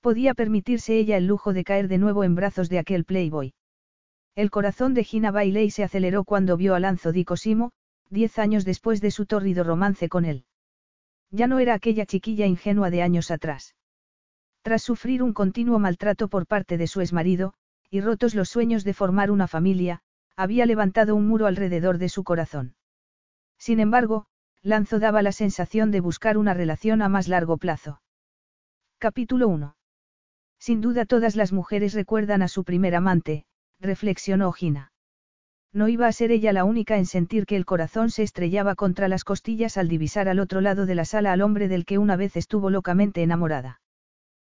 Podía permitirse ella el lujo de caer de nuevo en brazos de aquel playboy. El corazón de Gina Bailey se aceleró cuando vio a Lanzo di Cosimo, diez años después de su tórrido romance con él. Ya no era aquella chiquilla ingenua de años atrás. Tras sufrir un continuo maltrato por parte de su exmarido, y rotos los sueños de formar una familia, había levantado un muro alrededor de su corazón. Sin embargo, Lanzo daba la sensación de buscar una relación a más largo plazo. Capítulo 1. Sin duda todas las mujeres recuerdan a su primer amante, reflexionó Gina. No iba a ser ella la única en sentir que el corazón se estrellaba contra las costillas al divisar al otro lado de la sala al hombre del que una vez estuvo locamente enamorada.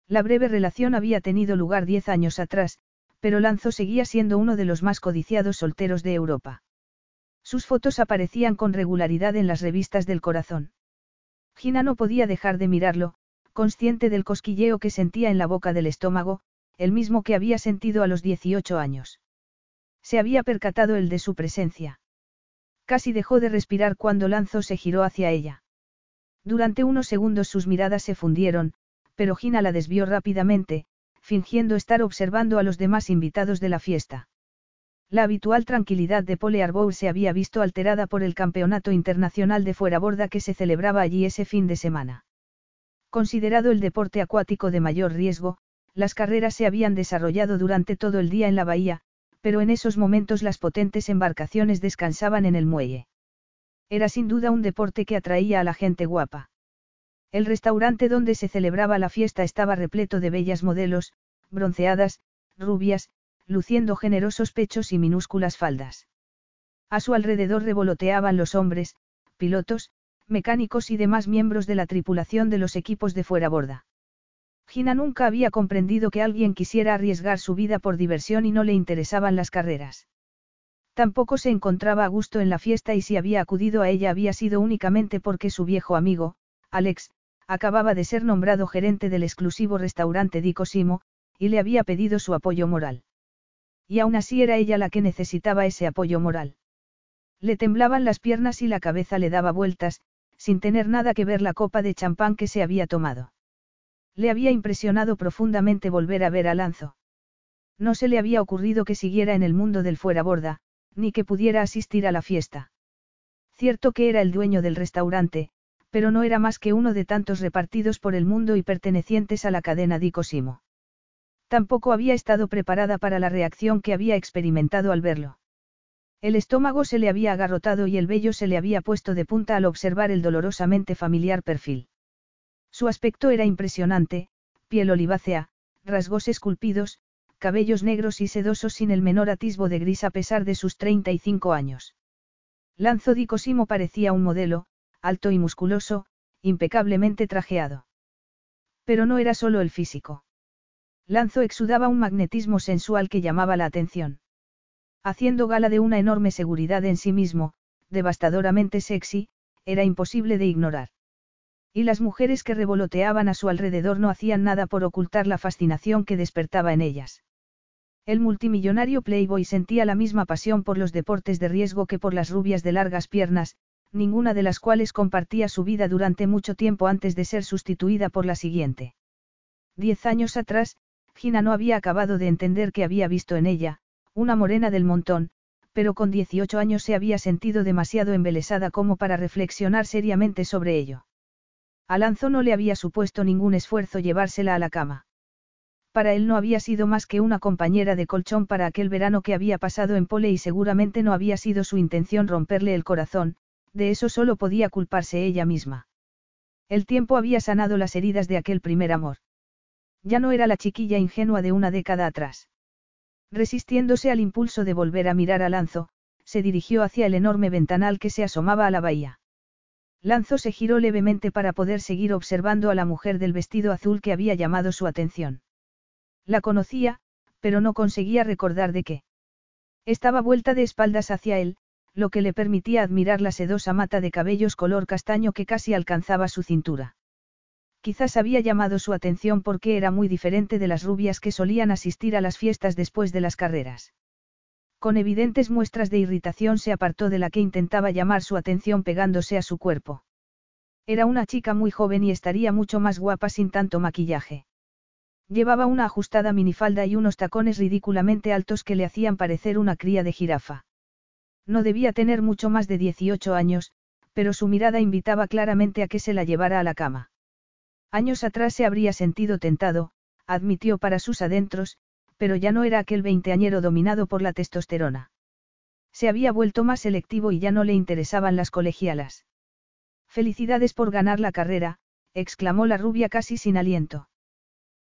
La breve relación había tenido lugar diez años atrás, pero Lanzo seguía siendo uno de los más codiciados solteros de Europa. Sus fotos aparecían con regularidad en las revistas del corazón. Gina no podía dejar de mirarlo, consciente del cosquilleo que sentía en la boca del estómago, el mismo que había sentido a los 18 años. Se había percatado el de su presencia. Casi dejó de respirar cuando Lanzo se giró hacia ella. Durante unos segundos sus miradas se fundieron, pero Gina la desvió rápidamente, fingiendo estar observando a los demás invitados de la fiesta. La habitual tranquilidad de Pole Arbour se había visto alterada por el Campeonato Internacional de Fueraborda que se celebraba allí ese fin de semana. Considerado el deporte acuático de mayor riesgo, las carreras se habían desarrollado durante todo el día en la bahía, pero en esos momentos las potentes embarcaciones descansaban en el muelle. Era sin duda un deporte que atraía a la gente guapa. El restaurante donde se celebraba la fiesta estaba repleto de bellas modelos, bronceadas, rubias, luciendo generosos pechos y minúsculas faldas. A su alrededor revoloteaban los hombres, pilotos, mecánicos y demás miembros de la tripulación de los equipos de fuera borda. Gina nunca había comprendido que alguien quisiera arriesgar su vida por diversión y no le interesaban las carreras. Tampoco se encontraba a gusto en la fiesta y si había acudido a ella había sido únicamente porque su viejo amigo, Alex, acababa de ser nombrado gerente del exclusivo restaurante Di Cosimo, y le había pedido su apoyo moral. Y aún así era ella la que necesitaba ese apoyo moral. Le temblaban las piernas y la cabeza le daba vueltas, sin tener nada que ver la copa de champán que se había tomado. Le había impresionado profundamente volver a ver a Lanzo. No se le había ocurrido que siguiera en el mundo del fuera borda, ni que pudiera asistir a la fiesta. Cierto que era el dueño del restaurante, pero no era más que uno de tantos repartidos por el mundo y pertenecientes a la cadena Di Cosimo. Tampoco había estado preparada para la reacción que había experimentado al verlo. El estómago se le había agarrotado y el vello se le había puesto de punta al observar el dolorosamente familiar perfil. Su aspecto era impresionante, piel olivácea, rasgos esculpidos, cabellos negros y sedosos sin el menor atisbo de gris a pesar de sus 35 años. Lanzo di Cosimo parecía un modelo, alto y musculoso, impecablemente trajeado. Pero no era solo el físico. Lanzo exudaba un magnetismo sensual que llamaba la atención. Haciendo gala de una enorme seguridad en sí mismo, devastadoramente sexy, era imposible de ignorar. Y las mujeres que revoloteaban a su alrededor no hacían nada por ocultar la fascinación que despertaba en ellas. El multimillonario Playboy sentía la misma pasión por los deportes de riesgo que por las rubias de largas piernas, ninguna de las cuales compartía su vida durante mucho tiempo antes de ser sustituida por la siguiente. Diez años atrás, Gina no había acabado de entender que había visto en ella, una morena del montón, pero con 18 años se había sentido demasiado embelesada como para reflexionar seriamente sobre ello. Alanzo no le había supuesto ningún esfuerzo llevársela a la cama. Para él no había sido más que una compañera de colchón para aquel verano que había pasado en Pole y seguramente no había sido su intención romperle el corazón, de eso solo podía culparse ella misma. El tiempo había sanado las heridas de aquel primer amor. Ya no era la chiquilla ingenua de una década atrás. Resistiéndose al impulso de volver a mirar a Lanzo, se dirigió hacia el enorme ventanal que se asomaba a la bahía. Lanzo se giró levemente para poder seguir observando a la mujer del vestido azul que había llamado su atención. La conocía, pero no conseguía recordar de qué. Estaba vuelta de espaldas hacia él, lo que le permitía admirar la sedosa mata de cabellos color castaño que casi alcanzaba su cintura. Quizás había llamado su atención porque era muy diferente de las rubias que solían asistir a las fiestas después de las carreras. Con evidentes muestras de irritación se apartó de la que intentaba llamar su atención pegándose a su cuerpo. Era una chica muy joven y estaría mucho más guapa sin tanto maquillaje. Llevaba una ajustada minifalda y unos tacones ridículamente altos que le hacían parecer una cría de jirafa. No debía tener mucho más de 18 años, pero su mirada invitaba claramente a que se la llevara a la cama. Años atrás se habría sentido tentado, admitió para sus adentros, pero ya no era aquel veinteañero dominado por la testosterona. Se había vuelto más selectivo y ya no le interesaban las colegialas. Felicidades por ganar la carrera, exclamó la rubia casi sin aliento.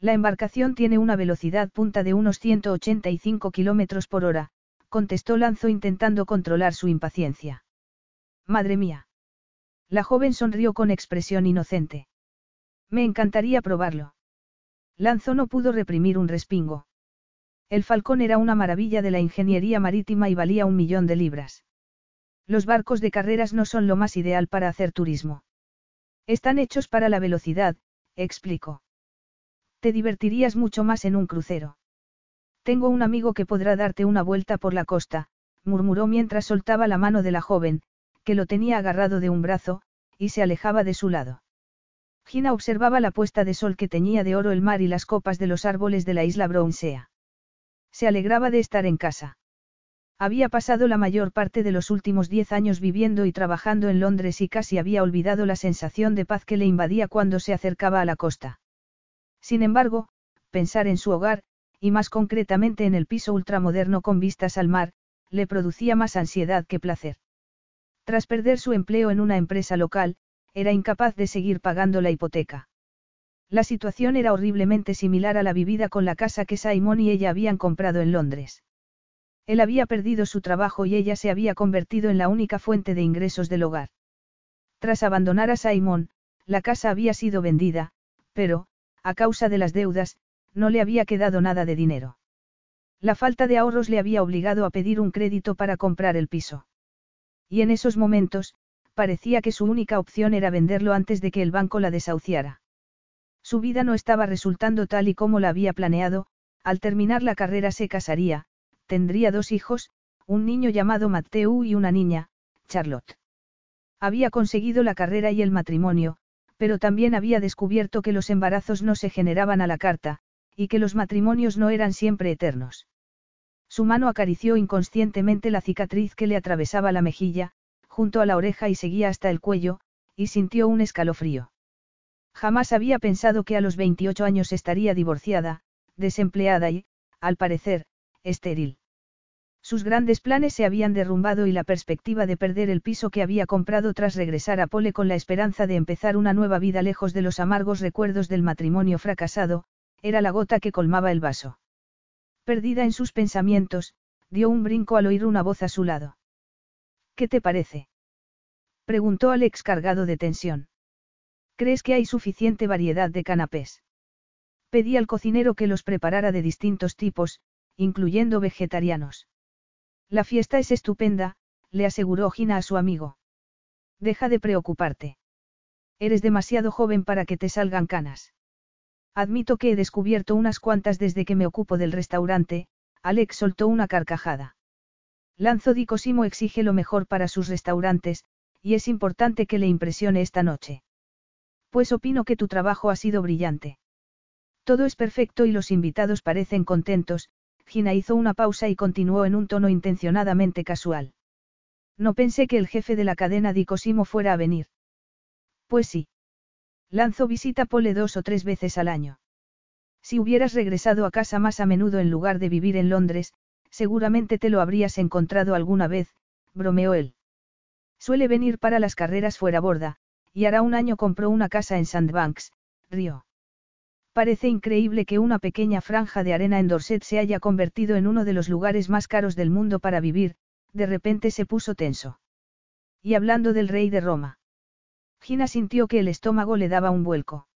La embarcación tiene una velocidad punta de unos 185 km por hora, contestó Lanzo intentando controlar su impaciencia. Madre mía. La joven sonrió con expresión inocente. Me encantaría probarlo. Lanzo no pudo reprimir un respingo. El Falcón era una maravilla de la ingeniería marítima y valía un millón de libras. Los barcos de carreras no son lo más ideal para hacer turismo. Están hechos para la velocidad, explicó. Te divertirías mucho más en un crucero. Tengo un amigo que podrá darte una vuelta por la costa, murmuró mientras soltaba la mano de la joven, que lo tenía agarrado de un brazo, y se alejaba de su lado. Gina observaba la puesta de sol que teñía de oro el mar y las copas de los árboles de la isla Brownsea. Se alegraba de estar en casa. Había pasado la mayor parte de los últimos diez años viviendo y trabajando en Londres y casi había olvidado la sensación de paz que le invadía cuando se acercaba a la costa. Sin embargo, pensar en su hogar, y más concretamente en el piso ultramoderno con vistas al mar, le producía más ansiedad que placer. Tras perder su empleo en una empresa local, era incapaz de seguir pagando la hipoteca. La situación era horriblemente similar a la vivida con la casa que Simon y ella habían comprado en Londres. Él había perdido su trabajo y ella se había convertido en la única fuente de ingresos del hogar. Tras abandonar a Simon, la casa había sido vendida, pero, a causa de las deudas, no le había quedado nada de dinero. La falta de ahorros le había obligado a pedir un crédito para comprar el piso. Y en esos momentos, parecía que su única opción era venderlo antes de que el banco la desahuciara. Su vida no estaba resultando tal y como la había planeado, al terminar la carrera se casaría, tendría dos hijos, un niño llamado Matthew y una niña, Charlotte. Había conseguido la carrera y el matrimonio, pero también había descubierto que los embarazos no se generaban a la carta, y que los matrimonios no eran siempre eternos. Su mano acarició inconscientemente la cicatriz que le atravesaba la mejilla, junto a la oreja y seguía hasta el cuello, y sintió un escalofrío. Jamás había pensado que a los 28 años estaría divorciada, desempleada y, al parecer, estéril. Sus grandes planes se habían derrumbado y la perspectiva de perder el piso que había comprado tras regresar a Pole con la esperanza de empezar una nueva vida lejos de los amargos recuerdos del matrimonio fracasado, era la gota que colmaba el vaso. Perdida en sus pensamientos, dio un brinco al oír una voz a su lado. ¿Qué te parece? preguntó Alex cargado de tensión. ¿Crees que hay suficiente variedad de canapés? Pedí al cocinero que los preparara de distintos tipos, incluyendo vegetarianos. La fiesta es estupenda, le aseguró Gina a su amigo. Deja de preocuparte. Eres demasiado joven para que te salgan canas. Admito que he descubierto unas cuantas desde que me ocupo del restaurante, Alex soltó una carcajada. Lanzo Di exige lo mejor para sus restaurantes, y es importante que le impresione esta noche. Pues opino que tu trabajo ha sido brillante. Todo es perfecto y los invitados parecen contentos, Gina hizo una pausa y continuó en un tono intencionadamente casual. No pensé que el jefe de la cadena Di Cosimo fuera a venir. Pues sí. Lanzo visita Pole dos o tres veces al año. Si hubieras regresado a casa más a menudo en lugar de vivir en Londres, seguramente te lo habrías encontrado alguna vez, bromeó él. Suele venir para las carreras fuera borda, y hará un año compró una casa en Sandbanks, Río. Parece increíble que una pequeña franja de arena en Dorset se haya convertido en uno de los lugares más caros del mundo para vivir, de repente se puso tenso. Y hablando del rey de Roma. Gina sintió que el estómago le daba un vuelco.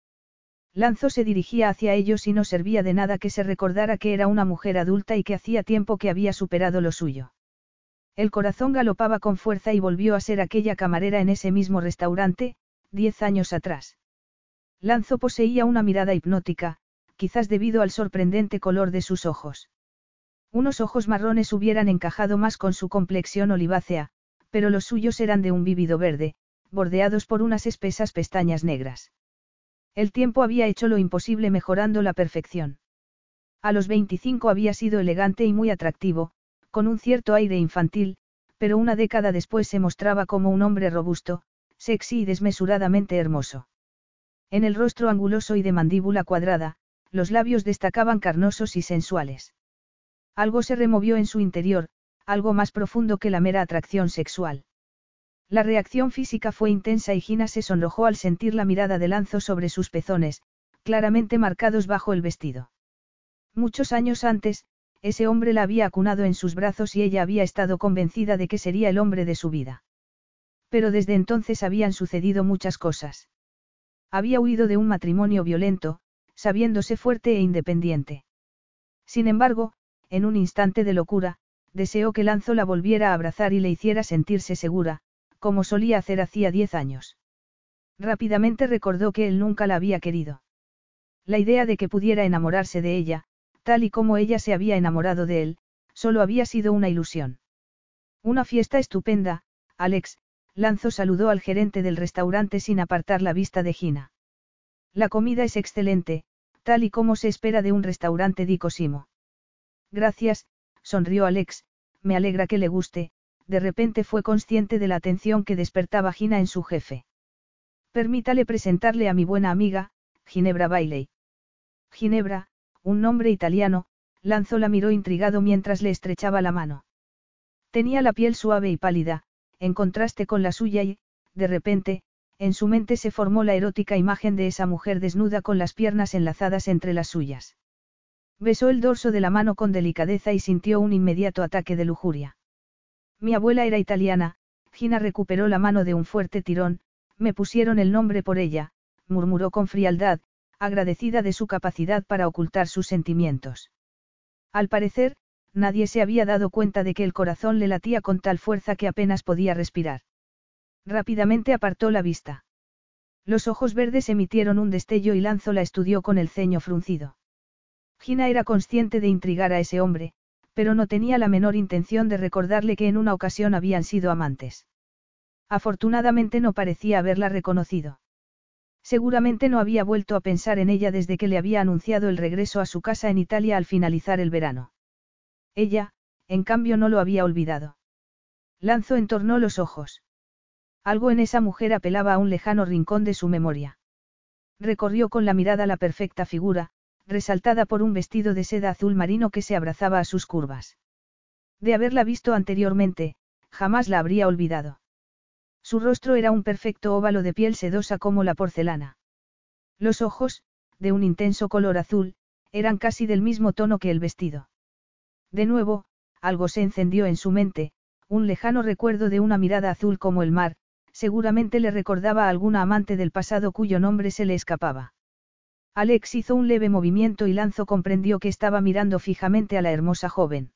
Lanzo se dirigía hacia ellos y no servía de nada que se recordara que era una mujer adulta y que hacía tiempo que había superado lo suyo. El corazón galopaba con fuerza y volvió a ser aquella camarera en ese mismo restaurante, diez años atrás. Lanzo poseía una mirada hipnótica, quizás debido al sorprendente color de sus ojos. Unos ojos marrones hubieran encajado más con su complexión olivácea, pero los suyos eran de un vívido verde, bordeados por unas espesas pestañas negras. El tiempo había hecho lo imposible mejorando la perfección. A los 25 había sido elegante y muy atractivo, con un cierto aire infantil, pero una década después se mostraba como un hombre robusto, sexy y desmesuradamente hermoso. En el rostro anguloso y de mandíbula cuadrada, los labios destacaban carnosos y sensuales. Algo se removió en su interior, algo más profundo que la mera atracción sexual. La reacción física fue intensa y Gina se sonrojó al sentir la mirada de Lanzo sobre sus pezones, claramente marcados bajo el vestido. Muchos años antes, ese hombre la había acunado en sus brazos y ella había estado convencida de que sería el hombre de su vida. Pero desde entonces habían sucedido muchas cosas. Había huido de un matrimonio violento, sabiéndose fuerte e independiente. Sin embargo, en un instante de locura, deseó que Lanzo la volviera a abrazar y le hiciera sentirse segura, como solía hacer hacía diez años. Rápidamente recordó que él nunca la había querido. La idea de que pudiera enamorarse de ella, tal y como ella se había enamorado de él, solo había sido una ilusión. Una fiesta estupenda, Alex, Lanzo saludó al gerente del restaurante sin apartar la vista de Gina. La comida es excelente, tal y como se espera de un restaurante di Cosimo. Gracias, sonrió Alex, me alegra que le guste, de repente fue consciente de la atención que despertaba Gina en su jefe. Permítale presentarle a mi buena amiga, Ginebra Bailey. Ginebra, un nombre italiano, Lanzo la miró intrigado mientras le estrechaba la mano. Tenía la piel suave y pálida, en contraste con la suya y, de repente, en su mente se formó la erótica imagen de esa mujer desnuda con las piernas enlazadas entre las suyas. Besó el dorso de la mano con delicadeza y sintió un inmediato ataque de lujuria. Mi abuela era italiana, Gina recuperó la mano de un fuerte tirón, me pusieron el nombre por ella, murmuró con frialdad, agradecida de su capacidad para ocultar sus sentimientos. Al parecer, nadie se había dado cuenta de que el corazón le latía con tal fuerza que apenas podía respirar. Rápidamente apartó la vista. Los ojos verdes emitieron un destello y Lanzo la estudió con el ceño fruncido. Gina era consciente de intrigar a ese hombre, pero no tenía la menor intención de recordarle que en una ocasión habían sido amantes. Afortunadamente no parecía haberla reconocido. Seguramente no había vuelto a pensar en ella desde que le había anunciado el regreso a su casa en Italia al finalizar el verano. Ella, en cambio, no lo había olvidado. Lanzó entornó los ojos. Algo en esa mujer apelaba a un lejano rincón de su memoria. Recorrió con la mirada la perfecta figura, resaltada por un vestido de seda azul marino que se abrazaba a sus curvas. De haberla visto anteriormente, jamás la habría olvidado. Su rostro era un perfecto óvalo de piel sedosa como la porcelana. Los ojos, de un intenso color azul, eran casi del mismo tono que el vestido. De nuevo, algo se encendió en su mente, un lejano recuerdo de una mirada azul como el mar, seguramente le recordaba a alguna amante del pasado cuyo nombre se le escapaba. Alex hizo un leve movimiento y Lanzo comprendió que estaba mirando fijamente a la hermosa joven.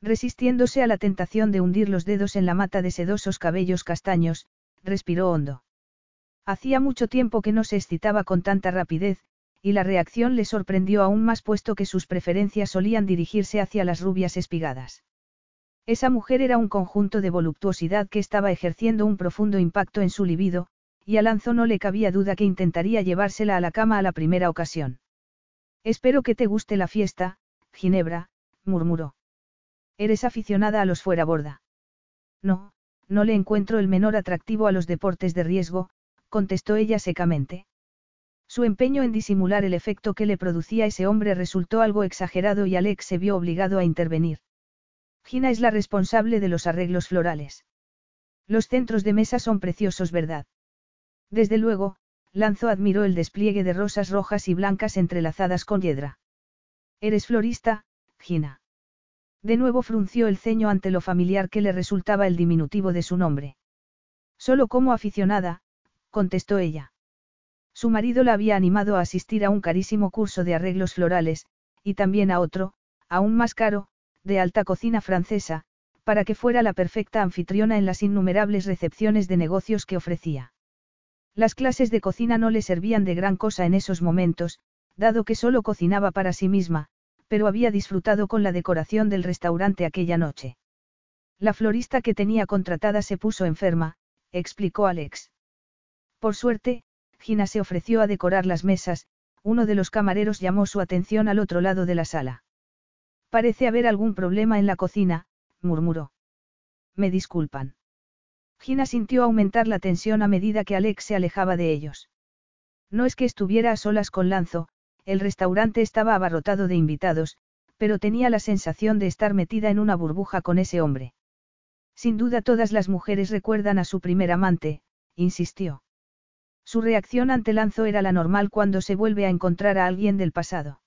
Resistiéndose a la tentación de hundir los dedos en la mata de sedosos cabellos castaños, respiró hondo. Hacía mucho tiempo que no se excitaba con tanta rapidez, y la reacción le sorprendió aún más puesto que sus preferencias solían dirigirse hacia las rubias espigadas. Esa mujer era un conjunto de voluptuosidad que estaba ejerciendo un profundo impacto en su libido, y a Lanzo no le cabía duda que intentaría llevársela a la cama a la primera ocasión. Espero que te guste la fiesta, Ginebra, murmuró. ¿Eres aficionada a los fuera borda? No, no le encuentro el menor atractivo a los deportes de riesgo, contestó ella secamente. Su empeño en disimular el efecto que le producía ese hombre resultó algo exagerado y Alex se vio obligado a intervenir. Gina es la responsable de los arreglos florales. Los centros de mesa son preciosos, ¿verdad? Desde luego, Lanzo admiró el despliegue de rosas rojas y blancas entrelazadas con hiedra. Eres florista, Gina. De nuevo frunció el ceño ante lo familiar que le resultaba el diminutivo de su nombre. Solo como aficionada, contestó ella. Su marido la había animado a asistir a un carísimo curso de arreglos florales, y también a otro, aún más caro, de alta cocina francesa, para que fuera la perfecta anfitriona en las innumerables recepciones de negocios que ofrecía. Las clases de cocina no le servían de gran cosa en esos momentos, dado que solo cocinaba para sí misma, pero había disfrutado con la decoración del restaurante aquella noche. La florista que tenía contratada se puso enferma, explicó Alex. Por suerte, Gina se ofreció a decorar las mesas, uno de los camareros llamó su atención al otro lado de la sala. Parece haber algún problema en la cocina, murmuró. Me disculpan. Gina sintió aumentar la tensión a medida que Alex se alejaba de ellos. No es que estuviera a solas con Lanzo, el restaurante estaba abarrotado de invitados, pero tenía la sensación de estar metida en una burbuja con ese hombre. Sin duda todas las mujeres recuerdan a su primer amante, insistió. Su reacción ante Lanzo era la normal cuando se vuelve a encontrar a alguien del pasado.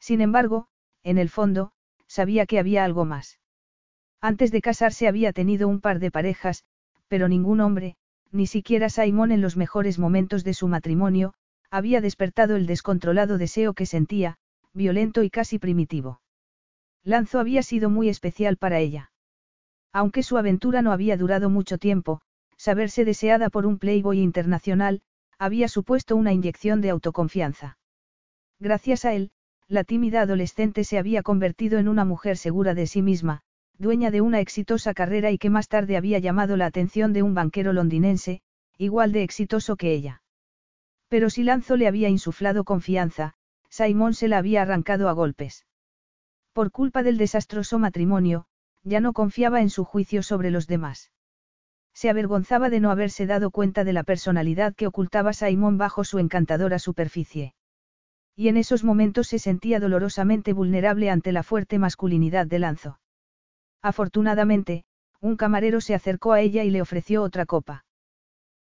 Sin embargo, en el fondo, sabía que había algo más. Antes de casarse había tenido un par de parejas, pero ningún hombre, ni siquiera Simón en los mejores momentos de su matrimonio, había despertado el descontrolado deseo que sentía, violento y casi primitivo. Lanzo había sido muy especial para ella. Aunque su aventura no había durado mucho tiempo, saberse deseada por un playboy internacional, había supuesto una inyección de autoconfianza. Gracias a él, la tímida adolescente se había convertido en una mujer segura de sí misma, dueña de una exitosa carrera y que más tarde había llamado la atención de un banquero londinense, igual de exitoso que ella. Pero si Lanzo le había insuflado confianza, Simón se la había arrancado a golpes. Por culpa del desastroso matrimonio, ya no confiaba en su juicio sobre los demás. Se avergonzaba de no haberse dado cuenta de la personalidad que ocultaba Simón bajo su encantadora superficie. Y en esos momentos se sentía dolorosamente vulnerable ante la fuerte masculinidad de Lanzo. Afortunadamente, un camarero se acercó a ella y le ofreció otra copa.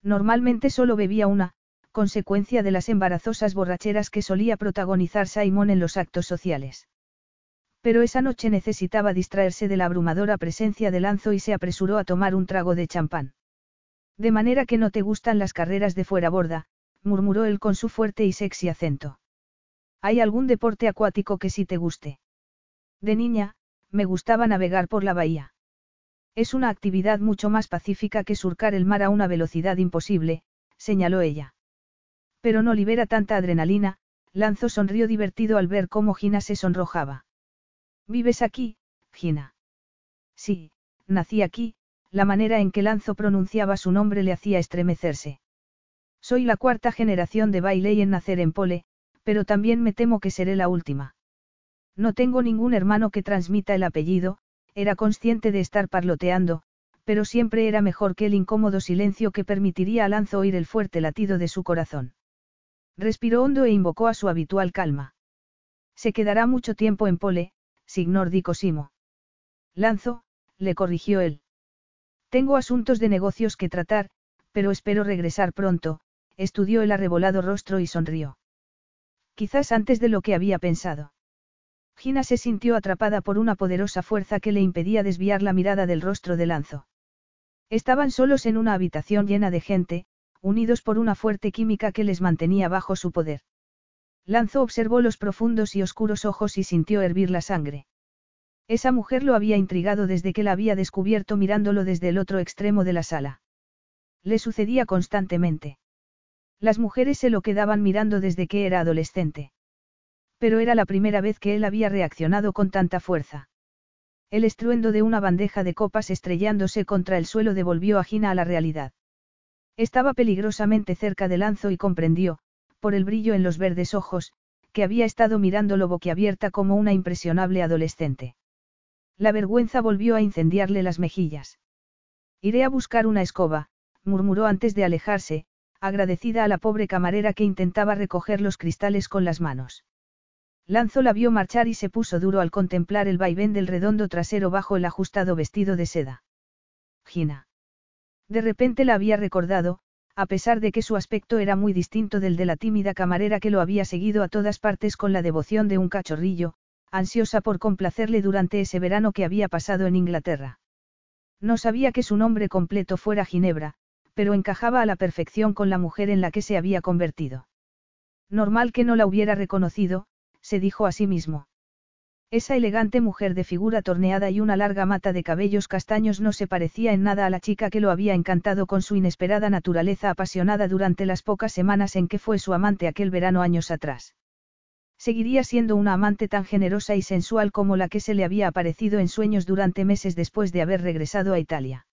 Normalmente solo bebía una, consecuencia de las embarazosas borracheras que solía protagonizar Simón en los actos sociales. Pero esa noche necesitaba distraerse de la abrumadora presencia de Lanzo y se apresuró a tomar un trago de champán. De manera que no te gustan las carreras de fuera borda, murmuró él con su fuerte y sexy acento. ¿Hay algún deporte acuático que sí te guste? De niña, me gustaba navegar por la bahía. Es una actividad mucho más pacífica que surcar el mar a una velocidad imposible, señaló ella. Pero no libera tanta adrenalina, Lanzo sonrió divertido al ver cómo Gina se sonrojaba. ¿Vives aquí, Gina? Sí, nací aquí, la manera en que Lanzo pronunciaba su nombre le hacía estremecerse. Soy la cuarta generación de Bailey en nacer en Pole, pero también me temo que seré la última. No tengo ningún hermano que transmita el apellido, era consciente de estar parloteando, pero siempre era mejor que el incómodo silencio que permitiría a Lanzo oír el fuerte latido de su corazón. Respiró hondo e invocó a su habitual calma. Se quedará mucho tiempo en Pole, signor di Cosimo. Lanzo, le corrigió él. Tengo asuntos de negocios que tratar, pero espero regresar pronto, estudió el arrebolado rostro y sonrió. Quizás antes de lo que había pensado. Gina se sintió atrapada por una poderosa fuerza que le impedía desviar la mirada del rostro de Lanzo. Estaban solos en una habitación llena de gente, unidos por una fuerte química que les mantenía bajo su poder. Lanzo observó los profundos y oscuros ojos y sintió hervir la sangre. Esa mujer lo había intrigado desde que la había descubierto mirándolo desde el otro extremo de la sala. Le sucedía constantemente. Las mujeres se lo quedaban mirando desde que era adolescente. Pero era la primera vez que él había reaccionado con tanta fuerza. El estruendo de una bandeja de copas estrellándose contra el suelo devolvió a Gina a la realidad. Estaba peligrosamente cerca de Lanzo y comprendió, por el brillo en los verdes ojos, que había estado mirándolo boquiabierta como una impresionable adolescente. La vergüenza volvió a incendiarle las mejillas. Iré a buscar una escoba, murmuró antes de alejarse, agradecida a la pobre camarera que intentaba recoger los cristales con las manos. Lanzo la vio marchar y se puso duro al contemplar el vaivén del redondo trasero bajo el ajustado vestido de seda. Gina. De repente la había recordado, a pesar de que su aspecto era muy distinto del de la tímida camarera que lo había seguido a todas partes con la devoción de un cachorrillo, ansiosa por complacerle durante ese verano que había pasado en Inglaterra. No sabía que su nombre completo fuera Ginebra, pero encajaba a la perfección con la mujer en la que se había convertido. Normal que no la hubiera reconocido, se dijo a sí mismo. Esa elegante mujer de figura torneada y una larga mata de cabellos castaños no se parecía en nada a la chica que lo había encantado con su inesperada naturaleza apasionada durante las pocas semanas en que fue su amante aquel verano años atrás. Seguiría siendo una amante tan generosa y sensual como la que se le había aparecido en sueños durante meses después de haber regresado a Italia.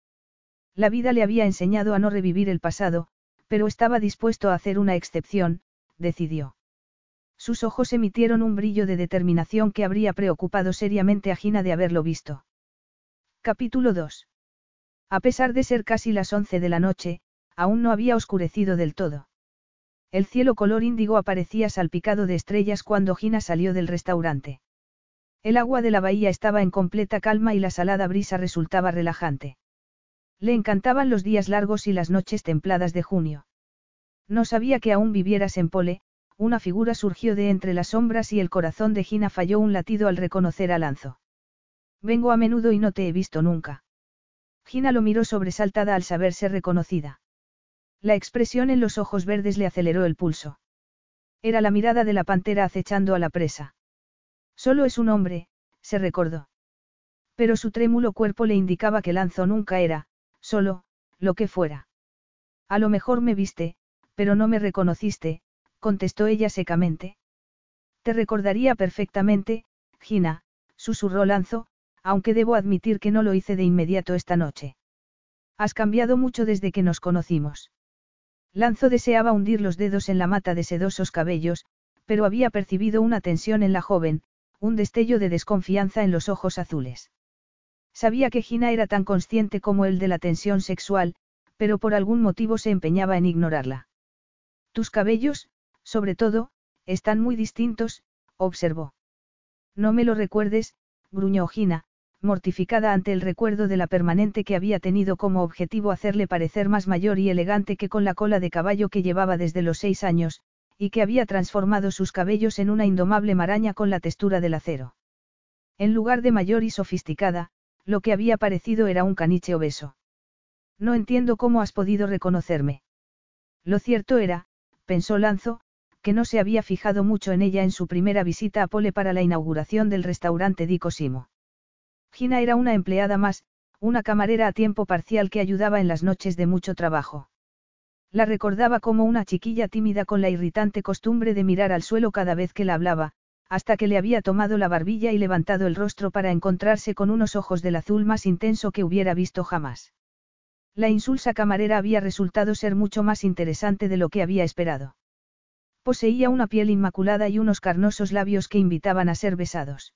La vida le había enseñado a no revivir el pasado, pero estaba dispuesto a hacer una excepción, decidió. Sus ojos emitieron un brillo de determinación que habría preocupado seriamente a Gina de haberlo visto. Capítulo 2. A pesar de ser casi las once de la noche, aún no había oscurecido del todo. El cielo color índigo aparecía salpicado de estrellas cuando Gina salió del restaurante. El agua de la bahía estaba en completa calma y la salada brisa resultaba relajante. Le encantaban los días largos y las noches templadas de junio. No sabía que aún vivieras en Pole, una figura surgió de entre las sombras y el corazón de Gina falló un latido al reconocer a Lanzo. Vengo a menudo y no te he visto nunca. Gina lo miró sobresaltada al saberse reconocida. La expresión en los ojos verdes le aceleró el pulso. Era la mirada de la pantera acechando a la presa. Solo es un hombre, se recordó. Pero su trémulo cuerpo le indicaba que Lanzo nunca era, solo, lo que fuera. A lo mejor me viste, pero no me reconociste, contestó ella secamente. Te recordaría perfectamente, Gina, susurró Lanzo, aunque debo admitir que no lo hice de inmediato esta noche. Has cambiado mucho desde que nos conocimos. Lanzo deseaba hundir los dedos en la mata de sedosos cabellos, pero había percibido una tensión en la joven, un destello de desconfianza en los ojos azules. Sabía que Gina era tan consciente como él de la tensión sexual, pero por algún motivo se empeñaba en ignorarla. Tus cabellos, sobre todo, están muy distintos, observó. No me lo recuerdes, gruñó Gina, mortificada ante el recuerdo de la permanente que había tenido como objetivo hacerle parecer más mayor y elegante que con la cola de caballo que llevaba desde los seis años, y que había transformado sus cabellos en una indomable maraña con la textura del acero. En lugar de mayor y sofisticada, lo que había parecido era un caniche obeso. No entiendo cómo has podido reconocerme. Lo cierto era, pensó Lanzo, que no se había fijado mucho en ella en su primera visita a Pole para la inauguración del restaurante Di Cosimo. Gina era una empleada más, una camarera a tiempo parcial que ayudaba en las noches de mucho trabajo. La recordaba como una chiquilla tímida con la irritante costumbre de mirar al suelo cada vez que la hablaba, hasta que le había tomado la barbilla y levantado el rostro para encontrarse con unos ojos del azul más intenso que hubiera visto jamás. La insulsa camarera había resultado ser mucho más interesante de lo que había esperado. Poseía una piel inmaculada y unos carnosos labios que invitaban a ser besados.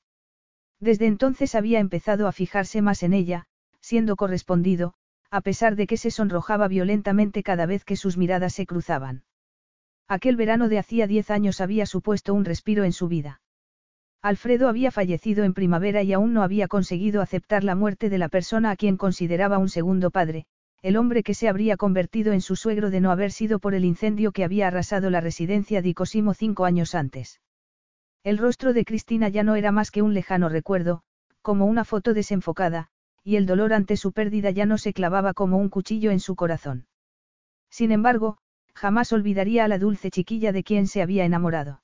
Desde entonces había empezado a fijarse más en ella, siendo correspondido, a pesar de que se sonrojaba violentamente cada vez que sus miradas se cruzaban. Aquel verano de hacía diez años había supuesto un respiro en su vida. Alfredo había fallecido en primavera y aún no había conseguido aceptar la muerte de la persona a quien consideraba un segundo padre, el hombre que se habría convertido en su suegro de no haber sido por el incendio que había arrasado la residencia de Cosimo cinco años antes. El rostro de Cristina ya no era más que un lejano recuerdo, como una foto desenfocada, y el dolor ante su pérdida ya no se clavaba como un cuchillo en su corazón. Sin embargo, jamás olvidaría a la dulce chiquilla de quien se había enamorado.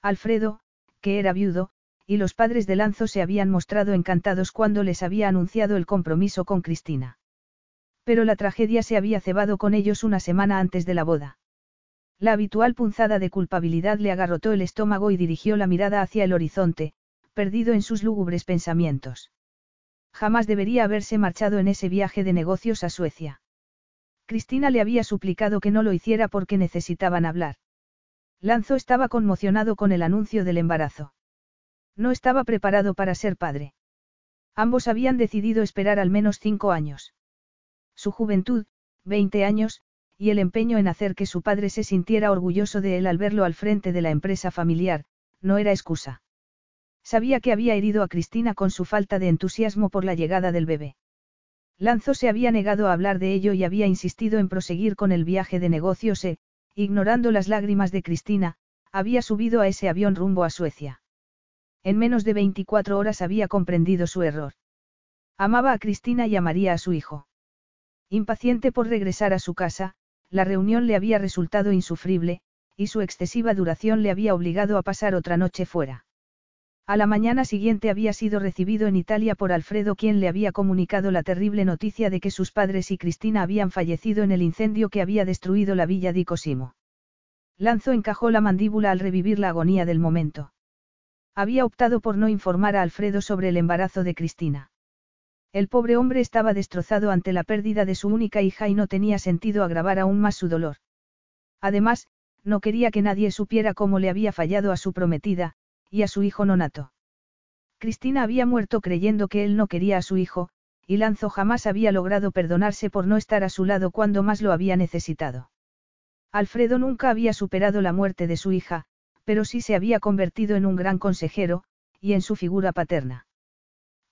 Alfredo, que era viudo, y los padres de Lanzo se habían mostrado encantados cuando les había anunciado el compromiso con Cristina. Pero la tragedia se había cebado con ellos una semana antes de la boda. La habitual punzada de culpabilidad le agarrotó el estómago y dirigió la mirada hacia el horizonte, perdido en sus lúgubres pensamientos. Jamás debería haberse marchado en ese viaje de negocios a Suecia. Cristina le había suplicado que no lo hiciera porque necesitaban hablar. Lanzo estaba conmocionado con el anuncio del embarazo. No estaba preparado para ser padre. Ambos habían decidido esperar al menos cinco años. Su juventud, 20 años, y el empeño en hacer que su padre se sintiera orgulloso de él al verlo al frente de la empresa familiar, no era excusa. Sabía que había herido a Cristina con su falta de entusiasmo por la llegada del bebé. Lanzo se había negado a hablar de ello y había insistido en proseguir con el viaje de negocios e, ignorando las lágrimas de Cristina, había subido a ese avión rumbo a Suecia. En menos de 24 horas había comprendido su error. Amaba a Cristina y amaría a su hijo. Impaciente por regresar a su casa, la reunión le había resultado insufrible, y su excesiva duración le había obligado a pasar otra noche fuera. A la mañana siguiente había sido recibido en Italia por Alfredo quien le había comunicado la terrible noticia de que sus padres y Cristina habían fallecido en el incendio que había destruido la villa di Cosimo. Lanzo encajó la mandíbula al revivir la agonía del momento. Había optado por no informar a Alfredo sobre el embarazo de Cristina. El pobre hombre estaba destrozado ante la pérdida de su única hija y no tenía sentido agravar aún más su dolor. Además, no quería que nadie supiera cómo le había fallado a su prometida, y a su hijo nonato. Cristina había muerto creyendo que él no quería a su hijo, y Lanzo jamás había logrado perdonarse por no estar a su lado cuando más lo había necesitado. Alfredo nunca había superado la muerte de su hija, pero sí se había convertido en un gran consejero, y en su figura paterna.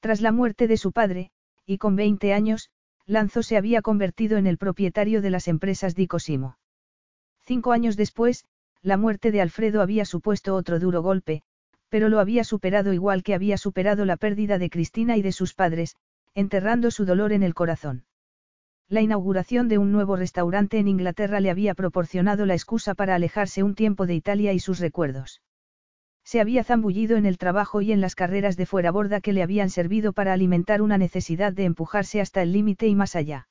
Tras la muerte de su padre, y con 20 años, Lanzo se había convertido en el propietario de las empresas Di Cosimo. Cinco años después, la muerte de Alfredo había supuesto otro duro golpe, pero lo había superado igual que había superado la pérdida de Cristina y de sus padres, enterrando su dolor en el corazón. La inauguración de un nuevo restaurante en Inglaterra le había proporcionado la excusa para alejarse un tiempo de Italia y sus recuerdos. Se había zambullido en el trabajo y en las carreras de fuera borda que le habían servido para alimentar una necesidad de empujarse hasta el límite y más allá.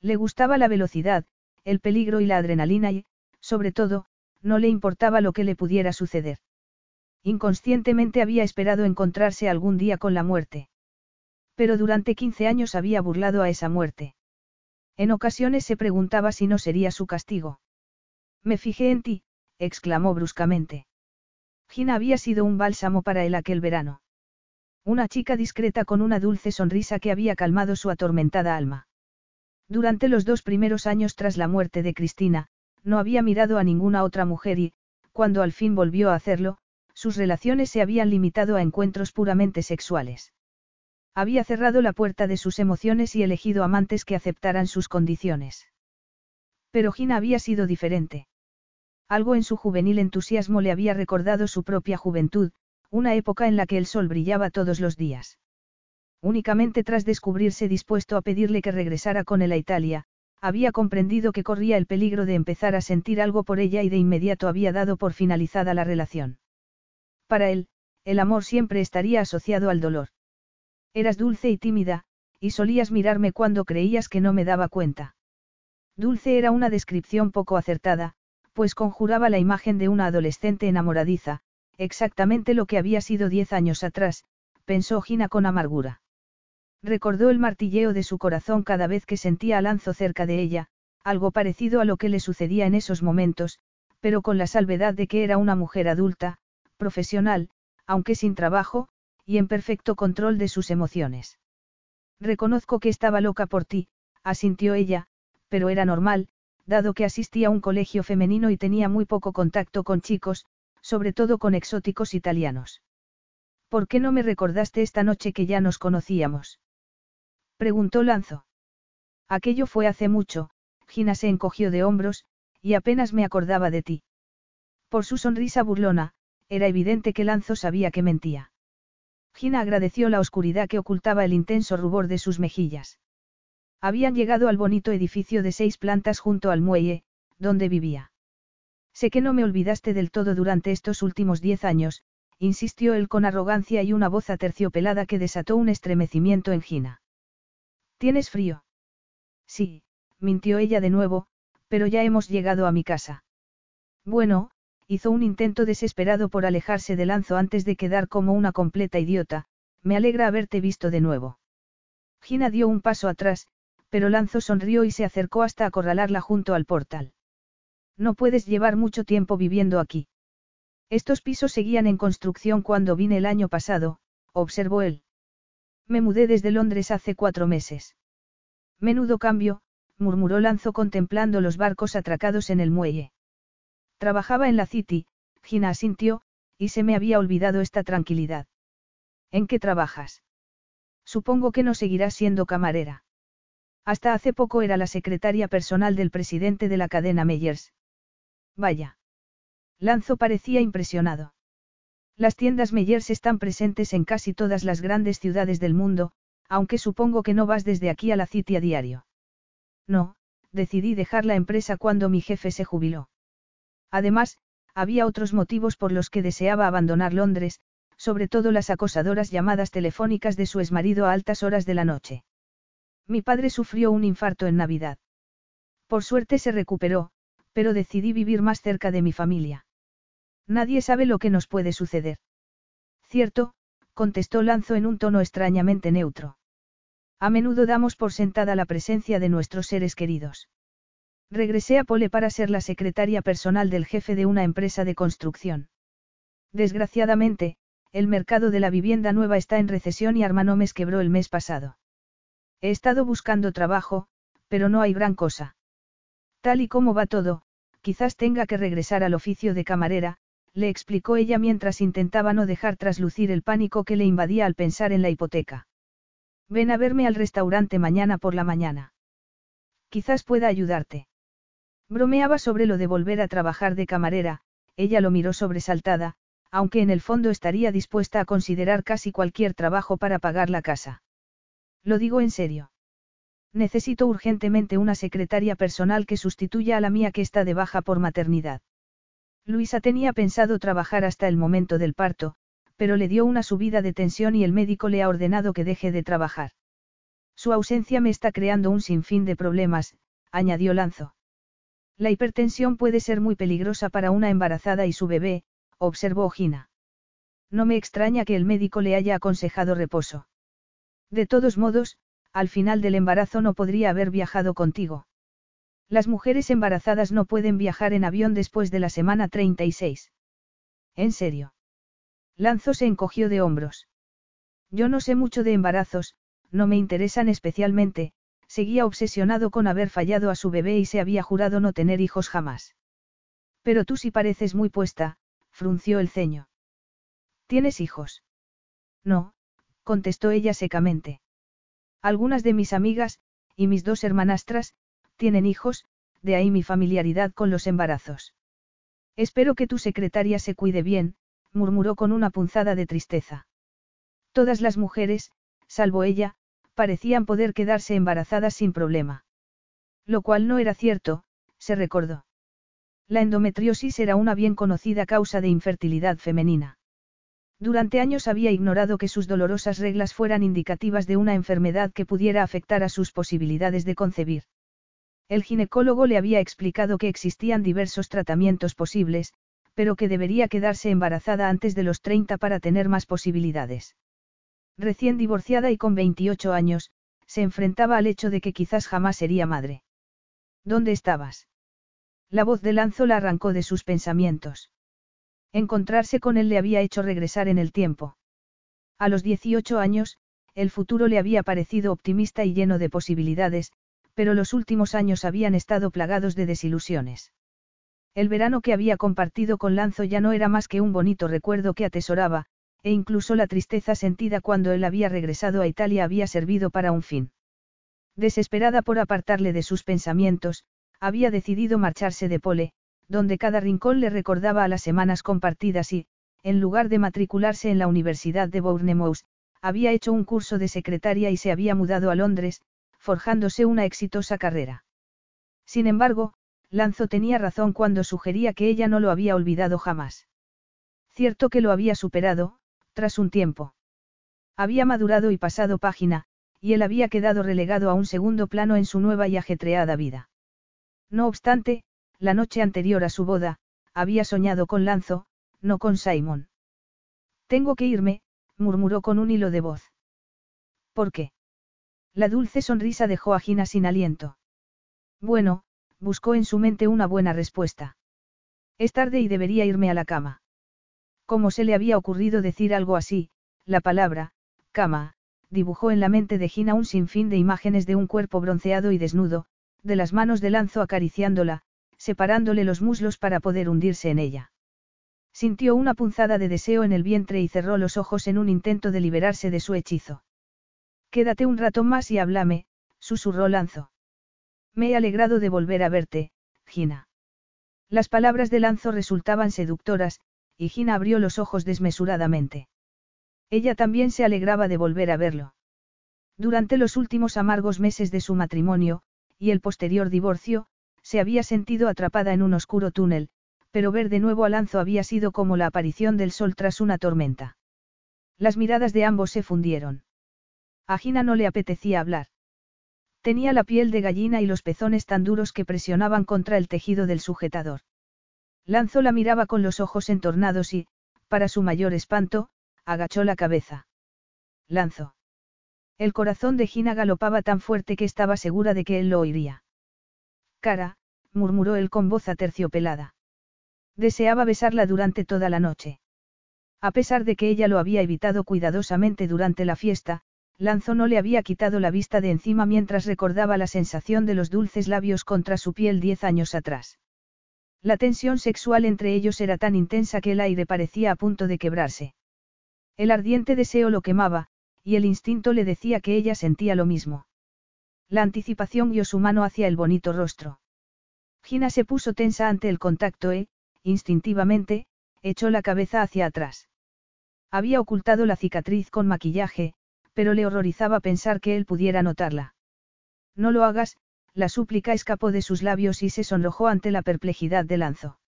Le gustaba la velocidad, el peligro y la adrenalina y, sobre todo, no le importaba lo que le pudiera suceder. Inconscientemente había esperado encontrarse algún día con la muerte. Pero durante 15 años había burlado a esa muerte. En ocasiones se preguntaba si no sería su castigo. Me fijé en ti, exclamó bruscamente. Gina había sido un bálsamo para él aquel verano. Una chica discreta con una dulce sonrisa que había calmado su atormentada alma. Durante los dos primeros años tras la muerte de Cristina, no había mirado a ninguna otra mujer y, cuando al fin volvió a hacerlo, sus relaciones se habían limitado a encuentros puramente sexuales. Había cerrado la puerta de sus emociones y elegido amantes que aceptaran sus condiciones. Pero Gina había sido diferente. Algo en su juvenil entusiasmo le había recordado su propia juventud, una época en la que el sol brillaba todos los días. Únicamente tras descubrirse dispuesto a pedirle que regresara con él a Italia, había comprendido que corría el peligro de empezar a sentir algo por ella y de inmediato había dado por finalizada la relación. Para él, el amor siempre estaría asociado al dolor. Eras dulce y tímida, y solías mirarme cuando creías que no me daba cuenta. Dulce era una descripción poco acertada, pues conjuraba la imagen de una adolescente enamoradiza, exactamente lo que había sido diez años atrás, pensó Gina con amargura. Recordó el martilleo de su corazón cada vez que sentía a Lanzo cerca de ella, algo parecido a lo que le sucedía en esos momentos, pero con la salvedad de que era una mujer adulta, profesional, aunque sin trabajo, y en perfecto control de sus emociones. Reconozco que estaba loca por ti, asintió ella, pero era normal, dado que asistía a un colegio femenino y tenía muy poco contacto con chicos, sobre todo con exóticos italianos. ¿Por qué no me recordaste esta noche que ya nos conocíamos? preguntó Lanzo. Aquello fue hace mucho, Gina se encogió de hombros, y apenas me acordaba de ti. Por su sonrisa burlona, era evidente que Lanzo sabía que mentía. Gina agradeció la oscuridad que ocultaba el intenso rubor de sus mejillas. Habían llegado al bonito edificio de seis plantas junto al muelle, donde vivía. Sé que no me olvidaste del todo durante estos últimos diez años, insistió él con arrogancia y una voz aterciopelada que desató un estremecimiento en Gina. ¿Tienes frío? Sí, mintió ella de nuevo, pero ya hemos llegado a mi casa. Bueno, hizo un intento desesperado por alejarse de Lanzo antes de quedar como una completa idiota, me alegra haberte visto de nuevo. Gina dio un paso atrás, pero Lanzo sonrió y se acercó hasta acorralarla junto al portal. No puedes llevar mucho tiempo viviendo aquí. Estos pisos seguían en construcción cuando vine el año pasado, observó él. Me mudé desde Londres hace cuatro meses. Menudo cambio, murmuró Lanzo contemplando los barcos atracados en el muelle. Trabajaba en la City, Gina asintió, y se me había olvidado esta tranquilidad. ¿En qué trabajas? Supongo que no seguirás siendo camarera. Hasta hace poco era la secretaria personal del presidente de la cadena Meyers. Vaya. Lanzo parecía impresionado. Las tiendas Meyers están presentes en casi todas las grandes ciudades del mundo, aunque supongo que no vas desde aquí a la City a diario. No, decidí dejar la empresa cuando mi jefe se jubiló. Además, había otros motivos por los que deseaba abandonar Londres, sobre todo las acosadoras llamadas telefónicas de su exmarido a altas horas de la noche. Mi padre sufrió un infarto en Navidad. Por suerte se recuperó, pero decidí vivir más cerca de mi familia. Nadie sabe lo que nos puede suceder. Cierto, contestó Lanzo en un tono extrañamente neutro. A menudo damos por sentada la presencia de nuestros seres queridos. Regresé a Pole para ser la secretaria personal del jefe de una empresa de construcción. Desgraciadamente, el mercado de la vivienda nueva está en recesión y Armanomes quebró el mes pasado. He estado buscando trabajo, pero no hay gran cosa. Tal y como va todo, quizás tenga que regresar al oficio de camarera, le explicó ella mientras intentaba no dejar traslucir el pánico que le invadía al pensar en la hipoteca. Ven a verme al restaurante mañana por la mañana. Quizás pueda ayudarte. Bromeaba sobre lo de volver a trabajar de camarera, ella lo miró sobresaltada, aunque en el fondo estaría dispuesta a considerar casi cualquier trabajo para pagar la casa. Lo digo en serio. Necesito urgentemente una secretaria personal que sustituya a la mía que está de baja por maternidad. Luisa tenía pensado trabajar hasta el momento del parto, pero le dio una subida de tensión y el médico le ha ordenado que deje de trabajar. Su ausencia me está creando un sinfín de problemas, añadió Lanzo. La hipertensión puede ser muy peligrosa para una embarazada y su bebé, observó Gina. No me extraña que el médico le haya aconsejado reposo. De todos modos, al final del embarazo no podría haber viajado contigo. Las mujeres embarazadas no pueden viajar en avión después de la semana 36. ¿En serio? Lanzo se encogió de hombros. Yo no sé mucho de embarazos, no me interesan especialmente, seguía obsesionado con haber fallado a su bebé y se había jurado no tener hijos jamás. Pero tú sí pareces muy puesta, frunció el ceño. ¿Tienes hijos? No, contestó ella secamente. Algunas de mis amigas, y mis dos hermanastras, tienen hijos, de ahí mi familiaridad con los embarazos. Espero que tu secretaria se cuide bien, murmuró con una punzada de tristeza. Todas las mujeres, salvo ella, parecían poder quedarse embarazadas sin problema. Lo cual no era cierto, se recordó. La endometriosis era una bien conocida causa de infertilidad femenina. Durante años había ignorado que sus dolorosas reglas fueran indicativas de una enfermedad que pudiera afectar a sus posibilidades de concebir. El ginecólogo le había explicado que existían diversos tratamientos posibles, pero que debería quedarse embarazada antes de los 30 para tener más posibilidades. Recién divorciada y con 28 años, se enfrentaba al hecho de que quizás jamás sería madre. ¿Dónde estabas? La voz de Lanzo la arrancó de sus pensamientos. Encontrarse con él le había hecho regresar en el tiempo. A los 18 años, el futuro le había parecido optimista y lleno de posibilidades, pero los últimos años habían estado plagados de desilusiones. El verano que había compartido con Lanzo ya no era más que un bonito recuerdo que atesoraba, e incluso la tristeza sentida cuando él había regresado a Italia había servido para un fin. Desesperada por apartarle de sus pensamientos, había decidido marcharse de Pole, donde cada rincón le recordaba a las semanas compartidas y, en lugar de matricularse en la Universidad de Bournemouth, había hecho un curso de secretaria y se había mudado a Londres, forjándose una exitosa carrera. Sin embargo, Lanzo tenía razón cuando sugería que ella no lo había olvidado jamás. Cierto que lo había superado, tras un tiempo. Había madurado y pasado página, y él había quedado relegado a un segundo plano en su nueva y ajetreada vida. No obstante, la noche anterior a su boda, había soñado con Lanzo, no con Simon. Tengo que irme, murmuró con un hilo de voz. ¿Por qué? La dulce sonrisa dejó a Gina sin aliento. Bueno, buscó en su mente una buena respuesta. Es tarde y debería irme a la cama. ¿Cómo se le había ocurrido decir algo así? La palabra, cama, dibujó en la mente de Gina un sinfín de imágenes de un cuerpo bronceado y desnudo, de las manos de Lanzo acariciándola, separándole los muslos para poder hundirse en ella. Sintió una punzada de deseo en el vientre y cerró los ojos en un intento de liberarse de su hechizo. Quédate un rato más y háblame, susurró Lanzo. Me he alegrado de volver a verte, Gina. Las palabras de Lanzo resultaban seductoras, y Gina abrió los ojos desmesuradamente. Ella también se alegraba de volver a verlo. Durante los últimos amargos meses de su matrimonio, y el posterior divorcio, se había sentido atrapada en un oscuro túnel, pero ver de nuevo a Lanzo había sido como la aparición del sol tras una tormenta. Las miradas de ambos se fundieron. A Gina no le apetecía hablar. Tenía la piel de gallina y los pezones tan duros que presionaban contra el tejido del sujetador. Lanzo la miraba con los ojos entornados y, para su mayor espanto, agachó la cabeza. Lanzo. El corazón de Gina galopaba tan fuerte que estaba segura de que él lo oiría. Cara, murmuró él con voz aterciopelada. Deseaba besarla durante toda la noche. A pesar de que ella lo había evitado cuidadosamente durante la fiesta, Lanzo no le había quitado la vista de encima mientras recordaba la sensación de los dulces labios contra su piel diez años atrás. La tensión sexual entre ellos era tan intensa que el aire parecía a punto de quebrarse. El ardiente deseo lo quemaba, y el instinto le decía que ella sentía lo mismo. La anticipación guió su mano hacia el bonito rostro. Gina se puso tensa ante el contacto e, instintivamente, echó la cabeza hacia atrás. Había ocultado la cicatriz con maquillaje, pero le horrorizaba pensar que él pudiera notarla. No lo hagas, la súplica escapó de sus labios y se sonrojó ante la perplejidad de Lanzo.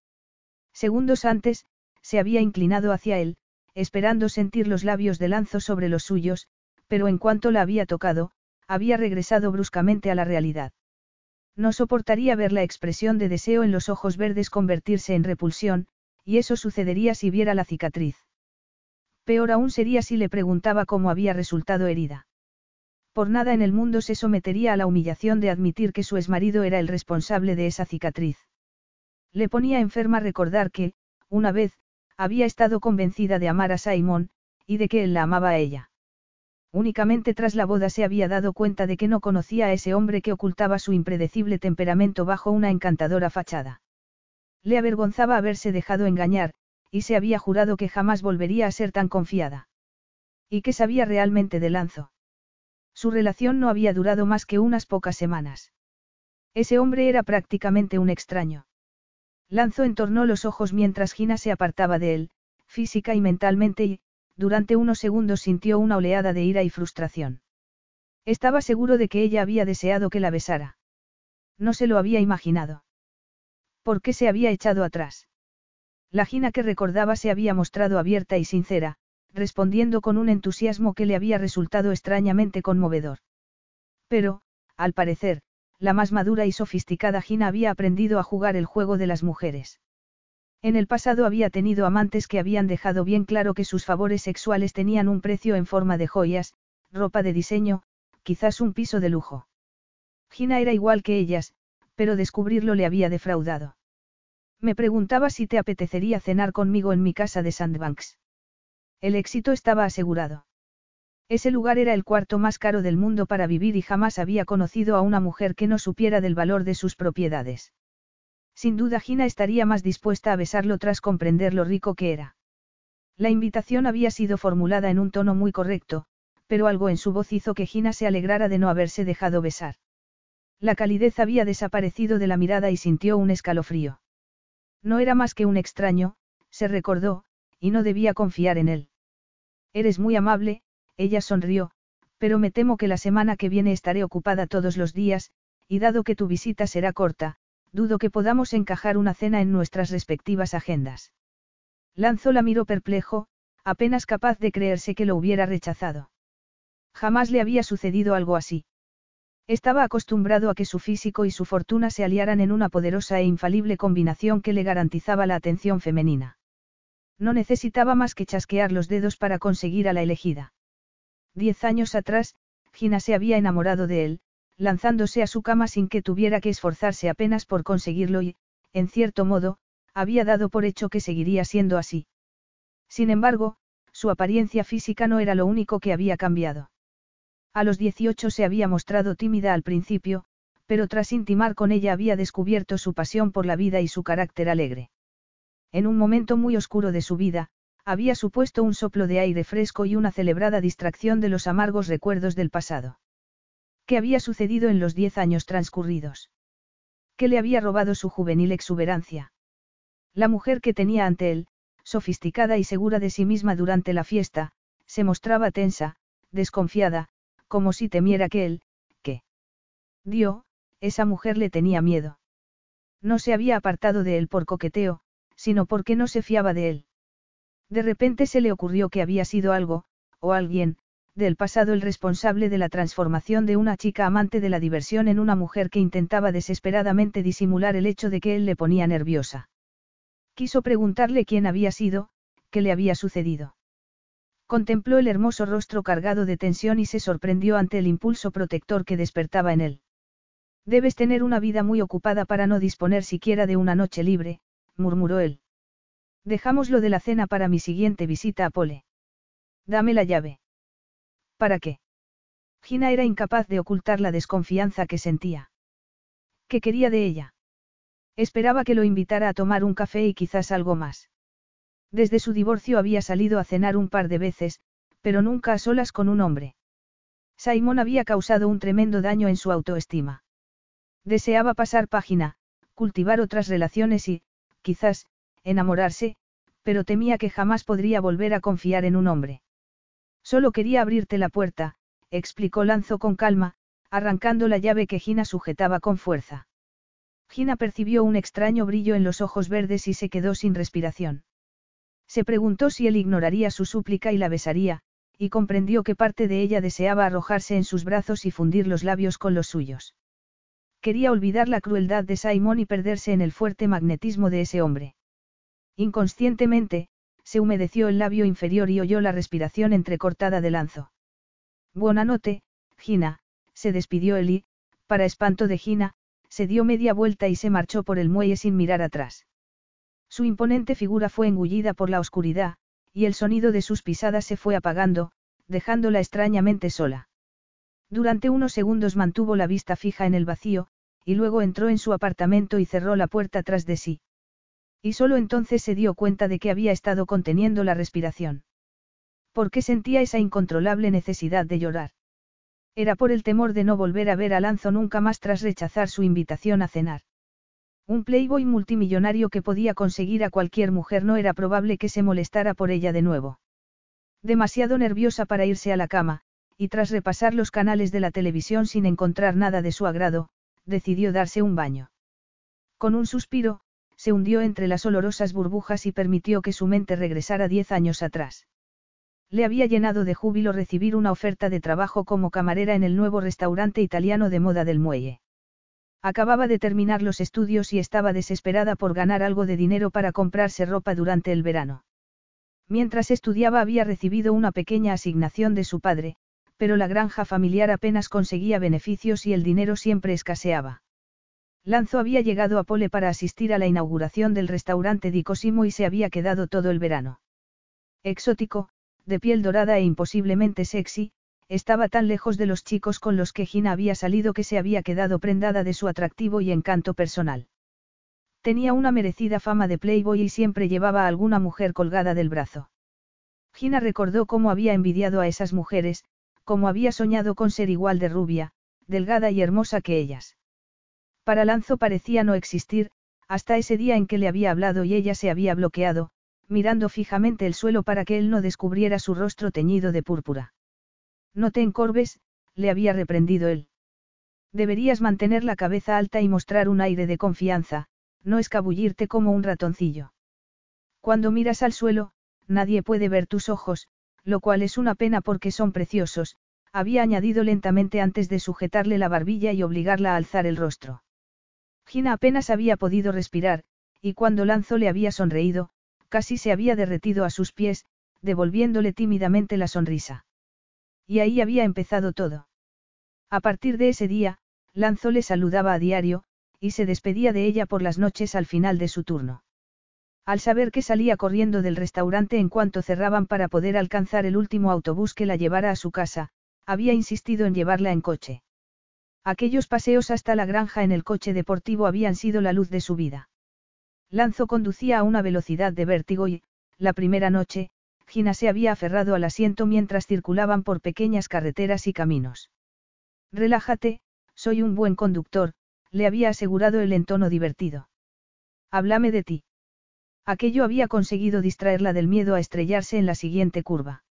Segundos antes, se había inclinado hacia él, esperando sentir los labios de Lanzo sobre los suyos, pero en cuanto la había tocado, había regresado bruscamente a la realidad. No soportaría ver la expresión de deseo en los ojos verdes convertirse en repulsión, y eso sucedería si viera la cicatriz. Peor aún sería si le preguntaba cómo había resultado herida. Por nada en el mundo se sometería a la humillación de admitir que su exmarido era el responsable de esa cicatriz. Le ponía enferma recordar que, una vez, había estado convencida de amar a Simon, y de que él la amaba a ella. Únicamente tras la boda se había dado cuenta de que no conocía a ese hombre que ocultaba su impredecible temperamento bajo una encantadora fachada. Le avergonzaba haberse dejado engañar, y se había jurado que jamás volvería a ser tan confiada. ¿Y qué sabía realmente de Lanzo? Su relación no había durado más que unas pocas semanas. Ese hombre era prácticamente un extraño. Lanzo entornó los ojos mientras Gina se apartaba de él, física y mentalmente y, durante unos segundos sintió una oleada de ira y frustración. Estaba seguro de que ella había deseado que la besara. No se lo había imaginado. ¿Por qué se había echado atrás? La Gina que recordaba se había mostrado abierta y sincera, respondiendo con un entusiasmo que le había resultado extrañamente conmovedor. Pero, al parecer, la más madura y sofisticada Gina había aprendido a jugar el juego de las mujeres. En el pasado había tenido amantes que habían dejado bien claro que sus favores sexuales tenían un precio en forma de joyas, ropa de diseño, quizás un piso de lujo. Gina era igual que ellas, pero descubrirlo le había defraudado. Me preguntaba si te apetecería cenar conmigo en mi casa de Sandbanks. El éxito estaba asegurado. Ese lugar era el cuarto más caro del mundo para vivir y jamás había conocido a una mujer que no supiera del valor de sus propiedades. Sin duda Gina estaría más dispuesta a besarlo tras comprender lo rico que era. La invitación había sido formulada en un tono muy correcto, pero algo en su voz hizo que Gina se alegrara de no haberse dejado besar. La calidez había desaparecido de la mirada y sintió un escalofrío. No era más que un extraño, se recordó, y no debía confiar en él. Eres muy amable, ella sonrió, pero me temo que la semana que viene estaré ocupada todos los días, y dado que tu visita será corta, dudo que podamos encajar una cena en nuestras respectivas agendas. Lanzo la miró perplejo, apenas capaz de creerse que lo hubiera rechazado. Jamás le había sucedido algo así. Estaba acostumbrado a que su físico y su fortuna se aliaran en una poderosa e infalible combinación que le garantizaba la atención femenina. No necesitaba más que chasquear los dedos para conseguir a la elegida. Diez años atrás, Gina se había enamorado de él, lanzándose a su cama sin que tuviera que esforzarse apenas por conseguirlo y, en cierto modo, había dado por hecho que seguiría siendo así. Sin embargo, su apariencia física no era lo único que había cambiado. A los 18 se había mostrado tímida al principio, pero tras intimar con ella había descubierto su pasión por la vida y su carácter alegre. En un momento muy oscuro de su vida, había supuesto un soplo de aire fresco y una celebrada distracción de los amargos recuerdos del pasado. ¿Qué había sucedido en los diez años transcurridos? ¿Qué le había robado su juvenil exuberancia? La mujer que tenía ante él, sofisticada y segura de sí misma durante la fiesta, se mostraba tensa, desconfiada, como si temiera que él, que. Dio, esa mujer le tenía miedo. No se había apartado de él por coqueteo, sino porque no se fiaba de él. De repente se le ocurrió que había sido algo, o alguien, del pasado el responsable de la transformación de una chica amante de la diversión en una mujer que intentaba desesperadamente disimular el hecho de que él le ponía nerviosa. Quiso preguntarle quién había sido, qué le había sucedido. Contempló el hermoso rostro cargado de tensión y se sorprendió ante el impulso protector que despertaba en él. Debes tener una vida muy ocupada para no disponer siquiera de una noche libre, murmuró él. Dejamos lo de la cena para mi siguiente visita a Pole. Dame la llave. ¿Para qué? Gina era incapaz de ocultar la desconfianza que sentía. ¿Qué quería de ella? Esperaba que lo invitara a tomar un café y quizás algo más. Desde su divorcio había salido a cenar un par de veces, pero nunca a solas con un hombre. Simon había causado un tremendo daño en su autoestima. Deseaba pasar página, cultivar otras relaciones y, quizás, enamorarse, pero temía que jamás podría volver a confiar en un hombre. Solo quería abrirte la puerta, explicó Lanzo con calma, arrancando la llave que Gina sujetaba con fuerza. Gina percibió un extraño brillo en los ojos verdes y se quedó sin respiración. Se preguntó si él ignoraría su súplica y la besaría, y comprendió que parte de ella deseaba arrojarse en sus brazos y fundir los labios con los suyos. Quería olvidar la crueldad de Simon y perderse en el fuerte magnetismo de ese hombre. Inconscientemente, se humedeció el labio inferior y oyó la respiración entrecortada de Lanzo. Buena noche, Gina, se despidió y, para espanto de Gina, se dio media vuelta y se marchó por el muelle sin mirar atrás. Su imponente figura fue engullida por la oscuridad, y el sonido de sus pisadas se fue apagando, dejándola extrañamente sola. Durante unos segundos mantuvo la vista fija en el vacío, y luego entró en su apartamento y cerró la puerta tras de sí. Y solo entonces se dio cuenta de que había estado conteniendo la respiración. ¿Por qué sentía esa incontrolable necesidad de llorar? Era por el temor de no volver a ver a Lanzo nunca más tras rechazar su invitación a cenar. Un playboy multimillonario que podía conseguir a cualquier mujer no era probable que se molestara por ella de nuevo. Demasiado nerviosa para irse a la cama, y tras repasar los canales de la televisión sin encontrar nada de su agrado, decidió darse un baño. Con un suspiro, se hundió entre las olorosas burbujas y permitió que su mente regresara diez años atrás. Le había llenado de júbilo recibir una oferta de trabajo como camarera en el nuevo restaurante italiano de moda del muelle. Acababa de terminar los estudios y estaba desesperada por ganar algo de dinero para comprarse ropa durante el verano. Mientras estudiaba había recibido una pequeña asignación de su padre, pero la granja familiar apenas conseguía beneficios y el dinero siempre escaseaba. Lanzo había llegado a Pole para asistir a la inauguración del restaurante Di Cosimo y se había quedado todo el verano. Exótico, de piel dorada e imposiblemente sexy, estaba tan lejos de los chicos con los que Gina había salido que se había quedado prendada de su atractivo y encanto personal. Tenía una merecida fama de playboy y siempre llevaba a alguna mujer colgada del brazo. Gina recordó cómo había envidiado a esas mujeres, como había soñado con ser igual de rubia, delgada y hermosa que ellas. Para Lanzo parecía no existir, hasta ese día en que le había hablado y ella se había bloqueado, mirando fijamente el suelo para que él no descubriera su rostro teñido de púrpura. No te encorves, le había reprendido él. Deberías mantener la cabeza alta y mostrar un aire de confianza, no escabullirte como un ratoncillo. Cuando miras al suelo, nadie puede ver tus ojos, lo cual es una pena porque son preciosos, había añadido lentamente antes de sujetarle la barbilla y obligarla a alzar el rostro. Gina apenas había podido respirar, y cuando Lanzo le había sonreído, casi se había derretido a sus pies, devolviéndole tímidamente la sonrisa. Y ahí había empezado todo. A partir de ese día, Lanzo le saludaba a diario, y se despedía de ella por las noches al final de su turno. Al saber que salía corriendo del restaurante en cuanto cerraban para poder alcanzar el último autobús que la llevara a su casa, había insistido en llevarla en coche. Aquellos paseos hasta la granja en el coche deportivo habían sido la luz de su vida. Lanzo conducía a una velocidad de vértigo y, la primera noche, Gina se había aferrado al asiento mientras circulaban por pequeñas carreteras y caminos. Relájate, soy un buen conductor, le había asegurado el entono divertido. Háblame de ti. Aquello había conseguido distraerla del miedo a estrellarse en la siguiente curva.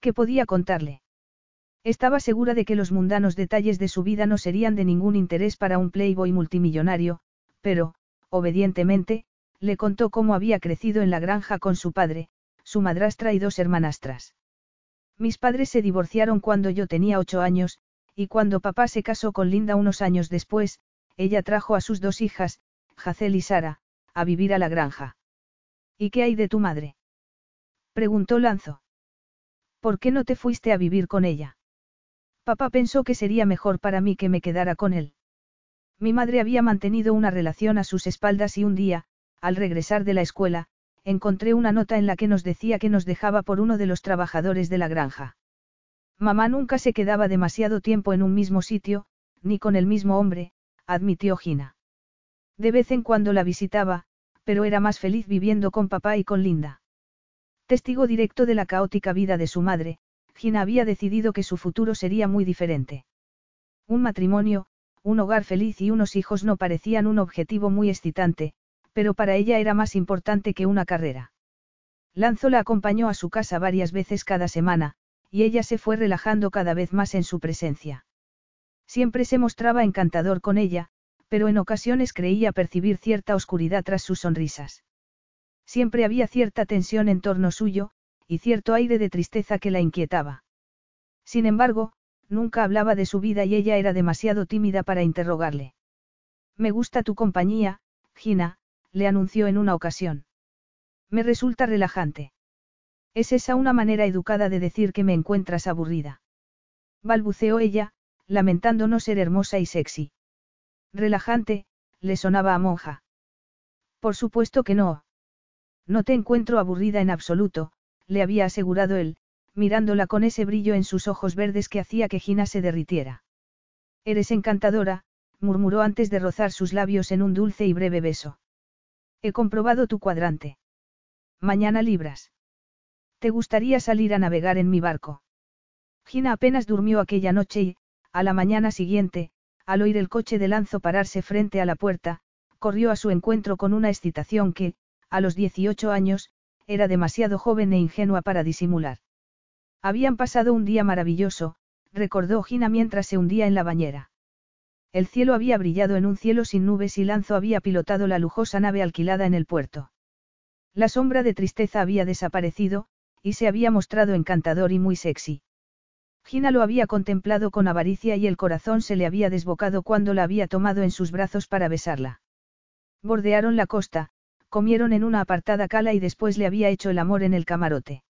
¿Qué podía contarle? Estaba segura de que los mundanos detalles de su vida no serían de ningún interés para un playboy multimillonario, pero, obedientemente, le contó cómo había crecido en la granja con su padre, su madrastra y dos hermanastras. Mis padres se divorciaron cuando yo tenía ocho años, y cuando papá se casó con Linda unos años después, ella trajo a sus dos hijas, Jacel y Sara, a vivir a la granja. ¿Y qué hay de tu madre? preguntó Lanzo. ¿Por qué no te fuiste a vivir con ella? Papá pensó que sería mejor para mí que me quedara con él. Mi madre había mantenido una relación a sus espaldas y un día, al regresar de la escuela, encontré una nota en la que nos decía que nos dejaba por uno de los trabajadores de la granja. Mamá nunca se quedaba demasiado tiempo en un mismo sitio, ni con el mismo hombre, admitió Gina. De vez en cuando la visitaba, pero era más feliz viviendo con papá y con Linda. Testigo directo de la caótica vida de su madre, Gina había decidido que su futuro sería muy diferente. Un matrimonio, un hogar feliz y unos hijos no parecían un objetivo muy excitante, pero para ella era más importante que una carrera. Lanzo la acompañó a su casa varias veces cada semana, y ella se fue relajando cada vez más en su presencia. Siempre se mostraba encantador con ella, pero en ocasiones creía percibir cierta oscuridad tras sus sonrisas. Siempre había cierta tensión en torno suyo, y cierto aire de tristeza que la inquietaba. Sin embargo, nunca hablaba de su vida y ella era demasiado tímida para interrogarle. Me gusta tu compañía, Gina, le anunció en una ocasión. Me resulta relajante. ¿Es esa una manera educada de decir que me encuentras aburrida? Balbuceó ella, lamentando no ser hermosa y sexy. Relajante, le sonaba a monja. Por supuesto que no. No te encuentro aburrida en absoluto, le había asegurado él, mirándola con ese brillo en sus ojos verdes que hacía que Gina se derritiera. Eres encantadora, murmuró antes de rozar sus labios en un dulce y breve beso. He comprobado tu cuadrante. Mañana libras. ¿Te gustaría salir a navegar en mi barco? Gina apenas durmió aquella noche y, a la mañana siguiente, al oír el coche de Lanzo pararse frente a la puerta, corrió a su encuentro con una excitación que, a los 18 años, era demasiado joven e ingenua para disimular. Habían pasado un día maravilloso, recordó Gina mientras se hundía en la bañera. El cielo había brillado en un cielo sin nubes y Lanzo había pilotado la lujosa nave alquilada en el puerto. La sombra de tristeza había desaparecido, y se había mostrado encantador y muy sexy. Gina lo había contemplado con avaricia y el corazón se le había desbocado cuando la había tomado en sus brazos para besarla. Bordearon la costa, comieron en una apartada cala y después le había hecho el amor en el camarote.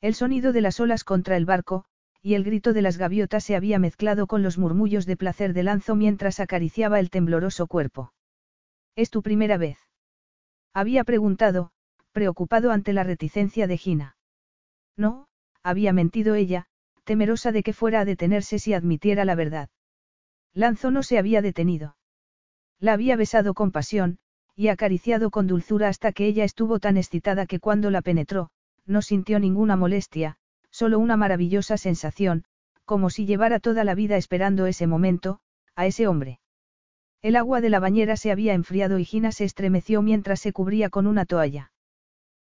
El sonido de las olas contra el barco, y el grito de las gaviotas se había mezclado con los murmullos de placer de Lanzo mientras acariciaba el tembloroso cuerpo. ¿Es tu primera vez? Había preguntado, preocupado ante la reticencia de Gina. No, había mentido ella, temerosa de que fuera a detenerse si admitiera la verdad. Lanzo no se había detenido. La había besado con pasión, y acariciado con dulzura hasta que ella estuvo tan excitada que cuando la penetró, no sintió ninguna molestia, solo una maravillosa sensación, como si llevara toda la vida esperando ese momento, a ese hombre. El agua de la bañera se había enfriado y Gina se estremeció mientras se cubría con una toalla.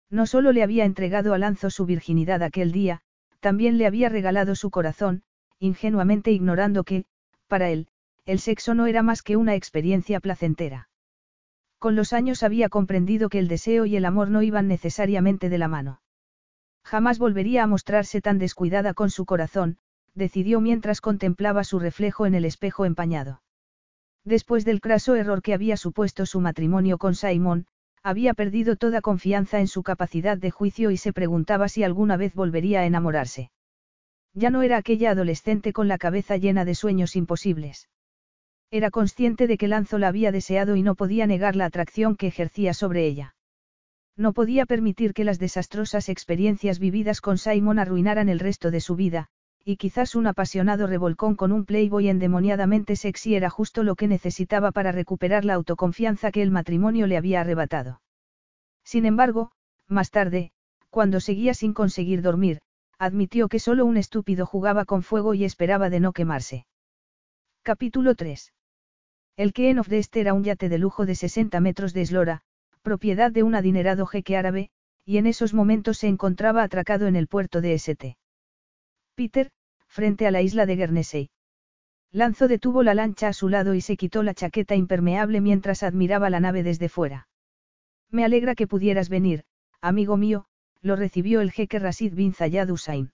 No solo le había entregado a Lanzo su virginidad aquel día, también le había regalado su corazón, ingenuamente ignorando que, para él, el sexo no era más que una experiencia placentera. Con los años había comprendido que el deseo y el amor no iban necesariamente de la mano. Jamás volvería a mostrarse tan descuidada con su corazón, decidió mientras contemplaba su reflejo en el espejo empañado. Después del craso error que había supuesto su matrimonio con Simon, había perdido toda confianza en su capacidad de juicio y se preguntaba si alguna vez volvería a enamorarse. Ya no era aquella adolescente con la cabeza llena de sueños imposibles. Era consciente de que Lanzo la había deseado y no podía negar la atracción que ejercía sobre ella. No podía permitir que las desastrosas experiencias vividas con Simon arruinaran el resto de su vida, y quizás un apasionado revolcón con un playboy endemoniadamente sexy era justo lo que necesitaba para recuperar la autoconfianza que el matrimonio le había arrebatado. Sin embargo, más tarde, cuando seguía sin conseguir dormir, admitió que solo un estúpido jugaba con fuego y esperaba de no quemarse. Capítulo 3. El Keen of Dest era un yate de lujo de 60 metros de eslora, propiedad de un adinerado jeque árabe, y en esos momentos se encontraba atracado en el puerto de St. Peter, frente a la isla de Guernesey. Lanzo detuvo la lancha a su lado y se quitó la chaqueta impermeable mientras admiraba la nave desde fuera. Me alegra que pudieras venir, amigo mío, lo recibió el jeque Rasid bin Zayad Hussain.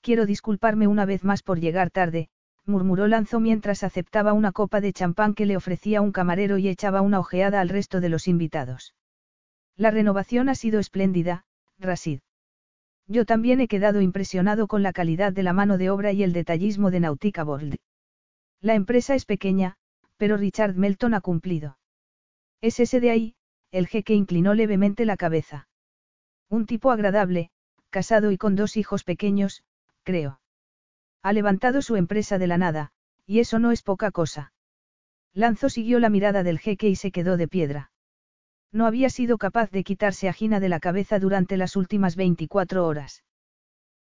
Quiero disculparme una vez más por llegar tarde, murmuró Lanzo mientras aceptaba una copa de champán que le ofrecía un camarero y echaba una ojeada al resto de los invitados. La renovación ha sido espléndida, Rasid. Yo también he quedado impresionado con la calidad de la mano de obra y el detallismo de Nautica World. La empresa es pequeña, pero Richard Melton ha cumplido. Es ese de ahí, el jeque inclinó levemente la cabeza. Un tipo agradable, casado y con dos hijos pequeños, creo. Ha levantado su empresa de la nada, y eso no es poca cosa. Lanzo siguió la mirada del jeque y se quedó de piedra. No había sido capaz de quitarse a Gina de la cabeza durante las últimas 24 horas.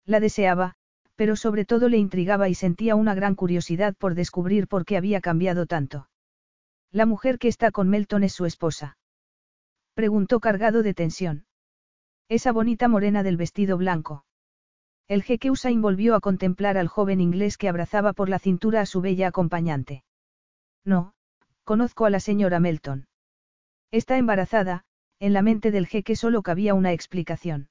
La deseaba, pero sobre todo le intrigaba y sentía una gran curiosidad por descubrir por qué había cambiado tanto. La mujer que está con Melton es su esposa. Preguntó cargado de tensión. Esa bonita morena del vestido blanco. El jeque Usain volvió a contemplar al joven inglés que abrazaba por la cintura a su bella acompañante. No, conozco a la señora Melton. Está embarazada, en la mente del jeque solo cabía una explicación.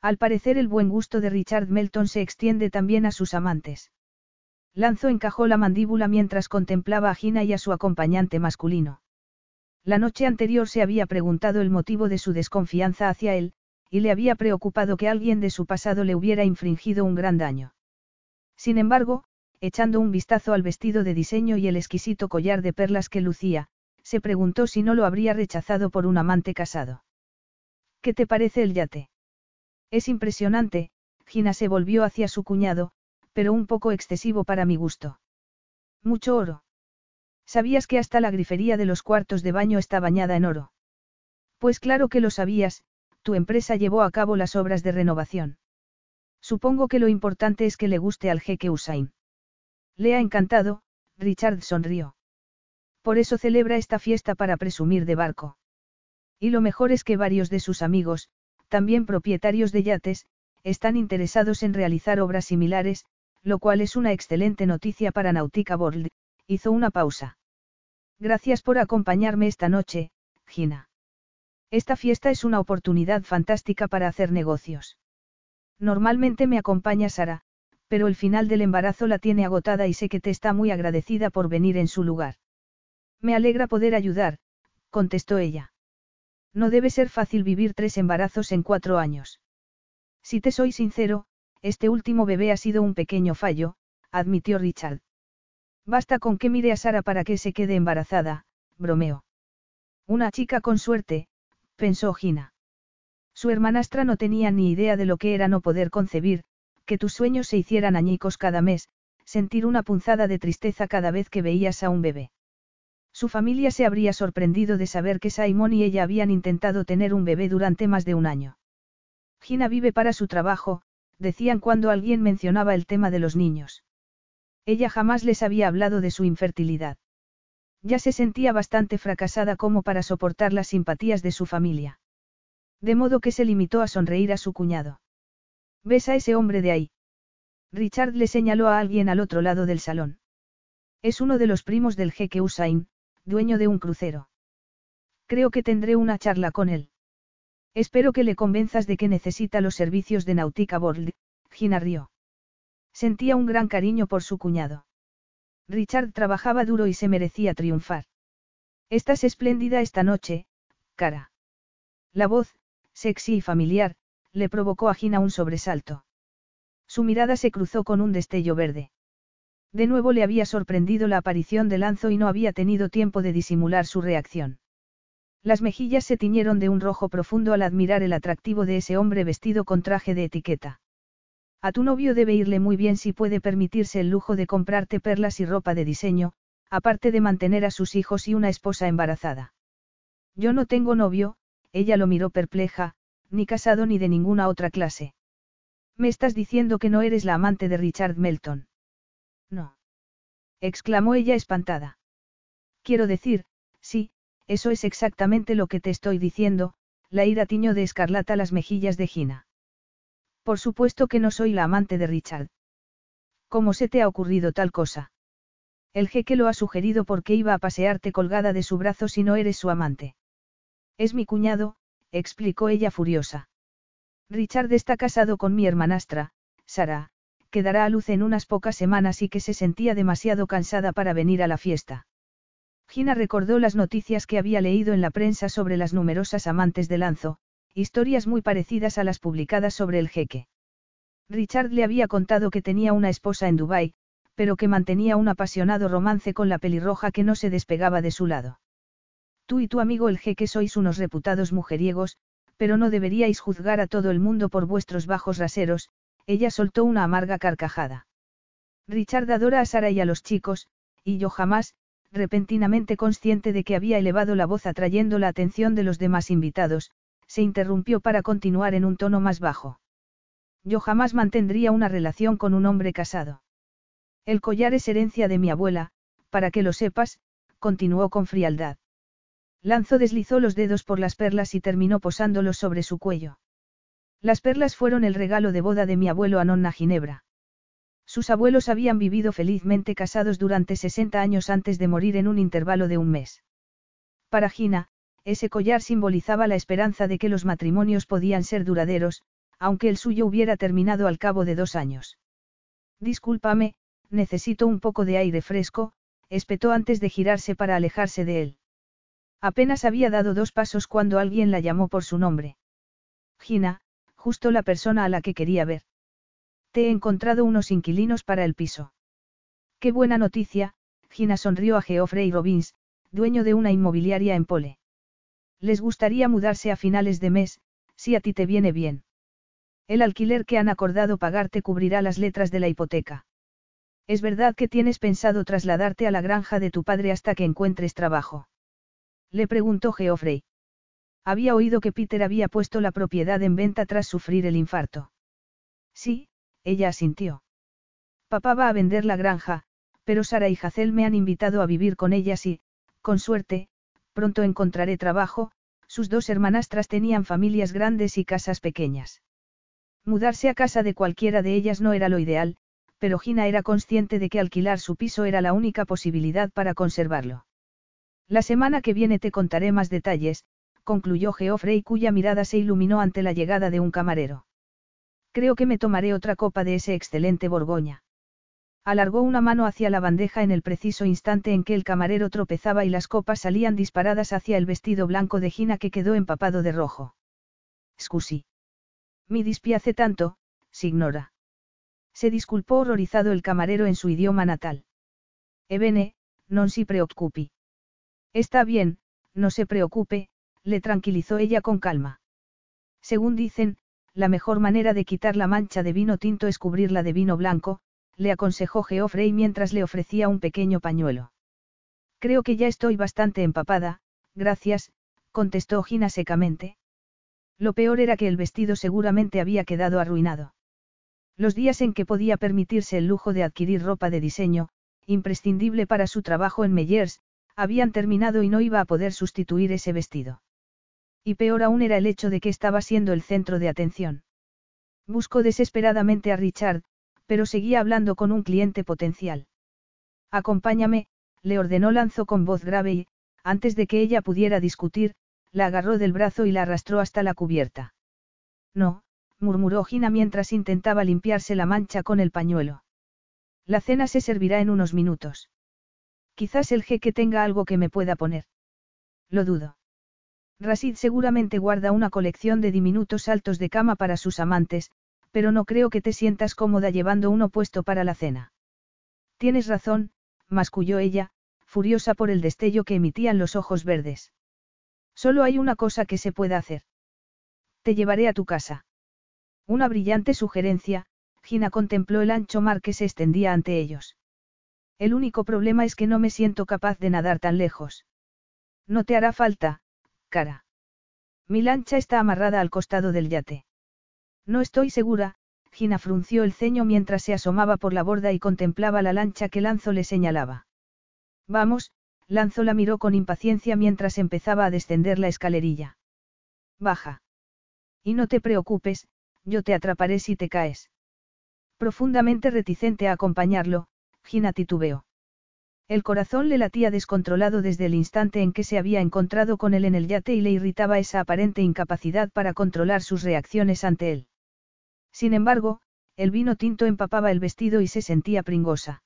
Al parecer el buen gusto de Richard Melton se extiende también a sus amantes. Lanzo encajó la mandíbula mientras contemplaba a Gina y a su acompañante masculino. La noche anterior se había preguntado el motivo de su desconfianza hacia él, y le había preocupado que alguien de su pasado le hubiera infringido un gran daño. Sin embargo, echando un vistazo al vestido de diseño y el exquisito collar de perlas que lucía, se preguntó si no lo habría rechazado por un amante casado. ¿Qué te parece el yate? Es impresionante, Gina se volvió hacia su cuñado, pero un poco excesivo para mi gusto. Mucho oro. ¿Sabías que hasta la grifería de los cuartos de baño está bañada en oro? Pues claro que lo sabías, tu empresa llevó a cabo las obras de renovación. Supongo que lo importante es que le guste al jeque Usain. Le ha encantado, Richard sonrió. Por eso celebra esta fiesta para presumir de barco. Y lo mejor es que varios de sus amigos, también propietarios de yates, están interesados en realizar obras similares, lo cual es una excelente noticia para Nautica World, hizo una pausa. Gracias por acompañarme esta noche, Gina. Esta fiesta es una oportunidad fantástica para hacer negocios. Normalmente me acompaña Sara, pero el final del embarazo la tiene agotada y sé que te está muy agradecida por venir en su lugar. Me alegra poder ayudar, contestó ella. No debe ser fácil vivir tres embarazos en cuatro años. Si te soy sincero, este último bebé ha sido un pequeño fallo, admitió Richard. Basta con que mire a Sara para que se quede embarazada, bromeó. Una chica con suerte, pensó Gina. Su hermanastra no tenía ni idea de lo que era no poder concebir, que tus sueños se hicieran añicos cada mes, sentir una punzada de tristeza cada vez que veías a un bebé. Su familia se habría sorprendido de saber que Simon y ella habían intentado tener un bebé durante más de un año. Gina vive para su trabajo, decían cuando alguien mencionaba el tema de los niños. Ella jamás les había hablado de su infertilidad. Ya se sentía bastante fracasada como para soportar las simpatías de su familia. De modo que se limitó a sonreír a su cuñado. ¿Ves a ese hombre de ahí? Richard le señaló a alguien al otro lado del salón. Es uno de los primos del jeque Usain, dueño de un crucero. Creo que tendré una charla con él. Espero que le convenzas de que necesita los servicios de Nautica World, Gina rió. Sentía un gran cariño por su cuñado. Richard trabajaba duro y se merecía triunfar. Estás espléndida esta noche, cara. La voz, sexy y familiar, le provocó a Gina un sobresalto. Su mirada se cruzó con un destello verde. De nuevo le había sorprendido la aparición de Lanzo y no había tenido tiempo de disimular su reacción. Las mejillas se tiñeron de un rojo profundo al admirar el atractivo de ese hombre vestido con traje de etiqueta. A tu novio debe irle muy bien si puede permitirse el lujo de comprarte perlas y ropa de diseño, aparte de mantener a sus hijos y una esposa embarazada. Yo no tengo novio, ella lo miró perpleja, ni casado ni de ninguna otra clase. Me estás diciendo que no eres la amante de Richard Melton. No. exclamó ella espantada. Quiero decir, sí, eso es exactamente lo que te estoy diciendo, la ira tiñó de escarlata las mejillas de Gina. Por supuesto que no soy la amante de Richard. ¿Cómo se te ha ocurrido tal cosa? El jeque lo ha sugerido porque iba a pasearte colgada de su brazo si no eres su amante. Es mi cuñado, explicó ella furiosa. Richard está casado con mi hermanastra, Sara, que dará a luz en unas pocas semanas y que se sentía demasiado cansada para venir a la fiesta. Gina recordó las noticias que había leído en la prensa sobre las numerosas amantes de Lanzo, historias muy parecidas a las publicadas sobre el jeque. Richard le había contado que tenía una esposa en Dubái, pero que mantenía un apasionado romance con la pelirroja que no se despegaba de su lado. Tú y tu amigo el jeque sois unos reputados mujeriegos, pero no deberíais juzgar a todo el mundo por vuestros bajos raseros, ella soltó una amarga carcajada. Richard adora a Sara y a los chicos, y yo jamás, repentinamente consciente de que había elevado la voz atrayendo la atención de los demás invitados, se interrumpió para continuar en un tono más bajo. Yo jamás mantendría una relación con un hombre casado. El collar es herencia de mi abuela, para que lo sepas, continuó con frialdad. Lanzo deslizó los dedos por las perlas y terminó posándolos sobre su cuello. Las perlas fueron el regalo de boda de mi abuelo a Nonna Ginebra. Sus abuelos habían vivido felizmente casados durante 60 años antes de morir en un intervalo de un mes. Para Gina, ese collar simbolizaba la esperanza de que los matrimonios podían ser duraderos, aunque el suyo hubiera terminado al cabo de dos años. Discúlpame, necesito un poco de aire fresco, espetó antes de girarse para alejarse de él. Apenas había dado dos pasos cuando alguien la llamó por su nombre. Gina, justo la persona a la que quería ver. Te he encontrado unos inquilinos para el piso. Qué buena noticia, Gina sonrió a Geoffrey Robbins, dueño de una inmobiliaria en Pole. Les gustaría mudarse a finales de mes, si a ti te viene bien. El alquiler que han acordado pagarte cubrirá las letras de la hipoteca. Es verdad que tienes pensado trasladarte a la granja de tu padre hasta que encuentres trabajo. Le preguntó Geoffrey. Había oído que Peter había puesto la propiedad en venta tras sufrir el infarto. Sí, ella asintió. Papá va a vender la granja, pero Sara y Hazel me han invitado a vivir con ellas y, con suerte, pronto encontraré trabajo, sus dos hermanastras tenían familias grandes y casas pequeñas. Mudarse a casa de cualquiera de ellas no era lo ideal, pero Gina era consciente de que alquilar su piso era la única posibilidad para conservarlo. La semana que viene te contaré más detalles, concluyó Geoffrey cuya mirada se iluminó ante la llegada de un camarero. Creo que me tomaré otra copa de ese excelente Borgoña. Alargó una mano hacia la bandeja en el preciso instante en que el camarero tropezaba y las copas salían disparadas hacia el vestido blanco de Gina que quedó empapado de rojo. Scusi. Mi dispiace tanto, signora. Se disculpó horrorizado el camarero en su idioma natal. Ebene, non si preoccupi. Está bien, no se preocupe, le tranquilizó ella con calma. Según dicen, la mejor manera de quitar la mancha de vino tinto es cubrirla de vino blanco, le aconsejó Geoffrey mientras le ofrecía un pequeño pañuelo. Creo que ya estoy bastante empapada, gracias, contestó Gina secamente. Lo peor era que el vestido seguramente había quedado arruinado. Los días en que podía permitirse el lujo de adquirir ropa de diseño, imprescindible para su trabajo en Meyers, habían terminado y no iba a poder sustituir ese vestido. Y peor aún era el hecho de que estaba siendo el centro de atención. Buscó desesperadamente a Richard, pero seguía hablando con un cliente potencial. Acompáñame, le ordenó Lanzo con voz grave y, antes de que ella pudiera discutir, la agarró del brazo y la arrastró hasta la cubierta. No, murmuró Gina mientras intentaba limpiarse la mancha con el pañuelo. La cena se servirá en unos minutos. Quizás el jeque tenga algo que me pueda poner. Lo dudo. Rasid seguramente guarda una colección de diminutos saltos de cama para sus amantes, pero no creo que te sientas cómoda llevando uno puesto para la cena. Tienes razón, masculló ella, furiosa por el destello que emitían los ojos verdes. Solo hay una cosa que se pueda hacer. Te llevaré a tu casa. Una brillante sugerencia, Gina contempló el ancho mar que se extendía ante ellos. El único problema es que no me siento capaz de nadar tan lejos. No te hará falta, cara. Mi lancha está amarrada al costado del yate. No estoy segura, Gina frunció el ceño mientras se asomaba por la borda y contemplaba la lancha que Lanzo le señalaba. Vamos, Lanzo la miró con impaciencia mientras empezaba a descender la escalerilla. Baja. Y no te preocupes, yo te atraparé si te caes. Profundamente reticente a acompañarlo, Gina titubeó. El corazón le latía descontrolado desde el instante en que se había encontrado con él en el yate y le irritaba esa aparente incapacidad para controlar sus reacciones ante él. Sin embargo, el vino tinto empapaba el vestido y se sentía pringosa.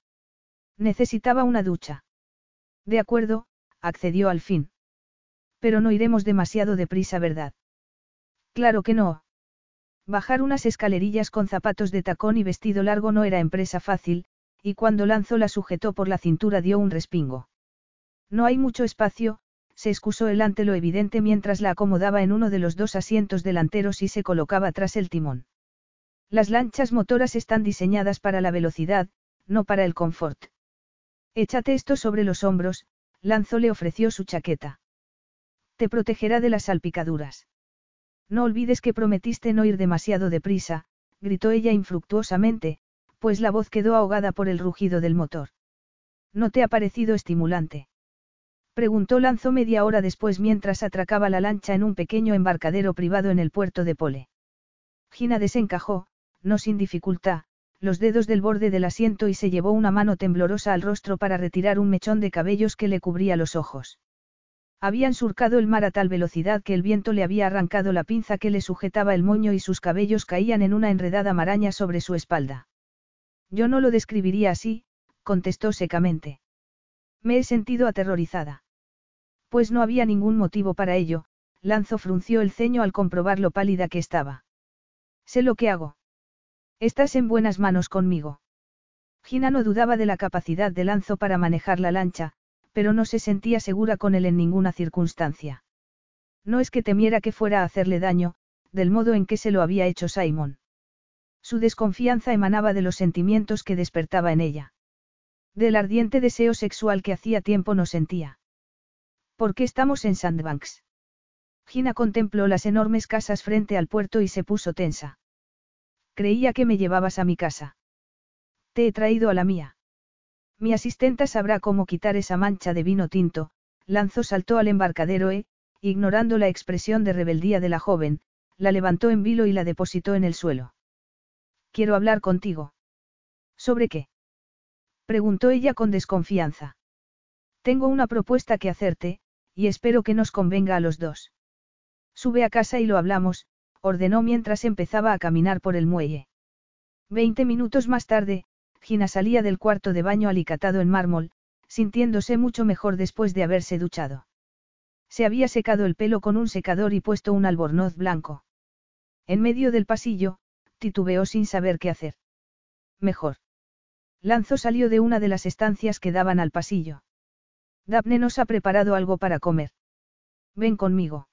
Necesitaba una ducha. De acuerdo, accedió al fin. Pero no iremos demasiado deprisa, ¿verdad? Claro que no. Bajar unas escalerillas con zapatos de tacón y vestido largo no era empresa fácil, y cuando lanzó la sujetó por la cintura dio un respingo. No hay mucho espacio, se excusó él ante lo evidente mientras la acomodaba en uno de los dos asientos delanteros y se colocaba tras el timón. Las lanchas motoras están diseñadas para la velocidad, no para el confort. Échate esto sobre los hombros, Lanzo le ofreció su chaqueta. Te protegerá de las salpicaduras. No olvides que prometiste no ir demasiado deprisa, gritó ella infructuosamente, pues la voz quedó ahogada por el rugido del motor. ¿No te ha parecido estimulante? Preguntó Lanzo media hora después mientras atracaba la lancha en un pequeño embarcadero privado en el puerto de Pole. Gina desencajó, no sin dificultad, los dedos del borde del asiento y se llevó una mano temblorosa al rostro para retirar un mechón de cabellos que le cubría los ojos. Habían surcado el mar a tal velocidad que el viento le había arrancado la pinza que le sujetaba el moño y sus cabellos caían en una enredada maraña sobre su espalda. Yo no lo describiría así, contestó secamente. Me he sentido aterrorizada. Pues no había ningún motivo para ello, Lanzo frunció el ceño al comprobar lo pálida que estaba. Sé lo que hago. Estás en buenas manos conmigo. Gina no dudaba de la capacidad de Lanzo para manejar la lancha, pero no se sentía segura con él en ninguna circunstancia. No es que temiera que fuera a hacerle daño, del modo en que se lo había hecho Simon. Su desconfianza emanaba de los sentimientos que despertaba en ella. Del ardiente deseo sexual que hacía tiempo no sentía. ¿Por qué estamos en Sandbanks? Gina contempló las enormes casas frente al puerto y se puso tensa. Creía que me llevabas a mi casa. Te he traído a la mía. Mi asistenta sabrá cómo quitar esa mancha de vino tinto, lanzó saltó al embarcadero e, ignorando la expresión de rebeldía de la joven, la levantó en vilo y la depositó en el suelo. Quiero hablar contigo. ¿Sobre qué? Preguntó ella con desconfianza. Tengo una propuesta que hacerte, y espero que nos convenga a los dos. Sube a casa y lo hablamos, ordenó mientras empezaba a caminar por el muelle. Veinte minutos más tarde, Gina salía del cuarto de baño alicatado en mármol, sintiéndose mucho mejor después de haberse duchado. Se había secado el pelo con un secador y puesto un albornoz blanco. En medio del pasillo, titubeó sin saber qué hacer. Mejor. Lanzo salió de una de las estancias que daban al pasillo. Daphne nos ha preparado algo para comer. Ven conmigo.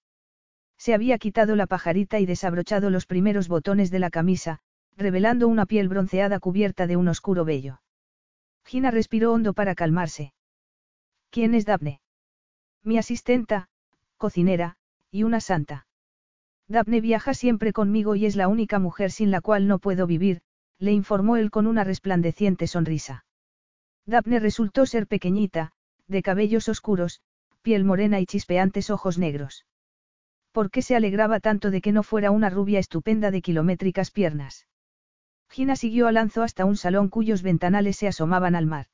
Se había quitado la pajarita y desabrochado los primeros botones de la camisa, revelando una piel bronceada cubierta de un oscuro vello. Gina respiró hondo para calmarse. ¿Quién es Daphne? Mi asistenta, cocinera, y una santa. Daphne viaja siempre conmigo y es la única mujer sin la cual no puedo vivir, le informó él con una resplandeciente sonrisa. Daphne resultó ser pequeñita, de cabellos oscuros, piel morena y chispeantes ojos negros. ¿Por qué se alegraba tanto de que no fuera una rubia estupenda de kilométricas piernas? Gina siguió a Lanzo hasta un salón cuyos ventanales se asomaban al mar.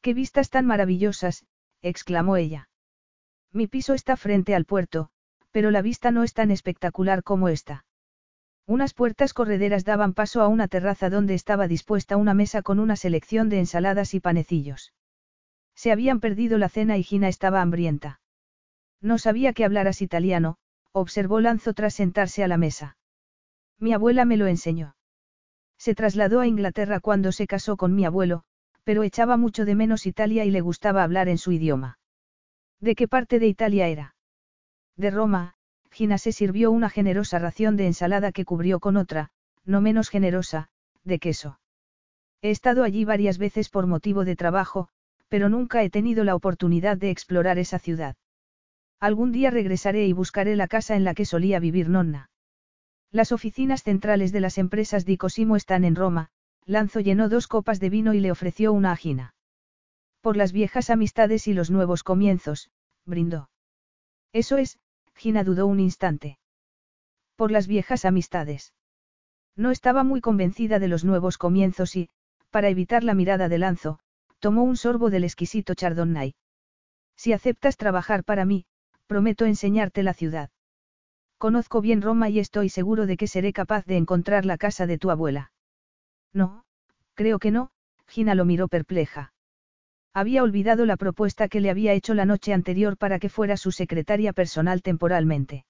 ¡Qué vistas tan maravillosas! exclamó ella. Mi piso está frente al puerto, pero la vista no es tan espectacular como esta. Unas puertas correderas daban paso a una terraza donde estaba dispuesta una mesa con una selección de ensaladas y panecillos. Se habían perdido la cena y Gina estaba hambrienta. No sabía que hablaras italiano, observó Lanzo tras sentarse a la mesa. Mi abuela me lo enseñó. Se trasladó a Inglaterra cuando se casó con mi abuelo, pero echaba mucho de menos Italia y le gustaba hablar en su idioma. ¿De qué parte de Italia era? De Roma, Gina se sirvió una generosa ración de ensalada que cubrió con otra, no menos generosa, de queso. He estado allí varias veces por motivo de trabajo, pero nunca he tenido la oportunidad de explorar esa ciudad. Algún día regresaré y buscaré la casa en la que solía vivir Nonna. Las oficinas centrales de las empresas di Cosimo están en Roma, Lanzo llenó dos copas de vino y le ofreció una ajina. Por las viejas amistades y los nuevos comienzos, brindó. Eso es, Gina dudó un instante. Por las viejas amistades. No estaba muy convencida de los nuevos comienzos y, para evitar la mirada de Lanzo, tomó un sorbo del exquisito chardonnay. Si aceptas trabajar para mí, prometo enseñarte la ciudad. Conozco bien Roma y estoy seguro de que seré capaz de encontrar la casa de tu abuela. No, creo que no, Gina lo miró perpleja. Había olvidado la propuesta que le había hecho la noche anterior para que fuera su secretaria personal temporalmente.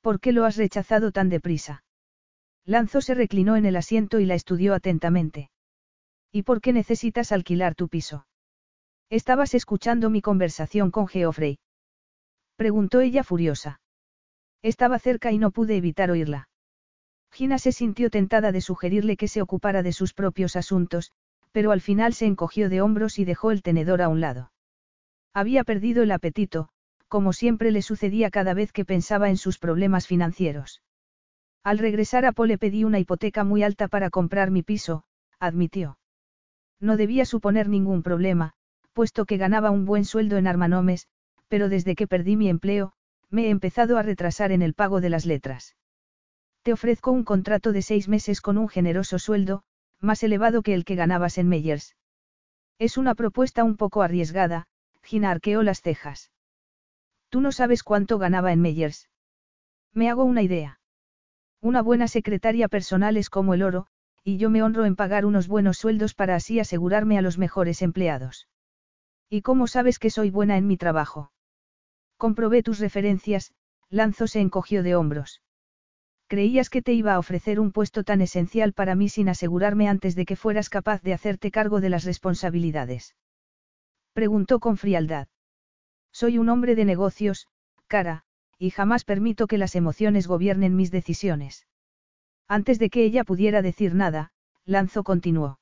¿Por qué lo has rechazado tan deprisa? Lanzo se reclinó en el asiento y la estudió atentamente. ¿Y por qué necesitas alquilar tu piso? Estabas escuchando mi conversación con Geoffrey. Preguntó ella furiosa. Estaba cerca y no pude evitar oírla. Gina se sintió tentada de sugerirle que se ocupara de sus propios asuntos, pero al final se encogió de hombros y dejó el tenedor a un lado. Había perdido el apetito, como siempre le sucedía cada vez que pensaba en sus problemas financieros. Al regresar a Pole pedí una hipoteca muy alta para comprar mi piso, admitió. No debía suponer ningún problema, puesto que ganaba un buen sueldo en Armanomes, pero desde que perdí mi empleo, me he empezado a retrasar en el pago de las letras. Te ofrezco un contrato de seis meses con un generoso sueldo, más elevado que el que ganabas en Meyers. Es una propuesta un poco arriesgada, Gina arqueó las cejas. Tú no sabes cuánto ganaba en Meyers. Me hago una idea. Una buena secretaria personal es como el oro, y yo me honro en pagar unos buenos sueldos para así asegurarme a los mejores empleados. ¿Y cómo sabes que soy buena en mi trabajo? Comprobé tus referencias, Lanzo se encogió de hombros. Creías que te iba a ofrecer un puesto tan esencial para mí sin asegurarme antes de que fueras capaz de hacerte cargo de las responsabilidades. Preguntó con frialdad. Soy un hombre de negocios, cara, y jamás permito que las emociones gobiernen mis decisiones. Antes de que ella pudiera decir nada, Lanzo continuó.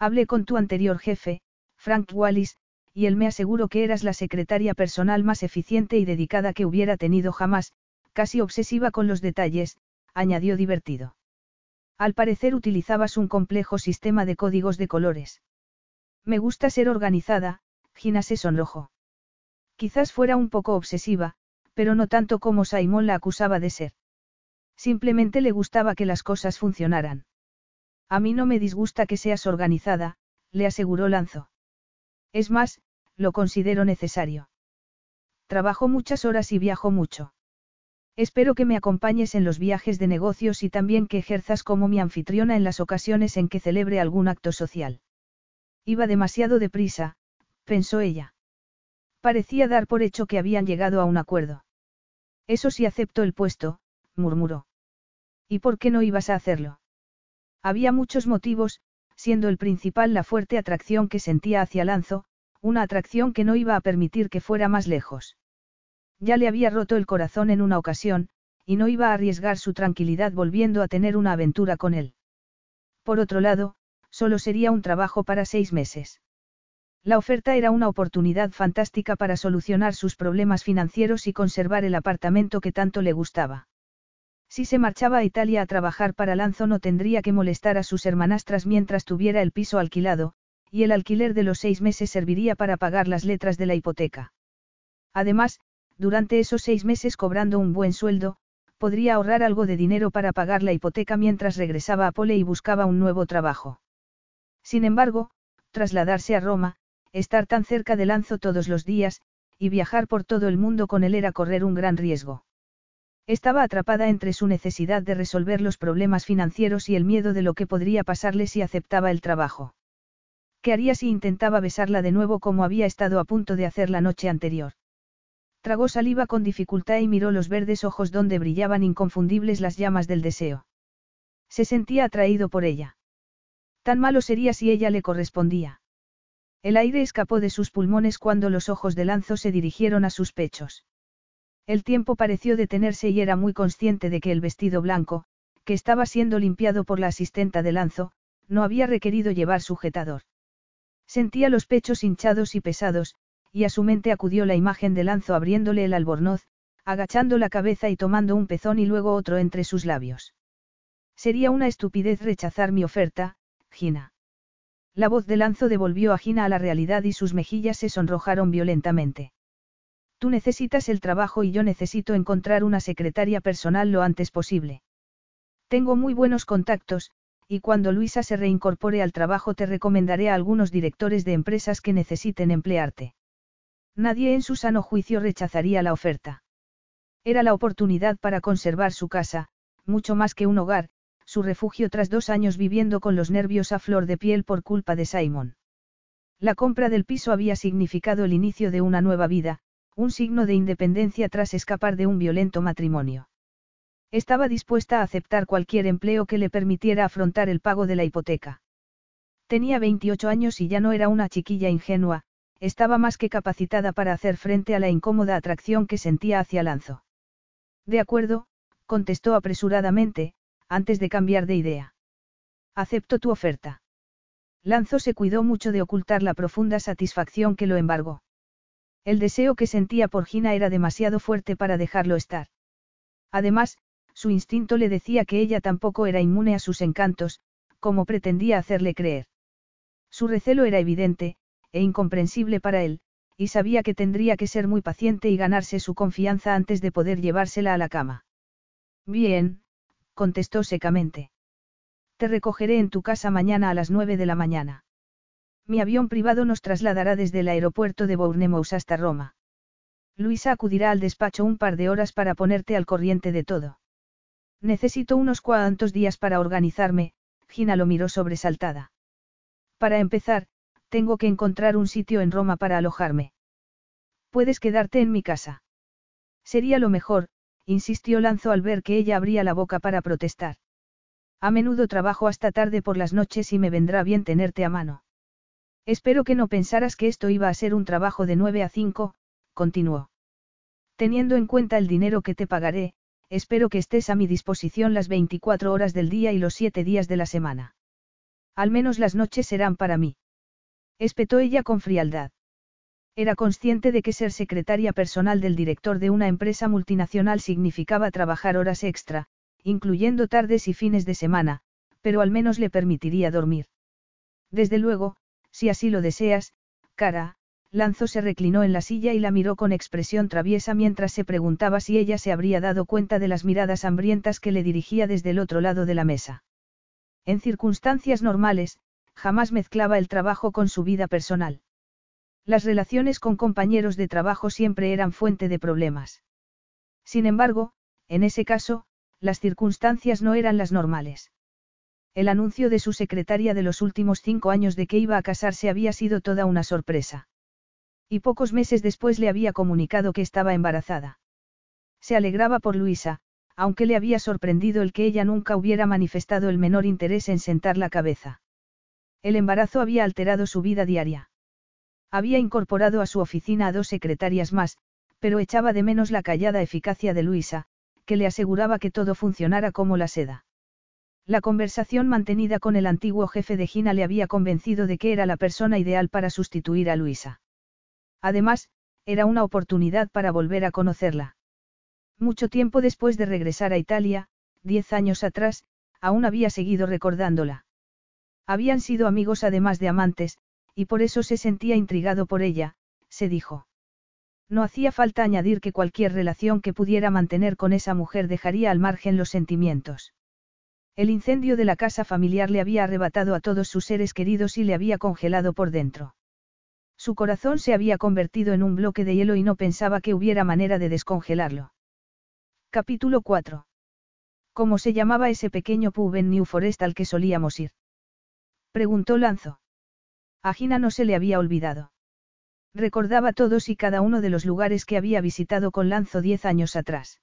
Hablé con tu anterior jefe, Frank Wallis, y él me aseguró que eras la secretaria personal más eficiente y dedicada que hubiera tenido jamás, casi obsesiva con los detalles, añadió divertido. Al parecer utilizabas un complejo sistema de códigos de colores. Me gusta ser organizada, Gina se sonrojó. Quizás fuera un poco obsesiva, pero no tanto como Simon la acusaba de ser. Simplemente le gustaba que las cosas funcionaran. A mí no me disgusta que seas organizada, le aseguró Lanzo. Es más, lo considero necesario. Trabajo muchas horas y viajo mucho. Espero que me acompañes en los viajes de negocios y también que ejerzas como mi anfitriona en las ocasiones en que celebre algún acto social. Iba demasiado deprisa, pensó ella. Parecía dar por hecho que habían llegado a un acuerdo. Eso sí acepto el puesto, murmuró. ¿Y por qué no ibas a hacerlo? Había muchos motivos, siendo el principal la fuerte atracción que sentía hacia Lanzo, una atracción que no iba a permitir que fuera más lejos. Ya le había roto el corazón en una ocasión, y no iba a arriesgar su tranquilidad volviendo a tener una aventura con él. Por otro lado, solo sería un trabajo para seis meses. La oferta era una oportunidad fantástica para solucionar sus problemas financieros y conservar el apartamento que tanto le gustaba. Si se marchaba a Italia a trabajar para Lanzo no tendría que molestar a sus hermanastras mientras tuviera el piso alquilado, y el alquiler de los seis meses serviría para pagar las letras de la hipoteca. Además, durante esos seis meses cobrando un buen sueldo, podría ahorrar algo de dinero para pagar la hipoteca mientras regresaba a Pole y buscaba un nuevo trabajo. Sin embargo, trasladarse a Roma, estar tan cerca de Lanzo todos los días, y viajar por todo el mundo con él era correr un gran riesgo. Estaba atrapada entre su necesidad de resolver los problemas financieros y el miedo de lo que podría pasarle si aceptaba el trabajo. ¿Qué haría si intentaba besarla de nuevo como había estado a punto de hacer la noche anterior? Tragó saliva con dificultad y miró los verdes ojos donde brillaban inconfundibles las llamas del deseo. Se sentía atraído por ella. Tan malo sería si ella le correspondía. El aire escapó de sus pulmones cuando los ojos de Lanzo se dirigieron a sus pechos. El tiempo pareció detenerse y era muy consciente de que el vestido blanco, que estaba siendo limpiado por la asistenta de Lanzo, no había requerido llevar sujetador. Sentía los pechos hinchados y pesados, y a su mente acudió la imagen de Lanzo abriéndole el albornoz, agachando la cabeza y tomando un pezón y luego otro entre sus labios. Sería una estupidez rechazar mi oferta, Gina. La voz de Lanzo devolvió a Gina a la realidad y sus mejillas se sonrojaron violentamente. Tú necesitas el trabajo y yo necesito encontrar una secretaria personal lo antes posible. Tengo muy buenos contactos, y cuando Luisa se reincorpore al trabajo te recomendaré a algunos directores de empresas que necesiten emplearte. Nadie en su sano juicio rechazaría la oferta. Era la oportunidad para conservar su casa, mucho más que un hogar, su refugio tras dos años viviendo con los nervios a flor de piel por culpa de Simon. La compra del piso había significado el inicio de una nueva vida, un signo de independencia tras escapar de un violento matrimonio. Estaba dispuesta a aceptar cualquier empleo que le permitiera afrontar el pago de la hipoteca. Tenía 28 años y ya no era una chiquilla ingenua, estaba más que capacitada para hacer frente a la incómoda atracción que sentía hacia Lanzo. De acuerdo, contestó apresuradamente, antes de cambiar de idea. Acepto tu oferta. Lanzo se cuidó mucho de ocultar la profunda satisfacción que lo embargó. El deseo que sentía por Gina era demasiado fuerte para dejarlo estar. Además, su instinto le decía que ella tampoco era inmune a sus encantos, como pretendía hacerle creer. Su recelo era evidente, e incomprensible para él, y sabía que tendría que ser muy paciente y ganarse su confianza antes de poder llevársela a la cama. Bien, contestó secamente. Te recogeré en tu casa mañana a las nueve de la mañana. Mi avión privado nos trasladará desde el aeropuerto de Bournemouth hasta Roma. Luisa acudirá al despacho un par de horas para ponerte al corriente de todo. Necesito unos cuantos días para organizarme, Gina lo miró sobresaltada. Para empezar, tengo que encontrar un sitio en Roma para alojarme. Puedes quedarte en mi casa. Sería lo mejor, insistió Lanzo al ver que ella abría la boca para protestar. A menudo trabajo hasta tarde por las noches y me vendrá bien tenerte a mano. Espero que no pensaras que esto iba a ser un trabajo de 9 a 5, continuó. Teniendo en cuenta el dinero que te pagaré, espero que estés a mi disposición las 24 horas del día y los 7 días de la semana. Al menos las noches serán para mí. Espetó ella con frialdad. Era consciente de que ser secretaria personal del director de una empresa multinacional significaba trabajar horas extra, incluyendo tardes y fines de semana, pero al menos le permitiría dormir. Desde luego, si así lo deseas, cara, Lanzo se reclinó en la silla y la miró con expresión traviesa mientras se preguntaba si ella se habría dado cuenta de las miradas hambrientas que le dirigía desde el otro lado de la mesa. En circunstancias normales, jamás mezclaba el trabajo con su vida personal. Las relaciones con compañeros de trabajo siempre eran fuente de problemas. Sin embargo, en ese caso, las circunstancias no eran las normales. El anuncio de su secretaria de los últimos cinco años de que iba a casarse había sido toda una sorpresa. Y pocos meses después le había comunicado que estaba embarazada. Se alegraba por Luisa, aunque le había sorprendido el que ella nunca hubiera manifestado el menor interés en sentar la cabeza. El embarazo había alterado su vida diaria. Había incorporado a su oficina a dos secretarias más, pero echaba de menos la callada eficacia de Luisa, que le aseguraba que todo funcionara como la seda. La conversación mantenida con el antiguo jefe de Gina le había convencido de que era la persona ideal para sustituir a Luisa. Además, era una oportunidad para volver a conocerla. Mucho tiempo después de regresar a Italia, diez años atrás, aún había seguido recordándola. Habían sido amigos además de amantes, y por eso se sentía intrigado por ella, se dijo. No hacía falta añadir que cualquier relación que pudiera mantener con esa mujer dejaría al margen los sentimientos. El incendio de la casa familiar le había arrebatado a todos sus seres queridos y le había congelado por dentro. Su corazón se había convertido en un bloque de hielo y no pensaba que hubiera manera de descongelarlo. Capítulo 4. ¿Cómo se llamaba ese pequeño pub en New Forest al que solíamos ir? Preguntó Lanzo. A Gina no se le había olvidado. Recordaba todos y cada uno de los lugares que había visitado con Lanzo diez años atrás.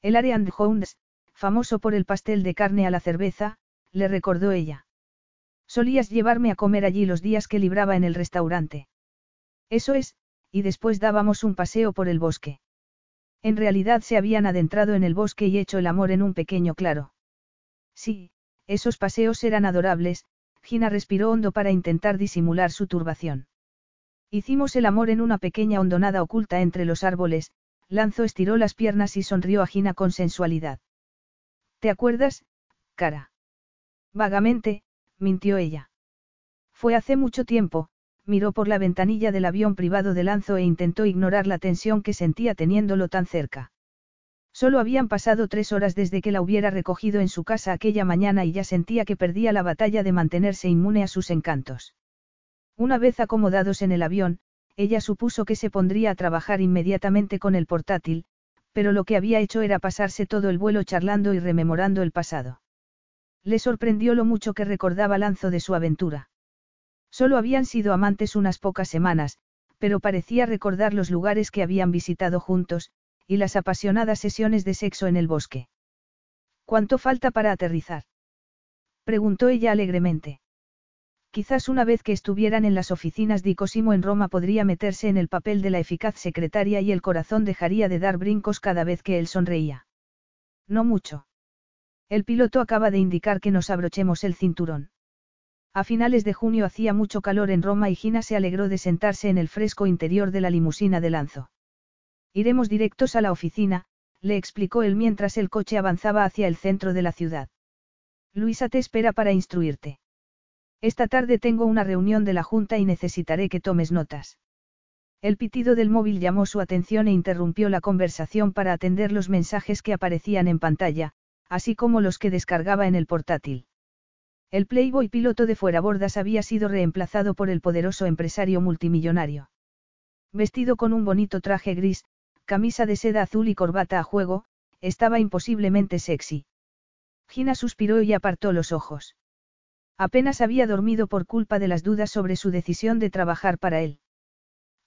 El Areand Hounds, famoso por el pastel de carne a la cerveza, le recordó ella. Solías llevarme a comer allí los días que libraba en el restaurante. Eso es, y después dábamos un paseo por el bosque. En realidad se habían adentrado en el bosque y hecho el amor en un pequeño claro. Sí, esos paseos eran adorables, Gina respiró hondo para intentar disimular su turbación. Hicimos el amor en una pequeña hondonada oculta entre los árboles, Lanzo estiró las piernas y sonrió a Gina con sensualidad. ¿Te acuerdas, cara? Vagamente, mintió ella. Fue hace mucho tiempo, miró por la ventanilla del avión privado de Lanzo e intentó ignorar la tensión que sentía teniéndolo tan cerca. Solo habían pasado tres horas desde que la hubiera recogido en su casa aquella mañana y ya sentía que perdía la batalla de mantenerse inmune a sus encantos. Una vez acomodados en el avión, ella supuso que se pondría a trabajar inmediatamente con el portátil, pero lo que había hecho era pasarse todo el vuelo charlando y rememorando el pasado. Le sorprendió lo mucho que recordaba Lanzo de su aventura. Solo habían sido amantes unas pocas semanas, pero parecía recordar los lugares que habían visitado juntos, y las apasionadas sesiones de sexo en el bosque. ¿Cuánto falta para aterrizar? preguntó ella alegremente. Quizás una vez que estuvieran en las oficinas de Cosimo en Roma podría meterse en el papel de la eficaz secretaria y el corazón dejaría de dar brincos cada vez que él sonreía. No mucho. El piloto acaba de indicar que nos abrochemos el cinturón. A finales de junio hacía mucho calor en Roma y Gina se alegró de sentarse en el fresco interior de la limusina de Lanzo. Iremos directos a la oficina, le explicó él mientras el coche avanzaba hacia el centro de la ciudad. Luisa te espera para instruirte. Esta tarde tengo una reunión de la Junta y necesitaré que tomes notas. El pitido del móvil llamó su atención e interrumpió la conversación para atender los mensajes que aparecían en pantalla, así como los que descargaba en el portátil. El Playboy piloto de fuerabordas había sido reemplazado por el poderoso empresario multimillonario. Vestido con un bonito traje gris, camisa de seda azul y corbata a juego, estaba imposiblemente sexy. Gina suspiró y apartó los ojos. Apenas había dormido por culpa de las dudas sobre su decisión de trabajar para él.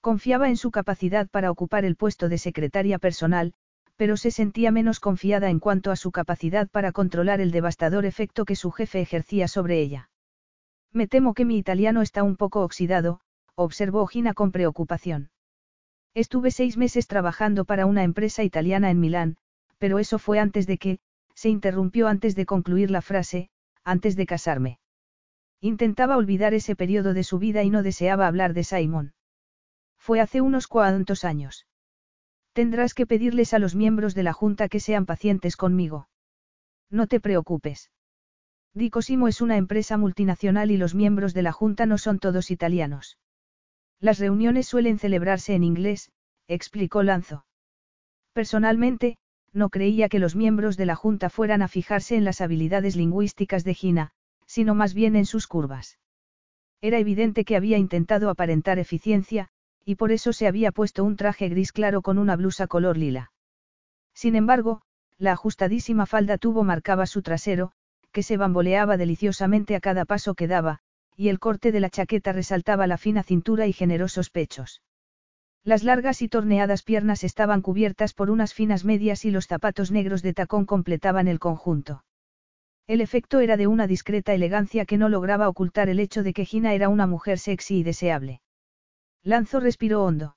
Confiaba en su capacidad para ocupar el puesto de secretaria personal, pero se sentía menos confiada en cuanto a su capacidad para controlar el devastador efecto que su jefe ejercía sobre ella. Me temo que mi italiano está un poco oxidado, observó Gina con preocupación. Estuve seis meses trabajando para una empresa italiana en Milán, pero eso fue antes de que, se interrumpió antes de concluir la frase, antes de casarme. Intentaba olvidar ese periodo de su vida y no deseaba hablar de Simon. Fue hace unos cuantos años. Tendrás que pedirles a los miembros de la Junta que sean pacientes conmigo. No te preocupes. Dicosimo es una empresa multinacional y los miembros de la Junta no son todos italianos. Las reuniones suelen celebrarse en inglés, explicó Lanzo. Personalmente, no creía que los miembros de la Junta fueran a fijarse en las habilidades lingüísticas de Gina, sino más bien en sus curvas. Era evidente que había intentado aparentar eficiencia, y por eso se había puesto un traje gris claro con una blusa color lila. Sin embargo, la ajustadísima falda tubo marcaba su trasero, que se bamboleaba deliciosamente a cada paso que daba, y el corte de la chaqueta resaltaba la fina cintura y generosos pechos. Las largas y torneadas piernas estaban cubiertas por unas finas medias y los zapatos negros de tacón completaban el conjunto. El efecto era de una discreta elegancia que no lograba ocultar el hecho de que Gina era una mujer sexy y deseable. Lanzo respiró hondo.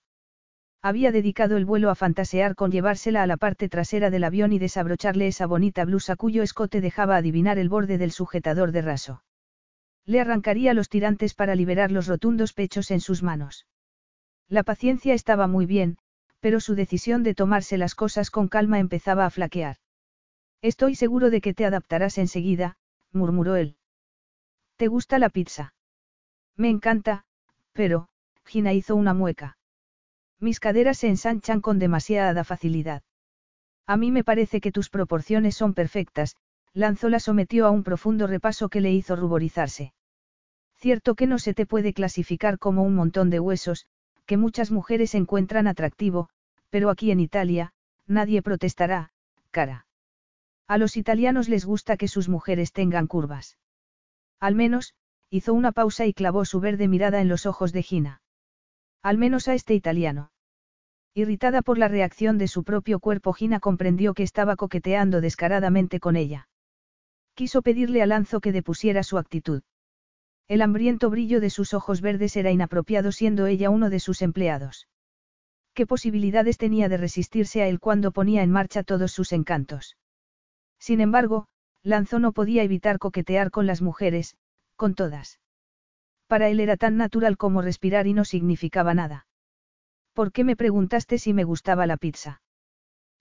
Había dedicado el vuelo a fantasear con llevársela a la parte trasera del avión y desabrocharle esa bonita blusa cuyo escote dejaba adivinar el borde del sujetador de raso. Le arrancaría los tirantes para liberar los rotundos pechos en sus manos. La paciencia estaba muy bien, pero su decisión de tomarse las cosas con calma empezaba a flaquear. Estoy seguro de que te adaptarás enseguida, murmuró él. ¿Te gusta la pizza? Me encanta, pero, Gina hizo una mueca. Mis caderas se ensanchan con demasiada facilidad. A mí me parece que tus proporciones son perfectas, Lanzo la sometió a un profundo repaso que le hizo ruborizarse. Cierto que no se te puede clasificar como un montón de huesos, que muchas mujeres encuentran atractivo, pero aquí en Italia, nadie protestará, cara. A los italianos les gusta que sus mujeres tengan curvas. Al menos, hizo una pausa y clavó su verde mirada en los ojos de Gina. Al menos a este italiano. Irritada por la reacción de su propio cuerpo, Gina comprendió que estaba coqueteando descaradamente con ella. Quiso pedirle a Lanzo que depusiera su actitud. El hambriento brillo de sus ojos verdes era inapropiado siendo ella uno de sus empleados. ¿Qué posibilidades tenía de resistirse a él cuando ponía en marcha todos sus encantos? Sin embargo, Lanzo no podía evitar coquetear con las mujeres, con todas. Para él era tan natural como respirar y no significaba nada. ¿Por qué me preguntaste si me gustaba la pizza?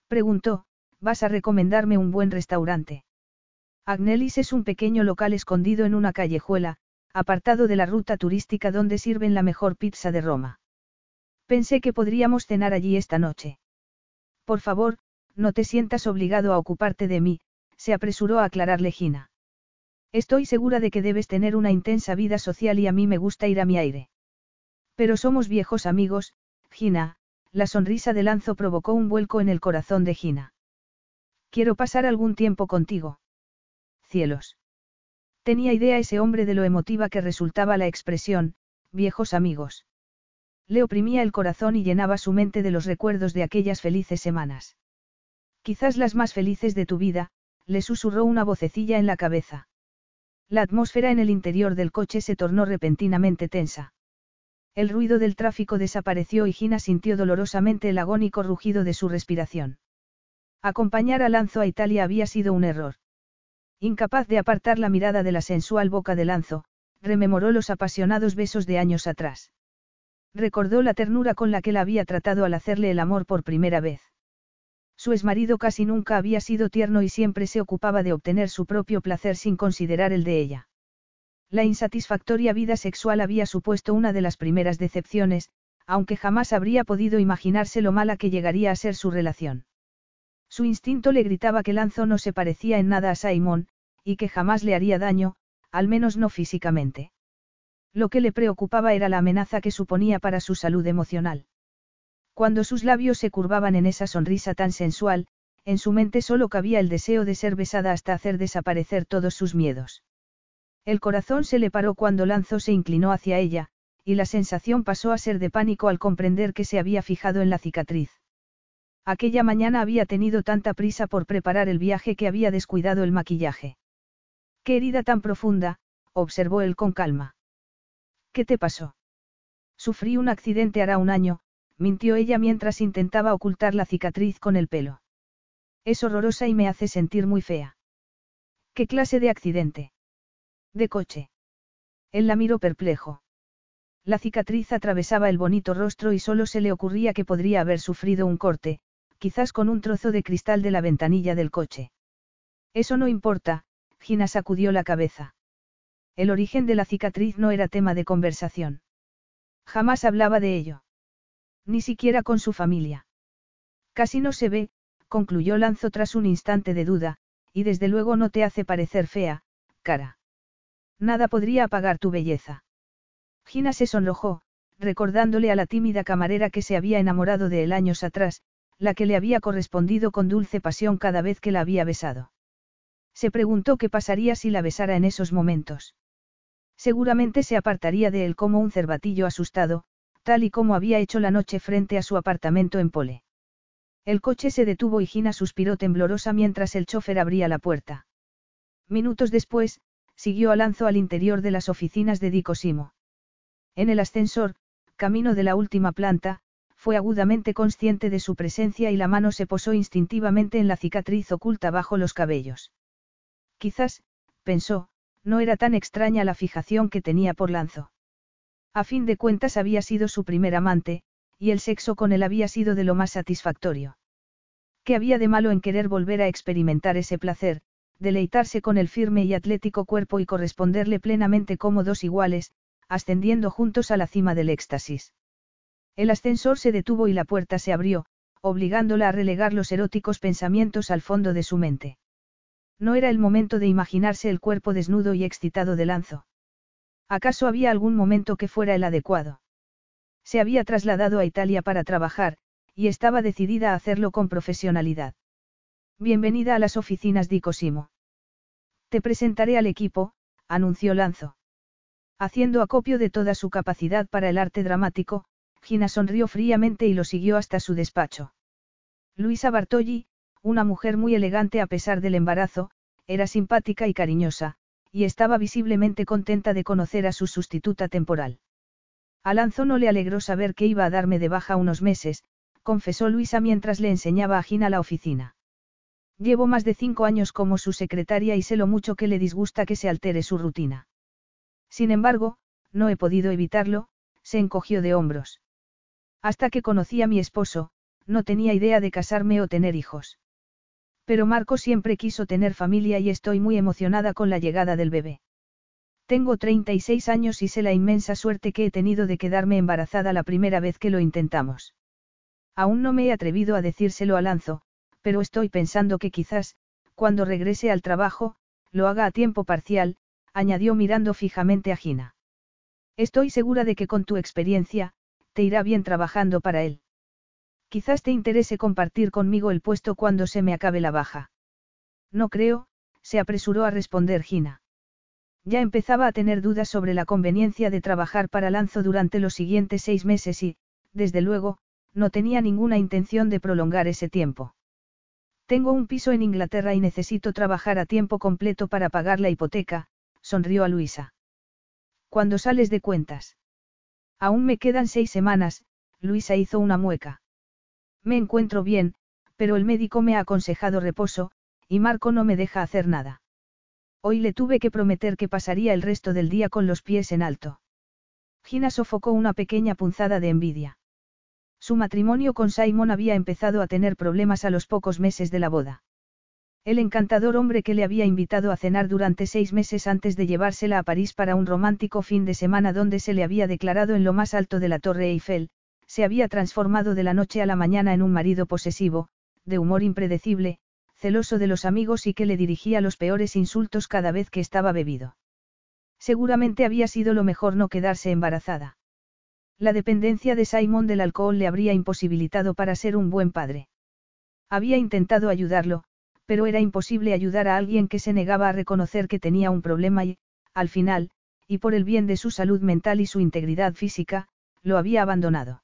Preguntó, ¿vas a recomendarme un buen restaurante? Agnelis es un pequeño local escondido en una callejuela, apartado de la ruta turística donde sirven la mejor pizza de Roma. Pensé que podríamos cenar allí esta noche. Por favor, no te sientas obligado a ocuparte de mí, se apresuró a aclararle Gina. Estoy segura de que debes tener una intensa vida social y a mí me gusta ir a mi aire. Pero somos viejos amigos, Gina, la sonrisa de Lanzo provocó un vuelco en el corazón de Gina. Quiero pasar algún tiempo contigo. Cielos. Tenía idea ese hombre de lo emotiva que resultaba la expresión, viejos amigos. Le oprimía el corazón y llenaba su mente de los recuerdos de aquellas felices semanas. Quizás las más felices de tu vida, le susurró una vocecilla en la cabeza. La atmósfera en el interior del coche se tornó repentinamente tensa. El ruido del tráfico desapareció y Gina sintió dolorosamente el agónico rugido de su respiración. Acompañar a Lanzo a Italia había sido un error. Incapaz de apartar la mirada de la sensual boca de Lanzo, rememoró los apasionados besos de años atrás. Recordó la ternura con la que la había tratado al hacerle el amor por primera vez. Su exmarido casi nunca había sido tierno y siempre se ocupaba de obtener su propio placer sin considerar el de ella. La insatisfactoria vida sexual había supuesto una de las primeras decepciones, aunque jamás habría podido imaginarse lo mala que llegaría a ser su relación. Su instinto le gritaba que Lanzo no se parecía en nada a Simon, y que jamás le haría daño, al menos no físicamente. Lo que le preocupaba era la amenaza que suponía para su salud emocional. Cuando sus labios se curvaban en esa sonrisa tan sensual, en su mente solo cabía el deseo de ser besada hasta hacer desaparecer todos sus miedos. El corazón se le paró cuando Lanzo se inclinó hacia ella, y la sensación pasó a ser de pánico al comprender que se había fijado en la cicatriz. Aquella mañana había tenido tanta prisa por preparar el viaje que había descuidado el maquillaje. Qué herida tan profunda, observó él con calma. ¿Qué te pasó? Sufrí un accidente hará un año, mintió ella mientras intentaba ocultar la cicatriz con el pelo. Es horrorosa y me hace sentir muy fea. ¿Qué clase de accidente? De coche. Él la miró perplejo. La cicatriz atravesaba el bonito rostro y solo se le ocurría que podría haber sufrido un corte, quizás con un trozo de cristal de la ventanilla del coche. Eso no importa, Gina sacudió la cabeza. El origen de la cicatriz no era tema de conversación. Jamás hablaba de ello. Ni siquiera con su familia. Casi no se ve, concluyó Lanzo tras un instante de duda, y desde luego no te hace parecer fea, cara. Nada podría apagar tu belleza. Gina se sonrojó, recordándole a la tímida camarera que se había enamorado de él años atrás, la que le había correspondido con dulce pasión cada vez que la había besado. Se preguntó qué pasaría si la besara en esos momentos. Seguramente se apartaría de él como un cervatillo asustado, tal y como había hecho la noche frente a su apartamento en Pole. El coche se detuvo y Gina suspiró temblorosa mientras el chofer abría la puerta. Minutos después, siguió a Lanzo al interior de las oficinas de Dicosimo. En el ascensor, camino de la última planta, fue agudamente consciente de su presencia y la mano se posó instintivamente en la cicatriz oculta bajo los cabellos. Quizás, pensó, no era tan extraña la fijación que tenía por Lanzo. A fin de cuentas había sido su primer amante, y el sexo con él había sido de lo más satisfactorio. ¿Qué había de malo en querer volver a experimentar ese placer, deleitarse con el firme y atlético cuerpo y corresponderle plenamente como dos iguales, ascendiendo juntos a la cima del éxtasis? El ascensor se detuvo y la puerta se abrió, obligándola a relegar los eróticos pensamientos al fondo de su mente. No era el momento de imaginarse el cuerpo desnudo y excitado de Lanzo. ¿Acaso había algún momento que fuera el adecuado? Se había trasladado a Italia para trabajar, y estaba decidida a hacerlo con profesionalidad. Bienvenida a las oficinas de Cosimo. Te presentaré al equipo, anunció Lanzo. Haciendo acopio de toda su capacidad para el arte dramático, Gina sonrió fríamente y lo siguió hasta su despacho. Luisa Bartolli, una mujer muy elegante a pesar del embarazo, era simpática y cariñosa, y estaba visiblemente contenta de conocer a su sustituta temporal. Lanzo no le alegró saber que iba a darme de baja unos meses, confesó Luisa mientras le enseñaba a Gina la oficina. Llevo más de cinco años como su secretaria y sé lo mucho que le disgusta que se altere su rutina. Sin embargo, no he podido evitarlo, se encogió de hombros. Hasta que conocí a mi esposo, no tenía idea de casarme o tener hijos. Pero Marco siempre quiso tener familia y estoy muy emocionada con la llegada del bebé. Tengo 36 años y sé la inmensa suerte que he tenido de quedarme embarazada la primera vez que lo intentamos. Aún no me he atrevido a decírselo a Lanzo, pero estoy pensando que quizás, cuando regrese al trabajo, lo haga a tiempo parcial, añadió mirando fijamente a Gina. Estoy segura de que con tu experiencia, te irá bien trabajando para él. Quizás te interese compartir conmigo el puesto cuando se me acabe la baja. No creo, se apresuró a responder Gina. Ya empezaba a tener dudas sobre la conveniencia de trabajar para Lanzo durante los siguientes seis meses y, desde luego, no tenía ninguna intención de prolongar ese tiempo. Tengo un piso en Inglaterra y necesito trabajar a tiempo completo para pagar la hipoteca, sonrió a Luisa. ¿Cuándo sales de cuentas? Aún me quedan seis semanas, Luisa hizo una mueca. Me encuentro bien, pero el médico me ha aconsejado reposo, y Marco no me deja hacer nada. Hoy le tuve que prometer que pasaría el resto del día con los pies en alto. Gina sofocó una pequeña punzada de envidia. Su matrimonio con Simon había empezado a tener problemas a los pocos meses de la boda. El encantador hombre que le había invitado a cenar durante seis meses antes de llevársela a París para un romántico fin de semana donde se le había declarado en lo más alto de la Torre Eiffel, se había transformado de la noche a la mañana en un marido posesivo, de humor impredecible, celoso de los amigos y que le dirigía los peores insultos cada vez que estaba bebido. Seguramente había sido lo mejor no quedarse embarazada. La dependencia de Simon del alcohol le habría imposibilitado para ser un buen padre. Había intentado ayudarlo, pero era imposible ayudar a alguien que se negaba a reconocer que tenía un problema y, al final, y por el bien de su salud mental y su integridad física, lo había abandonado.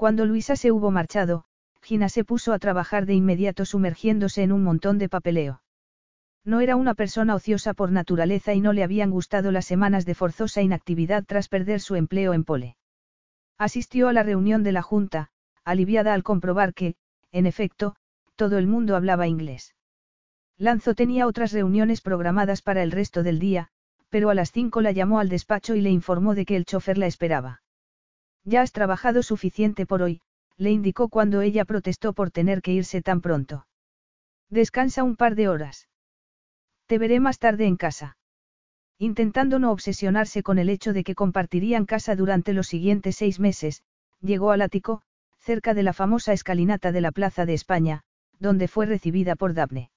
Cuando Luisa se hubo marchado, Gina se puso a trabajar de inmediato sumergiéndose en un montón de papeleo. No era una persona ociosa por naturaleza y no le habían gustado las semanas de forzosa inactividad tras perder su empleo en Pole. Asistió a la reunión de la Junta, aliviada al comprobar que, en efecto, todo el mundo hablaba inglés. Lanzo tenía otras reuniones programadas para el resto del día, pero a las cinco la llamó al despacho y le informó de que el chofer la esperaba. Ya has trabajado suficiente por hoy, le indicó cuando ella protestó por tener que irse tan pronto. Descansa un par de horas. Te veré más tarde en casa. Intentando no obsesionarse con el hecho de que compartirían casa durante los siguientes seis meses, llegó al ático, cerca de la famosa escalinata de la Plaza de España, donde fue recibida por Daphne.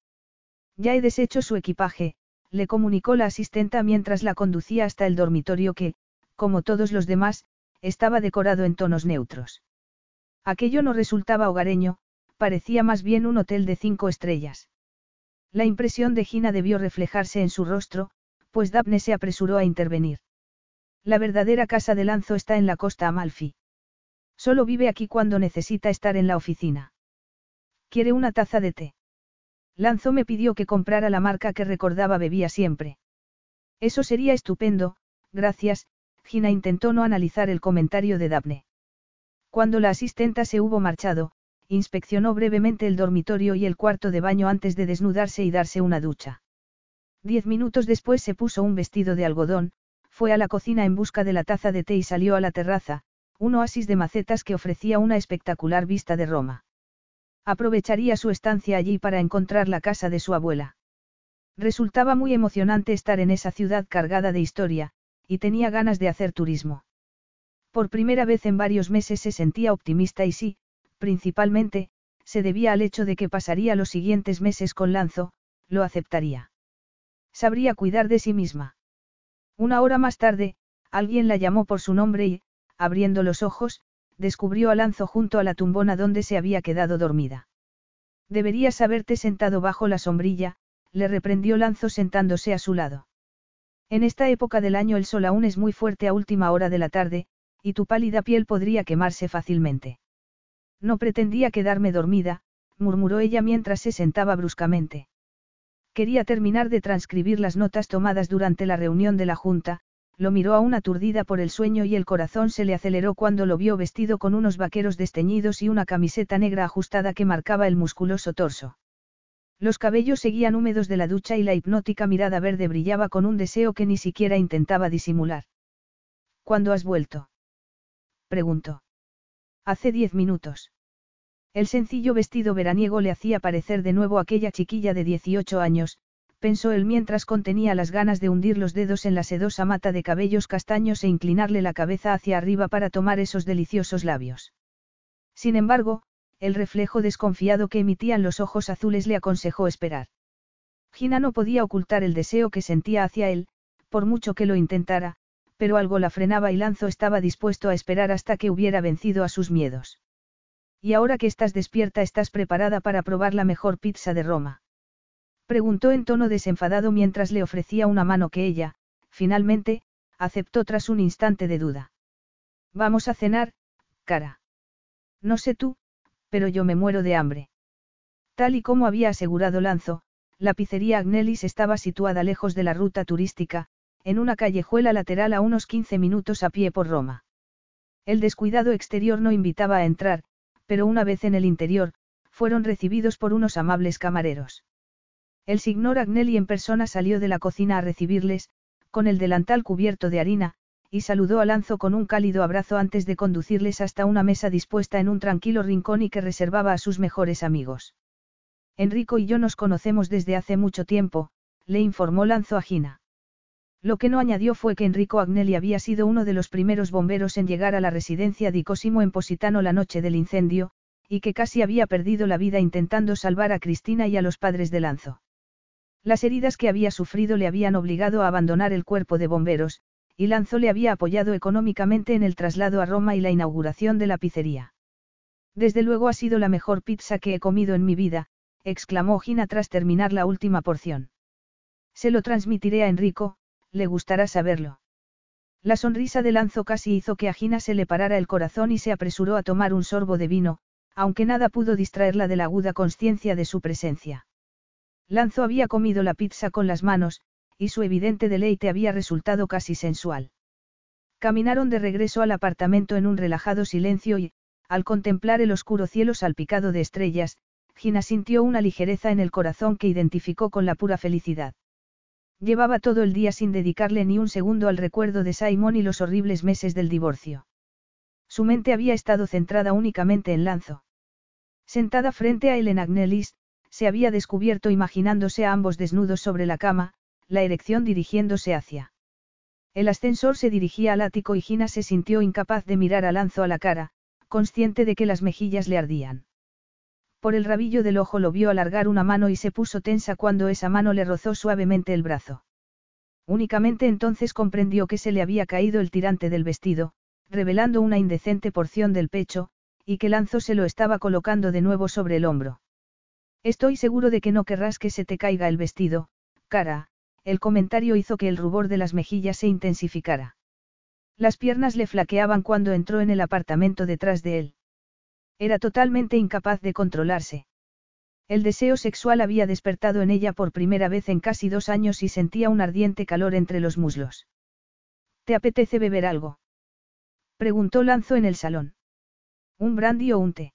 Ya he deshecho su equipaje, le comunicó la asistenta mientras la conducía hasta el dormitorio que, como todos los demás, estaba decorado en tonos neutros. Aquello no resultaba hogareño, parecía más bien un hotel de cinco estrellas. La impresión de Gina debió reflejarse en su rostro, pues Daphne se apresuró a intervenir. La verdadera casa de Lanzo está en la costa Amalfi. Solo vive aquí cuando necesita estar en la oficina. Quiere una taza de té. Lanzo me pidió que comprara la marca que recordaba bebía siempre. Eso sería estupendo, gracias, Gina intentó no analizar el comentario de Daphne. Cuando la asistenta se hubo marchado, inspeccionó brevemente el dormitorio y el cuarto de baño antes de desnudarse y darse una ducha. Diez minutos después se puso un vestido de algodón, fue a la cocina en busca de la taza de té y salió a la terraza, un oasis de macetas que ofrecía una espectacular vista de Roma. Aprovecharía su estancia allí para encontrar la casa de su abuela. Resultaba muy emocionante estar en esa ciudad cargada de historia, y tenía ganas de hacer turismo. Por primera vez en varios meses se sentía optimista y sí, principalmente, se debía al hecho de que pasaría los siguientes meses con Lanzo, lo aceptaría. Sabría cuidar de sí misma. Una hora más tarde, alguien la llamó por su nombre y, abriendo los ojos, descubrió a Lanzo junto a la tumbona donde se había quedado dormida. Deberías haberte sentado bajo la sombrilla, le reprendió Lanzo sentándose a su lado. En esta época del año el sol aún es muy fuerte a última hora de la tarde, y tu pálida piel podría quemarse fácilmente. No pretendía quedarme dormida, murmuró ella mientras se sentaba bruscamente. Quería terminar de transcribir las notas tomadas durante la reunión de la Junta, lo miró aún aturdida por el sueño y el corazón se le aceleró cuando lo vio vestido con unos vaqueros desteñidos y una camiseta negra ajustada que marcaba el musculoso torso. Los cabellos seguían húmedos de la ducha y la hipnótica mirada verde brillaba con un deseo que ni siquiera intentaba disimular. ¿Cuándo has vuelto? preguntó. Hace diez minutos. El sencillo vestido veraniego le hacía parecer de nuevo aquella chiquilla de 18 años, pensó él mientras contenía las ganas de hundir los dedos en la sedosa mata de cabellos castaños e inclinarle la cabeza hacia arriba para tomar esos deliciosos labios. Sin embargo, el reflejo desconfiado que emitían los ojos azules le aconsejó esperar. Gina no podía ocultar el deseo que sentía hacia él, por mucho que lo intentara, pero algo la frenaba y Lanzo estaba dispuesto a esperar hasta que hubiera vencido a sus miedos. Y ahora que estás despierta estás preparada para probar la mejor pizza de Roma. Preguntó en tono desenfadado mientras le ofrecía una mano que ella, finalmente, aceptó tras un instante de duda. Vamos a cenar, cara. No sé tú, pero yo me muero de hambre. Tal y como había asegurado Lanzo, la pizzería Agnelis estaba situada lejos de la ruta turística, en una callejuela lateral a unos 15 minutos a pie por Roma. El descuidado exterior no invitaba a entrar, pero una vez en el interior, fueron recibidos por unos amables camareros. El signor Agnelli en persona salió de la cocina a recibirles, con el delantal cubierto de harina, y saludó a Lanzo con un cálido abrazo antes de conducirles hasta una mesa dispuesta en un tranquilo rincón y que reservaba a sus mejores amigos. Enrico y yo nos conocemos desde hace mucho tiempo, le informó Lanzo a Gina. Lo que no añadió fue que Enrico Agnelli había sido uno de los primeros bomberos en llegar a la residencia di Cosimo en Positano la noche del incendio, y que casi había perdido la vida intentando salvar a Cristina y a los padres de Lanzo. Las heridas que había sufrido le habían obligado a abandonar el cuerpo de bomberos, y Lanzo le había apoyado económicamente en el traslado a Roma y la inauguración de la pizzería. Desde luego ha sido la mejor pizza que he comido en mi vida, exclamó Gina tras terminar la última porción. Se lo transmitiré a Enrico, le gustará saberlo. La sonrisa de Lanzo casi hizo que a Gina se le parara el corazón y se apresuró a tomar un sorbo de vino, aunque nada pudo distraerla de la aguda conciencia de su presencia. Lanzo había comido la pizza con las manos, y su evidente deleite había resultado casi sensual. Caminaron de regreso al apartamento en un relajado silencio y, al contemplar el oscuro cielo salpicado de estrellas, Gina sintió una ligereza en el corazón que identificó con la pura felicidad. Llevaba todo el día sin dedicarle ni un segundo al recuerdo de Simon y los horribles meses del divorcio. Su mente había estado centrada únicamente en Lanzo. Sentada frente a él en se había descubierto imaginándose a ambos desnudos sobre la cama, la erección dirigiéndose hacia. El ascensor se dirigía al ático y Gina se sintió incapaz de mirar a Lanzo a la cara, consciente de que las mejillas le ardían. Por el rabillo del ojo lo vio alargar una mano y se puso tensa cuando esa mano le rozó suavemente el brazo. Únicamente entonces comprendió que se le había caído el tirante del vestido, revelando una indecente porción del pecho, y que Lanzo se lo estaba colocando de nuevo sobre el hombro. Estoy seguro de que no querrás que se te caiga el vestido, cara, el comentario hizo que el rubor de las mejillas se intensificara. Las piernas le flaqueaban cuando entró en el apartamento detrás de él. Era totalmente incapaz de controlarse. El deseo sexual había despertado en ella por primera vez en casi dos años y sentía un ardiente calor entre los muslos. ¿Te apetece beber algo? Preguntó Lanzo en el salón. ¿Un brandy o un té?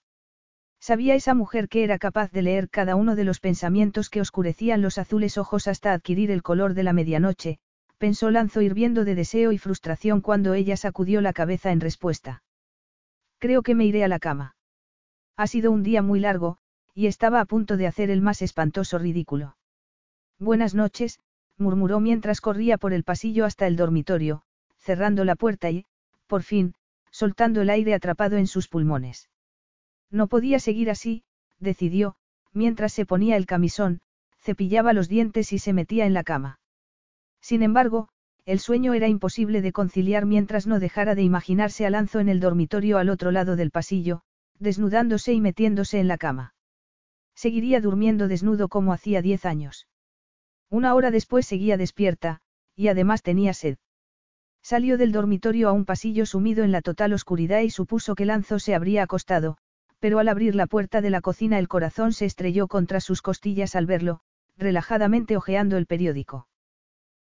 Sabía esa mujer que era capaz de leer cada uno de los pensamientos que oscurecían los azules ojos hasta adquirir el color de la medianoche, pensó Lanzo hirviendo de deseo y frustración cuando ella sacudió la cabeza en respuesta. Creo que me iré a la cama. Ha sido un día muy largo, y estaba a punto de hacer el más espantoso ridículo. Buenas noches, murmuró mientras corría por el pasillo hasta el dormitorio, cerrando la puerta y, por fin, soltando el aire atrapado en sus pulmones. No podía seguir así, decidió, mientras se ponía el camisón, cepillaba los dientes y se metía en la cama. Sin embargo, el sueño era imposible de conciliar mientras no dejara de imaginarse a Lanzo en el dormitorio al otro lado del pasillo, desnudándose y metiéndose en la cama. Seguiría durmiendo desnudo como hacía diez años. Una hora después seguía despierta, y además tenía sed. Salió del dormitorio a un pasillo sumido en la total oscuridad y supuso que Lanzo se habría acostado, pero al abrir la puerta de la cocina el corazón se estrelló contra sus costillas al verlo, relajadamente hojeando el periódico.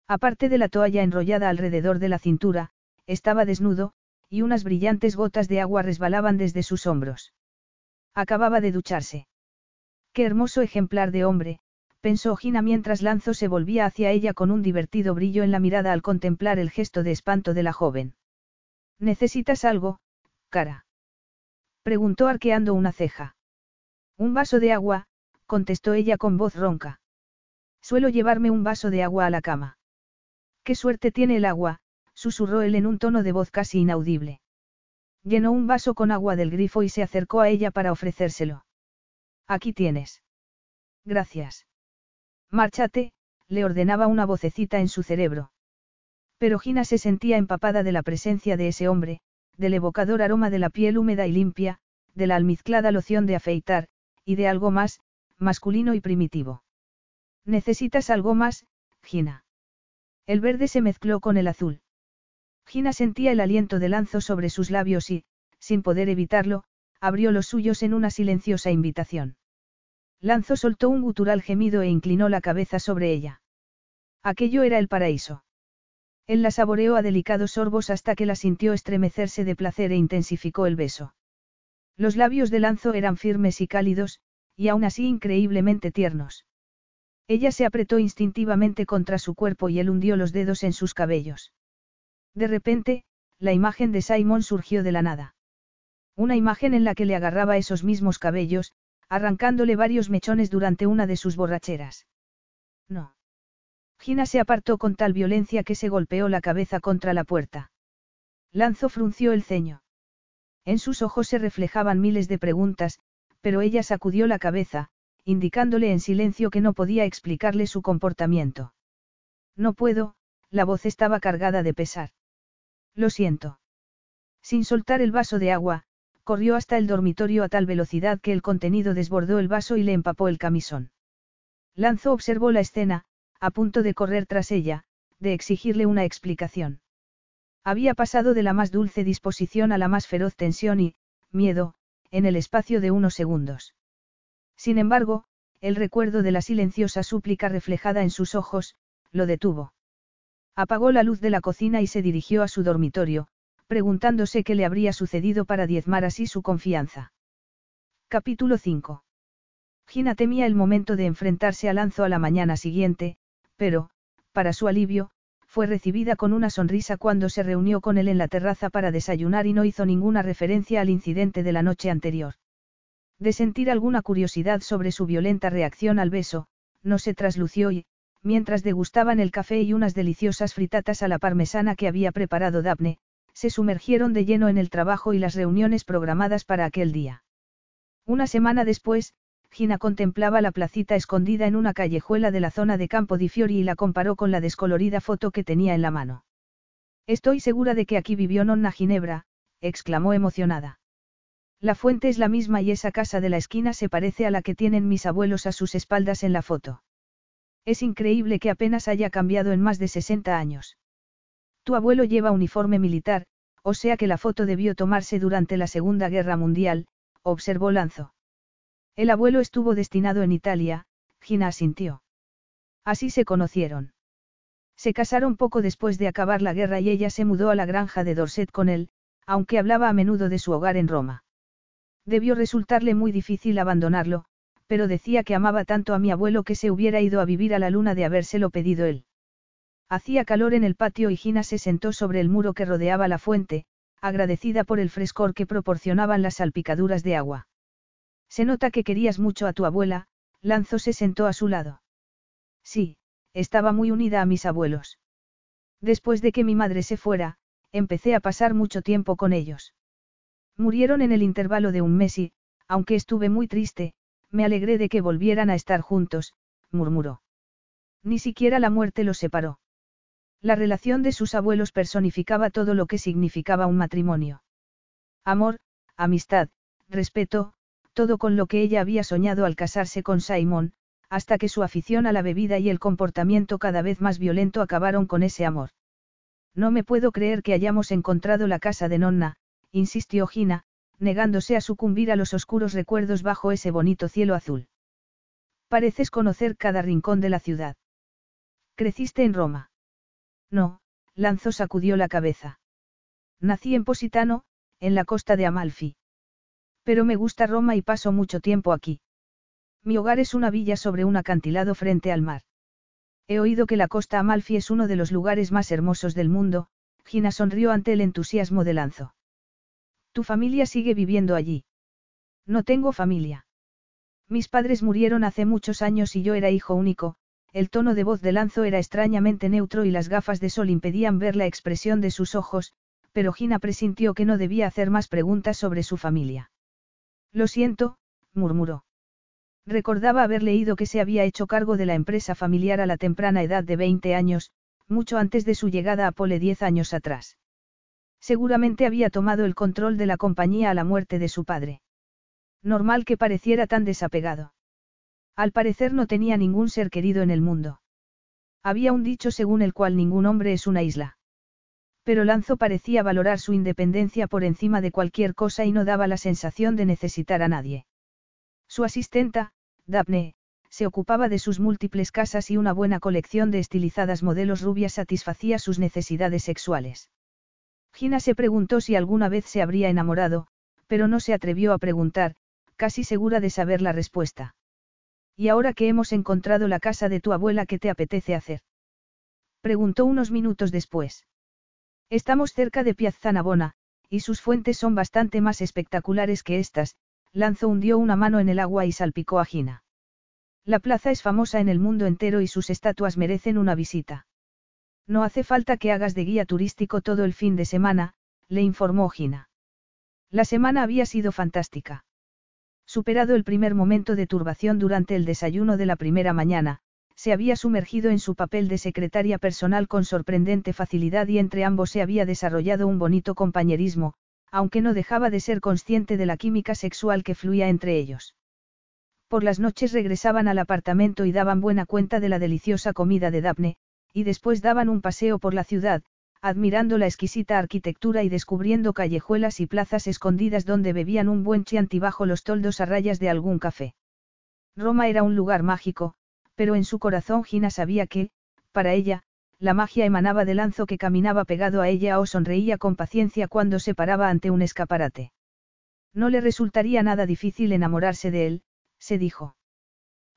Aparte de la toalla enrollada alrededor de la cintura, estaba desnudo, y unas brillantes gotas de agua resbalaban desde sus hombros. Acababa de ducharse. Qué hermoso ejemplar de hombre, pensó Gina mientras Lanzo se volvía hacia ella con un divertido brillo en la mirada al contemplar el gesto de espanto de la joven. ¿Necesitas algo, cara? Preguntó arqueando una ceja. Un vaso de agua, contestó ella con voz ronca. Suelo llevarme un vaso de agua a la cama. Qué suerte tiene el agua, susurró él en un tono de voz casi inaudible. Llenó un vaso con agua del grifo y se acercó a ella para ofrecérselo. Aquí tienes. Gracias. Márchate, le ordenaba una vocecita en su cerebro. Pero Gina se sentía empapada de la presencia de ese hombre, del evocador aroma de la piel húmeda y limpia, de la almizclada loción de afeitar, y de algo más, masculino y primitivo. ¿Necesitas algo más, Gina? El verde se mezcló con el azul. Gina sentía el aliento de lanzo sobre sus labios y, sin poder evitarlo, abrió los suyos en una silenciosa invitación. Lanzo soltó un gutural gemido e inclinó la cabeza sobre ella. Aquello era el paraíso. Él la saboreó a delicados sorbos hasta que la sintió estremecerse de placer e intensificó el beso. Los labios de Lanzo eran firmes y cálidos, y aún así increíblemente tiernos. Ella se apretó instintivamente contra su cuerpo y él hundió los dedos en sus cabellos. De repente, la imagen de Simon surgió de la nada. Una imagen en la que le agarraba esos mismos cabellos, arrancándole varios mechones durante una de sus borracheras. No. Gina se apartó con tal violencia que se golpeó la cabeza contra la puerta. Lanzo frunció el ceño. En sus ojos se reflejaban miles de preguntas, pero ella sacudió la cabeza, indicándole en silencio que no podía explicarle su comportamiento. No puedo, la voz estaba cargada de pesar. Lo siento. Sin soltar el vaso de agua, corrió hasta el dormitorio a tal velocidad que el contenido desbordó el vaso y le empapó el camisón. Lanzo observó la escena, a punto de correr tras ella, de exigirle una explicación. Había pasado de la más dulce disposición a la más feroz tensión y, miedo, en el espacio de unos segundos. Sin embargo, el recuerdo de la silenciosa súplica reflejada en sus ojos, lo detuvo. Apagó la luz de la cocina y se dirigió a su dormitorio, preguntándose qué le habría sucedido para diezmar así su confianza. Capítulo 5. Gina temía el momento de enfrentarse a Lanzo a la mañana siguiente, pero, para su alivio, fue recibida con una sonrisa cuando se reunió con él en la terraza para desayunar y no hizo ninguna referencia al incidente de la noche anterior. De sentir alguna curiosidad sobre su violenta reacción al beso, no se traslució y, mientras degustaban el café y unas deliciosas fritatas a la parmesana que había preparado Daphne, se sumergieron de lleno en el trabajo y las reuniones programadas para aquel día. Una semana después, Gina contemplaba la placita escondida en una callejuela de la zona de Campo di Fiori y la comparó con la descolorida foto que tenía en la mano. Estoy segura de que aquí vivió Nonna Ginebra, exclamó emocionada. La fuente es la misma y esa casa de la esquina se parece a la que tienen mis abuelos a sus espaldas en la foto. Es increíble que apenas haya cambiado en más de 60 años. Tu abuelo lleva uniforme militar, o sea que la foto debió tomarse durante la Segunda Guerra Mundial, observó Lanzo. El abuelo estuvo destinado en Italia, Gina asintió. Así se conocieron. Se casaron poco después de acabar la guerra y ella se mudó a la granja de Dorset con él, aunque hablaba a menudo de su hogar en Roma. Debió resultarle muy difícil abandonarlo, pero decía que amaba tanto a mi abuelo que se hubiera ido a vivir a la luna de habérselo pedido él. Hacía calor en el patio y Gina se sentó sobre el muro que rodeaba la fuente, agradecida por el frescor que proporcionaban las salpicaduras de agua. Se nota que querías mucho a tu abuela, Lanzo se sentó a su lado. Sí, estaba muy unida a mis abuelos. Después de que mi madre se fuera, empecé a pasar mucho tiempo con ellos. Murieron en el intervalo de un mes y, aunque estuve muy triste, me alegré de que volvieran a estar juntos, murmuró. Ni siquiera la muerte los separó. La relación de sus abuelos personificaba todo lo que significaba un matrimonio. Amor, amistad, respeto, todo con lo que ella había soñado al casarse con Simon, hasta que su afición a la bebida y el comportamiento cada vez más violento acabaron con ese amor. No me puedo creer que hayamos encontrado la casa de Nonna, insistió Gina, negándose a sucumbir a los oscuros recuerdos bajo ese bonito cielo azul. Pareces conocer cada rincón de la ciudad. ¿Creciste en Roma? No, Lanzo sacudió la cabeza. Nací en Positano, en la costa de Amalfi. Pero me gusta Roma y paso mucho tiempo aquí. Mi hogar es una villa sobre un acantilado frente al mar. He oído que la costa Amalfi es uno de los lugares más hermosos del mundo, Gina sonrió ante el entusiasmo de Lanzo. Tu familia sigue viviendo allí. No tengo familia. Mis padres murieron hace muchos años y yo era hijo único, el tono de voz de Lanzo era extrañamente neutro y las gafas de sol impedían ver la expresión de sus ojos, pero Gina presintió que no debía hacer más preguntas sobre su familia. Lo siento, murmuró. Recordaba haber leído que se había hecho cargo de la empresa familiar a la temprana edad de 20 años, mucho antes de su llegada a Pole 10 años atrás. Seguramente había tomado el control de la compañía a la muerte de su padre. Normal que pareciera tan desapegado. Al parecer no tenía ningún ser querido en el mundo. Había un dicho según el cual ningún hombre es una isla. Pero Lanzo parecía valorar su independencia por encima de cualquier cosa y no daba la sensación de necesitar a nadie. Su asistenta, Daphne, se ocupaba de sus múltiples casas y una buena colección de estilizadas modelos rubias satisfacía sus necesidades sexuales. Gina se preguntó si alguna vez se habría enamorado, pero no se atrevió a preguntar, casi segura de saber la respuesta. ¿Y ahora que hemos encontrado la casa de tu abuela, qué te apetece hacer? Preguntó unos minutos después. Estamos cerca de Piazza Navona, y sus fuentes son bastante más espectaculares que estas, Lanzo hundió una mano en el agua y salpicó a Gina. La plaza es famosa en el mundo entero y sus estatuas merecen una visita. No hace falta que hagas de guía turístico todo el fin de semana, le informó Gina. La semana había sido fantástica. Superado el primer momento de turbación durante el desayuno de la primera mañana, se había sumergido en su papel de secretaria personal con sorprendente facilidad y entre ambos se había desarrollado un bonito compañerismo, aunque no dejaba de ser consciente de la química sexual que fluía entre ellos. Por las noches regresaban al apartamento y daban buena cuenta de la deliciosa comida de Daphne, y después daban un paseo por la ciudad, admirando la exquisita arquitectura y descubriendo callejuelas y plazas escondidas donde bebían un buen chianti bajo los toldos a rayas de algún café. Roma era un lugar mágico, pero en su corazón Gina sabía que, para ella, la magia emanaba de Lanzo que caminaba pegado a ella o sonreía con paciencia cuando se paraba ante un escaparate. No le resultaría nada difícil enamorarse de él, se dijo.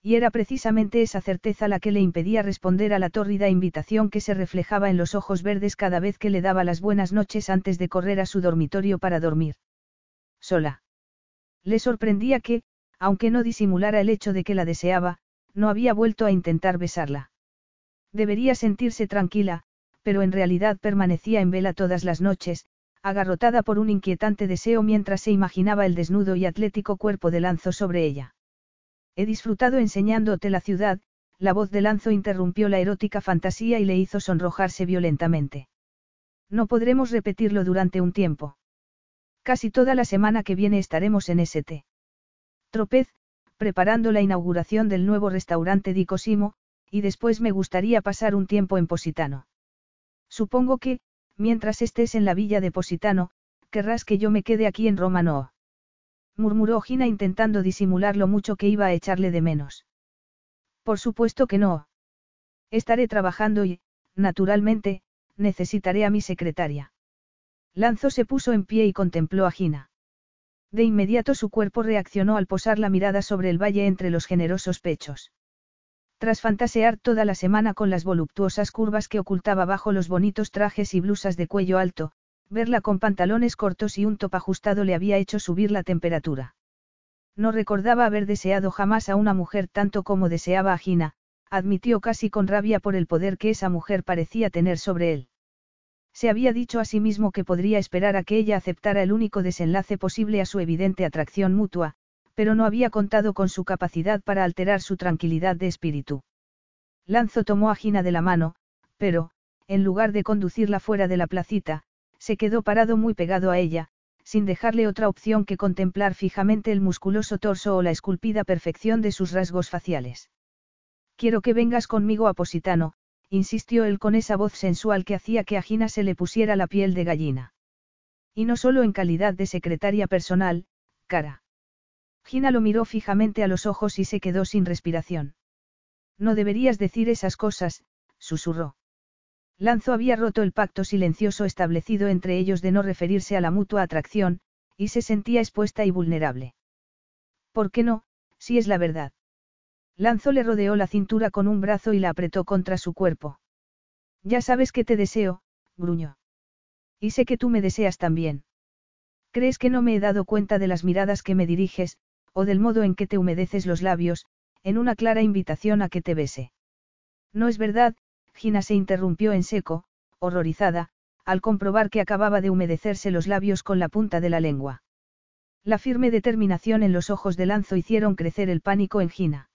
Y era precisamente esa certeza la que le impedía responder a la tórrida invitación que se reflejaba en los ojos verdes cada vez que le daba las buenas noches antes de correr a su dormitorio para dormir. Sola. Le sorprendía que, aunque no disimulara el hecho de que la deseaba, no había vuelto a intentar besarla. Debería sentirse tranquila, pero en realidad permanecía en vela todas las noches, agarrotada por un inquietante deseo mientras se imaginaba el desnudo y atlético cuerpo de Lanzo sobre ella. He disfrutado enseñándote la ciudad, la voz de Lanzo interrumpió la erótica fantasía y le hizo sonrojarse violentamente. No podremos repetirlo durante un tiempo. Casi toda la semana que viene estaremos en St. Tropez, preparando la inauguración del nuevo restaurante Di Cosimo, y después me gustaría pasar un tiempo en Positano. Supongo que, mientras estés en la villa de Positano, querrás que yo me quede aquí en Roma no. Murmuró Gina intentando disimular lo mucho que iba a echarle de menos. Por supuesto que no. Estaré trabajando y, naturalmente, necesitaré a mi secretaria. Lanzo se puso en pie y contempló a Gina. De inmediato su cuerpo reaccionó al posar la mirada sobre el valle entre los generosos pechos. Tras fantasear toda la semana con las voluptuosas curvas que ocultaba bajo los bonitos trajes y blusas de cuello alto, verla con pantalones cortos y un top ajustado le había hecho subir la temperatura. No recordaba haber deseado jamás a una mujer tanto como deseaba a Gina, admitió casi con rabia por el poder que esa mujer parecía tener sobre él. Se había dicho a sí mismo que podría esperar a que ella aceptara el único desenlace posible a su evidente atracción mutua, pero no había contado con su capacidad para alterar su tranquilidad de espíritu. Lanzo tomó a Gina de la mano, pero, en lugar de conducirla fuera de la placita, se quedó parado muy pegado a ella, sin dejarle otra opción que contemplar fijamente el musculoso torso o la esculpida perfección de sus rasgos faciales. Quiero que vengas conmigo a Positano, insistió él con esa voz sensual que hacía que a Gina se le pusiera la piel de gallina. Y no solo en calidad de secretaria personal, cara. Gina lo miró fijamente a los ojos y se quedó sin respiración. No deberías decir esas cosas, susurró. Lanzo había roto el pacto silencioso establecido entre ellos de no referirse a la mutua atracción, y se sentía expuesta y vulnerable. ¿Por qué no, si es la verdad? Lanzo le rodeó la cintura con un brazo y la apretó contra su cuerpo. Ya sabes que te deseo, gruñó. Y sé que tú me deseas también. ¿Crees que no me he dado cuenta de las miradas que me diriges, o del modo en que te humedeces los labios, en una clara invitación a que te bese? No es verdad, Gina se interrumpió en seco, horrorizada, al comprobar que acababa de humedecerse los labios con la punta de la lengua. La firme determinación en los ojos de Lanzo hicieron crecer el pánico en Gina.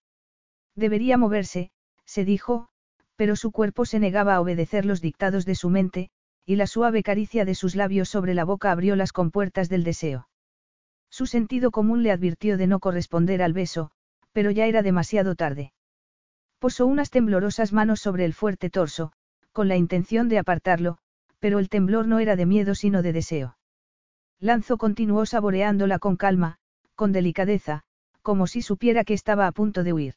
Debería moverse, se dijo, pero su cuerpo se negaba a obedecer los dictados de su mente, y la suave caricia de sus labios sobre la boca abrió las compuertas del deseo. Su sentido común le advirtió de no corresponder al beso, pero ya era demasiado tarde. Posó unas temblorosas manos sobre el fuerte torso, con la intención de apartarlo, pero el temblor no era de miedo sino de deseo. Lanzo continuó saboreándola con calma, con delicadeza, como si supiera que estaba a punto de huir.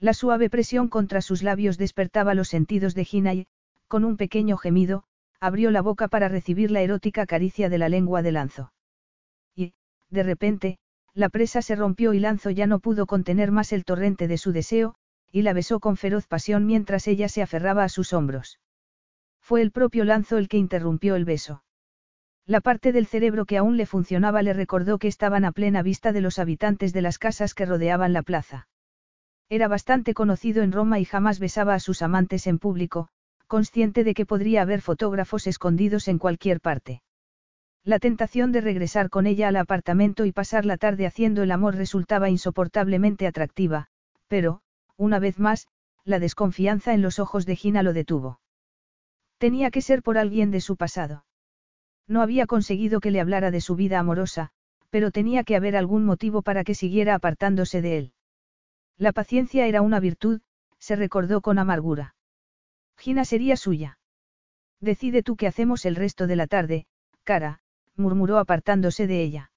La suave presión contra sus labios despertaba los sentidos de Gina y, con un pequeño gemido, abrió la boca para recibir la erótica caricia de la lengua de Lanzo. Y, de repente, la presa se rompió y Lanzo ya no pudo contener más el torrente de su deseo, y la besó con feroz pasión mientras ella se aferraba a sus hombros. Fue el propio Lanzo el que interrumpió el beso. La parte del cerebro que aún le funcionaba le recordó que estaban a plena vista de los habitantes de las casas que rodeaban la plaza. Era bastante conocido en Roma y jamás besaba a sus amantes en público, consciente de que podría haber fotógrafos escondidos en cualquier parte. La tentación de regresar con ella al apartamento y pasar la tarde haciendo el amor resultaba insoportablemente atractiva, pero, una vez más, la desconfianza en los ojos de Gina lo detuvo. Tenía que ser por alguien de su pasado. No había conseguido que le hablara de su vida amorosa, pero tenía que haber algún motivo para que siguiera apartándose de él. La paciencia era una virtud, se recordó con amargura. Gina sería suya. Decide tú qué hacemos el resto de la tarde, cara, murmuró apartándose de ella.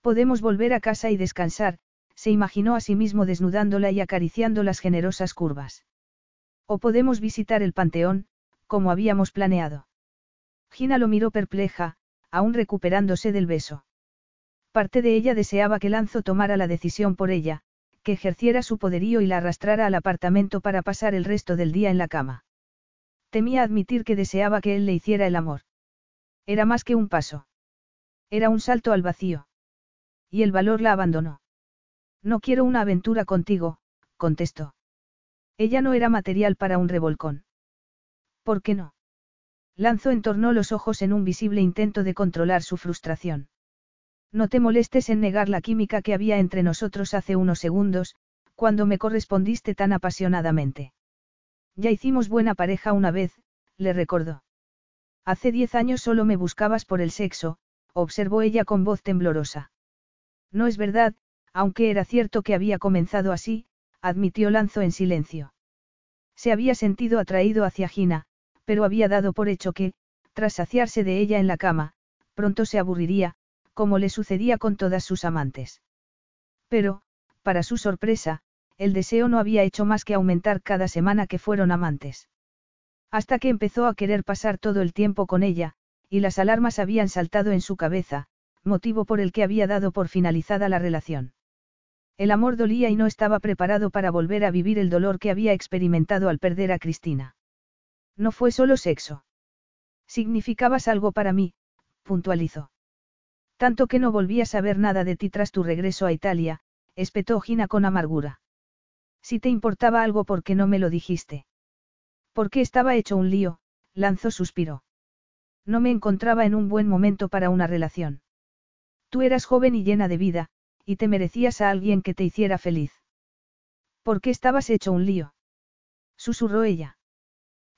Podemos volver a casa y descansar, se imaginó a sí mismo desnudándola y acariciando las generosas curvas. O podemos visitar el panteón, como habíamos planeado. Gina lo miró perpleja, aún recuperándose del beso. Parte de ella deseaba que Lanzo tomara la decisión por ella, que ejerciera su poderío y la arrastrara al apartamento para pasar el resto del día en la cama. Temía admitir que deseaba que él le hiciera el amor. Era más que un paso. Era un salto al vacío. Y el valor la abandonó. No quiero una aventura contigo, contestó. Ella no era material para un revolcón. ¿Por qué no? Lanzó entornó los ojos en un visible intento de controlar su frustración. No te molestes en negar la química que había entre nosotros hace unos segundos, cuando me correspondiste tan apasionadamente. Ya hicimos buena pareja una vez, le recordó. Hace diez años solo me buscabas por el sexo, observó ella con voz temblorosa. No es verdad, aunque era cierto que había comenzado así, admitió Lanzo en silencio. Se había sentido atraído hacia Gina, pero había dado por hecho que, tras saciarse de ella en la cama, pronto se aburriría, como le sucedía con todas sus amantes. Pero, para su sorpresa, el deseo no había hecho más que aumentar cada semana que fueron amantes. Hasta que empezó a querer pasar todo el tiempo con ella, y las alarmas habían saltado en su cabeza, motivo por el que había dado por finalizada la relación. El amor dolía y no estaba preparado para volver a vivir el dolor que había experimentado al perder a Cristina. No fue solo sexo. Significabas algo para mí, puntualizó. Tanto que no volví a saber nada de ti tras tu regreso a Italia, espetó Gina con amargura. Si te importaba algo, ¿por qué no me lo dijiste? Porque estaba hecho un lío, lanzó suspiró. No me encontraba en un buen momento para una relación. Tú eras joven y llena de vida, y te merecías a alguien que te hiciera feliz. ¿Por qué estabas hecho un lío? Susurró ella.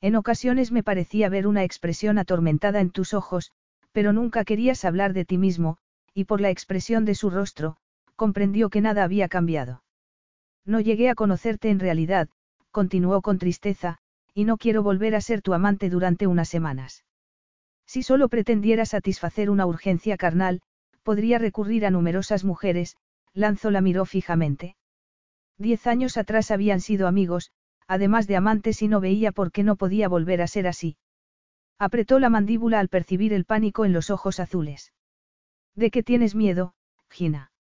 En ocasiones me parecía ver una expresión atormentada en tus ojos, pero nunca querías hablar de ti mismo, y por la expresión de su rostro, comprendió que nada había cambiado. No llegué a conocerte en realidad, continuó con tristeza, y no quiero volver a ser tu amante durante unas semanas. Si solo pretendiera satisfacer una urgencia carnal, podría recurrir a numerosas mujeres, Lanzo la miró fijamente. Diez años atrás habían sido amigos, además de amantes y no veía por qué no podía volver a ser así. Apretó la mandíbula al percibir el pánico en los ojos azules. ¿De qué tienes miedo, Gina?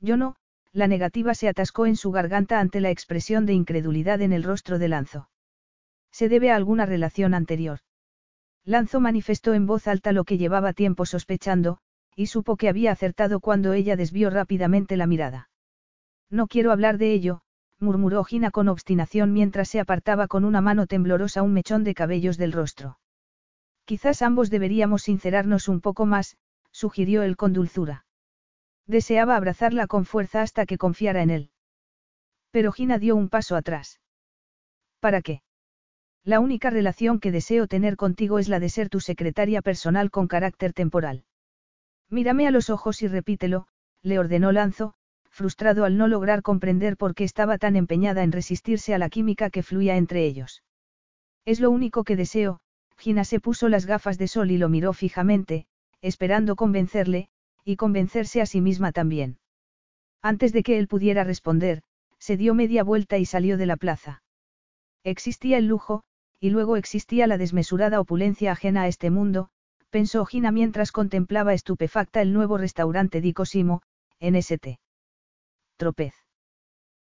Yo no, la negativa se atascó en su garganta ante la expresión de incredulidad en el rostro de Lanzo. ¿Se debe a alguna relación anterior? Lanzo manifestó en voz alta lo que llevaba tiempo sospechando, y supo que había acertado cuando ella desvió rápidamente la mirada. No quiero hablar de ello, murmuró Gina con obstinación mientras se apartaba con una mano temblorosa un mechón de cabellos del rostro. Quizás ambos deberíamos sincerarnos un poco más, sugirió él con dulzura. Deseaba abrazarla con fuerza hasta que confiara en él. Pero Gina dio un paso atrás. ¿Para qué? La única relación que deseo tener contigo es la de ser tu secretaria personal con carácter temporal. Mírame a los ojos y repítelo, le ordenó Lanzo, frustrado al no lograr comprender por qué estaba tan empeñada en resistirse a la química que fluía entre ellos. Es lo único que deseo, Gina se puso las gafas de sol y lo miró fijamente, esperando convencerle, y convencerse a sí misma también. Antes de que él pudiera responder, se dio media vuelta y salió de la plaza. Existía el lujo, y luego existía la desmesurada opulencia ajena a este mundo, pensó Gina mientras contemplaba estupefacta el nuevo restaurante Di Cosimo, en St. Tropez.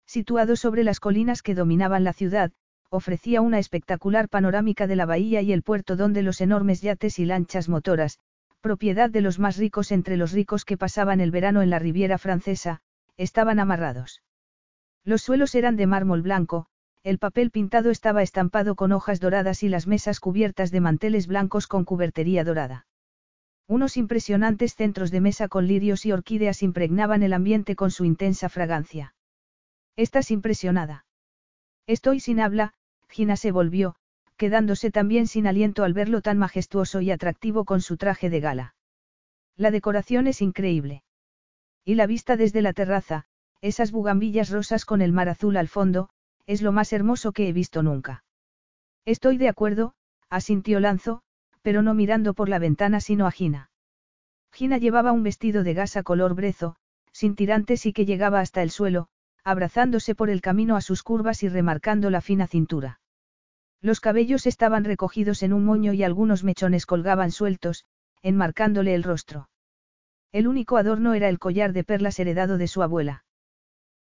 Situado sobre las colinas que dominaban la ciudad, ofrecía una espectacular panorámica de la bahía y el puerto donde los enormes yates y lanchas motoras, propiedad de los más ricos entre los ricos que pasaban el verano en la Riviera Francesa, estaban amarrados. Los suelos eran de mármol blanco, el papel pintado estaba estampado con hojas doradas y las mesas cubiertas de manteles blancos con cubertería dorada. Unos impresionantes centros de mesa con lirios y orquídeas impregnaban el ambiente con su intensa fragancia. ¿Estás impresionada? Estoy sin habla, Gina se volvió, quedándose también sin aliento al verlo tan majestuoso y atractivo con su traje de gala. La decoración es increíble. Y la vista desde la terraza, esas bugambillas rosas con el mar azul al fondo, es lo más hermoso que he visto nunca. Estoy de acuerdo, asintió Lanzo, pero no mirando por la ventana sino a Gina. Gina llevaba un vestido de gasa color brezo, sin tirantes y que llegaba hasta el suelo, abrazándose por el camino a sus curvas y remarcando la fina cintura. Los cabellos estaban recogidos en un moño y algunos mechones colgaban sueltos, enmarcándole el rostro. El único adorno era el collar de perlas heredado de su abuela.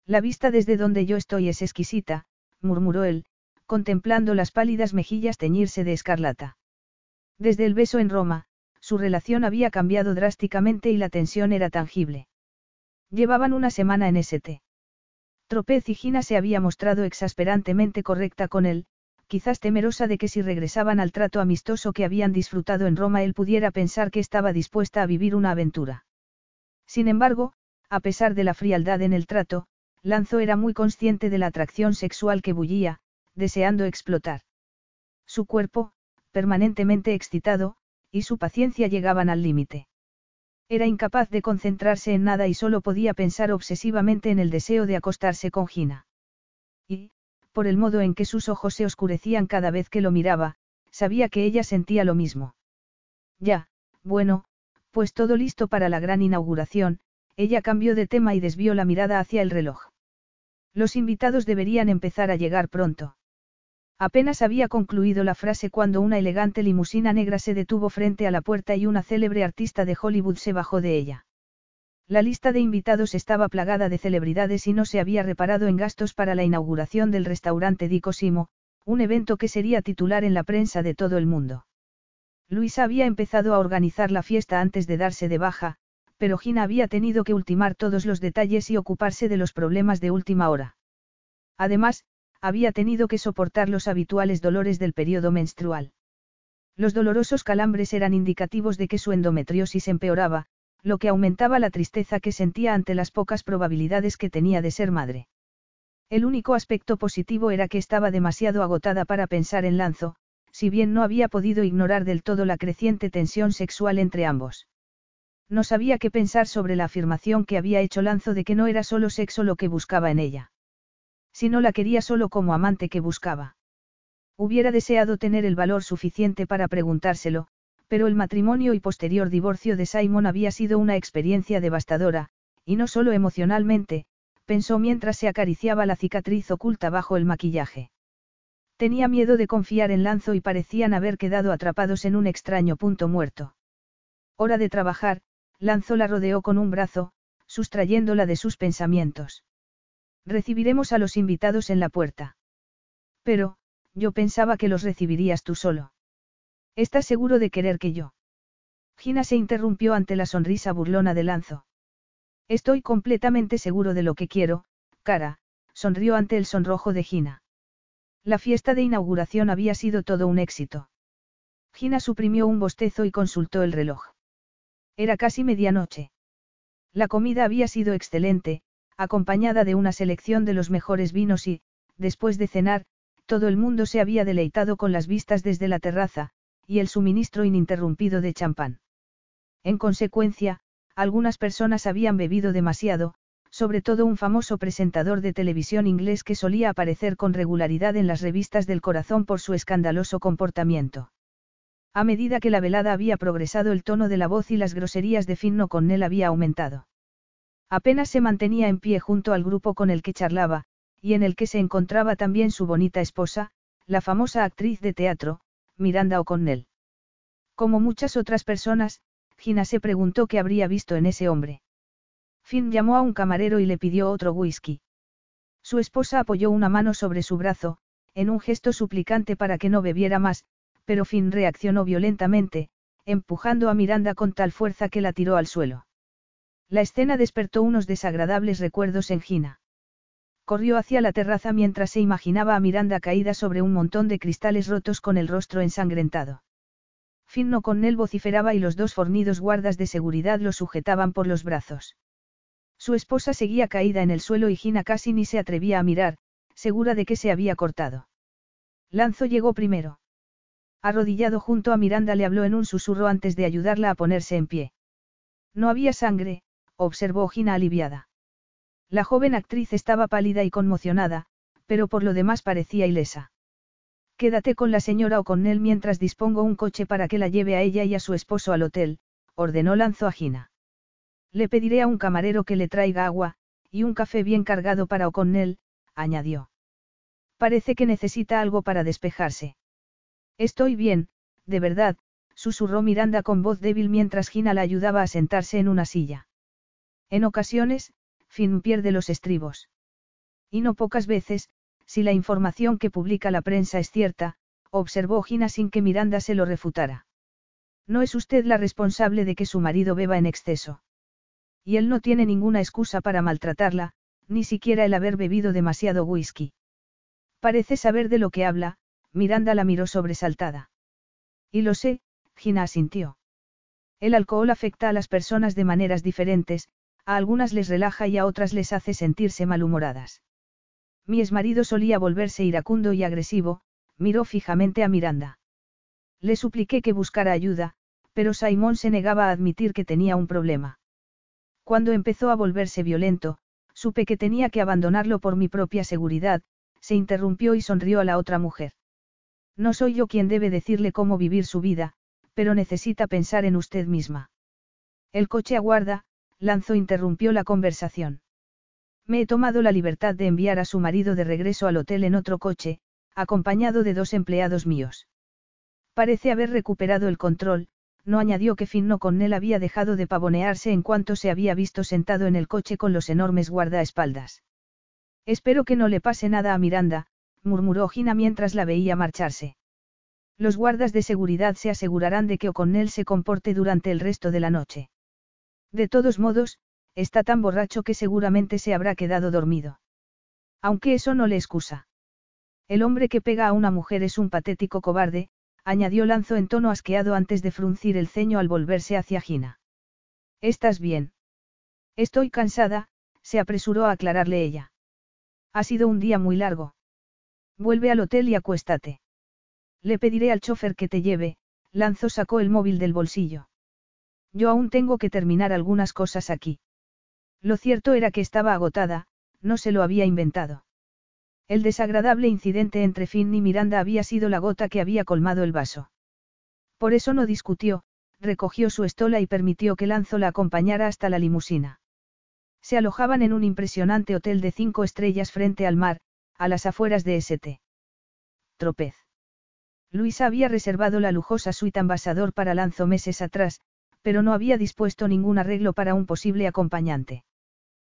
La vista desde donde yo estoy es exquisita, murmuró él, contemplando las pálidas mejillas teñirse de escarlata. Desde el beso en Roma, su relación había cambiado drásticamente y la tensión era tangible. Llevaban una semana en St. Tropez y Gina se había mostrado exasperantemente correcta con él, quizás temerosa de que si regresaban al trato amistoso que habían disfrutado en Roma él pudiera pensar que estaba dispuesta a vivir una aventura. Sin embargo, a pesar de la frialdad en el trato, Lanzo era muy consciente de la atracción sexual que bullía, deseando explotar. Su cuerpo, permanentemente excitado, y su paciencia llegaban al límite. Era incapaz de concentrarse en nada y solo podía pensar obsesivamente en el deseo de acostarse con Gina. Y, por el modo en que sus ojos se oscurecían cada vez que lo miraba, sabía que ella sentía lo mismo. Ya, bueno, pues todo listo para la gran inauguración, ella cambió de tema y desvió la mirada hacia el reloj. Los invitados deberían empezar a llegar pronto. Apenas había concluido la frase cuando una elegante limusina negra se detuvo frente a la puerta y una célebre artista de Hollywood se bajó de ella. La lista de invitados estaba plagada de celebridades y no se había reparado en gastos para la inauguración del restaurante Di Cosimo, un evento que sería titular en la prensa de todo el mundo. Luisa había empezado a organizar la fiesta antes de darse de baja, pero Gina había tenido que ultimar todos los detalles y ocuparse de los problemas de última hora. Además, había tenido que soportar los habituales dolores del periodo menstrual. Los dolorosos calambres eran indicativos de que su endometriosis empeoraba, lo que aumentaba la tristeza que sentía ante las pocas probabilidades que tenía de ser madre. El único aspecto positivo era que estaba demasiado agotada para pensar en Lanzo, si bien no había podido ignorar del todo la creciente tensión sexual entre ambos. No sabía qué pensar sobre la afirmación que había hecho Lanzo de que no era solo sexo lo que buscaba en ella. Si no la quería solo como amante que buscaba. Hubiera deseado tener el valor suficiente para preguntárselo, pero el matrimonio y posterior divorcio de Simon había sido una experiencia devastadora, y no solo emocionalmente, pensó mientras se acariciaba la cicatriz oculta bajo el maquillaje. Tenía miedo de confiar en Lanzo y parecían haber quedado atrapados en un extraño punto muerto. Hora de trabajar, Lanzo la rodeó con un brazo, sustrayéndola de sus pensamientos. Recibiremos a los invitados en la puerta. Pero, yo pensaba que los recibirías tú solo. ¿Estás seguro de querer que yo? Gina se interrumpió ante la sonrisa burlona de Lanzo. Estoy completamente seguro de lo que quiero, cara, sonrió ante el sonrojo de Gina. La fiesta de inauguración había sido todo un éxito. Gina suprimió un bostezo y consultó el reloj. Era casi medianoche. La comida había sido excelente, acompañada de una selección de los mejores vinos y, después de cenar, todo el mundo se había deleitado con las vistas desde la terraza, y el suministro ininterrumpido de champán. En consecuencia, algunas personas habían bebido demasiado, sobre todo un famoso presentador de televisión inglés que solía aparecer con regularidad en las revistas del corazón por su escandaloso comportamiento. A medida que la velada había progresado el tono de la voz y las groserías de Finn O'Connell había aumentado. Apenas se mantenía en pie junto al grupo con el que charlaba, y en el que se encontraba también su bonita esposa, la famosa actriz de teatro, Miranda O'Connell. Como muchas otras personas, Gina se preguntó qué habría visto en ese hombre. Finn llamó a un camarero y le pidió otro whisky. Su esposa apoyó una mano sobre su brazo, en un gesto suplicante para que no bebiera más, pero Finn reaccionó violentamente, empujando a Miranda con tal fuerza que la tiró al suelo. La escena despertó unos desagradables recuerdos en Gina. Corrió hacia la terraza mientras se imaginaba a Miranda caída sobre un montón de cristales rotos con el rostro ensangrentado. Finno con él vociferaba y los dos fornidos guardas de seguridad lo sujetaban por los brazos. Su esposa seguía caída en el suelo y Gina casi ni se atrevía a mirar, segura de que se había cortado. Lanzo llegó primero. Arrodillado junto a Miranda le habló en un susurro antes de ayudarla a ponerse en pie. No había sangre, observó Gina aliviada. La joven actriz estaba pálida y conmocionada, pero por lo demás parecía ilesa. Quédate con la señora O'Connell mientras dispongo un coche para que la lleve a ella y a su esposo al hotel, ordenó Lanzo a Gina. Le pediré a un camarero que le traiga agua, y un café bien cargado para O'Connell, añadió. Parece que necesita algo para despejarse. Estoy bien, de verdad, susurró Miranda con voz débil mientras Gina la ayudaba a sentarse en una silla. En ocasiones, Finn pierde los estribos. Y no pocas veces, si la información que publica la prensa es cierta, observó Gina sin que Miranda se lo refutara. No es usted la responsable de que su marido beba en exceso. Y él no tiene ninguna excusa para maltratarla, ni siquiera el haber bebido demasiado whisky. Parece saber de lo que habla, Miranda la miró sobresaltada. Y lo sé, Gina asintió. El alcohol afecta a las personas de maneras diferentes, a algunas les relaja y a otras les hace sentirse malhumoradas. Mi exmarido solía volverse iracundo y agresivo, miró fijamente a Miranda. Le supliqué que buscara ayuda, pero Simón se negaba a admitir que tenía un problema. Cuando empezó a volverse violento, supe que tenía que abandonarlo por mi propia seguridad, se interrumpió y sonrió a la otra mujer. No soy yo quien debe decirle cómo vivir su vida, pero necesita pensar en usted misma. El coche aguarda, Lanzo interrumpió la conversación. Me he tomado la libertad de enviar a su marido de regreso al hotel en otro coche, acompañado de dos empleados míos. Parece haber recuperado el control, no añadió que Finno con él había dejado de pavonearse en cuanto se había visto sentado en el coche con los enormes guardaespaldas. Espero que no le pase nada a Miranda, murmuró Gina mientras la veía marcharse. Los guardas de seguridad se asegurarán de que O'Connell se comporte durante el resto de la noche. De todos modos, está tan borracho que seguramente se habrá quedado dormido. Aunque eso no le excusa. El hombre que pega a una mujer es un patético cobarde, añadió Lanzo en tono asqueado antes de fruncir el ceño al volverse hacia Gina. ¿Estás bien? Estoy cansada, se apresuró a aclararle ella. Ha sido un día muy largo. Vuelve al hotel y acuéstate. Le pediré al chofer que te lleve, Lanzo sacó el móvil del bolsillo. Yo aún tengo que terminar algunas cosas aquí. Lo cierto era que estaba agotada, no se lo había inventado. El desagradable incidente entre Finn y Miranda había sido la gota que había colmado el vaso. Por eso no discutió, recogió su estola y permitió que Lanzo la acompañara hasta la limusina. Se alojaban en un impresionante hotel de cinco estrellas frente al mar, a las afueras de St. Tropez. Luisa había reservado la lujosa suite ambasador para Lanzo meses atrás, pero no había dispuesto ningún arreglo para un posible acompañante.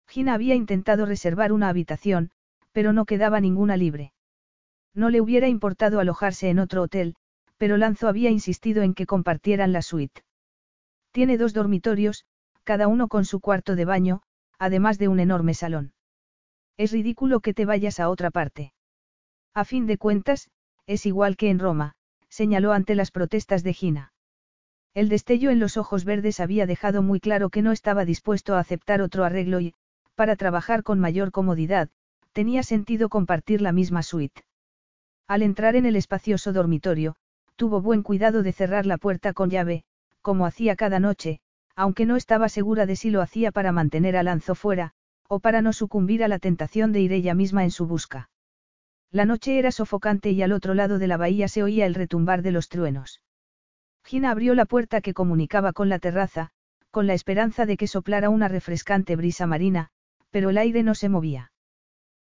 Gina había intentado reservar una habitación, pero no quedaba ninguna libre. No le hubiera importado alojarse en otro hotel, pero Lanzo había insistido en que compartieran la suite. Tiene dos dormitorios, cada uno con su cuarto de baño, además de un enorme salón. Es ridículo que te vayas a otra parte. A fin de cuentas, es igual que en Roma, señaló ante las protestas de Gina. El destello en los ojos verdes había dejado muy claro que no estaba dispuesto a aceptar otro arreglo y, para trabajar con mayor comodidad, tenía sentido compartir la misma suite. Al entrar en el espacioso dormitorio, tuvo buen cuidado de cerrar la puerta con llave, como hacía cada noche, aunque no estaba segura de si lo hacía para mantener a Lanzo fuera, o para no sucumbir a la tentación de ir ella misma en su busca. La noche era sofocante y al otro lado de la bahía se oía el retumbar de los truenos. Gina abrió la puerta que comunicaba con la terraza, con la esperanza de que soplara una refrescante brisa marina, pero el aire no se movía.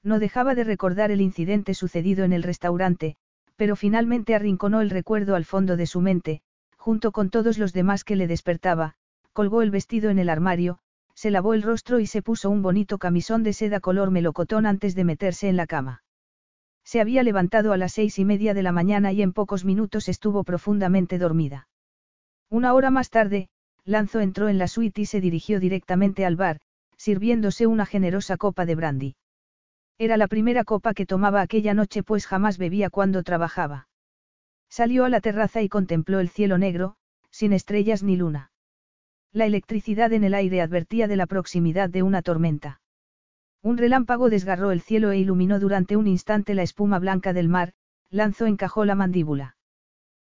No dejaba de recordar el incidente sucedido en el restaurante, pero finalmente arrinconó el recuerdo al fondo de su mente, junto con todos los demás que le despertaba, colgó el vestido en el armario, se lavó el rostro y se puso un bonito camisón de seda color melocotón antes de meterse en la cama. Se había levantado a las seis y media de la mañana y en pocos minutos estuvo profundamente dormida. Una hora más tarde, Lanzo entró en la suite y se dirigió directamente al bar, sirviéndose una generosa copa de brandy. Era la primera copa que tomaba aquella noche pues jamás bebía cuando trabajaba. Salió a la terraza y contempló el cielo negro, sin estrellas ni luna. La electricidad en el aire advertía de la proximidad de una tormenta. Un relámpago desgarró el cielo e iluminó durante un instante la espuma blanca del mar, Lanzo encajó la mandíbula.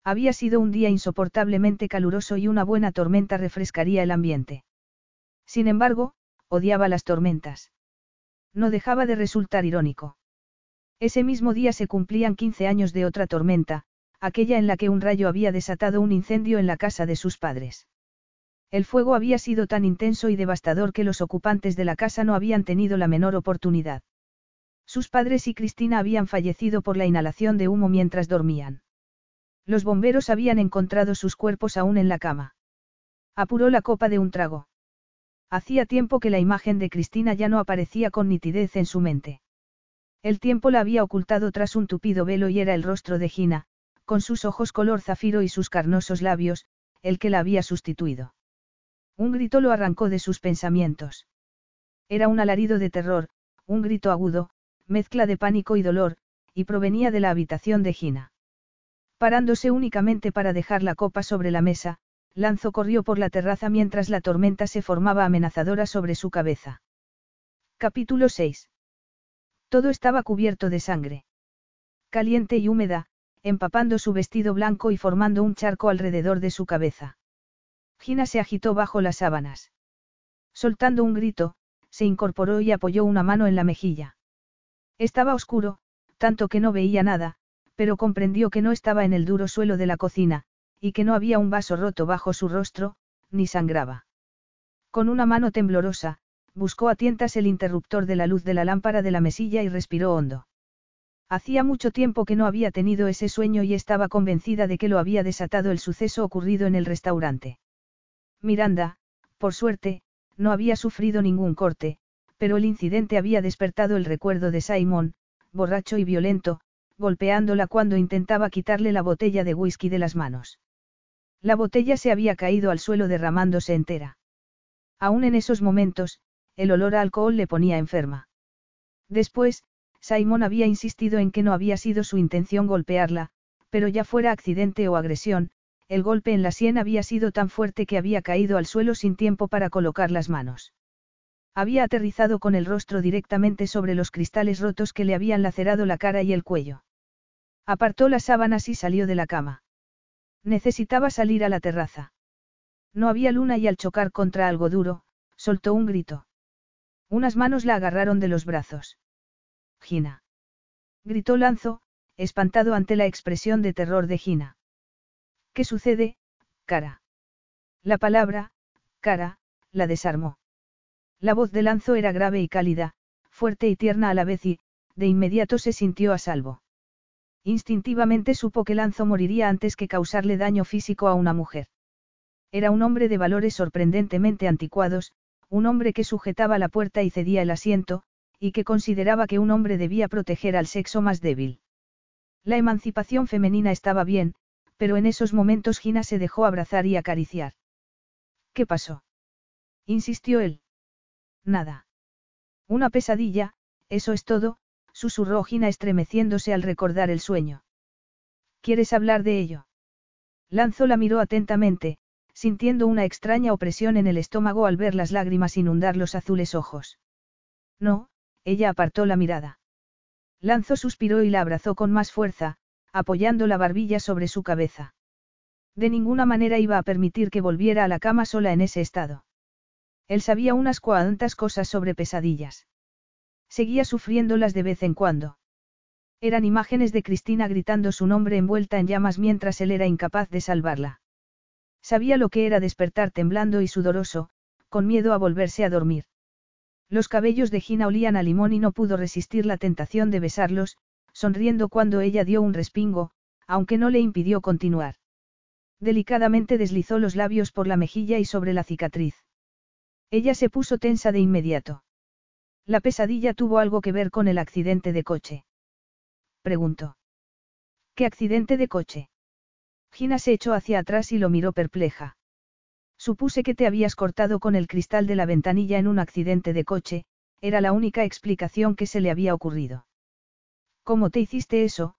Había sido un día insoportablemente caluroso y una buena tormenta refrescaría el ambiente. Sin embargo, odiaba las tormentas. No dejaba de resultar irónico. Ese mismo día se cumplían 15 años de otra tormenta, aquella en la que un rayo había desatado un incendio en la casa de sus padres. El fuego había sido tan intenso y devastador que los ocupantes de la casa no habían tenido la menor oportunidad. Sus padres y Cristina habían fallecido por la inhalación de humo mientras dormían. Los bomberos habían encontrado sus cuerpos aún en la cama. Apuró la copa de un trago. Hacía tiempo que la imagen de Cristina ya no aparecía con nitidez en su mente. El tiempo la había ocultado tras un tupido velo y era el rostro de Gina, con sus ojos color zafiro y sus carnosos labios, el que la había sustituido. Un grito lo arrancó de sus pensamientos. Era un alarido de terror, un grito agudo, mezcla de pánico y dolor, y provenía de la habitación de Gina. Parándose únicamente para dejar la copa sobre la mesa, Lanzo corrió por la terraza mientras la tormenta se formaba amenazadora sobre su cabeza. Capítulo 6. Todo estaba cubierto de sangre. Caliente y húmeda, empapando su vestido blanco y formando un charco alrededor de su cabeza. Gina se agitó bajo las sábanas. Soltando un grito, se incorporó y apoyó una mano en la mejilla. Estaba oscuro, tanto que no veía nada, pero comprendió que no estaba en el duro suelo de la cocina, y que no había un vaso roto bajo su rostro, ni sangraba. Con una mano temblorosa, buscó a tientas el interruptor de la luz de la lámpara de la mesilla y respiró hondo. Hacía mucho tiempo que no había tenido ese sueño y estaba convencida de que lo había desatado el suceso ocurrido en el restaurante. Miranda, por suerte, no había sufrido ningún corte, pero el incidente había despertado el recuerdo de Simon, borracho y violento, golpeándola cuando intentaba quitarle la botella de whisky de las manos. La botella se había caído al suelo derramándose entera. Aún en esos momentos, el olor a alcohol le ponía enferma. Después, Simon había insistido en que no había sido su intención golpearla, pero ya fuera accidente o agresión, el golpe en la sien había sido tan fuerte que había caído al suelo sin tiempo para colocar las manos. Había aterrizado con el rostro directamente sobre los cristales rotos que le habían lacerado la cara y el cuello. Apartó las sábanas y salió de la cama. Necesitaba salir a la terraza. No había luna y al chocar contra algo duro, soltó un grito. Unas manos la agarraron de los brazos. Gina. Gritó Lanzo, espantado ante la expresión de terror de Gina. ¿Qué sucede, cara? La palabra, cara, la desarmó. La voz de Lanzo era grave y cálida, fuerte y tierna a la vez y, de inmediato se sintió a salvo. Instintivamente supo que Lanzo moriría antes que causarle daño físico a una mujer. Era un hombre de valores sorprendentemente anticuados, un hombre que sujetaba la puerta y cedía el asiento, y que consideraba que un hombre debía proteger al sexo más débil. La emancipación femenina estaba bien, pero en esos momentos Gina se dejó abrazar y acariciar. ¿Qué pasó? insistió él. Nada. Una pesadilla, eso es todo, susurró Gina estremeciéndose al recordar el sueño. ¿Quieres hablar de ello? Lanzo la miró atentamente, sintiendo una extraña opresión en el estómago al ver las lágrimas inundar los azules ojos. No, ella apartó la mirada. Lanzo suspiró y la abrazó con más fuerza, apoyando la barbilla sobre su cabeza. De ninguna manera iba a permitir que volviera a la cama sola en ese estado. Él sabía unas cuantas cosas sobre pesadillas. Seguía sufriéndolas de vez en cuando. Eran imágenes de Cristina gritando su nombre envuelta en llamas mientras él era incapaz de salvarla. Sabía lo que era despertar temblando y sudoroso, con miedo a volverse a dormir. Los cabellos de Gina olían a limón y no pudo resistir la tentación de besarlos, sonriendo cuando ella dio un respingo, aunque no le impidió continuar. Delicadamente deslizó los labios por la mejilla y sobre la cicatriz. Ella se puso tensa de inmediato. La pesadilla tuvo algo que ver con el accidente de coche. Preguntó. ¿Qué accidente de coche? Gina se echó hacia atrás y lo miró perpleja. Supuse que te habías cortado con el cristal de la ventanilla en un accidente de coche, era la única explicación que se le había ocurrido. ¿Cómo te hiciste eso,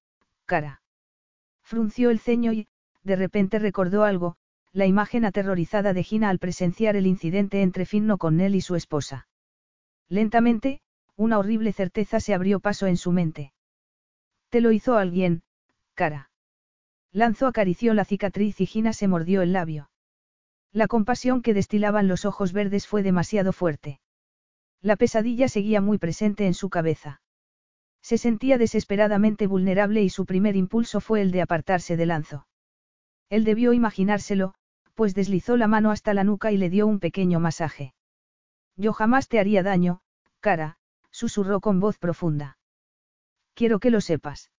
cara? Frunció el ceño y, de repente recordó algo, la imagen aterrorizada de Gina al presenciar el incidente entre Finno con él y su esposa. Lentamente, una horrible certeza se abrió paso en su mente. Te lo hizo alguien, cara. Lanzo acarició la cicatriz y Gina se mordió el labio. La compasión que destilaban los ojos verdes fue demasiado fuerte. La pesadilla seguía muy presente en su cabeza. Se sentía desesperadamente vulnerable y su primer impulso fue el de apartarse de Lanzo. Él debió imaginárselo, pues deslizó la mano hasta la nuca y le dio un pequeño masaje. Yo jamás te haría daño, cara, susurró con voz profunda. Quiero que lo sepas.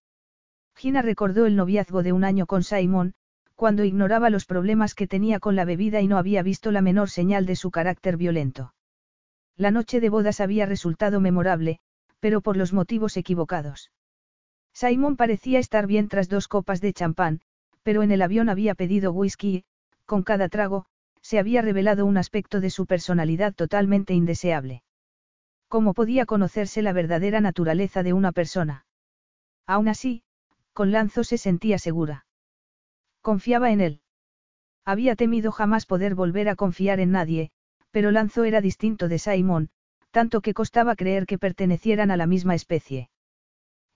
Gina recordó el noviazgo de un año con Simon, cuando ignoraba los problemas que tenía con la bebida y no había visto la menor señal de su carácter violento. La noche de bodas había resultado memorable, pero por los motivos equivocados. Simon parecía estar bien tras dos copas de champán, pero en el avión había pedido whisky y, con cada trago, se había revelado un aspecto de su personalidad totalmente indeseable. ¿Cómo podía conocerse la verdadera naturaleza de una persona? Aún así, con Lanzo se sentía segura. Confiaba en él. Había temido jamás poder volver a confiar en nadie, pero Lanzo era distinto de Simon, tanto que costaba creer que pertenecieran a la misma especie.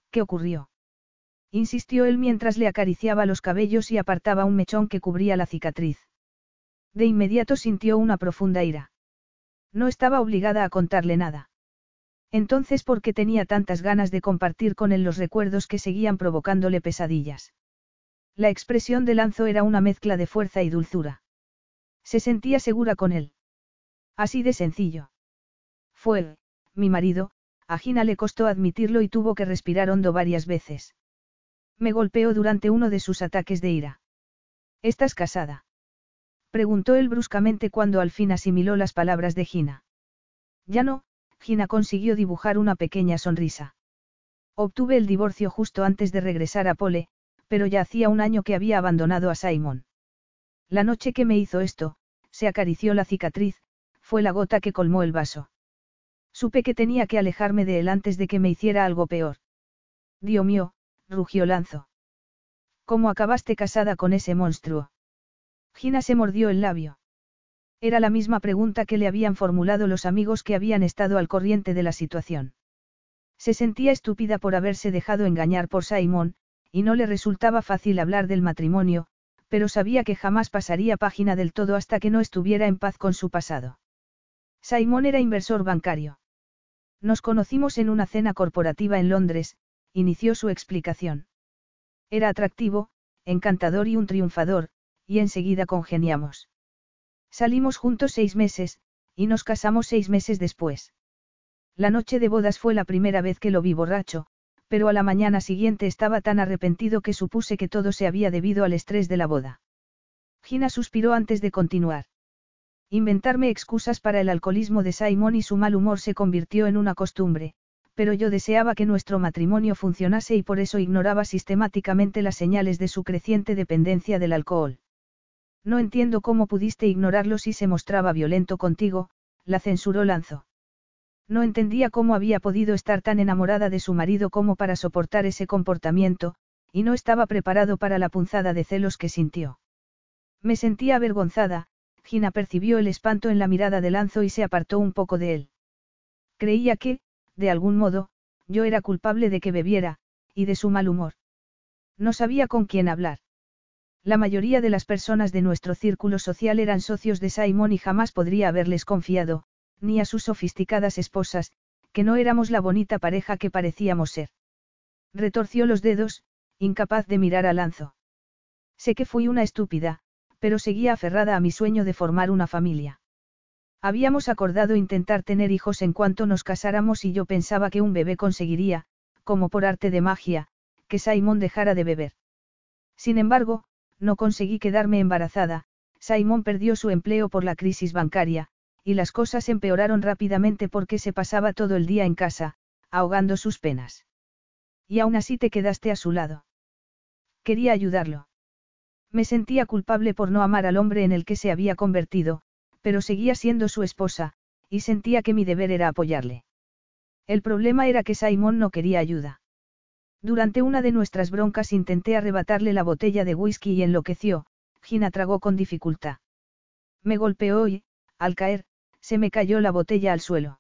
¿Qué ocurrió? insistió él mientras le acariciaba los cabellos y apartaba un mechón que cubría la cicatriz. De inmediato sintió una profunda ira. No estaba obligada a contarle nada. Entonces, ¿por qué tenía tantas ganas de compartir con él los recuerdos que seguían provocándole pesadillas? La expresión de Lanzo era una mezcla de fuerza y dulzura. Se sentía segura con él. Así de sencillo. Fue, mi marido, a Gina le costó admitirlo y tuvo que respirar hondo varias veces. Me golpeó durante uno de sus ataques de ira. ¿Estás casada? Preguntó él bruscamente cuando al fin asimiló las palabras de Gina. Ya no, Gina consiguió dibujar una pequeña sonrisa. Obtuve el divorcio justo antes de regresar a Pole, pero ya hacía un año que había abandonado a Simon. La noche que me hizo esto, se acarició la cicatriz, fue la gota que colmó el vaso. Supe que tenía que alejarme de él antes de que me hiciera algo peor. Dios mío, rugió Lanzo. ¿Cómo acabaste casada con ese monstruo? Gina se mordió el labio. Era la misma pregunta que le habían formulado los amigos que habían estado al corriente de la situación. Se sentía estúpida por haberse dejado engañar por Simon, y no le resultaba fácil hablar del matrimonio, pero sabía que jamás pasaría página del todo hasta que no estuviera en paz con su pasado. Simon era inversor bancario. Nos conocimos en una cena corporativa en Londres, inició su explicación. Era atractivo, encantador y un triunfador, y enseguida congeniamos. Salimos juntos seis meses, y nos casamos seis meses después. La noche de bodas fue la primera vez que lo vi borracho, pero a la mañana siguiente estaba tan arrepentido que supuse que todo se había debido al estrés de la boda. Gina suspiró antes de continuar. Inventarme excusas para el alcoholismo de Simon y su mal humor se convirtió en una costumbre, pero yo deseaba que nuestro matrimonio funcionase y por eso ignoraba sistemáticamente las señales de su creciente dependencia del alcohol. No entiendo cómo pudiste ignorarlo si se mostraba violento contigo, la censuró Lanzo. No entendía cómo había podido estar tan enamorada de su marido como para soportar ese comportamiento, y no estaba preparado para la punzada de celos que sintió. Me sentía avergonzada, Gina percibió el espanto en la mirada de Lanzo y se apartó un poco de él. Creía que, de algún modo, yo era culpable de que bebiera, y de su mal humor. No sabía con quién hablar. La mayoría de las personas de nuestro círculo social eran socios de Simon y jamás podría haberles confiado, ni a sus sofisticadas esposas, que no éramos la bonita pareja que parecíamos ser. Retorció los dedos, incapaz de mirar a Lanzo. Sé que fui una estúpida, pero seguía aferrada a mi sueño de formar una familia. Habíamos acordado intentar tener hijos en cuanto nos casáramos y yo pensaba que un bebé conseguiría, como por arte de magia, que Simon dejara de beber. Sin embargo, no conseguí quedarme embarazada, Simon perdió su empleo por la crisis bancaria, y las cosas empeoraron rápidamente porque se pasaba todo el día en casa, ahogando sus penas. Y aún así te quedaste a su lado. Quería ayudarlo. Me sentía culpable por no amar al hombre en el que se había convertido, pero seguía siendo su esposa, y sentía que mi deber era apoyarle. El problema era que Simon no quería ayuda. Durante una de nuestras broncas intenté arrebatarle la botella de whisky y enloqueció, Gina tragó con dificultad. Me golpeó y, al caer, se me cayó la botella al suelo.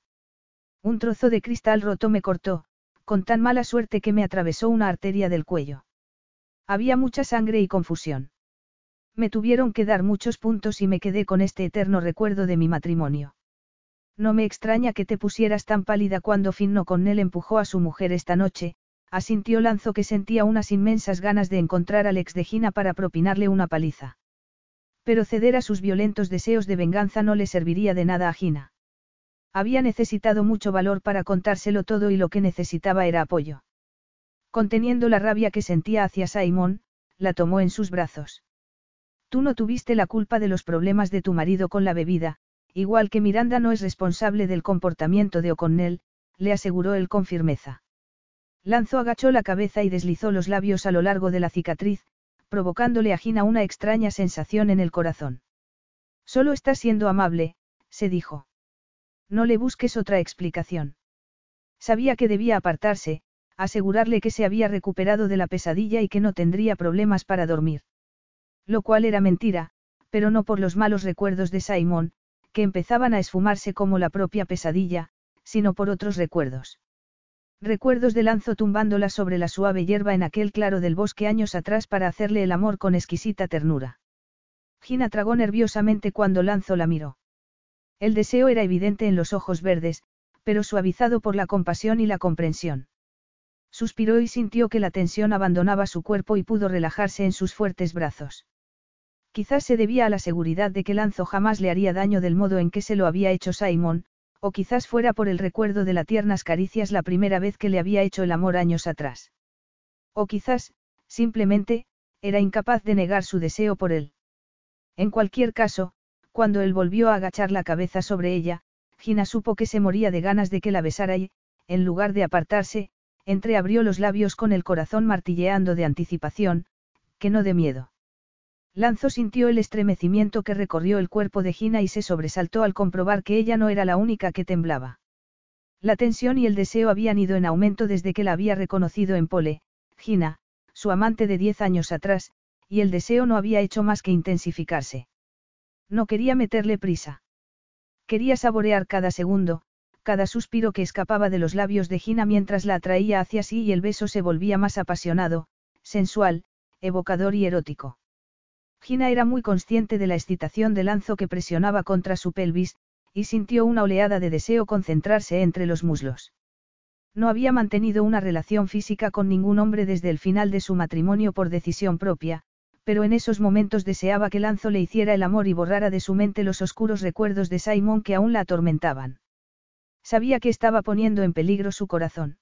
Un trozo de cristal roto me cortó, con tan mala suerte que me atravesó una arteria del cuello. Había mucha sangre y confusión. Me tuvieron que dar muchos puntos y me quedé con este eterno recuerdo de mi matrimonio. No me extraña que te pusieras tan pálida cuando Finno con él empujó a su mujer esta noche, asintió Lanzo que sentía unas inmensas ganas de encontrar al ex de Gina para propinarle una paliza. Pero ceder a sus violentos deseos de venganza no le serviría de nada a Gina. Había necesitado mucho valor para contárselo todo y lo que necesitaba era apoyo. Conteniendo la rabia que sentía hacia Simon, la tomó en sus brazos. Tú no tuviste la culpa de los problemas de tu marido con la bebida, igual que Miranda no es responsable del comportamiento de O'Connell, le aseguró él con firmeza. Lanzo agachó la cabeza y deslizó los labios a lo largo de la cicatriz, provocándole a Gina una extraña sensación en el corazón. Solo está siendo amable, se dijo. No le busques otra explicación. Sabía que debía apartarse, asegurarle que se había recuperado de la pesadilla y que no tendría problemas para dormir. Lo cual era mentira, pero no por los malos recuerdos de Simon, que empezaban a esfumarse como la propia pesadilla, sino por otros recuerdos. Recuerdos de Lanzo tumbándola sobre la suave hierba en aquel claro del bosque años atrás para hacerle el amor con exquisita ternura. Gina tragó nerviosamente cuando Lanzo la miró. El deseo era evidente en los ojos verdes, pero suavizado por la compasión y la comprensión. Suspiró y sintió que la tensión abandonaba su cuerpo y pudo relajarse en sus fuertes brazos. Quizás se debía a la seguridad de que Lanzo jamás le haría daño del modo en que se lo había hecho Simon, o quizás fuera por el recuerdo de las tiernas caricias la primera vez que le había hecho el amor años atrás. O quizás, simplemente, era incapaz de negar su deseo por él. En cualquier caso, cuando él volvió a agachar la cabeza sobre ella, Gina supo que se moría de ganas de que la besara y, en lugar de apartarse, entreabrió los labios con el corazón martilleando de anticipación, que no de miedo. Lanzo sintió el estremecimiento que recorrió el cuerpo de Gina y se sobresaltó al comprobar que ella no era la única que temblaba. La tensión y el deseo habían ido en aumento desde que la había reconocido en Pole, Gina, su amante de diez años atrás, y el deseo no había hecho más que intensificarse. No quería meterle prisa. Quería saborear cada segundo, cada suspiro que escapaba de los labios de Gina mientras la atraía hacia sí y el beso se volvía más apasionado, sensual, evocador y erótico. Gina era muy consciente de la excitación de Lanzo que presionaba contra su pelvis, y sintió una oleada de deseo concentrarse entre los muslos. No había mantenido una relación física con ningún hombre desde el final de su matrimonio por decisión propia, pero en esos momentos deseaba que Lanzo le hiciera el amor y borrara de su mente los oscuros recuerdos de Simon que aún la atormentaban. Sabía que estaba poniendo en peligro su corazón.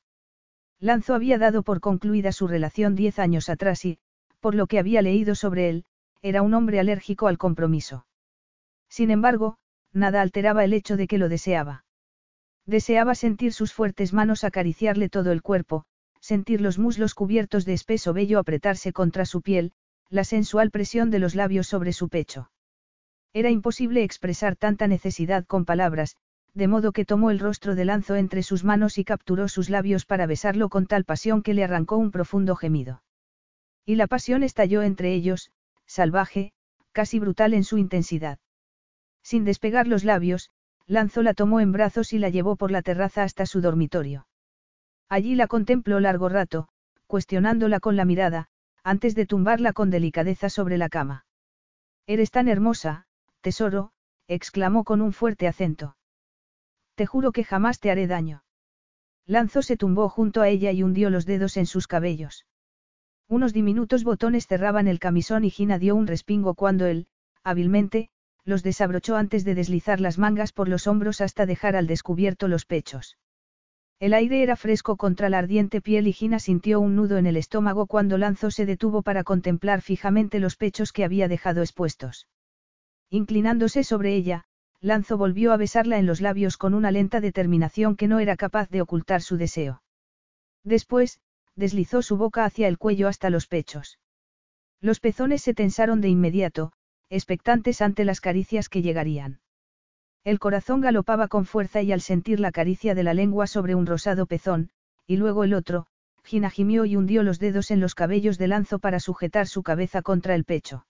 Lanzo había dado por concluida su relación diez años atrás y, por lo que había leído sobre él, era un hombre alérgico al compromiso. Sin embargo, nada alteraba el hecho de que lo deseaba. Deseaba sentir sus fuertes manos acariciarle todo el cuerpo, sentir los muslos cubiertos de espeso vello apretarse contra su piel, la sensual presión de los labios sobre su pecho. Era imposible expresar tanta necesidad con palabras, de modo que tomó el rostro de Lanzo entre sus manos y capturó sus labios para besarlo con tal pasión que le arrancó un profundo gemido. Y la pasión estalló entre ellos, salvaje, casi brutal en su intensidad. Sin despegar los labios, Lanzo la tomó en brazos y la llevó por la terraza hasta su dormitorio. Allí la contempló largo rato, cuestionándola con la mirada, antes de tumbarla con delicadeza sobre la cama. Eres tan hermosa, tesoro, exclamó con un fuerte acento. Te juro que jamás te haré daño. Lanzo se tumbó junto a ella y hundió los dedos en sus cabellos. Unos diminutos botones cerraban el camisón y Gina dio un respingo cuando él, hábilmente, los desabrochó antes de deslizar las mangas por los hombros hasta dejar al descubierto los pechos. El aire era fresco contra la ardiente piel y Gina sintió un nudo en el estómago cuando Lanzo se detuvo para contemplar fijamente los pechos que había dejado expuestos. Inclinándose sobre ella, Lanzo volvió a besarla en los labios con una lenta determinación que no era capaz de ocultar su deseo. Después, deslizó su boca hacia el cuello hasta los pechos. Los pezones se tensaron de inmediato, expectantes ante las caricias que llegarían. El corazón galopaba con fuerza y al sentir la caricia de la lengua sobre un rosado pezón, y luego el otro, Gina gimió y hundió los dedos en los cabellos de Lanzo para sujetar su cabeza contra el pecho.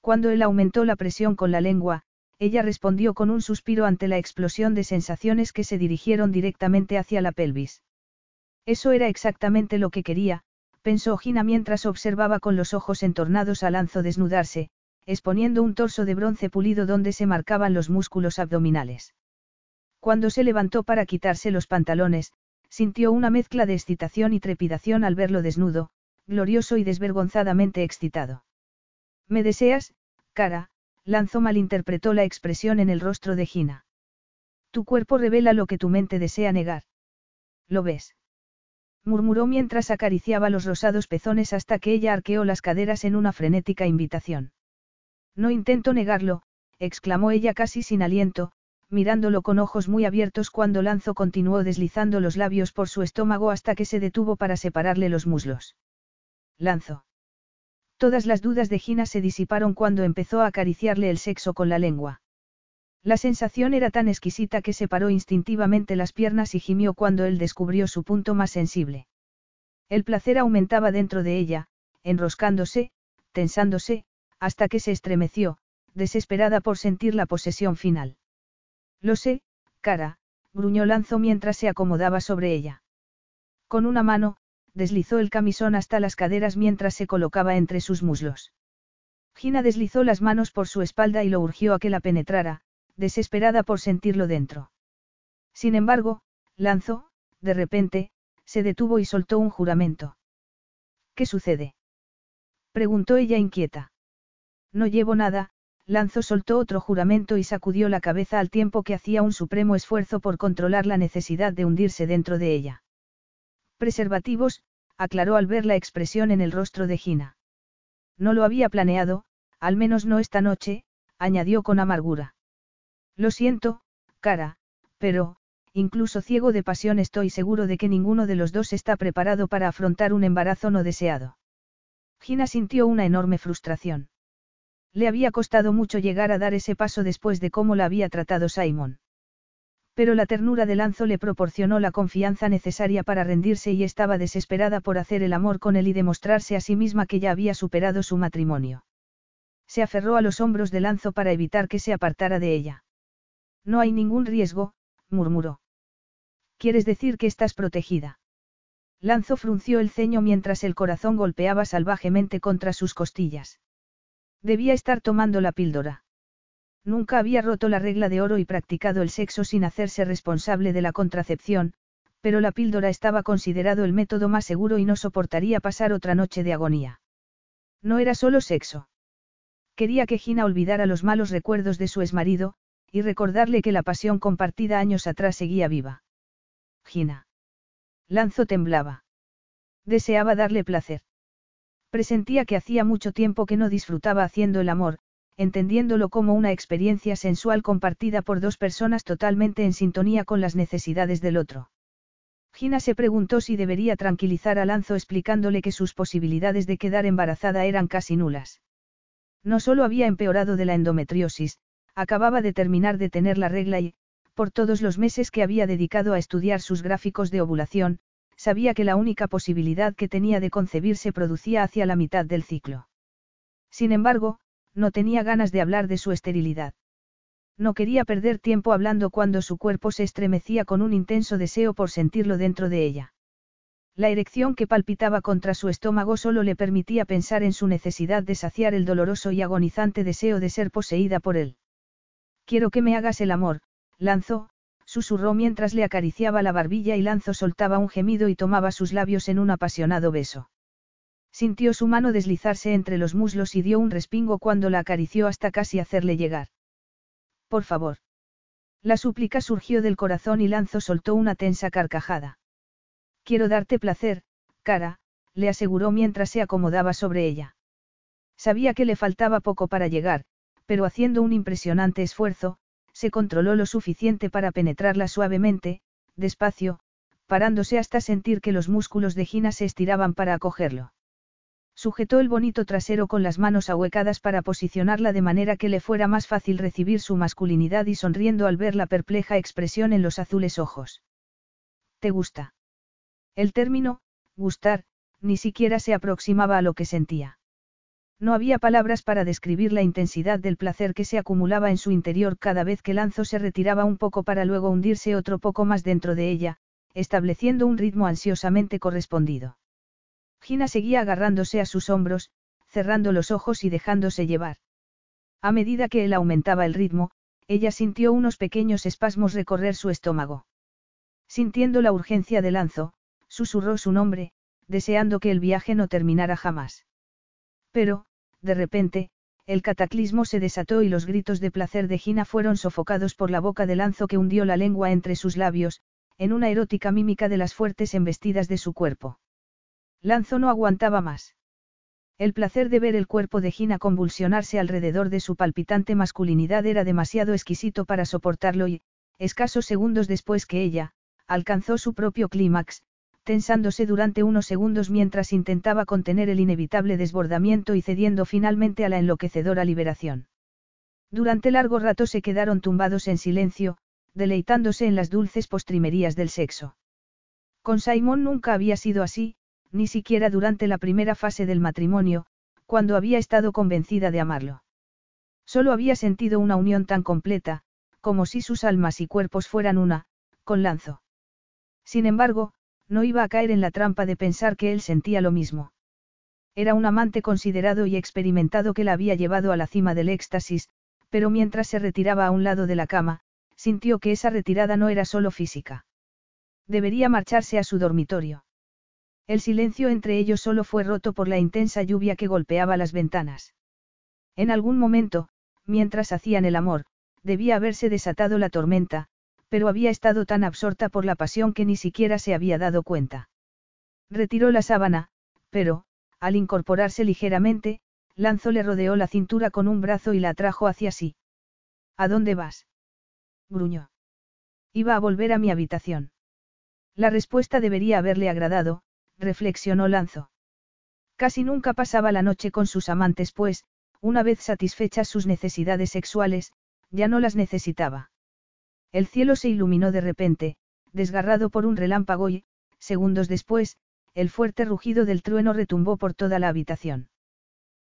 Cuando él aumentó la presión con la lengua, ella respondió con un suspiro ante la explosión de sensaciones que se dirigieron directamente hacia la pelvis. Eso era exactamente lo que quería, pensó Gina mientras observaba con los ojos entornados a Lanzo desnudarse, exponiendo un torso de bronce pulido donde se marcaban los músculos abdominales. Cuando se levantó para quitarse los pantalones, sintió una mezcla de excitación y trepidación al verlo desnudo, glorioso y desvergonzadamente excitado. ¿Me deseas, cara? Lanzó malinterpretó la expresión en el rostro de Gina. Tu cuerpo revela lo que tu mente desea negar. ¿Lo ves? Murmuró mientras acariciaba los rosados pezones hasta que ella arqueó las caderas en una frenética invitación. No intento negarlo, exclamó ella casi sin aliento, mirándolo con ojos muy abiertos cuando Lanzo continuó deslizando los labios por su estómago hasta que se detuvo para separarle los muslos. Lanzo. Todas las dudas de Gina se disiparon cuando empezó a acariciarle el sexo con la lengua. La sensación era tan exquisita que separó instintivamente las piernas y gimió cuando él descubrió su punto más sensible. El placer aumentaba dentro de ella, enroscándose, tensándose, hasta que se estremeció, desesperada por sentir la posesión final. Lo sé, cara, gruñó Lanzo mientras se acomodaba sobre ella. Con una mano, deslizó el camisón hasta las caderas mientras se colocaba entre sus muslos. Gina deslizó las manos por su espalda y lo urgió a que la penetrara, desesperada por sentirlo dentro. Sin embargo, Lanzo, de repente, se detuvo y soltó un juramento. ¿Qué sucede? preguntó ella inquieta. No llevo nada, Lanzo soltó otro juramento y sacudió la cabeza al tiempo que hacía un supremo esfuerzo por controlar la necesidad de hundirse dentro de ella. Preservativos, aclaró al ver la expresión en el rostro de Gina. No lo había planeado, al menos no esta noche, añadió con amargura. Lo siento, cara, pero, incluso ciego de pasión estoy seguro de que ninguno de los dos está preparado para afrontar un embarazo no deseado. Gina sintió una enorme frustración. Le había costado mucho llegar a dar ese paso después de cómo la había tratado Simon. Pero la ternura de Lanzo le proporcionó la confianza necesaria para rendirse y estaba desesperada por hacer el amor con él y demostrarse a sí misma que ya había superado su matrimonio. Se aferró a los hombros de Lanzo para evitar que se apartara de ella. No hay ningún riesgo, murmuró. ¿Quieres decir que estás protegida? Lanzo frunció el ceño mientras el corazón golpeaba salvajemente contra sus costillas. Debía estar tomando la píldora. Nunca había roto la regla de oro y practicado el sexo sin hacerse responsable de la contracepción, pero la píldora estaba considerado el método más seguro y no soportaría pasar otra noche de agonía. No era solo sexo. Quería que Gina olvidara los malos recuerdos de su exmarido, y recordarle que la pasión compartida años atrás seguía viva. Gina. Lanzo temblaba. Deseaba darle placer. Presentía que hacía mucho tiempo que no disfrutaba haciendo el amor, entendiéndolo como una experiencia sensual compartida por dos personas totalmente en sintonía con las necesidades del otro. Gina se preguntó si debería tranquilizar a Lanzo explicándole que sus posibilidades de quedar embarazada eran casi nulas. No solo había empeorado de la endometriosis, acababa de terminar de tener la regla y, por todos los meses que había dedicado a estudiar sus gráficos de ovulación, sabía que la única posibilidad que tenía de concebir se producía hacia la mitad del ciclo. Sin embargo, no tenía ganas de hablar de su esterilidad. No quería perder tiempo hablando cuando su cuerpo se estremecía con un intenso deseo por sentirlo dentro de ella. La erección que palpitaba contra su estómago solo le permitía pensar en su necesidad de saciar el doloroso y agonizante deseo de ser poseída por él. Quiero que me hagas el amor, Lanzo, susurró mientras le acariciaba la barbilla y Lanzo soltaba un gemido y tomaba sus labios en un apasionado beso. Sintió su mano deslizarse entre los muslos y dio un respingo cuando la acarició hasta casi hacerle llegar. Por favor. La súplica surgió del corazón y Lanzo soltó una tensa carcajada. Quiero darte placer, cara, le aseguró mientras se acomodaba sobre ella. Sabía que le faltaba poco para llegar, pero haciendo un impresionante esfuerzo, se controló lo suficiente para penetrarla suavemente, despacio, parándose hasta sentir que los músculos de Gina se estiraban para acogerlo. Sujetó el bonito trasero con las manos ahuecadas para posicionarla de manera que le fuera más fácil recibir su masculinidad y sonriendo al ver la perpleja expresión en los azules ojos. ¿Te gusta? El término, gustar, ni siquiera se aproximaba a lo que sentía. No había palabras para describir la intensidad del placer que se acumulaba en su interior cada vez que Lanzo se retiraba un poco para luego hundirse otro poco más dentro de ella, estableciendo un ritmo ansiosamente correspondido. Gina seguía agarrándose a sus hombros, cerrando los ojos y dejándose llevar. A medida que él aumentaba el ritmo, ella sintió unos pequeños espasmos recorrer su estómago. Sintiendo la urgencia de Lanzo, susurró su nombre, deseando que el viaje no terminara jamás. Pero, de repente, el cataclismo se desató y los gritos de placer de Gina fueron sofocados por la boca de Lanzo que hundió la lengua entre sus labios, en una erótica mímica de las fuertes embestidas de su cuerpo. Lanzo no aguantaba más. El placer de ver el cuerpo de Gina convulsionarse alrededor de su palpitante masculinidad era demasiado exquisito para soportarlo y, escasos segundos después que ella, alcanzó su propio clímax, tensándose durante unos segundos mientras intentaba contener el inevitable desbordamiento y cediendo finalmente a la enloquecedora liberación. Durante largo rato se quedaron tumbados en silencio, deleitándose en las dulces postrimerías del sexo. Con Simon nunca había sido así, ni siquiera durante la primera fase del matrimonio, cuando había estado convencida de amarlo. Solo había sentido una unión tan completa, como si sus almas y cuerpos fueran una, con Lanzo. Sin embargo, no iba a caer en la trampa de pensar que él sentía lo mismo. Era un amante considerado y experimentado que la había llevado a la cima del éxtasis, pero mientras se retiraba a un lado de la cama, sintió que esa retirada no era solo física. Debería marcharse a su dormitorio. El silencio entre ellos solo fue roto por la intensa lluvia que golpeaba las ventanas. En algún momento, mientras hacían el amor, debía haberse desatado la tormenta, pero había estado tan absorta por la pasión que ni siquiera se había dado cuenta. Retiró la sábana, pero, al incorporarse ligeramente, Lanzo le rodeó la cintura con un brazo y la atrajo hacia sí. ¿A dónde vas? gruñó. Iba a volver a mi habitación. La respuesta debería haberle agradado, reflexionó Lanzo. Casi nunca pasaba la noche con sus amantes pues, una vez satisfechas sus necesidades sexuales, ya no las necesitaba. El cielo se iluminó de repente, desgarrado por un relámpago y, segundos después, el fuerte rugido del trueno retumbó por toda la habitación.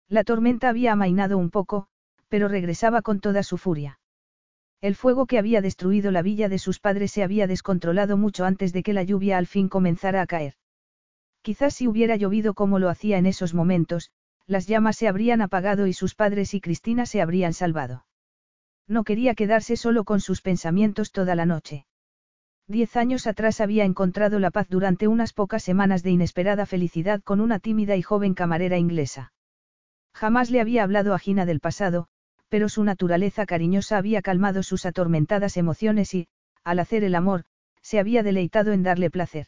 La tormenta había amainado un poco, pero regresaba con toda su furia. El fuego que había destruido la villa de sus padres se había descontrolado mucho antes de que la lluvia al fin comenzara a caer. Quizás si hubiera llovido como lo hacía en esos momentos, las llamas se habrían apagado y sus padres y Cristina se habrían salvado. No quería quedarse solo con sus pensamientos toda la noche. Diez años atrás había encontrado la paz durante unas pocas semanas de inesperada felicidad con una tímida y joven camarera inglesa. Jamás le había hablado a Gina del pasado, pero su naturaleza cariñosa había calmado sus atormentadas emociones y, al hacer el amor, se había deleitado en darle placer.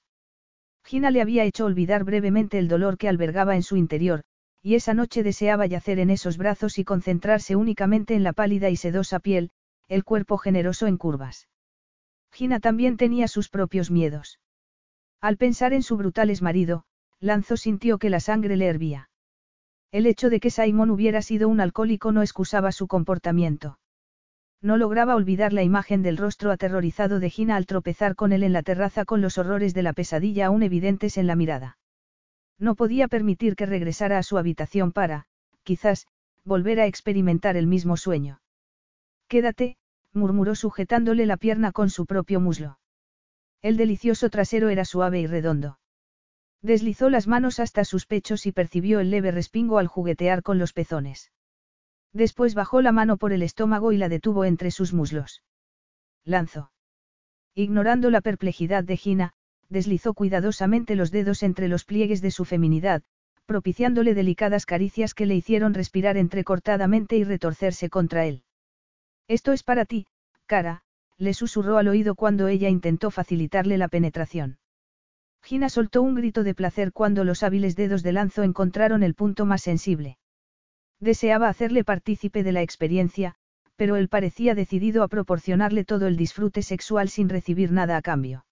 Gina le había hecho olvidar brevemente el dolor que albergaba en su interior, y esa noche deseaba yacer en esos brazos y concentrarse únicamente en la pálida y sedosa piel, el cuerpo generoso en curvas. Gina también tenía sus propios miedos. Al pensar en su brutal marido, Lanzo sintió que la sangre le hervía. El hecho de que Simon hubiera sido un alcohólico no excusaba su comportamiento. No lograba olvidar la imagen del rostro aterrorizado de Gina al tropezar con él en la terraza con los horrores de la pesadilla aún evidentes en la mirada. No podía permitir que regresara a su habitación para, quizás, volver a experimentar el mismo sueño. Quédate, murmuró sujetándole la pierna con su propio muslo. El delicioso trasero era suave y redondo. Deslizó las manos hasta sus pechos y percibió el leve respingo al juguetear con los pezones. Después bajó la mano por el estómago y la detuvo entre sus muslos. Lanzó. Ignorando la perplejidad de Gina, deslizó cuidadosamente los dedos entre los pliegues de su feminidad, propiciándole delicadas caricias que le hicieron respirar entrecortadamente y retorcerse contra él. Esto es para ti, cara, le susurró al oído cuando ella intentó facilitarle la penetración. Gina soltó un grito de placer cuando los hábiles dedos de Lanzo encontraron el punto más sensible. Deseaba hacerle partícipe de la experiencia, pero él parecía decidido a proporcionarle todo el disfrute sexual sin recibir nada a cambio.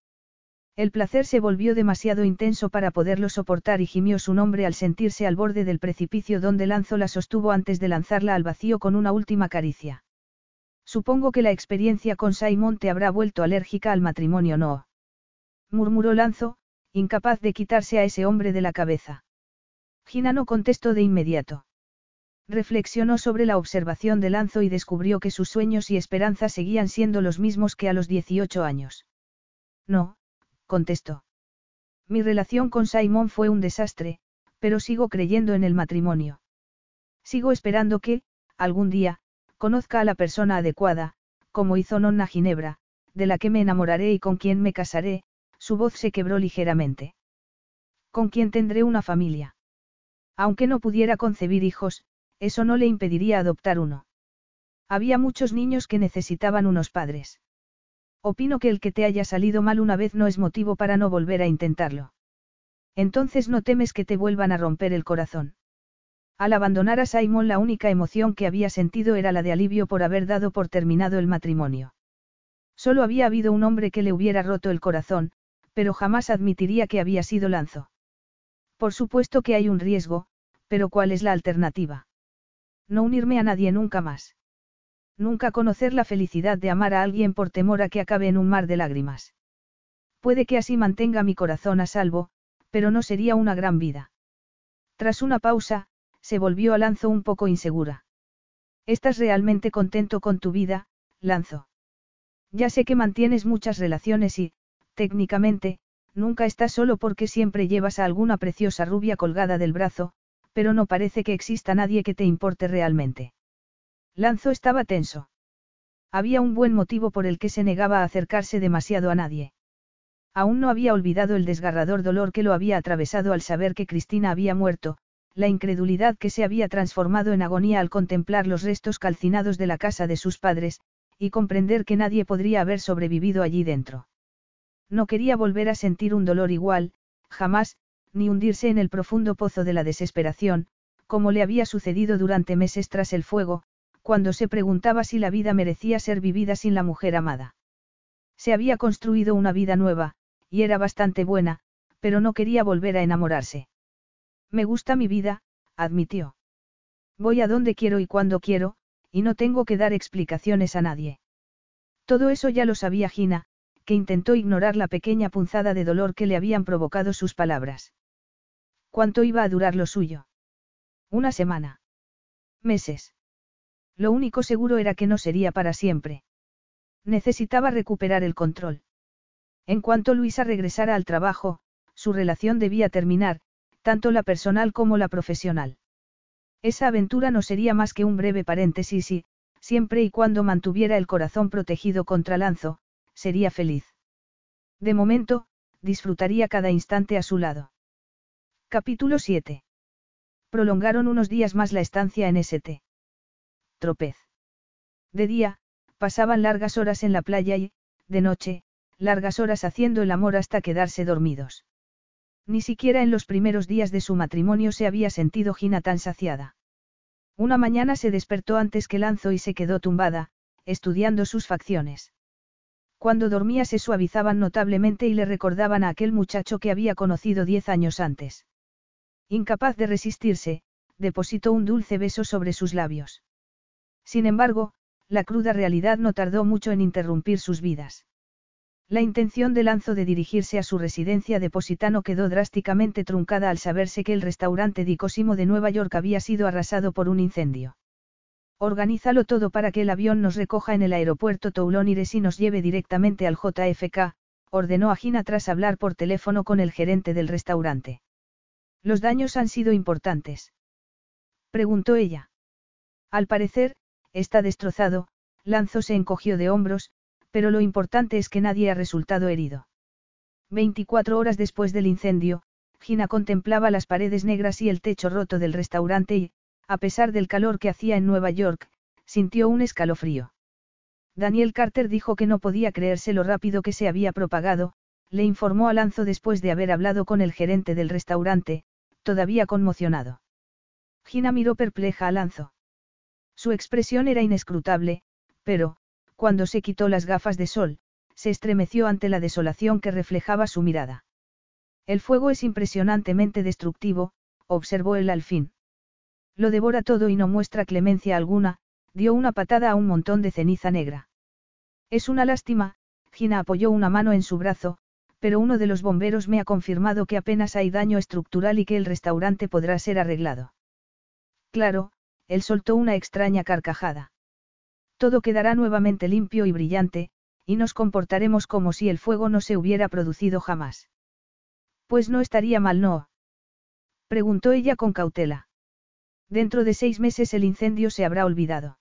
El placer se volvió demasiado intenso para poderlo soportar y gimió su nombre al sentirse al borde del precipicio donde Lanzo la sostuvo antes de lanzarla al vacío con una última caricia. Supongo que la experiencia con Simon te habrá vuelto alérgica al matrimonio, ¿no? murmuró Lanzo, incapaz de quitarse a ese hombre de la cabeza. Gina no contestó de inmediato. Reflexionó sobre la observación de Lanzo y descubrió que sus sueños y esperanzas seguían siendo los mismos que a los 18 años. No, contestó. Mi relación con Simon fue un desastre, pero sigo creyendo en el matrimonio. Sigo esperando que, algún día, conozca a la persona adecuada, como hizo Nonna Ginebra, de la que me enamoraré y con quien me casaré, su voz se quebró ligeramente. Con quien tendré una familia. Aunque no pudiera concebir hijos, eso no le impediría adoptar uno. Había muchos niños que necesitaban unos padres. Opino que el que te haya salido mal una vez no es motivo para no volver a intentarlo. Entonces no temes que te vuelvan a romper el corazón. Al abandonar a Simon la única emoción que había sentido era la de alivio por haber dado por terminado el matrimonio. Solo había habido un hombre que le hubiera roto el corazón, pero jamás admitiría que había sido Lanzo. Por supuesto que hay un riesgo, pero ¿cuál es la alternativa? No unirme a nadie nunca más. Nunca conocer la felicidad de amar a alguien por temor a que acabe en un mar de lágrimas. Puede que así mantenga mi corazón a salvo, pero no sería una gran vida. Tras una pausa, se volvió a Lanzo un poco insegura. ¿Estás realmente contento con tu vida, Lanzo? Ya sé que mantienes muchas relaciones y, técnicamente, nunca estás solo porque siempre llevas a alguna preciosa rubia colgada del brazo, pero no parece que exista nadie que te importe realmente. Lanzo estaba tenso. Había un buen motivo por el que se negaba a acercarse demasiado a nadie. Aún no había olvidado el desgarrador dolor que lo había atravesado al saber que Cristina había muerto, la incredulidad que se había transformado en agonía al contemplar los restos calcinados de la casa de sus padres, y comprender que nadie podría haber sobrevivido allí dentro. No quería volver a sentir un dolor igual, jamás, ni hundirse en el profundo pozo de la desesperación, como le había sucedido durante meses tras el fuego, cuando se preguntaba si la vida merecía ser vivida sin la mujer amada. Se había construido una vida nueva, y era bastante buena, pero no quería volver a enamorarse. Me gusta mi vida, admitió. Voy a donde quiero y cuando quiero, y no tengo que dar explicaciones a nadie. Todo eso ya lo sabía Gina, que intentó ignorar la pequeña punzada de dolor que le habían provocado sus palabras. ¿Cuánto iba a durar lo suyo? Una semana. Meses. Lo único seguro era que no sería para siempre. Necesitaba recuperar el control. En cuanto Luisa regresara al trabajo, su relación debía terminar, tanto la personal como la profesional. Esa aventura no sería más que un breve paréntesis y, siempre y cuando mantuviera el corazón protegido contra Lanzo, sería feliz. De momento, disfrutaría cada instante a su lado. Capítulo 7. Prolongaron unos días más la estancia en St. Tropez. De día, pasaban largas horas en la playa y, de noche, largas horas haciendo el amor hasta quedarse dormidos. Ni siquiera en los primeros días de su matrimonio se había sentido Gina tan saciada. Una mañana se despertó antes que Lanzo y se quedó tumbada, estudiando sus facciones. Cuando dormía se suavizaban notablemente y le recordaban a aquel muchacho que había conocido diez años antes. Incapaz de resistirse, depositó un dulce beso sobre sus labios. Sin embargo, la cruda realidad no tardó mucho en interrumpir sus vidas. La intención de Lanzo de dirigirse a su residencia de Positano quedó drásticamente truncada al saberse que el restaurante Di Cosimo de Nueva York había sido arrasado por un incendio. Organízalo todo para que el avión nos recoja en el aeropuerto Toulonires y nos lleve directamente al JFK, ordenó a Gina tras hablar por teléfono con el gerente del restaurante. Los daños han sido importantes. Preguntó ella. Al parecer, está destrozado, Lanzo se encogió de hombros, pero lo importante es que nadie ha resultado herido. 24 horas después del incendio, Gina contemplaba las paredes negras y el techo roto del restaurante y, a pesar del calor que hacía en Nueva York, sintió un escalofrío. Daniel Carter dijo que no podía creerse lo rápido que se había propagado, le informó a Lanzo después de haber hablado con el gerente del restaurante, todavía conmocionado. Gina miró perpleja a Lanzo. Su expresión era inescrutable, pero, cuando se quitó las gafas de sol, se estremeció ante la desolación que reflejaba su mirada. El fuego es impresionantemente destructivo, observó él al fin. Lo devora todo y no muestra clemencia alguna, dio una patada a un montón de ceniza negra. Es una lástima, Gina apoyó una mano en su brazo, pero uno de los bomberos me ha confirmado que apenas hay daño estructural y que el restaurante podrá ser arreglado. Claro, él soltó una extraña carcajada. Todo quedará nuevamente limpio y brillante, y nos comportaremos como si el fuego no se hubiera producido jamás. Pues no estaría mal, ¿no? Preguntó ella con cautela. Dentro de seis meses el incendio se habrá olvidado.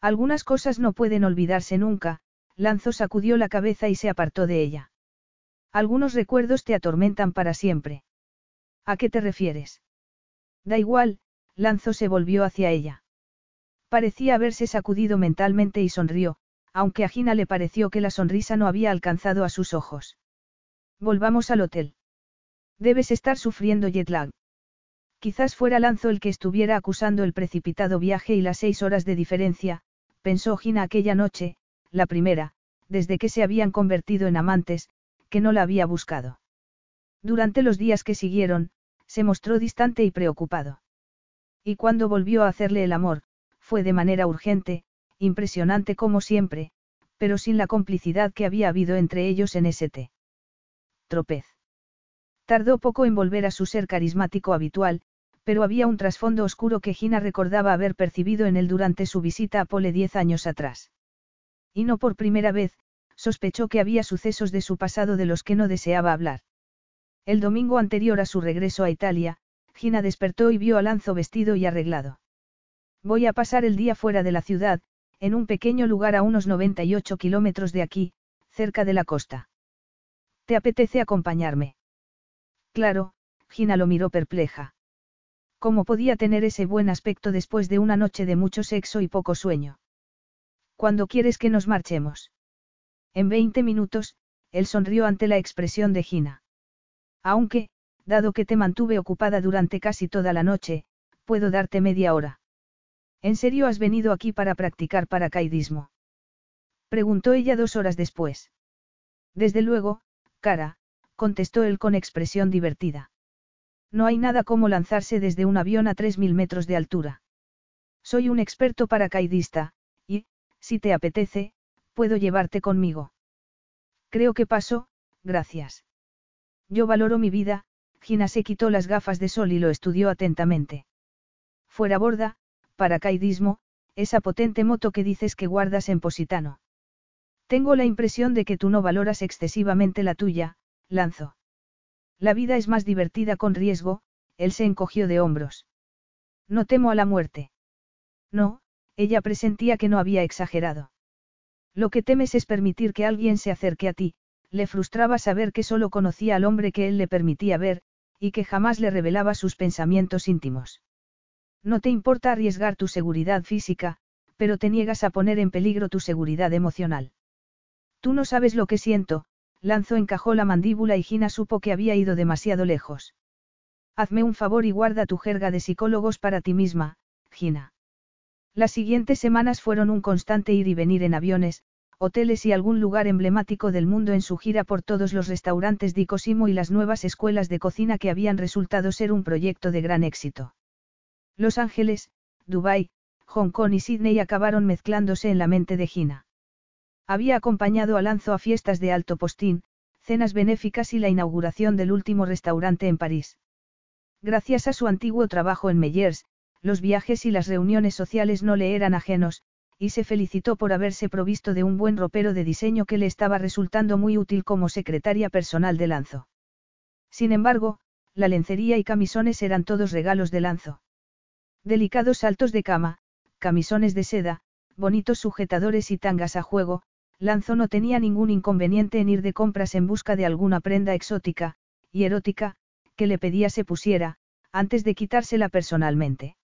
Algunas cosas no pueden olvidarse nunca, Lanzo sacudió la cabeza y se apartó de ella. Algunos recuerdos te atormentan para siempre. ¿A qué te refieres? Da igual, Lanzo se volvió hacia ella. Parecía haberse sacudido mentalmente y sonrió, aunque a Gina le pareció que la sonrisa no había alcanzado a sus ojos. Volvamos al hotel. Debes estar sufriendo jet lag. Quizás fuera Lanzo el que estuviera acusando el precipitado viaje y las seis horas de diferencia, pensó Gina aquella noche, la primera, desde que se habían convertido en amantes, que no la había buscado. Durante los días que siguieron, se mostró distante y preocupado. Y cuando volvió a hacerle el amor, fue de manera urgente, impresionante como siempre, pero sin la complicidad que había habido entre ellos en St. Tropez. Tardó poco en volver a su ser carismático habitual, pero había un trasfondo oscuro que Gina recordaba haber percibido en él durante su visita a Pole diez años atrás. Y no por primera vez, sospechó que había sucesos de su pasado de los que no deseaba hablar. El domingo anterior a su regreso a Italia, Gina despertó y vio a Lanzo vestido y arreglado. Voy a pasar el día fuera de la ciudad, en un pequeño lugar a unos 98 kilómetros de aquí, cerca de la costa. ¿Te apetece acompañarme? Claro, Gina lo miró perpleja. ¿Cómo podía tener ese buen aspecto después de una noche de mucho sexo y poco sueño? ¿Cuándo quieres que nos marchemos? En 20 minutos, él sonrió ante la expresión de Gina. Aunque, dado que te mantuve ocupada durante casi toda la noche, puedo darte media hora. ¿En serio has venido aquí para practicar paracaidismo? Preguntó ella dos horas después. Desde luego, cara, contestó él con expresión divertida. No hay nada como lanzarse desde un avión a 3.000 metros de altura. Soy un experto paracaidista, y, si te apetece, puedo llevarte conmigo. Creo que paso, gracias. Yo valoro mi vida, Gina se quitó las gafas de sol y lo estudió atentamente. Fuera borda, paracaidismo, esa potente moto que dices que guardas en Positano. Tengo la impresión de que tú no valoras excesivamente la tuya, Lanzo. La vida es más divertida con riesgo, él se encogió de hombros. No temo a la muerte. No, ella presentía que no había exagerado. Lo que temes es permitir que alguien se acerque a ti, le frustraba saber que solo conocía al hombre que él le permitía ver, y que jamás le revelaba sus pensamientos íntimos. No te importa arriesgar tu seguridad física, pero te niegas a poner en peligro tu seguridad emocional. Tú no sabes lo que siento, Lanzo encajó la mandíbula y Gina supo que había ido demasiado lejos. Hazme un favor y guarda tu jerga de psicólogos para ti misma, Gina. Las siguientes semanas fueron un constante ir y venir en aviones, hoteles y algún lugar emblemático del mundo en su gira por todos los restaurantes de Cosimo y las nuevas escuelas de cocina que habían resultado ser un proyecto de gran éxito. Los Ángeles, Dubái, Hong Kong y Sydney acabaron mezclándose en la mente de Gina. Había acompañado a Lanzo a fiestas de alto postín, cenas benéficas y la inauguración del último restaurante en París. Gracias a su antiguo trabajo en Meyers, los viajes y las reuniones sociales no le eran ajenos, y se felicitó por haberse provisto de un buen ropero de diseño que le estaba resultando muy útil como secretaria personal de Lanzo. Sin embargo, la lencería y camisones eran todos regalos de Lanzo. Delicados saltos de cama, camisones de seda, bonitos sujetadores y tangas a juego, Lanzo no tenía ningún inconveniente en ir de compras en busca de alguna prenda exótica, y erótica, que le pedía se pusiera, antes de quitársela personalmente.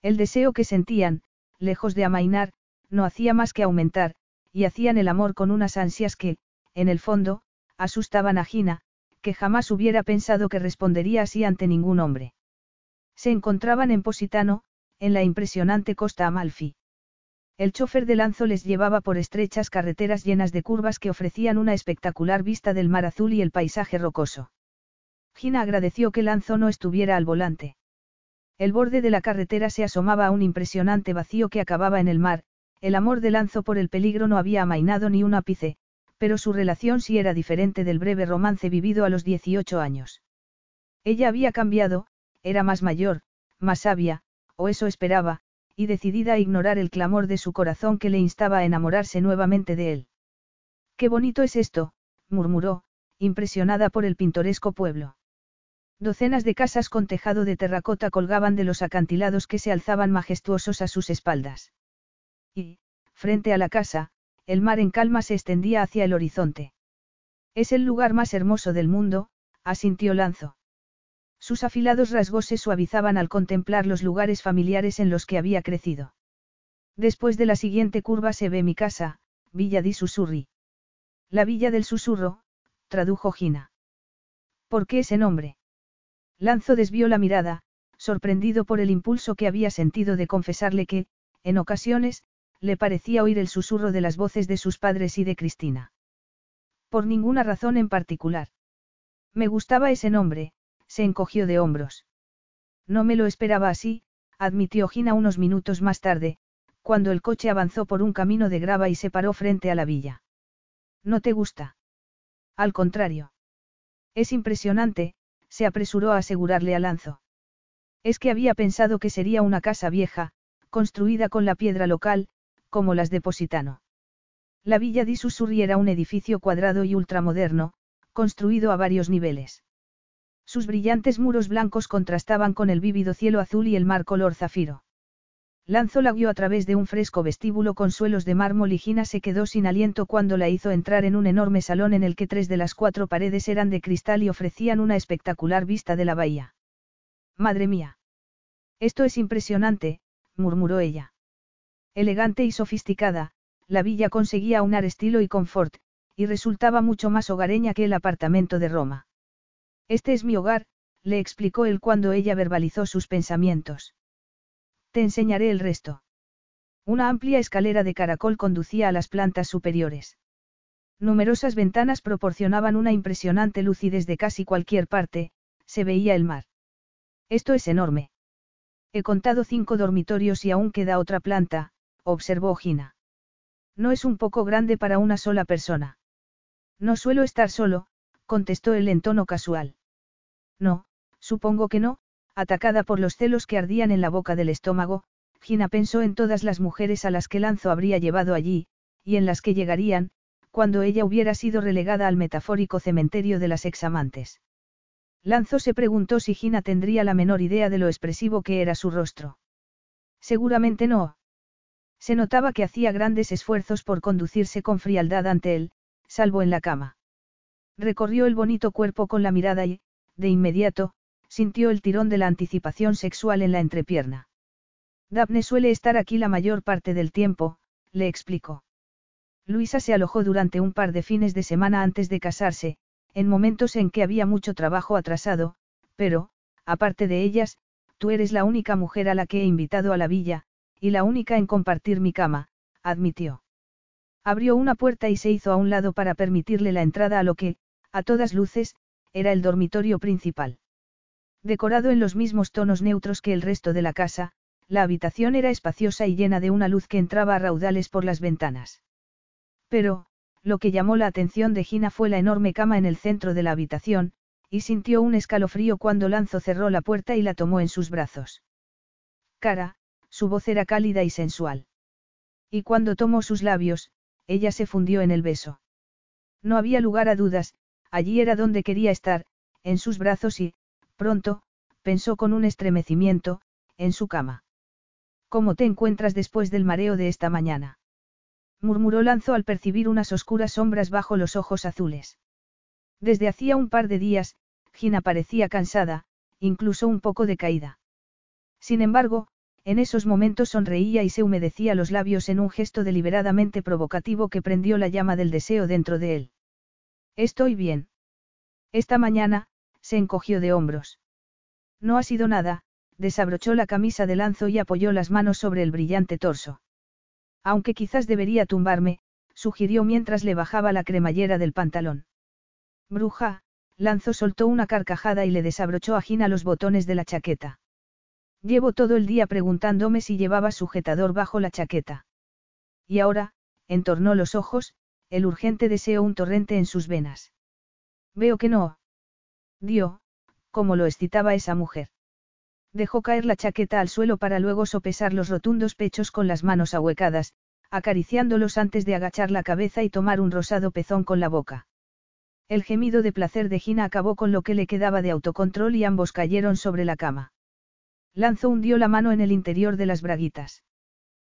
El deseo que sentían, lejos de amainar, no hacía más que aumentar, y hacían el amor con unas ansias que, en el fondo, asustaban a Gina, que jamás hubiera pensado que respondería así ante ningún hombre. Se encontraban en Positano, en la impresionante costa Amalfi. El chofer de Lanzo les llevaba por estrechas carreteras llenas de curvas que ofrecían una espectacular vista del mar azul y el paisaje rocoso. Gina agradeció que Lanzo no estuviera al volante. El borde de la carretera se asomaba a un impresionante vacío que acababa en el mar, el amor de Lanzo por el peligro no había amainado ni un ápice, pero su relación sí era diferente del breve romance vivido a los 18 años. Ella había cambiado, era más mayor, más sabia, o eso esperaba, y decidida a ignorar el clamor de su corazón que le instaba a enamorarse nuevamente de él. Qué bonito es esto, murmuró, impresionada por el pintoresco pueblo. Docenas de casas con tejado de terracota colgaban de los acantilados que se alzaban majestuosos a sus espaldas. Y, frente a la casa, el mar en calma se extendía hacia el horizonte. Es el lugar más hermoso del mundo, asintió Lanzo. Sus afilados rasgos se suavizaban al contemplar los lugares familiares en los que había crecido. Después de la siguiente curva se ve mi casa, Villa di Susurri. La Villa del Susurro, tradujo Gina. ¿Por qué ese nombre? Lanzo desvió la mirada, sorprendido por el impulso que había sentido de confesarle que, en ocasiones, le parecía oír el susurro de las voces de sus padres y de Cristina. Por ninguna razón en particular. Me gustaba ese nombre, se encogió de hombros. No me lo esperaba así, admitió Gina unos minutos más tarde, cuando el coche avanzó por un camino de grava y se paró frente a la villa. ¿No te gusta? Al contrario. Es impresionante, se apresuró a asegurarle a Lanzo. Es que había pensado que sería una casa vieja, construida con la piedra local, como las de Positano. La Villa di Susurri era un edificio cuadrado y ultramoderno, construido a varios niveles. Sus brillantes muros blancos contrastaban con el vívido cielo azul y el mar color zafiro. Lanzo la guió a través de un fresco vestíbulo con suelos de mármol y Gina se quedó sin aliento cuando la hizo entrar en un enorme salón en el que tres de las cuatro paredes eran de cristal y ofrecían una espectacular vista de la bahía. Madre mía. Esto es impresionante, murmuró ella. Elegante y sofisticada, la villa conseguía aunar estilo y confort, y resultaba mucho más hogareña que el apartamento de Roma. Este es mi hogar, le explicó él cuando ella verbalizó sus pensamientos. Te enseñaré el resto. Una amplia escalera de caracol conducía a las plantas superiores. Numerosas ventanas proporcionaban una impresionante luz y desde casi cualquier parte, se veía el mar. Esto es enorme. He contado cinco dormitorios y aún queda otra planta, observó Gina. No es un poco grande para una sola persona. No suelo estar solo, contestó él en tono casual. No, supongo que no, Atacada por los celos que ardían en la boca del estómago, Gina pensó en todas las mujeres a las que Lanzo habría llevado allí, y en las que llegarían, cuando ella hubiera sido relegada al metafórico cementerio de las examantes. Lanzo se preguntó si Gina tendría la menor idea de lo expresivo que era su rostro. Seguramente no. Se notaba que hacía grandes esfuerzos por conducirse con frialdad ante él, salvo en la cama. Recorrió el bonito cuerpo con la mirada y, de inmediato, sintió el tirón de la anticipación sexual en la entrepierna. Daphne suele estar aquí la mayor parte del tiempo, le explicó. Luisa se alojó durante un par de fines de semana antes de casarse, en momentos en que había mucho trabajo atrasado, pero, aparte de ellas, tú eres la única mujer a la que he invitado a la villa, y la única en compartir mi cama, admitió. Abrió una puerta y se hizo a un lado para permitirle la entrada a lo que, a todas luces, era el dormitorio principal. Decorado en los mismos tonos neutros que el resto de la casa, la habitación era espaciosa y llena de una luz que entraba a raudales por las ventanas. Pero, lo que llamó la atención de Gina fue la enorme cama en el centro de la habitación, y sintió un escalofrío cuando Lanzo cerró la puerta y la tomó en sus brazos. Cara, su voz era cálida y sensual. Y cuando tomó sus labios, ella se fundió en el beso. No había lugar a dudas, allí era donde quería estar, en sus brazos y, pronto, pensó con un estremecimiento, en su cama. ¿Cómo te encuentras después del mareo de esta mañana? murmuró Lanzo al percibir unas oscuras sombras bajo los ojos azules. Desde hacía un par de días, Gina parecía cansada, incluso un poco decaída. Sin embargo, en esos momentos sonreía y se humedecía los labios en un gesto deliberadamente provocativo que prendió la llama del deseo dentro de él. Estoy bien. Esta mañana, se encogió de hombros. No ha sido nada, desabrochó la camisa de lanzo y apoyó las manos sobre el brillante torso. Aunque quizás debería tumbarme, sugirió mientras le bajaba la cremallera del pantalón. Bruja, Lanzo soltó una carcajada y le desabrochó a Gina los botones de la chaqueta. Llevo todo el día preguntándome si llevaba sujetador bajo la chaqueta. Y ahora, entornó los ojos, el urgente deseo un torrente en sus venas. Veo que no. Dio, como lo excitaba esa mujer. Dejó caer la chaqueta al suelo para luego sopesar los rotundos pechos con las manos ahuecadas, acariciándolos antes de agachar la cabeza y tomar un rosado pezón con la boca. El gemido de placer de Gina acabó con lo que le quedaba de autocontrol y ambos cayeron sobre la cama. Lanzo hundió la mano en el interior de las braguitas.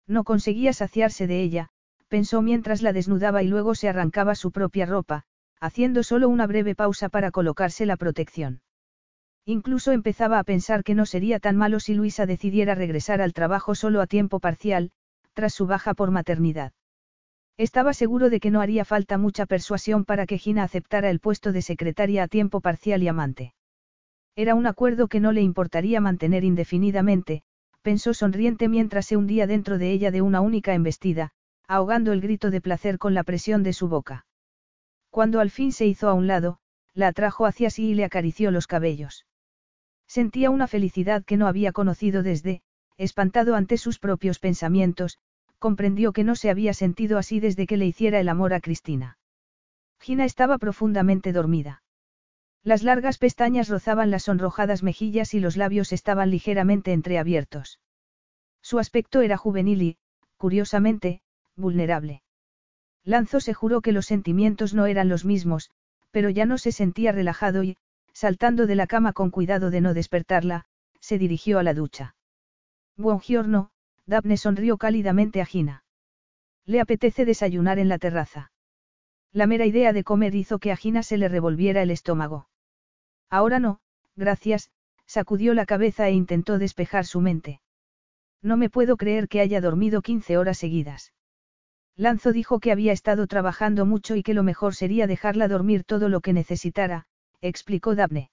No conseguía saciarse de ella, pensó mientras la desnudaba y luego se arrancaba su propia ropa, haciendo solo una breve pausa para colocarse la protección. Incluso empezaba a pensar que no sería tan malo si Luisa decidiera regresar al trabajo solo a tiempo parcial, tras su baja por maternidad. Estaba seguro de que no haría falta mucha persuasión para que Gina aceptara el puesto de secretaria a tiempo parcial y amante. Era un acuerdo que no le importaría mantener indefinidamente, pensó sonriente mientras se hundía dentro de ella de una única embestida, ahogando el grito de placer con la presión de su boca. Cuando al fin se hizo a un lado, la atrajo hacia sí y le acarició los cabellos. Sentía una felicidad que no había conocido desde, espantado ante sus propios pensamientos, comprendió que no se había sentido así desde que le hiciera el amor a Cristina. Gina estaba profundamente dormida. Las largas pestañas rozaban las sonrojadas mejillas y los labios estaban ligeramente entreabiertos. Su aspecto era juvenil y, curiosamente, vulnerable. Lanzo se juró que los sentimientos no eran los mismos, pero ya no se sentía relajado y, saltando de la cama con cuidado de no despertarla, se dirigió a la ducha. giorno, Daphne sonrió cálidamente a Gina. Le apetece desayunar en la terraza. La mera idea de comer hizo que a Gina se le revolviera el estómago. Ahora no, gracias, sacudió la cabeza e intentó despejar su mente. No me puedo creer que haya dormido 15 horas seguidas. Lanzo dijo que había estado trabajando mucho y que lo mejor sería dejarla dormir todo lo que necesitara, explicó Daphne.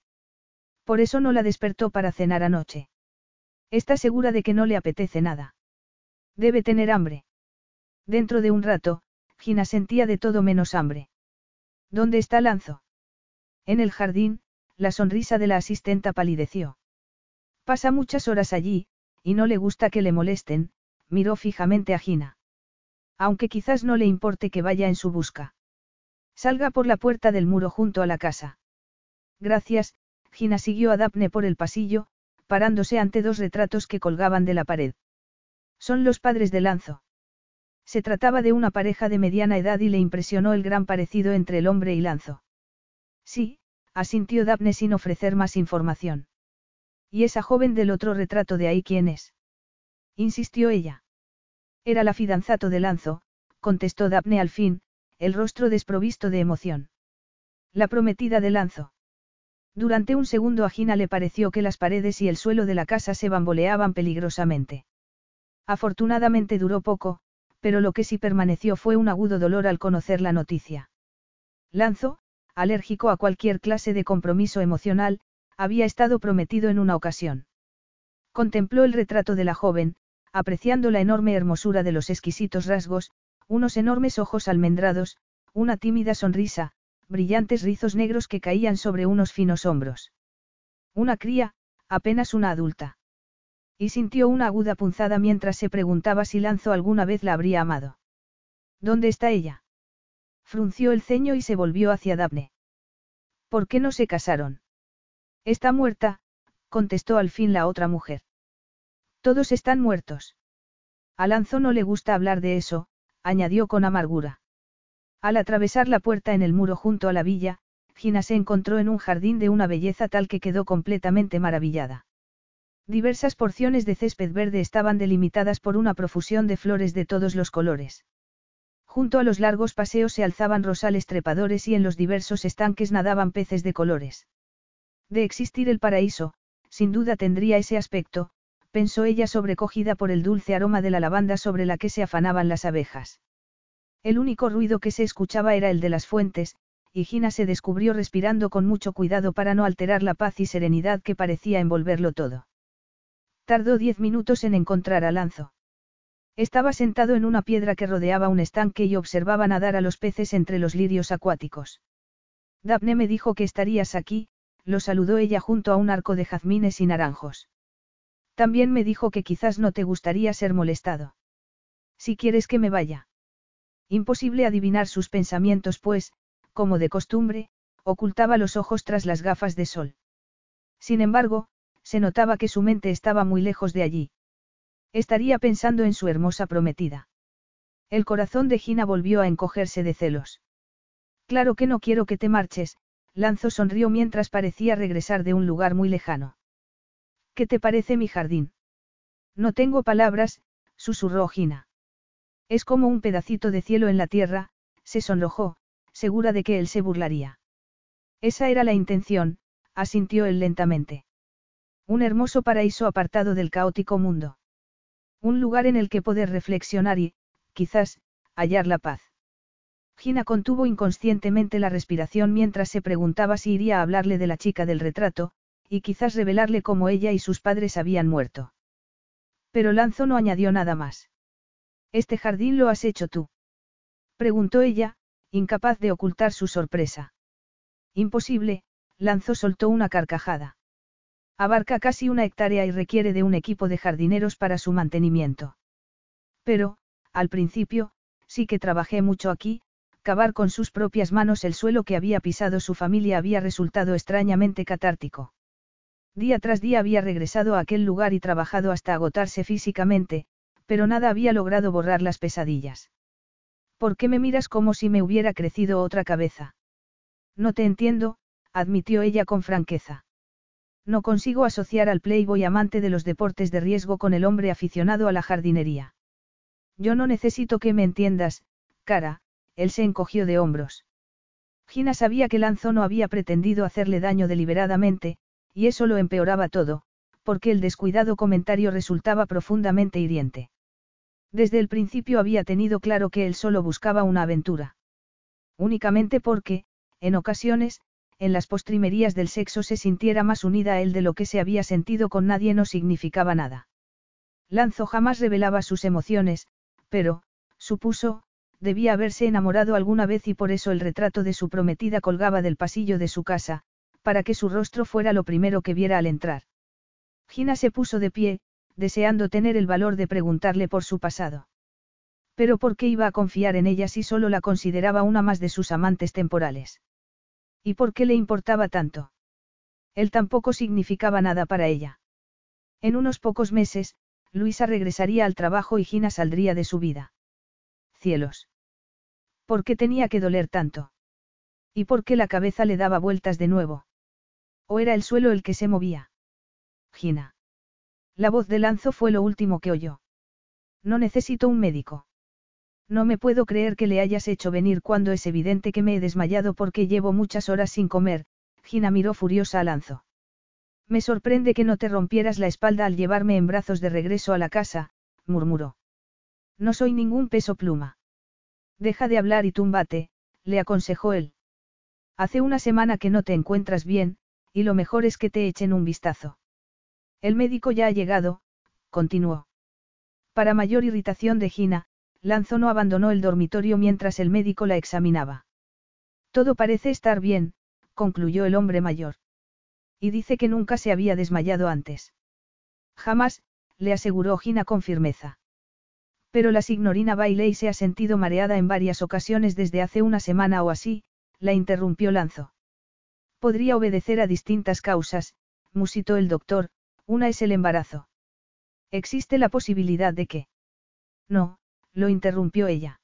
Por eso no la despertó para cenar anoche. Está segura de que no le apetece nada. Debe tener hambre. Dentro de un rato, Gina sentía de todo menos hambre. ¿Dónde está Lanzo? En el jardín, la sonrisa de la asistenta palideció. Pasa muchas horas allí, y no le gusta que le molesten, miró fijamente a Gina. Aunque quizás no le importe que vaya en su busca. Salga por la puerta del muro junto a la casa. Gracias, Gina siguió a Daphne por el pasillo, parándose ante dos retratos que colgaban de la pared. Son los padres de Lanzo. Se trataba de una pareja de mediana edad y le impresionó el gran parecido entre el hombre y Lanzo. Sí, asintió Daphne sin ofrecer más información. ¿Y esa joven del otro retrato de ahí quién es? insistió ella. Era la fidanzato de Lanzo, contestó Daphne al fin, el rostro desprovisto de emoción. La prometida de Lanzo. Durante un segundo a Gina le pareció que las paredes y el suelo de la casa se bamboleaban peligrosamente. Afortunadamente duró poco, pero lo que sí permaneció fue un agudo dolor al conocer la noticia. Lanzo, alérgico a cualquier clase de compromiso emocional, había estado prometido en una ocasión. Contempló el retrato de la joven, apreciando la enorme hermosura de los exquisitos rasgos, unos enormes ojos almendrados, una tímida sonrisa, brillantes rizos negros que caían sobre unos finos hombros. Una cría, apenas una adulta. Y sintió una aguda punzada mientras se preguntaba si Lanzo alguna vez la habría amado. ¿Dónde está ella? Frunció el ceño y se volvió hacia Daphne. ¿Por qué no se casaron? Está muerta, contestó al fin la otra mujer. Todos están muertos. A no le gusta hablar de eso, añadió con amargura. Al atravesar la puerta en el muro junto a la villa, Gina se encontró en un jardín de una belleza tal que quedó completamente maravillada. Diversas porciones de césped verde estaban delimitadas por una profusión de flores de todos los colores. Junto a los largos paseos se alzaban rosales trepadores y en los diversos estanques nadaban peces de colores. De existir el paraíso, sin duda tendría ese aspecto, pensó ella sobrecogida por el dulce aroma de la lavanda sobre la que se afanaban las abejas. El único ruido que se escuchaba era el de las fuentes, y Gina se descubrió respirando con mucho cuidado para no alterar la paz y serenidad que parecía envolverlo todo. Tardó diez minutos en encontrar a Lanzo. Estaba sentado en una piedra que rodeaba un estanque y observaba nadar a los peces entre los lirios acuáticos. Daphne me dijo que estarías aquí, lo saludó ella junto a un arco de jazmines y naranjos. También me dijo que quizás no te gustaría ser molestado. Si quieres que me vaya. Imposible adivinar sus pensamientos pues, como de costumbre, ocultaba los ojos tras las gafas de sol. Sin embargo, se notaba que su mente estaba muy lejos de allí. Estaría pensando en su hermosa prometida. El corazón de Gina volvió a encogerse de celos. Claro que no quiero que te marches, Lanzo sonrió mientras parecía regresar de un lugar muy lejano. ¿Qué te parece mi jardín? No tengo palabras, susurró Gina. Es como un pedacito de cielo en la tierra, se sonrojó, segura de que él se burlaría. Esa era la intención, asintió él lentamente. Un hermoso paraíso apartado del caótico mundo. Un lugar en el que poder reflexionar y, quizás, hallar la paz. Gina contuvo inconscientemente la respiración mientras se preguntaba si iría a hablarle de la chica del retrato, y quizás revelarle cómo ella y sus padres habían muerto. Pero Lanzo no añadió nada más. ¿Este jardín lo has hecho tú? Preguntó ella, incapaz de ocultar su sorpresa. Imposible, Lanzo soltó una carcajada. Abarca casi una hectárea y requiere de un equipo de jardineros para su mantenimiento. Pero, al principio, sí que trabajé mucho aquí, cavar con sus propias manos el suelo que había pisado su familia había resultado extrañamente catártico. Día tras día había regresado a aquel lugar y trabajado hasta agotarse físicamente, pero nada había logrado borrar las pesadillas. ¿Por qué me miras como si me hubiera crecido otra cabeza? No te entiendo, admitió ella con franqueza. No consigo asociar al playboy amante de los deportes de riesgo con el hombre aficionado a la jardinería. Yo no necesito que me entiendas, cara, él se encogió de hombros. Gina sabía que Lanzo no había pretendido hacerle daño deliberadamente, y eso lo empeoraba todo, porque el descuidado comentario resultaba profundamente hiriente. Desde el principio había tenido claro que él solo buscaba una aventura. Únicamente porque, en ocasiones, en las postrimerías del sexo se sintiera más unida a él de lo que se había sentido con nadie no significaba nada. Lanzo jamás revelaba sus emociones, pero, supuso, debía haberse enamorado alguna vez y por eso el retrato de su prometida colgaba del pasillo de su casa, para que su rostro fuera lo primero que viera al entrar. Gina se puso de pie, deseando tener el valor de preguntarle por su pasado. Pero ¿por qué iba a confiar en ella si solo la consideraba una más de sus amantes temporales? ¿Y por qué le importaba tanto? Él tampoco significaba nada para ella. En unos pocos meses, Luisa regresaría al trabajo y Gina saldría de su vida. Cielos. ¿Por qué tenía que doler tanto? ¿Y por qué la cabeza le daba vueltas de nuevo? ¿O era el suelo el que se movía? Gina. La voz de Lanzo fue lo último que oyó. No necesito un médico. No me puedo creer que le hayas hecho venir cuando es evidente que me he desmayado porque llevo muchas horas sin comer, Gina miró furiosa a Lanzo. Me sorprende que no te rompieras la espalda al llevarme en brazos de regreso a la casa, murmuró. No soy ningún peso pluma. Deja de hablar y túmbate, le aconsejó él. Hace una semana que no te encuentras bien, y lo mejor es que te echen un vistazo. El médico ya ha llegado, continuó. Para mayor irritación de Gina, Lanzo no abandonó el dormitorio mientras el médico la examinaba. Todo parece estar bien, concluyó el hombre mayor. Y dice que nunca se había desmayado antes. Jamás, le aseguró Gina con firmeza. Pero la signorina Bailey se ha sentido mareada en varias ocasiones desde hace una semana o así, la interrumpió Lanzo. Podría obedecer a distintas causas, musitó el doctor, una es el embarazo. ¿Existe la posibilidad de que? No, lo interrumpió ella.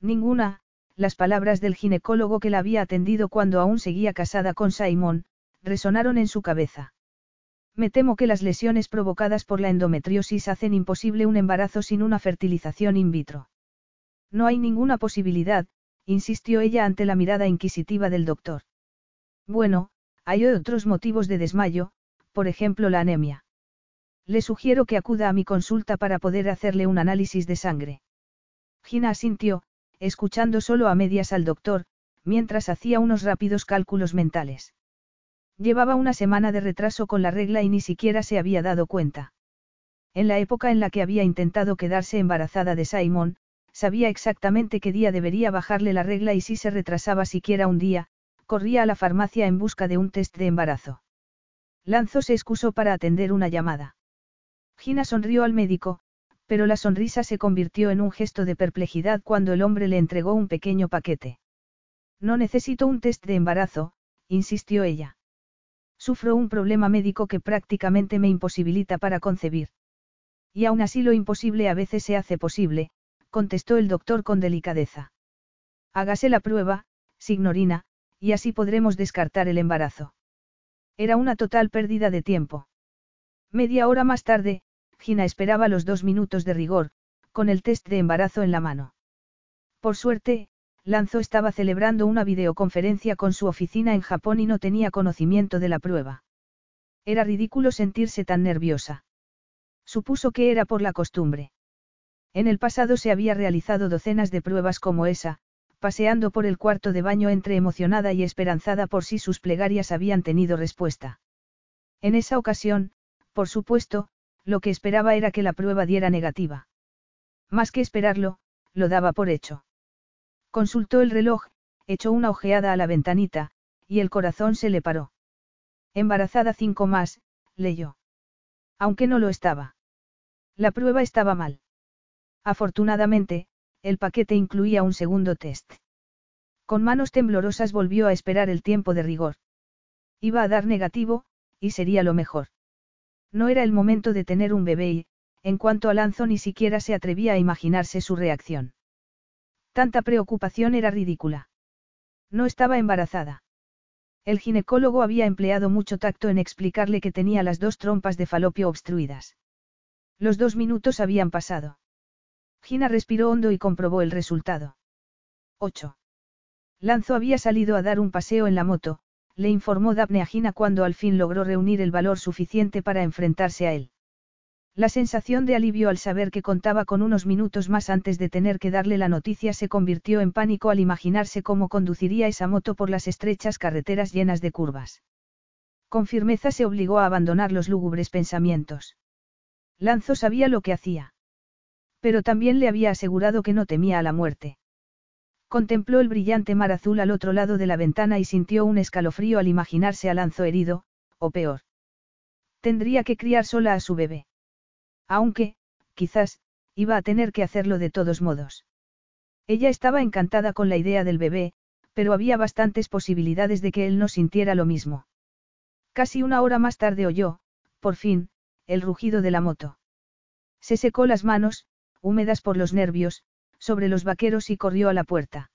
Ninguna, las palabras del ginecólogo que la había atendido cuando aún seguía casada con Simon, resonaron en su cabeza. Me temo que las lesiones provocadas por la endometriosis hacen imposible un embarazo sin una fertilización in vitro. No hay ninguna posibilidad, insistió ella ante la mirada inquisitiva del doctor. Bueno, hay otros motivos de desmayo, por ejemplo la anemia. Le sugiero que acuda a mi consulta para poder hacerle un análisis de sangre. Gina asintió, escuchando solo a medias al doctor, mientras hacía unos rápidos cálculos mentales. Llevaba una semana de retraso con la regla y ni siquiera se había dado cuenta. En la época en la que había intentado quedarse embarazada de Simon, sabía exactamente qué día debería bajarle la regla y si se retrasaba siquiera un día, corría a la farmacia en busca de un test de embarazo. Lanzo se excusó para atender una llamada. Gina sonrió al médico, pero la sonrisa se convirtió en un gesto de perplejidad cuando el hombre le entregó un pequeño paquete. No necesito un test de embarazo, insistió ella. Sufro un problema médico que prácticamente me imposibilita para concebir. Y aún así lo imposible a veces se hace posible, contestó el doctor con delicadeza. Hágase la prueba, signorina, y así podremos descartar el embarazo. Era una total pérdida de tiempo. Media hora más tarde, Gina esperaba los dos minutos de rigor, con el test de embarazo en la mano. Por suerte, Lanzo estaba celebrando una videoconferencia con su oficina en Japón y no tenía conocimiento de la prueba. Era ridículo sentirse tan nerviosa. Supuso que era por la costumbre. En el pasado se había realizado docenas de pruebas como esa, paseando por el cuarto de baño entre emocionada y esperanzada por si sus plegarias habían tenido respuesta. En esa ocasión, por supuesto, lo que esperaba era que la prueba diera negativa. Más que esperarlo, lo daba por hecho. Consultó el reloj, echó una ojeada a la ventanita, y el corazón se le paró. Embarazada cinco más, leyó. Aunque no lo estaba. La prueba estaba mal. Afortunadamente, el paquete incluía un segundo test. Con manos temblorosas volvió a esperar el tiempo de rigor. Iba a dar negativo, y sería lo mejor. No era el momento de tener un bebé y, en cuanto a Lanzo ni siquiera se atrevía a imaginarse su reacción. Tanta preocupación era ridícula. No estaba embarazada. El ginecólogo había empleado mucho tacto en explicarle que tenía las dos trompas de falopio obstruidas. Los dos minutos habían pasado. Gina respiró hondo y comprobó el resultado. 8. Lanzo había salido a dar un paseo en la moto, le informó Daphne a Gina cuando al fin logró reunir el valor suficiente para enfrentarse a él. La sensación de alivio al saber que contaba con unos minutos más antes de tener que darle la noticia se convirtió en pánico al imaginarse cómo conduciría esa moto por las estrechas carreteras llenas de curvas. Con firmeza se obligó a abandonar los lúgubres pensamientos. Lanzo sabía lo que hacía. Pero también le había asegurado que no temía a la muerte. Contempló el brillante mar azul al otro lado de la ventana y sintió un escalofrío al imaginarse a Lanzo herido, o peor. Tendría que criar sola a su bebé. Aunque, quizás, iba a tener que hacerlo de todos modos. Ella estaba encantada con la idea del bebé, pero había bastantes posibilidades de que él no sintiera lo mismo. Casi una hora más tarde oyó, por fin, el rugido de la moto. Se secó las manos, húmedas por los nervios, sobre los vaqueros y corrió a la puerta.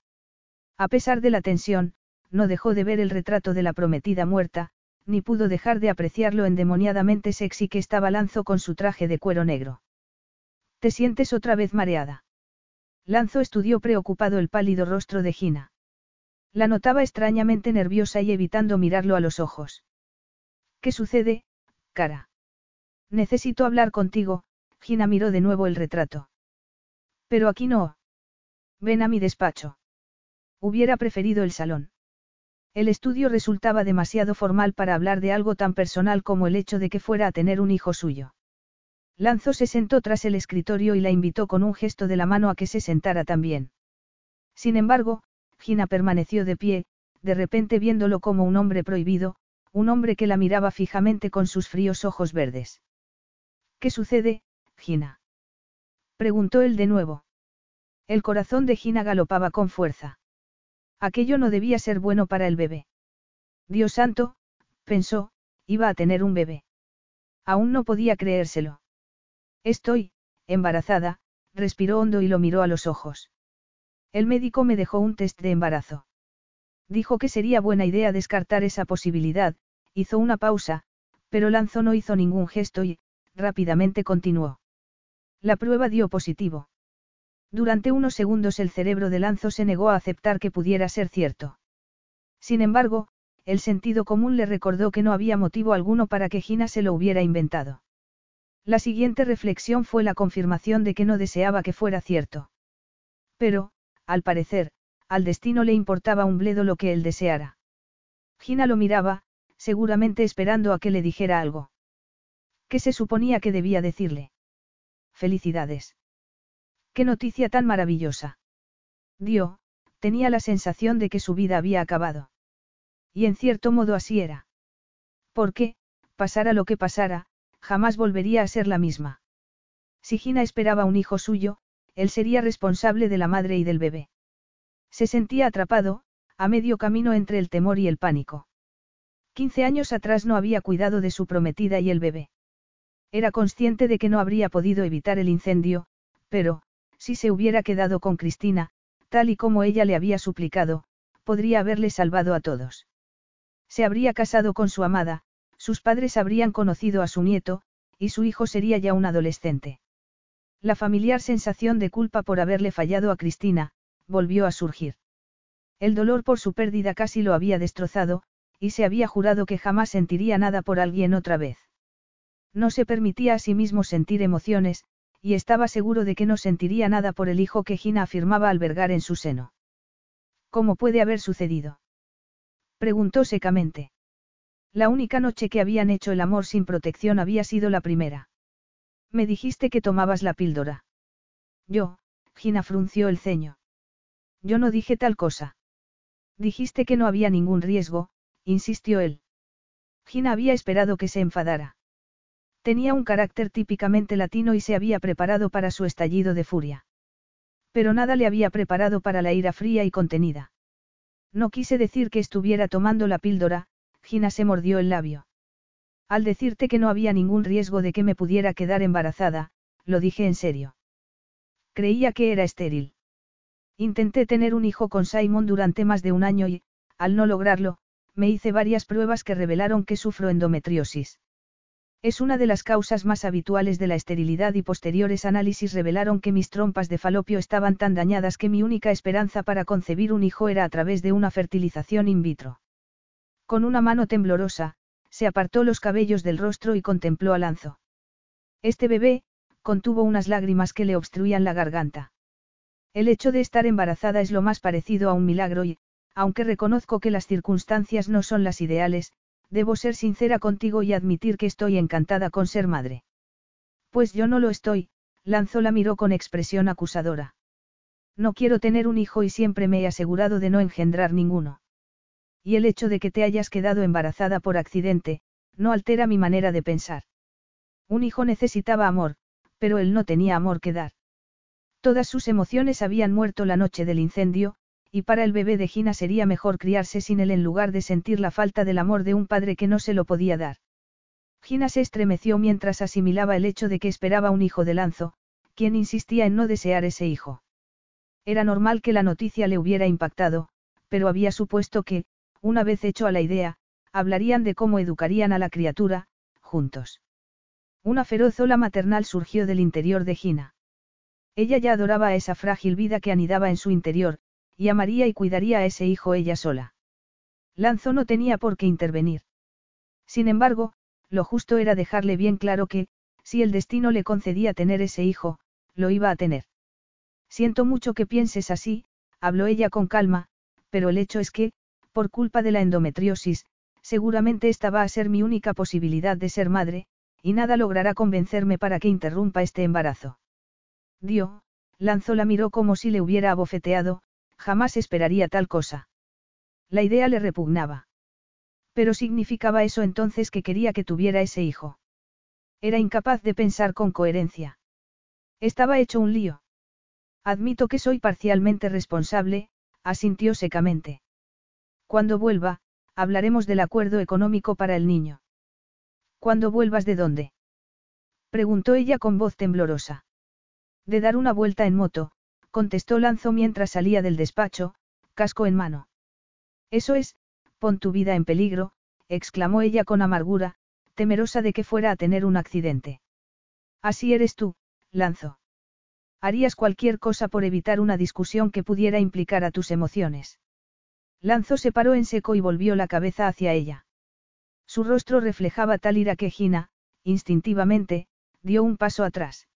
A pesar de la tensión, no dejó de ver el retrato de la prometida muerta, ni pudo dejar de apreciar lo endemoniadamente sexy que estaba Lanzo con su traje de cuero negro. ¿Te sientes otra vez mareada? Lanzo estudió preocupado el pálido rostro de Gina. La notaba extrañamente nerviosa y evitando mirarlo a los ojos. ¿Qué sucede, cara? Necesito hablar contigo, Gina miró de nuevo el retrato. Pero aquí no. Ven a mi despacho. Hubiera preferido el salón. El estudio resultaba demasiado formal para hablar de algo tan personal como el hecho de que fuera a tener un hijo suyo. Lanzo se sentó tras el escritorio y la invitó con un gesto de la mano a que se sentara también. Sin embargo, Gina permaneció de pie, de repente viéndolo como un hombre prohibido, un hombre que la miraba fijamente con sus fríos ojos verdes. ¿Qué sucede, Gina? Preguntó él de nuevo. El corazón de Gina galopaba con fuerza. Aquello no debía ser bueno para el bebé. Dios santo, pensó, iba a tener un bebé. Aún no podía creérselo. Estoy, embarazada, respiró hondo y lo miró a los ojos. El médico me dejó un test de embarazo. Dijo que sería buena idea descartar esa posibilidad, hizo una pausa, pero Lanzo no hizo ningún gesto y, rápidamente continuó. La prueba dio positivo. Durante unos segundos el cerebro de Lanzo se negó a aceptar que pudiera ser cierto. Sin embargo, el sentido común le recordó que no había motivo alguno para que Gina se lo hubiera inventado. La siguiente reflexión fue la confirmación de que no deseaba que fuera cierto. Pero, al parecer, al destino le importaba un bledo lo que él deseara. Gina lo miraba, seguramente esperando a que le dijera algo. ¿Qué se suponía que debía decirle? Felicidades. Qué noticia tan maravillosa. Dio, tenía la sensación de que su vida había acabado. Y en cierto modo así era. Porque, pasara lo que pasara, jamás volvería a ser la misma. Si Gina esperaba un hijo suyo, él sería responsable de la madre y del bebé. Se sentía atrapado, a medio camino entre el temor y el pánico. Quince años atrás no había cuidado de su prometida y el bebé. Era consciente de que no habría podido evitar el incendio, pero, si se hubiera quedado con Cristina, tal y como ella le había suplicado, podría haberle salvado a todos. Se habría casado con su amada, sus padres habrían conocido a su nieto, y su hijo sería ya un adolescente. La familiar sensación de culpa por haberle fallado a Cristina, volvió a surgir. El dolor por su pérdida casi lo había destrozado, y se había jurado que jamás sentiría nada por alguien otra vez. No se permitía a sí mismo sentir emociones, y estaba seguro de que no sentiría nada por el hijo que Gina afirmaba albergar en su seno. ¿Cómo puede haber sucedido? Preguntó secamente. La única noche que habían hecho el amor sin protección había sido la primera. Me dijiste que tomabas la píldora. Yo, Gina frunció el ceño. Yo no dije tal cosa. Dijiste que no había ningún riesgo, insistió él. Gina había esperado que se enfadara. Tenía un carácter típicamente latino y se había preparado para su estallido de furia. Pero nada le había preparado para la ira fría y contenida. No quise decir que estuviera tomando la píldora, Gina se mordió el labio. Al decirte que no había ningún riesgo de que me pudiera quedar embarazada, lo dije en serio. Creía que era estéril. Intenté tener un hijo con Simon durante más de un año y, al no lograrlo, me hice varias pruebas que revelaron que sufro endometriosis. Es una de las causas más habituales de la esterilidad y posteriores análisis revelaron que mis trompas de falopio estaban tan dañadas que mi única esperanza para concebir un hijo era a través de una fertilización in vitro. Con una mano temblorosa, se apartó los cabellos del rostro y contempló a Lanzo. Este bebé, contuvo unas lágrimas que le obstruían la garganta. El hecho de estar embarazada es lo más parecido a un milagro y, aunque reconozco que las circunstancias no son las ideales, debo ser sincera contigo y admitir que estoy encantada con ser madre. Pues yo no lo estoy, lanzó la miró con expresión acusadora. No quiero tener un hijo y siempre me he asegurado de no engendrar ninguno. Y el hecho de que te hayas quedado embarazada por accidente, no altera mi manera de pensar. Un hijo necesitaba amor, pero él no tenía amor que dar. Todas sus emociones habían muerto la noche del incendio, y para el bebé de Gina sería mejor criarse sin él en lugar de sentir la falta del amor de un padre que no se lo podía dar. Gina se estremeció mientras asimilaba el hecho de que esperaba un hijo de Lanzo, quien insistía en no desear ese hijo. Era normal que la noticia le hubiera impactado, pero había supuesto que, una vez hecho a la idea, hablarían de cómo educarían a la criatura, juntos. Una feroz ola maternal surgió del interior de Gina. Ella ya adoraba a esa frágil vida que anidaba en su interior, y amaría y cuidaría a ese hijo ella sola. Lanzo no tenía por qué intervenir. Sin embargo, lo justo era dejarle bien claro que, si el destino le concedía tener ese hijo, lo iba a tener. Siento mucho que pienses así, habló ella con calma, pero el hecho es que, por culpa de la endometriosis, seguramente esta va a ser mi única posibilidad de ser madre, y nada logrará convencerme para que interrumpa este embarazo. Dio, lanzó la miró como si le hubiera abofeteado, jamás esperaría tal cosa. La idea le repugnaba. Pero significaba eso entonces que quería que tuviera ese hijo. Era incapaz de pensar con coherencia. Estaba hecho un lío. Admito que soy parcialmente responsable, asintió secamente. Cuando vuelva, hablaremos del acuerdo económico para el niño. ¿Cuándo vuelvas de dónde? preguntó ella con voz temblorosa. De dar una vuelta en moto, contestó Lanzo mientras salía del despacho, casco en mano. Eso es, pon tu vida en peligro, exclamó ella con amargura, temerosa de que fuera a tener un accidente. Así eres tú, Lanzo. Harías cualquier cosa por evitar una discusión que pudiera implicar a tus emociones. Lanzo se paró en seco y volvió la cabeza hacia ella. Su rostro reflejaba tal ira que Gina, instintivamente, dio un paso atrás.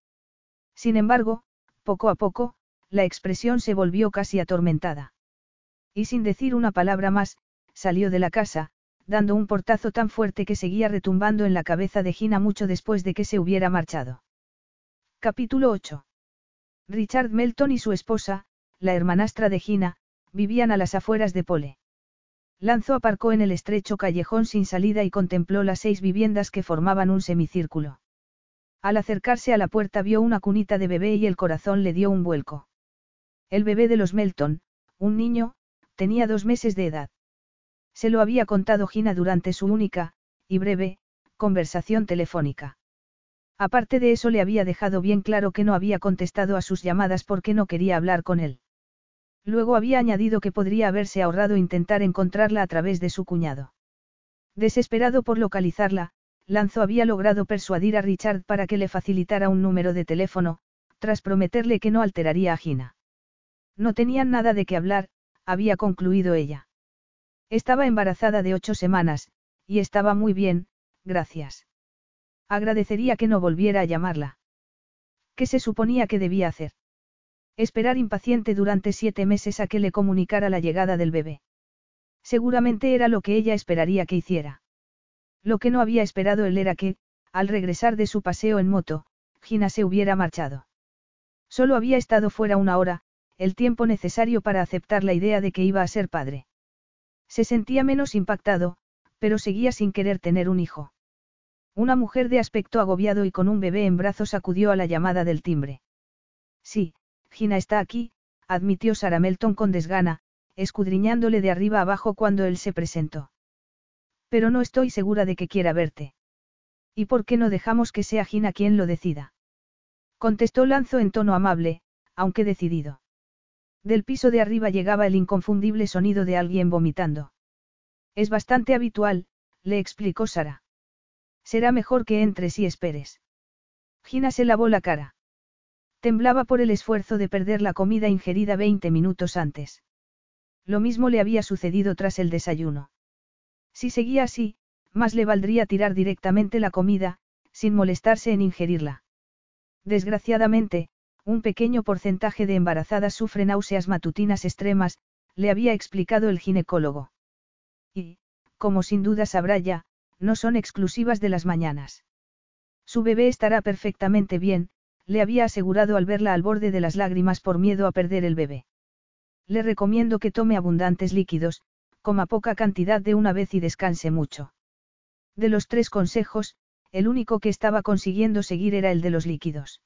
Sin embargo, poco a poco, la expresión se volvió casi atormentada. Y sin decir una palabra más, salió de la casa, dando un portazo tan fuerte que seguía retumbando en la cabeza de Gina mucho después de que se hubiera marchado. Capítulo 8. Richard Melton y su esposa, la hermanastra de Gina, vivían a las afueras de Pole. Lanzo aparcó en el estrecho callejón sin salida y contempló las seis viviendas que formaban un semicírculo. Al acercarse a la puerta vio una cunita de bebé y el corazón le dio un vuelco. El bebé de los Melton, un niño, tenía dos meses de edad. Se lo había contado Gina durante su única, y breve, conversación telefónica. Aparte de eso le había dejado bien claro que no había contestado a sus llamadas porque no quería hablar con él. Luego había añadido que podría haberse ahorrado intentar encontrarla a través de su cuñado. Desesperado por localizarla, Lanzo había logrado persuadir a Richard para que le facilitara un número de teléfono, tras prometerle que no alteraría a Gina. No tenían nada de qué hablar, había concluido ella. Estaba embarazada de ocho semanas, y estaba muy bien, gracias. Agradecería que no volviera a llamarla. ¿Qué se suponía que debía hacer? Esperar impaciente durante siete meses a que le comunicara la llegada del bebé. Seguramente era lo que ella esperaría que hiciera. Lo que no había esperado él era que, al regresar de su paseo en moto, Gina se hubiera marchado. Solo había estado fuera una hora, el tiempo necesario para aceptar la idea de que iba a ser padre. Se sentía menos impactado, pero seguía sin querer tener un hijo. Una mujer de aspecto agobiado y con un bebé en brazos acudió a la llamada del timbre. Sí, Gina está aquí, admitió Sarah Melton con desgana, escudriñándole de arriba abajo cuando él se presentó. Pero no estoy segura de que quiera verte. ¿Y por qué no dejamos que sea Gina quien lo decida? Contestó Lanzo en tono amable, aunque decidido. Del piso de arriba llegaba el inconfundible sonido de alguien vomitando. Es bastante habitual, le explicó Sara. Será mejor que entres y esperes. Gina se lavó la cara. Temblaba por el esfuerzo de perder la comida ingerida 20 minutos antes. Lo mismo le había sucedido tras el desayuno. Si seguía así, más le valdría tirar directamente la comida, sin molestarse en ingerirla. Desgraciadamente, un pequeño porcentaje de embarazadas sufre náuseas matutinas extremas, le había explicado el ginecólogo. Y, como sin duda sabrá ya, no son exclusivas de las mañanas. Su bebé estará perfectamente bien, le había asegurado al verla al borde de las lágrimas por miedo a perder el bebé. Le recomiendo que tome abundantes líquidos, coma poca cantidad de una vez y descanse mucho. De los tres consejos, el único que estaba consiguiendo seguir era el de los líquidos.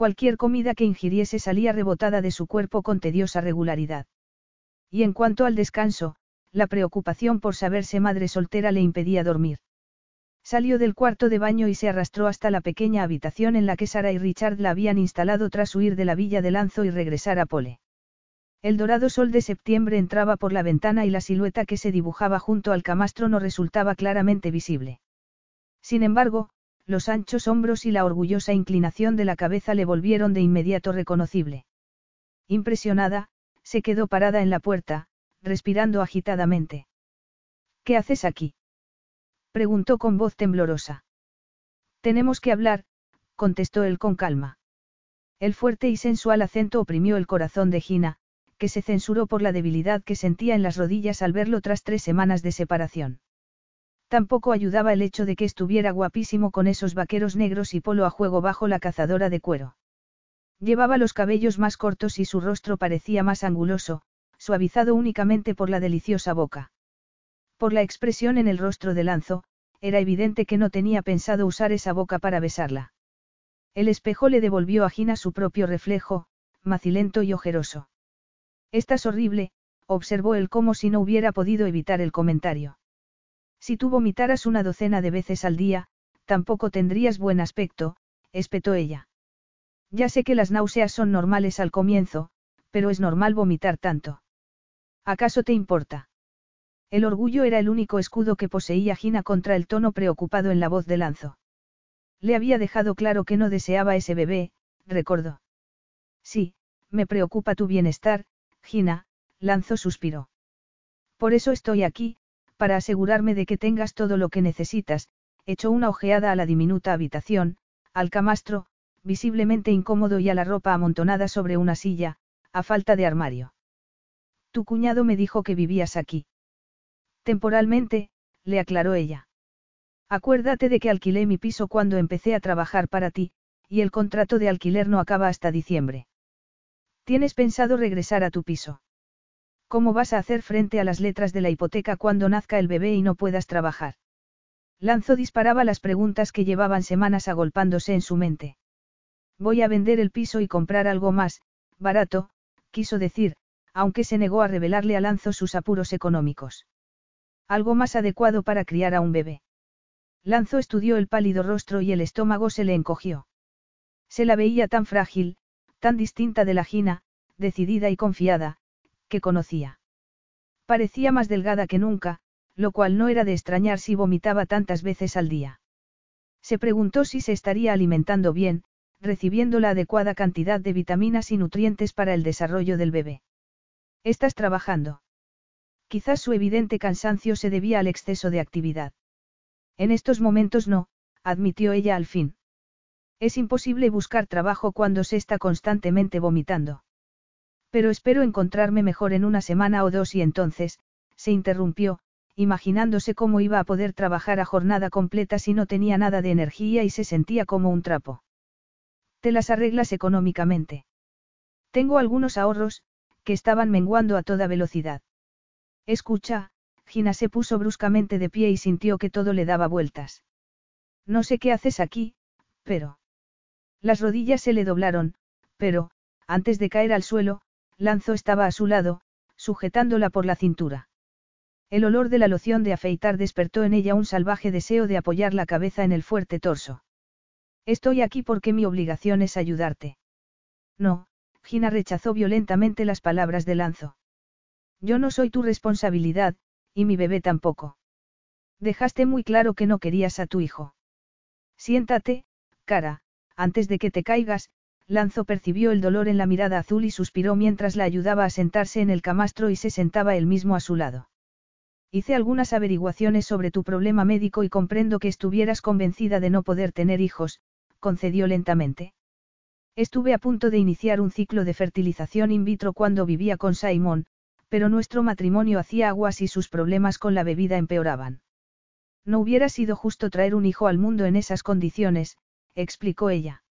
Cualquier comida que ingiriese salía rebotada de su cuerpo con tediosa regularidad. Y en cuanto al descanso, la preocupación por saberse madre soltera le impedía dormir. Salió del cuarto de baño y se arrastró hasta la pequeña habitación en la que Sara y Richard la habían instalado tras huir de la villa de Lanzo y regresar a Pole. El dorado sol de septiembre entraba por la ventana y la silueta que se dibujaba junto al camastro no resultaba claramente visible. Sin embargo, los anchos hombros y la orgullosa inclinación de la cabeza le volvieron de inmediato reconocible. Impresionada, se quedó parada en la puerta, respirando agitadamente. ¿Qué haces aquí? preguntó con voz temblorosa. Tenemos que hablar, contestó él con calma. El fuerte y sensual acento oprimió el corazón de Gina, que se censuró por la debilidad que sentía en las rodillas al verlo tras tres semanas de separación. Tampoco ayudaba el hecho de que estuviera guapísimo con esos vaqueros negros y polo a juego bajo la cazadora de cuero. Llevaba los cabellos más cortos y su rostro parecía más anguloso, suavizado únicamente por la deliciosa boca. Por la expresión en el rostro de Lanzo, era evidente que no tenía pensado usar esa boca para besarla. El espejo le devolvió a Gina su propio reflejo, macilento y ojeroso. Estás horrible, observó él como si no hubiera podido evitar el comentario. Si tú vomitaras una docena de veces al día, tampoco tendrías buen aspecto, espetó ella. Ya sé que las náuseas son normales al comienzo, pero es normal vomitar tanto. ¿Acaso te importa? El orgullo era el único escudo que poseía Gina contra el tono preocupado en la voz de Lanzo. Le había dejado claro que no deseaba ese bebé, recordó. Sí, me preocupa tu bienestar, Gina, Lanzo suspiró. Por eso estoy aquí, para asegurarme de que tengas todo lo que necesitas, echó una ojeada a la diminuta habitación, al camastro, visiblemente incómodo y a la ropa amontonada sobre una silla, a falta de armario. Tu cuñado me dijo que vivías aquí. Temporalmente, le aclaró ella. Acuérdate de que alquilé mi piso cuando empecé a trabajar para ti, y el contrato de alquiler no acaba hasta diciembre. ¿Tienes pensado regresar a tu piso? ¿Cómo vas a hacer frente a las letras de la hipoteca cuando nazca el bebé y no puedas trabajar? Lanzo disparaba las preguntas que llevaban semanas agolpándose en su mente. Voy a vender el piso y comprar algo más, barato, quiso decir, aunque se negó a revelarle a Lanzo sus apuros económicos. Algo más adecuado para criar a un bebé. Lanzo estudió el pálido rostro y el estómago se le encogió. Se la veía tan frágil, tan distinta de la Gina, decidida y confiada, que conocía. Parecía más delgada que nunca, lo cual no era de extrañar si vomitaba tantas veces al día. Se preguntó si se estaría alimentando bien, recibiendo la adecuada cantidad de vitaminas y nutrientes para el desarrollo del bebé. ¿Estás trabajando? Quizás su evidente cansancio se debía al exceso de actividad. En estos momentos no, admitió ella al fin. Es imposible buscar trabajo cuando se está constantemente vomitando. Pero espero encontrarme mejor en una semana o dos y entonces, se interrumpió, imaginándose cómo iba a poder trabajar a jornada completa si no tenía nada de energía y se sentía como un trapo. Te las arreglas económicamente. Tengo algunos ahorros, que estaban menguando a toda velocidad. Escucha, Gina se puso bruscamente de pie y sintió que todo le daba vueltas. No sé qué haces aquí, pero... Las rodillas se le doblaron, pero, antes de caer al suelo, Lanzo estaba a su lado, sujetándola por la cintura. El olor de la loción de afeitar despertó en ella un salvaje deseo de apoyar la cabeza en el fuerte torso. Estoy aquí porque mi obligación es ayudarte. No, Gina rechazó violentamente las palabras de Lanzo. Yo no soy tu responsabilidad, y mi bebé tampoco. Dejaste muy claro que no querías a tu hijo. Siéntate, cara, antes de que te caigas, Lanzo percibió el dolor en la mirada azul y suspiró mientras la ayudaba a sentarse en el camastro y se sentaba él mismo a su lado. Hice algunas averiguaciones sobre tu problema médico y comprendo que estuvieras convencida de no poder tener hijos, concedió lentamente. Estuve a punto de iniciar un ciclo de fertilización in vitro cuando vivía con Simon, pero nuestro matrimonio hacía aguas y sus problemas con la bebida empeoraban. No hubiera sido justo traer un hijo al mundo en esas condiciones, explicó ella.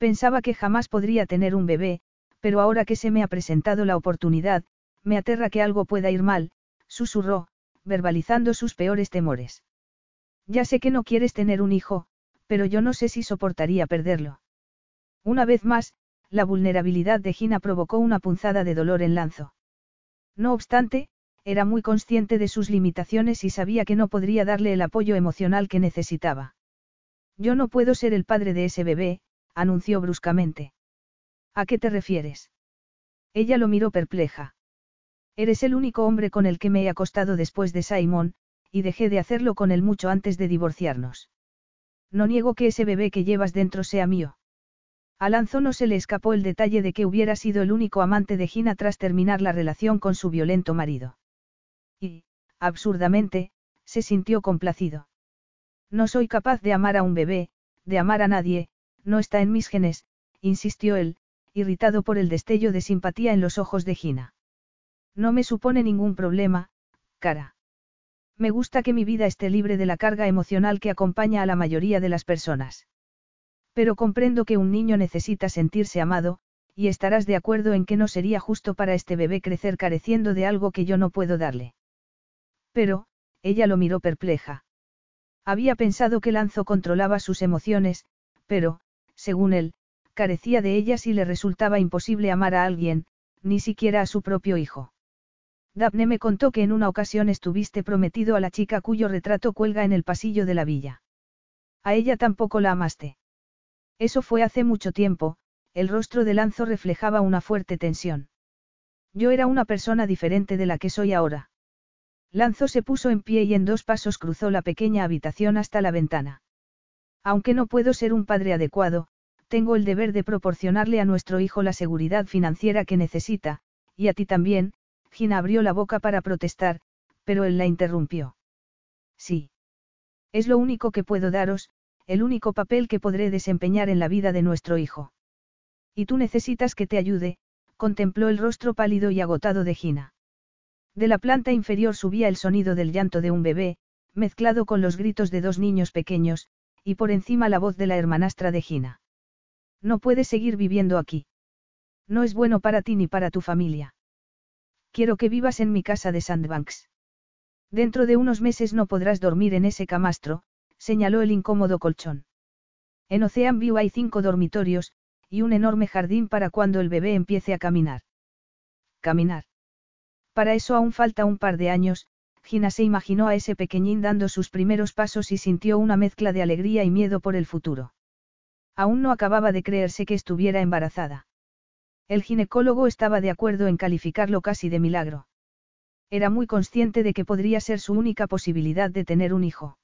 Pensaba que jamás podría tener un bebé, pero ahora que se me ha presentado la oportunidad, me aterra que algo pueda ir mal, susurró, verbalizando sus peores temores. Ya sé que no quieres tener un hijo, pero yo no sé si soportaría perderlo. Una vez más, la vulnerabilidad de Gina provocó una punzada de dolor en Lanzo. No obstante, era muy consciente de sus limitaciones y sabía que no podría darle el apoyo emocional que necesitaba. Yo no puedo ser el padre de ese bebé, anunció bruscamente. ¿A qué te refieres? Ella lo miró perpleja. Eres el único hombre con el que me he acostado después de Simon, y dejé de hacerlo con él mucho antes de divorciarnos. No niego que ese bebé que llevas dentro sea mío. A no se le escapó el detalle de que hubiera sido el único amante de Gina tras terminar la relación con su violento marido. Y, absurdamente, se sintió complacido. No soy capaz de amar a un bebé, de amar a nadie, no está en mis genes, insistió él, irritado por el destello de simpatía en los ojos de Gina. No me supone ningún problema, cara. Me gusta que mi vida esté libre de la carga emocional que acompaña a la mayoría de las personas. Pero comprendo que un niño necesita sentirse amado, y estarás de acuerdo en que no sería justo para este bebé crecer careciendo de algo que yo no puedo darle. Pero, ella lo miró perpleja. Había pensado que Lanzo controlaba sus emociones, pero, según él, carecía de ellas y le resultaba imposible amar a alguien, ni siquiera a su propio hijo. Daphne me contó que en una ocasión estuviste prometido a la chica cuyo retrato cuelga en el pasillo de la villa. A ella tampoco la amaste. Eso fue hace mucho tiempo, el rostro de Lanzo reflejaba una fuerte tensión. Yo era una persona diferente de la que soy ahora. Lanzo se puso en pie y en dos pasos cruzó la pequeña habitación hasta la ventana. Aunque no puedo ser un padre adecuado, tengo el deber de proporcionarle a nuestro hijo la seguridad financiera que necesita, y a ti también, Gina abrió la boca para protestar, pero él la interrumpió. Sí. Es lo único que puedo daros, el único papel que podré desempeñar en la vida de nuestro hijo. Y tú necesitas que te ayude, contempló el rostro pálido y agotado de Gina. De la planta inferior subía el sonido del llanto de un bebé, mezclado con los gritos de dos niños pequeños, y por encima la voz de la hermanastra de Gina. No puedes seguir viviendo aquí. No es bueno para ti ni para tu familia. Quiero que vivas en mi casa de Sandbanks. Dentro de unos meses no podrás dormir en ese camastro, señaló el incómodo colchón. En Ocean View hay cinco dormitorios, y un enorme jardín para cuando el bebé empiece a caminar. Caminar. Para eso aún falta un par de años, Gina se imaginó a ese pequeñín dando sus primeros pasos y sintió una mezcla de alegría y miedo por el futuro. Aún no acababa de creerse que estuviera embarazada. El ginecólogo estaba de acuerdo en calificarlo casi de milagro. Era muy consciente de que podría ser su única posibilidad de tener un hijo.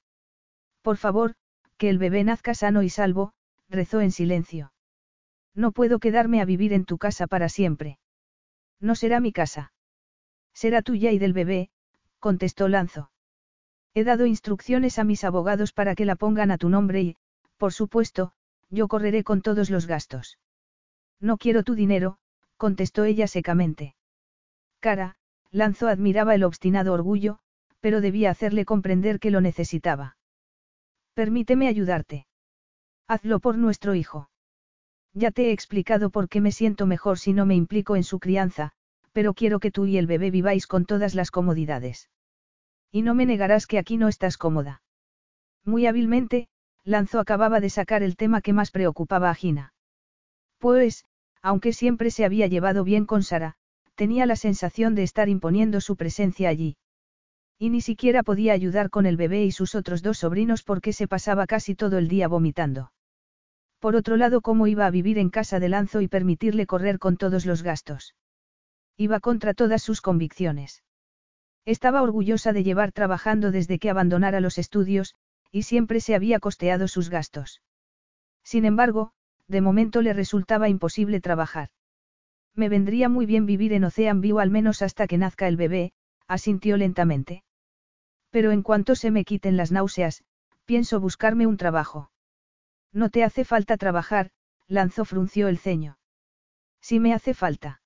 Por favor, que el bebé nazca sano y salvo, rezó en silencio. No puedo quedarme a vivir en tu casa para siempre. No será mi casa. Será tuya y del bebé, contestó Lanzo. He dado instrucciones a mis abogados para que la pongan a tu nombre y, por supuesto, yo correré con todos los gastos. No quiero tu dinero, contestó ella secamente. Cara, Lanzo admiraba el obstinado orgullo, pero debía hacerle comprender que lo necesitaba. Permíteme ayudarte. Hazlo por nuestro hijo. Ya te he explicado por qué me siento mejor si no me implico en su crianza, pero quiero que tú y el bebé viváis con todas las comodidades. Y no me negarás que aquí no estás cómoda. Muy hábilmente, Lanzo acababa de sacar el tema que más preocupaba a Gina. Pues, aunque siempre se había llevado bien con Sara, tenía la sensación de estar imponiendo su presencia allí. Y ni siquiera podía ayudar con el bebé y sus otros dos sobrinos porque se pasaba casi todo el día vomitando. Por otro lado, ¿cómo iba a vivir en casa de Lanzo y permitirle correr con todos los gastos? Iba contra todas sus convicciones. Estaba orgullosa de llevar trabajando desde que abandonara los estudios, y siempre se había costeado sus gastos. Sin embargo, de momento le resultaba imposible trabajar. Me vendría muy bien vivir en Ocean View al menos hasta que nazca el bebé, asintió lentamente. Pero en cuanto se me quiten las náuseas, pienso buscarme un trabajo. No te hace falta trabajar, lanzó frunció el ceño. Sí me hace falta.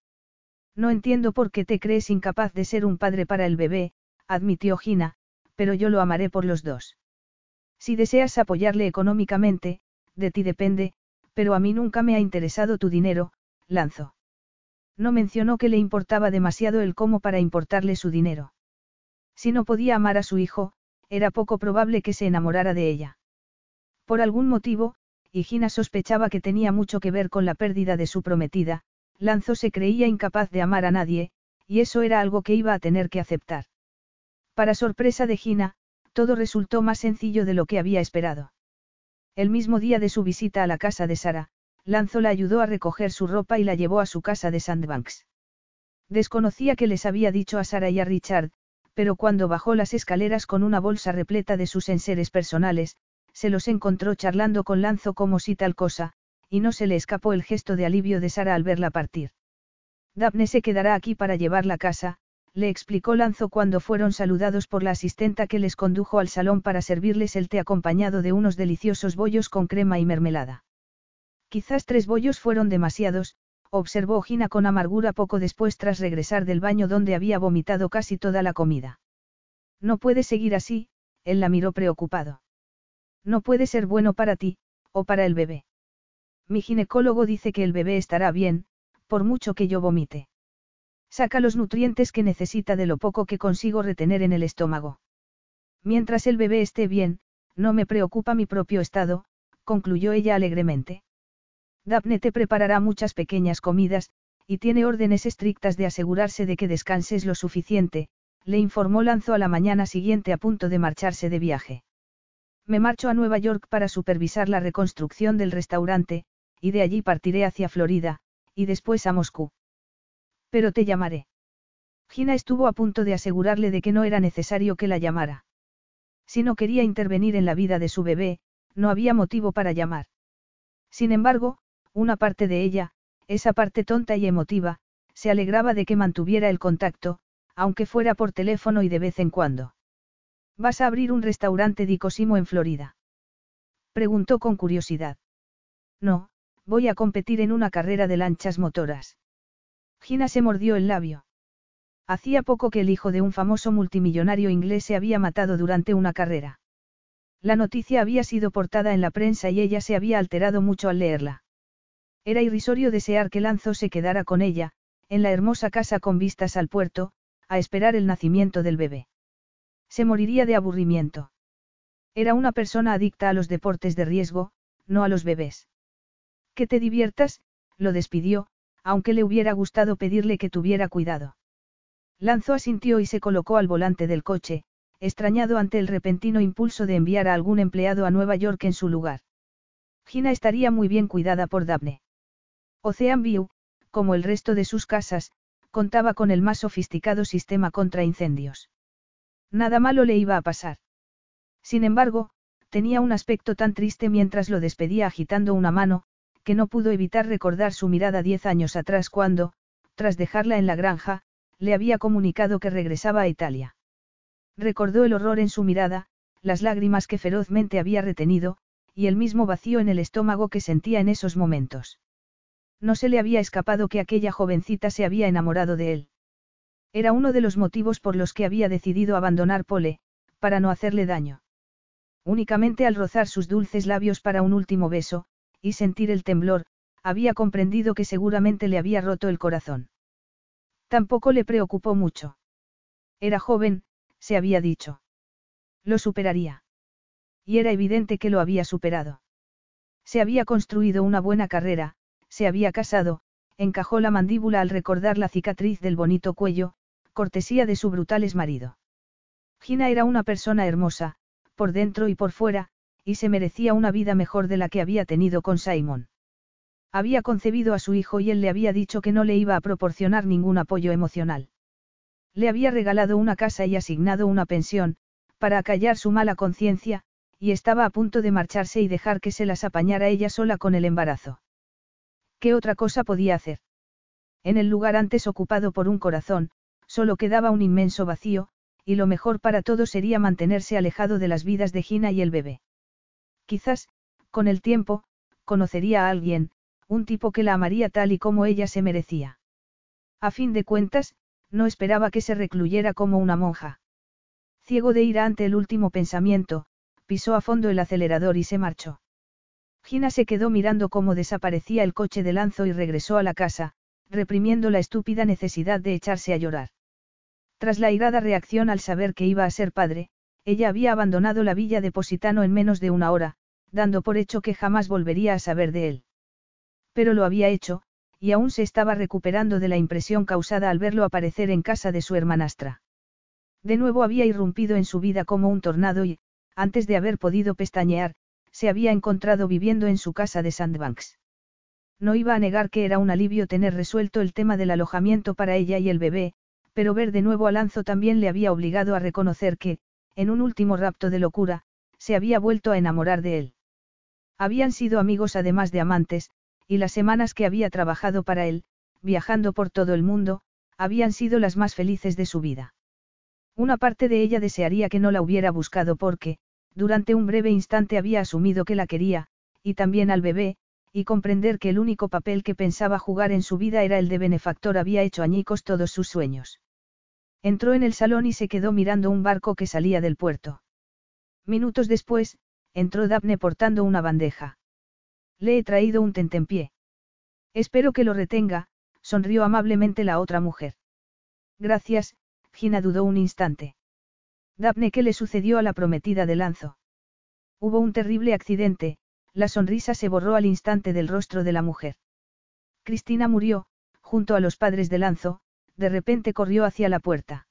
No entiendo por qué te crees incapaz de ser un padre para el bebé, admitió Gina, pero yo lo amaré por los dos. Si deseas apoyarle económicamente, de ti depende, pero a mí nunca me ha interesado tu dinero, Lanzo. No mencionó que le importaba demasiado el cómo para importarle su dinero. Si no podía amar a su hijo, era poco probable que se enamorara de ella. Por algún motivo, y Gina sospechaba que tenía mucho que ver con la pérdida de su prometida, Lanzo se creía incapaz de amar a nadie, y eso era algo que iba a tener que aceptar. Para sorpresa de Gina, todo resultó más sencillo de lo que había esperado. El mismo día de su visita a la casa de Sara, Lanzo la ayudó a recoger su ropa y la llevó a su casa de Sandbanks. Desconocía que les había dicho a Sara y a Richard, pero cuando bajó las escaleras con una bolsa repleta de sus enseres personales, se los encontró charlando con Lanzo como si tal cosa, y no se le escapó el gesto de alivio de Sara al verla partir. Daphne se quedará aquí para llevar la casa, le explicó Lanzo cuando fueron saludados por la asistenta que les condujo al salón para servirles el té acompañado de unos deliciosos bollos con crema y mermelada. Quizás tres bollos fueron demasiados, observó Gina con amargura poco después tras regresar del baño donde había vomitado casi toda la comida. No puede seguir así, él la miró preocupado. No puede ser bueno para ti, o para el bebé. Mi ginecólogo dice que el bebé estará bien, por mucho que yo vomite. Saca los nutrientes que necesita de lo poco que consigo retener en el estómago. Mientras el bebé esté bien, no me preocupa mi propio estado, concluyó ella alegremente. Daphne te preparará muchas pequeñas comidas, y tiene órdenes estrictas de asegurarse de que descanses lo suficiente, le informó Lanzo a la mañana siguiente a punto de marcharse de viaje. Me marcho a Nueva York para supervisar la reconstrucción del restaurante, y de allí partiré hacia Florida, y después a Moscú. Pero te llamaré. Gina estuvo a punto de asegurarle de que no era necesario que la llamara. Si no quería intervenir en la vida de su bebé, no había motivo para llamar. Sin embargo, una parte de ella, esa parte tonta y emotiva, se alegraba de que mantuviera el contacto, aunque fuera por teléfono y de vez en cuando. ¿Vas a abrir un restaurante de Cosimo en Florida? Preguntó con curiosidad. No, voy a competir en una carrera de lanchas motoras. Gina se mordió el labio. Hacía poco que el hijo de un famoso multimillonario inglés se había matado durante una carrera. La noticia había sido portada en la prensa y ella se había alterado mucho al leerla. Era irrisorio desear que Lanzo se quedara con ella, en la hermosa casa con vistas al puerto, a esperar el nacimiento del bebé. Se moriría de aburrimiento. Era una persona adicta a los deportes de riesgo, no a los bebés. Que te diviertas, lo despidió, aunque le hubiera gustado pedirle que tuviera cuidado. Lanzo asintió y se colocó al volante del coche, extrañado ante el repentino impulso de enviar a algún empleado a Nueva York en su lugar. Gina estaría muy bien cuidada por Daphne. Ocean View, como el resto de sus casas, contaba con el más sofisticado sistema contra incendios. Nada malo le iba a pasar. Sin embargo, tenía un aspecto tan triste mientras lo despedía agitando una mano, que no pudo evitar recordar su mirada diez años atrás cuando, tras dejarla en la granja, le había comunicado que regresaba a Italia. Recordó el horror en su mirada, las lágrimas que ferozmente había retenido, y el mismo vacío en el estómago que sentía en esos momentos. No se le había escapado que aquella jovencita se había enamorado de él. Era uno de los motivos por los que había decidido abandonar Pole, para no hacerle daño. Únicamente al rozar sus dulces labios para un último beso, y sentir el temblor, había comprendido que seguramente le había roto el corazón. Tampoco le preocupó mucho. Era joven, se había dicho. Lo superaría. Y era evidente que lo había superado. Se había construido una buena carrera, se había casado, encajó la mandíbula al recordar la cicatriz del bonito cuello, cortesía de su brutal marido. Gina era una persona hermosa, por dentro y por fuera, y se merecía una vida mejor de la que había tenido con Simon. Había concebido a su hijo y él le había dicho que no le iba a proporcionar ningún apoyo emocional. Le había regalado una casa y asignado una pensión, para acallar su mala conciencia, y estaba a punto de marcharse y dejar que se las apañara ella sola con el embarazo. ¿Qué otra cosa podía hacer? En el lugar antes ocupado por un corazón, solo quedaba un inmenso vacío, y lo mejor para todos sería mantenerse alejado de las vidas de Gina y el bebé. Quizás, con el tiempo, conocería a alguien, un tipo que la amaría tal y como ella se merecía. A fin de cuentas, no esperaba que se recluyera como una monja. Ciego de ira ante el último pensamiento, pisó a fondo el acelerador y se marchó. Gina se quedó mirando cómo desaparecía el coche de Lanzo y regresó a la casa, reprimiendo la estúpida necesidad de echarse a llorar. Tras la irada reacción al saber que iba a ser padre, ella había abandonado la villa de Positano en menos de una hora, dando por hecho que jamás volvería a saber de él. Pero lo había hecho, y aún se estaba recuperando de la impresión causada al verlo aparecer en casa de su hermanastra. De nuevo había irrumpido en su vida como un tornado y, antes de haber podido pestañear, se había encontrado viviendo en su casa de Sandbanks. No iba a negar que era un alivio tener resuelto el tema del alojamiento para ella y el bebé, pero ver de nuevo a Lanzo también le había obligado a reconocer que, en un último rapto de locura, se había vuelto a enamorar de él. Habían sido amigos además de amantes, y las semanas que había trabajado para él, viajando por todo el mundo, habían sido las más felices de su vida. Una parte de ella desearía que no la hubiera buscado porque, durante un breve instante había asumido que la quería, y también al bebé, y comprender que el único papel que pensaba jugar en su vida era el de benefactor había hecho añicos todos sus sueños. Entró en el salón y se quedó mirando un barco que salía del puerto. Minutos después, entró Daphne portando una bandeja. Le he traído un tentempié. Espero que lo retenga, sonrió amablemente la otra mujer. Gracias, Gina dudó un instante. Daphne, ¿qué le sucedió a la prometida de Lanzo? Hubo un terrible accidente, la sonrisa se borró al instante del rostro de la mujer. Cristina murió, junto a los padres de Lanzo, de repente corrió hacia la puerta.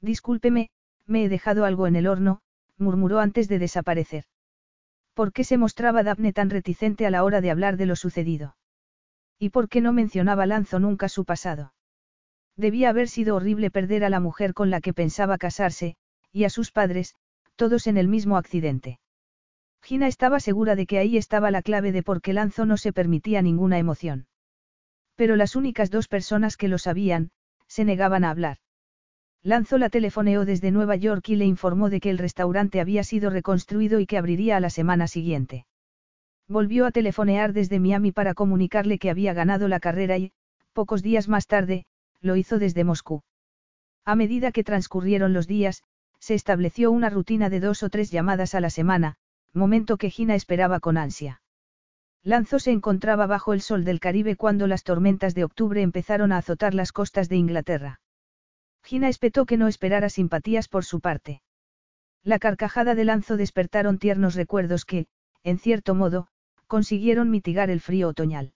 Discúlpeme, me he dejado algo en el horno, murmuró antes de desaparecer. ¿Por qué se mostraba Daphne tan reticente a la hora de hablar de lo sucedido? ¿Y por qué no mencionaba Lanzo nunca su pasado? Debía haber sido horrible perder a la mujer con la que pensaba casarse, y a sus padres, todos en el mismo accidente. Gina estaba segura de que ahí estaba la clave de por qué Lanzo no se permitía ninguna emoción. Pero las únicas dos personas que lo sabían, se negaban a hablar. Lanzo la telefoneó desde Nueva York y le informó de que el restaurante había sido reconstruido y que abriría a la semana siguiente. Volvió a telefonear desde Miami para comunicarle que había ganado la carrera y, pocos días más tarde, lo hizo desde Moscú. A medida que transcurrieron los días, se estableció una rutina de dos o tres llamadas a la semana, momento que Gina esperaba con ansia. Lanzo se encontraba bajo el sol del Caribe cuando las tormentas de octubre empezaron a azotar las costas de Inglaterra. Gina espetó que no esperara simpatías por su parte. La carcajada de Lanzo despertaron tiernos recuerdos que, en cierto modo, consiguieron mitigar el frío otoñal.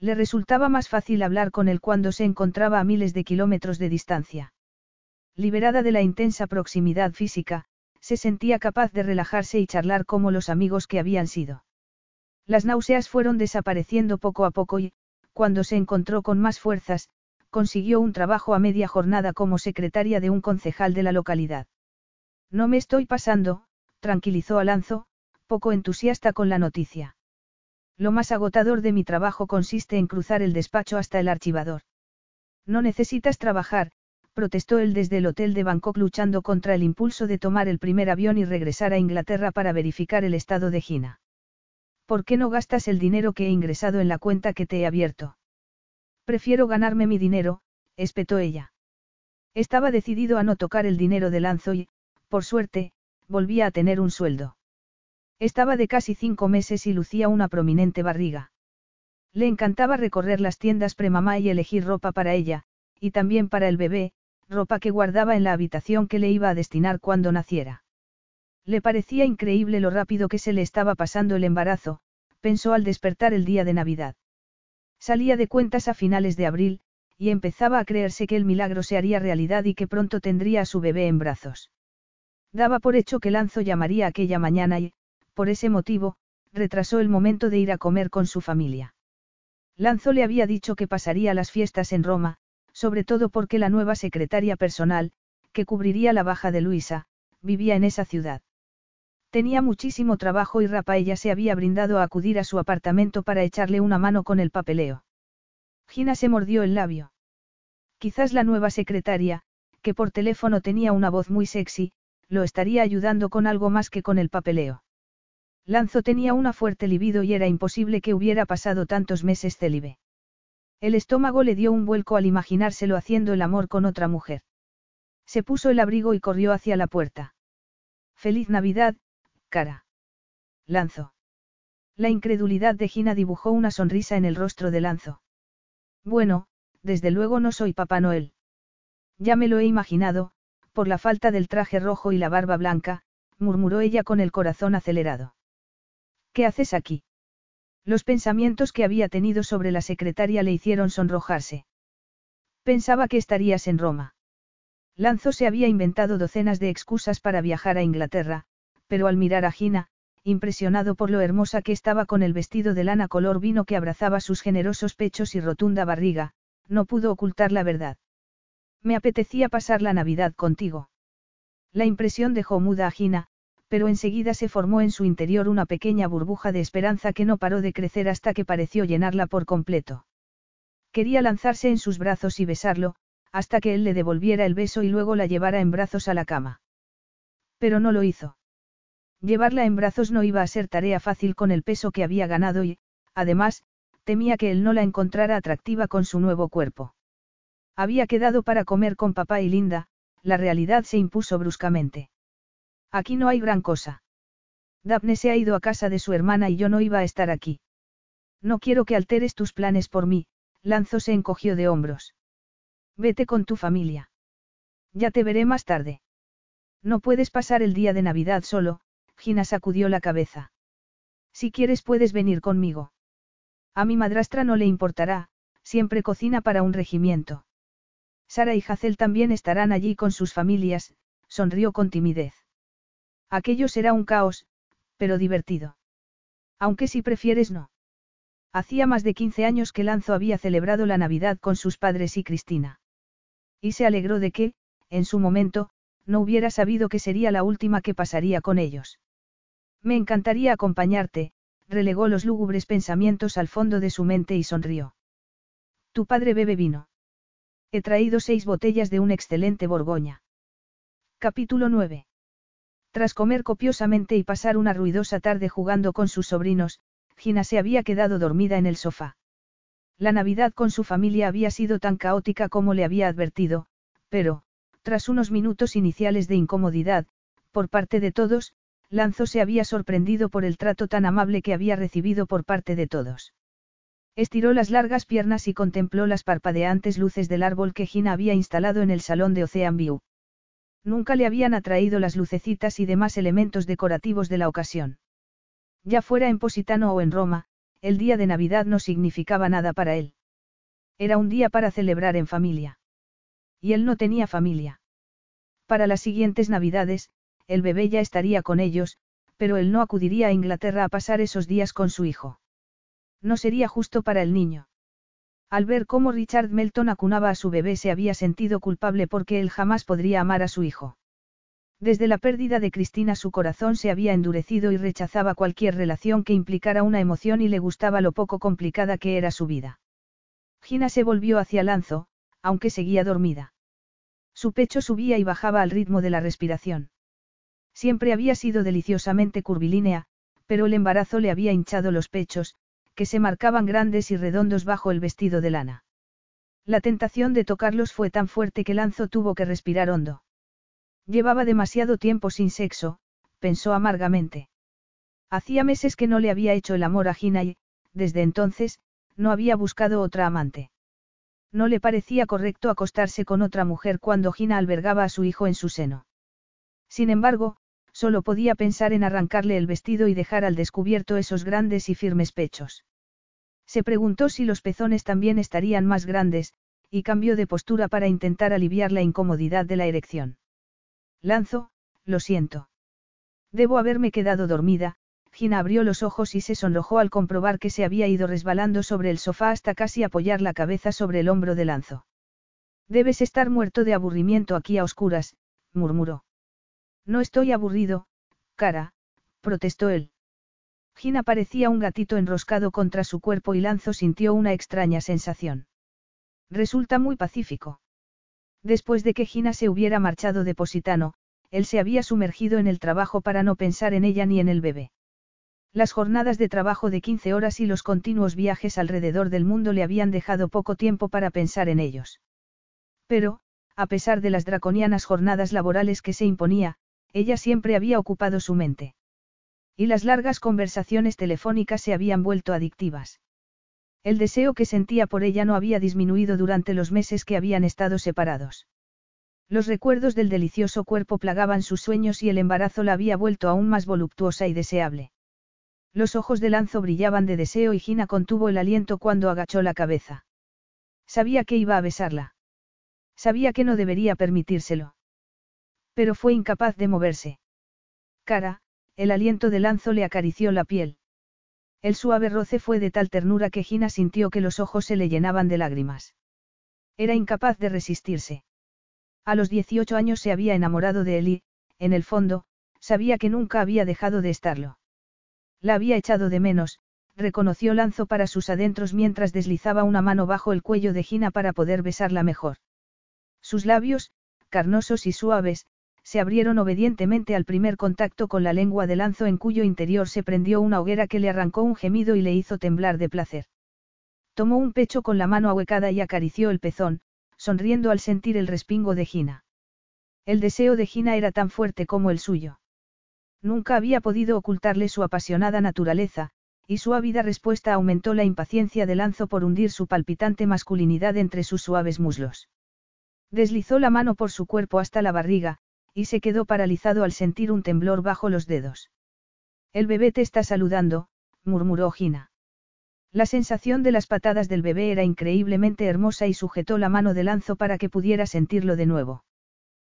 Le resultaba más fácil hablar con él cuando se encontraba a miles de kilómetros de distancia. Liberada de la intensa proximidad física, se sentía capaz de relajarse y charlar como los amigos que habían sido. Las náuseas fueron desapareciendo poco a poco y, cuando se encontró con más fuerzas, consiguió un trabajo a media jornada como secretaria de un concejal de la localidad. No me estoy pasando, tranquilizó Alanzo, poco entusiasta con la noticia. Lo más agotador de mi trabajo consiste en cruzar el despacho hasta el archivador. No necesitas trabajar, protestó él desde el hotel de Bangkok luchando contra el impulso de tomar el primer avión y regresar a Inglaterra para verificar el estado de Gina. ¿Por qué no gastas el dinero que he ingresado en la cuenta que te he abierto? Prefiero ganarme mi dinero, espetó ella. Estaba decidido a no tocar el dinero de Lanzo y, por suerte, volvía a tener un sueldo. Estaba de casi cinco meses y lucía una prominente barriga. Le encantaba recorrer las tiendas premamá y elegir ropa para ella, y también para el bebé, ropa que guardaba en la habitación que le iba a destinar cuando naciera. Le parecía increíble lo rápido que se le estaba pasando el embarazo, pensó al despertar el día de Navidad. Salía de cuentas a finales de abril, y empezaba a creerse que el milagro se haría realidad y que pronto tendría a su bebé en brazos. Daba por hecho que Lanzo llamaría aquella mañana y, por ese motivo, retrasó el momento de ir a comer con su familia. Lanzo le había dicho que pasaría las fiestas en Roma, sobre todo porque la nueva secretaria personal, que cubriría la baja de Luisa, vivía en esa ciudad. Tenía muchísimo trabajo y Rapaella se había brindado a acudir a su apartamento para echarle una mano con el papeleo. Gina se mordió el labio. Quizás la nueva secretaria, que por teléfono tenía una voz muy sexy, lo estaría ayudando con algo más que con el papeleo. Lanzo tenía una fuerte libido y era imposible que hubiera pasado tantos meses célibe. El estómago le dio un vuelco al imaginárselo haciendo el amor con otra mujer. Se puso el abrigo y corrió hacia la puerta. Feliz Navidad, cara. Lanzo. La incredulidad de Gina dibujó una sonrisa en el rostro de Lanzo. Bueno, desde luego no soy Papá Noel. Ya me lo he imaginado, por la falta del traje rojo y la barba blanca, murmuró ella con el corazón acelerado. ¿Qué haces aquí? Los pensamientos que había tenido sobre la secretaria le hicieron sonrojarse. Pensaba que estarías en Roma. Lanzo se había inventado docenas de excusas para viajar a Inglaterra, pero al mirar a Gina, impresionado por lo hermosa que estaba con el vestido de lana color vino que abrazaba sus generosos pechos y rotunda barriga, no pudo ocultar la verdad. Me apetecía pasar la Navidad contigo. La impresión dejó muda a Gina, pero enseguida se formó en su interior una pequeña burbuja de esperanza que no paró de crecer hasta que pareció llenarla por completo. Quería lanzarse en sus brazos y besarlo, hasta que él le devolviera el beso y luego la llevara en brazos a la cama. Pero no lo hizo. Llevarla en brazos no iba a ser tarea fácil con el peso que había ganado y, además, temía que él no la encontrara atractiva con su nuevo cuerpo. Había quedado para comer con papá y Linda, la realidad se impuso bruscamente. Aquí no hay gran cosa. Daphne se ha ido a casa de su hermana y yo no iba a estar aquí. No quiero que alteres tus planes por mí, Lanzo se encogió de hombros. Vete con tu familia. Ya te veré más tarde. No puedes pasar el día de Navidad solo, Gina sacudió la cabeza. Si quieres puedes venir conmigo. A mi madrastra no le importará, siempre cocina para un regimiento. Sara y Hazel también estarán allí con sus familias, sonrió con timidez. Aquello será un caos, pero divertido. Aunque si prefieres no. Hacía más de 15 años que Lanzo había celebrado la Navidad con sus padres y Cristina. Y se alegró de que, en su momento, no hubiera sabido que sería la última que pasaría con ellos. Me encantaría acompañarte, relegó los lúgubres pensamientos al fondo de su mente y sonrió. Tu padre bebe vino. He traído seis botellas de un excelente Borgoña. Capítulo 9. Tras comer copiosamente y pasar una ruidosa tarde jugando con sus sobrinos, Gina se había quedado dormida en el sofá. La Navidad con su familia había sido tan caótica como le había advertido, pero, tras unos minutos iniciales de incomodidad, por parte de todos, Lanzo se había sorprendido por el trato tan amable que había recibido por parte de todos. Estiró las largas piernas y contempló las parpadeantes luces del árbol que Gina había instalado en el salón de Ocean View. Nunca le habían atraído las lucecitas y demás elementos decorativos de la ocasión. Ya fuera en Positano o en Roma, el día de Navidad no significaba nada para él. Era un día para celebrar en familia. Y él no tenía familia. Para las siguientes Navidades, el bebé ya estaría con ellos, pero él no acudiría a Inglaterra a pasar esos días con su hijo. No sería justo para el niño. Al ver cómo Richard Melton acunaba a su bebé se había sentido culpable porque él jamás podría amar a su hijo. Desde la pérdida de Cristina su corazón se había endurecido y rechazaba cualquier relación que implicara una emoción y le gustaba lo poco complicada que era su vida. Gina se volvió hacia Lanzo, aunque seguía dormida. Su pecho subía y bajaba al ritmo de la respiración. Siempre había sido deliciosamente curvilínea, pero el embarazo le había hinchado los pechos, que se marcaban grandes y redondos bajo el vestido de lana. La tentación de tocarlos fue tan fuerte que Lanzo tuvo que respirar hondo. Llevaba demasiado tiempo sin sexo, pensó amargamente. Hacía meses que no le había hecho el amor a Gina y, desde entonces, no había buscado otra amante. No le parecía correcto acostarse con otra mujer cuando Gina albergaba a su hijo en su seno. Sin embargo, solo podía pensar en arrancarle el vestido y dejar al descubierto esos grandes y firmes pechos. Se preguntó si los pezones también estarían más grandes, y cambió de postura para intentar aliviar la incomodidad de la erección. Lanzo, lo siento. Debo haberme quedado dormida, Gina abrió los ojos y se sonrojó al comprobar que se había ido resbalando sobre el sofá hasta casi apoyar la cabeza sobre el hombro de Lanzo. Debes estar muerto de aburrimiento aquí a oscuras, murmuró. No estoy aburrido, cara, protestó él. Gina parecía un gatito enroscado contra su cuerpo y Lanzo sintió una extraña sensación. Resulta muy pacífico. Después de que Gina se hubiera marchado de Positano, él se había sumergido en el trabajo para no pensar en ella ni en el bebé. Las jornadas de trabajo de 15 horas y los continuos viajes alrededor del mundo le habían dejado poco tiempo para pensar en ellos. Pero, a pesar de las draconianas jornadas laborales que se imponía, ella siempre había ocupado su mente. Y las largas conversaciones telefónicas se habían vuelto adictivas. El deseo que sentía por ella no había disminuido durante los meses que habían estado separados. Los recuerdos del delicioso cuerpo plagaban sus sueños y el embarazo la había vuelto aún más voluptuosa y deseable. Los ojos de Lanzo brillaban de deseo y Gina contuvo el aliento cuando agachó la cabeza. Sabía que iba a besarla. Sabía que no debería permitírselo. Pero fue incapaz de moverse. Cara, El aliento de Lanzo le acarició la piel. El suave roce fue de tal ternura que Gina sintió que los ojos se le llenaban de lágrimas. Era incapaz de resistirse. A los 18 años se había enamorado de él y, en el fondo, sabía que nunca había dejado de estarlo. La había echado de menos, reconoció Lanzo para sus adentros mientras deslizaba una mano bajo el cuello de Gina para poder besarla mejor. Sus labios, carnosos y suaves, se abrieron obedientemente al primer contacto con la lengua de Lanzo en cuyo interior se prendió una hoguera que le arrancó un gemido y le hizo temblar de placer. Tomó un pecho con la mano ahuecada y acarició el pezón, sonriendo al sentir el respingo de Gina. El deseo de Gina era tan fuerte como el suyo. Nunca había podido ocultarle su apasionada naturaleza, y su ávida respuesta aumentó la impaciencia de Lanzo por hundir su palpitante masculinidad entre sus suaves muslos. Deslizó la mano por su cuerpo hasta la barriga, y se quedó paralizado al sentir un temblor bajo los dedos. El bebé te está saludando, murmuró Gina. La sensación de las patadas del bebé era increíblemente hermosa y sujetó la mano de Lanzo para que pudiera sentirlo de nuevo.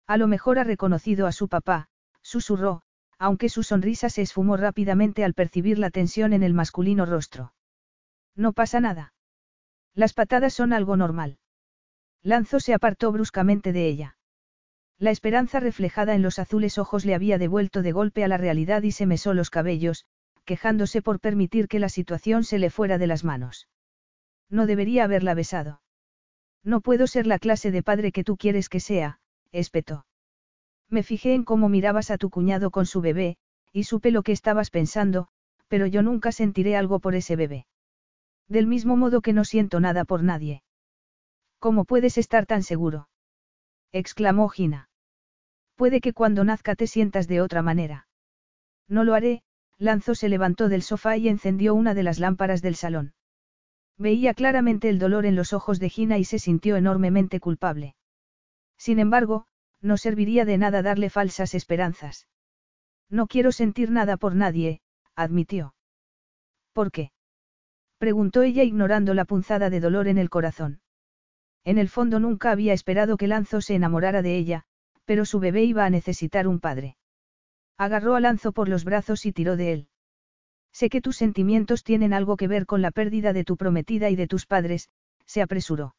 A lo mejor ha reconocido a su papá, susurró, aunque su sonrisa se esfumó rápidamente al percibir la tensión en el masculino rostro. No pasa nada. Las patadas son algo normal. Lanzo se apartó bruscamente de ella. La esperanza reflejada en los azules ojos le había devuelto de golpe a la realidad y se mesó los cabellos, quejándose por permitir que la situación se le fuera de las manos. No debería haberla besado. No puedo ser la clase de padre que tú quieres que sea, espetó. Me fijé en cómo mirabas a tu cuñado con su bebé, y supe lo que estabas pensando, pero yo nunca sentiré algo por ese bebé. Del mismo modo que no siento nada por nadie. ¿Cómo puedes estar tan seguro? exclamó Gina. Puede que cuando nazca te sientas de otra manera. No lo haré, Lanzo se levantó del sofá y encendió una de las lámparas del salón. Veía claramente el dolor en los ojos de Gina y se sintió enormemente culpable. Sin embargo, no serviría de nada darle falsas esperanzas. No quiero sentir nada por nadie, admitió. ¿Por qué? preguntó ella ignorando la punzada de dolor en el corazón. En el fondo nunca había esperado que Lanzo se enamorara de ella, pero su bebé iba a necesitar un padre. Agarró a Lanzo por los brazos y tiró de él. Sé que tus sentimientos tienen algo que ver con la pérdida de tu prometida y de tus padres, se apresuró.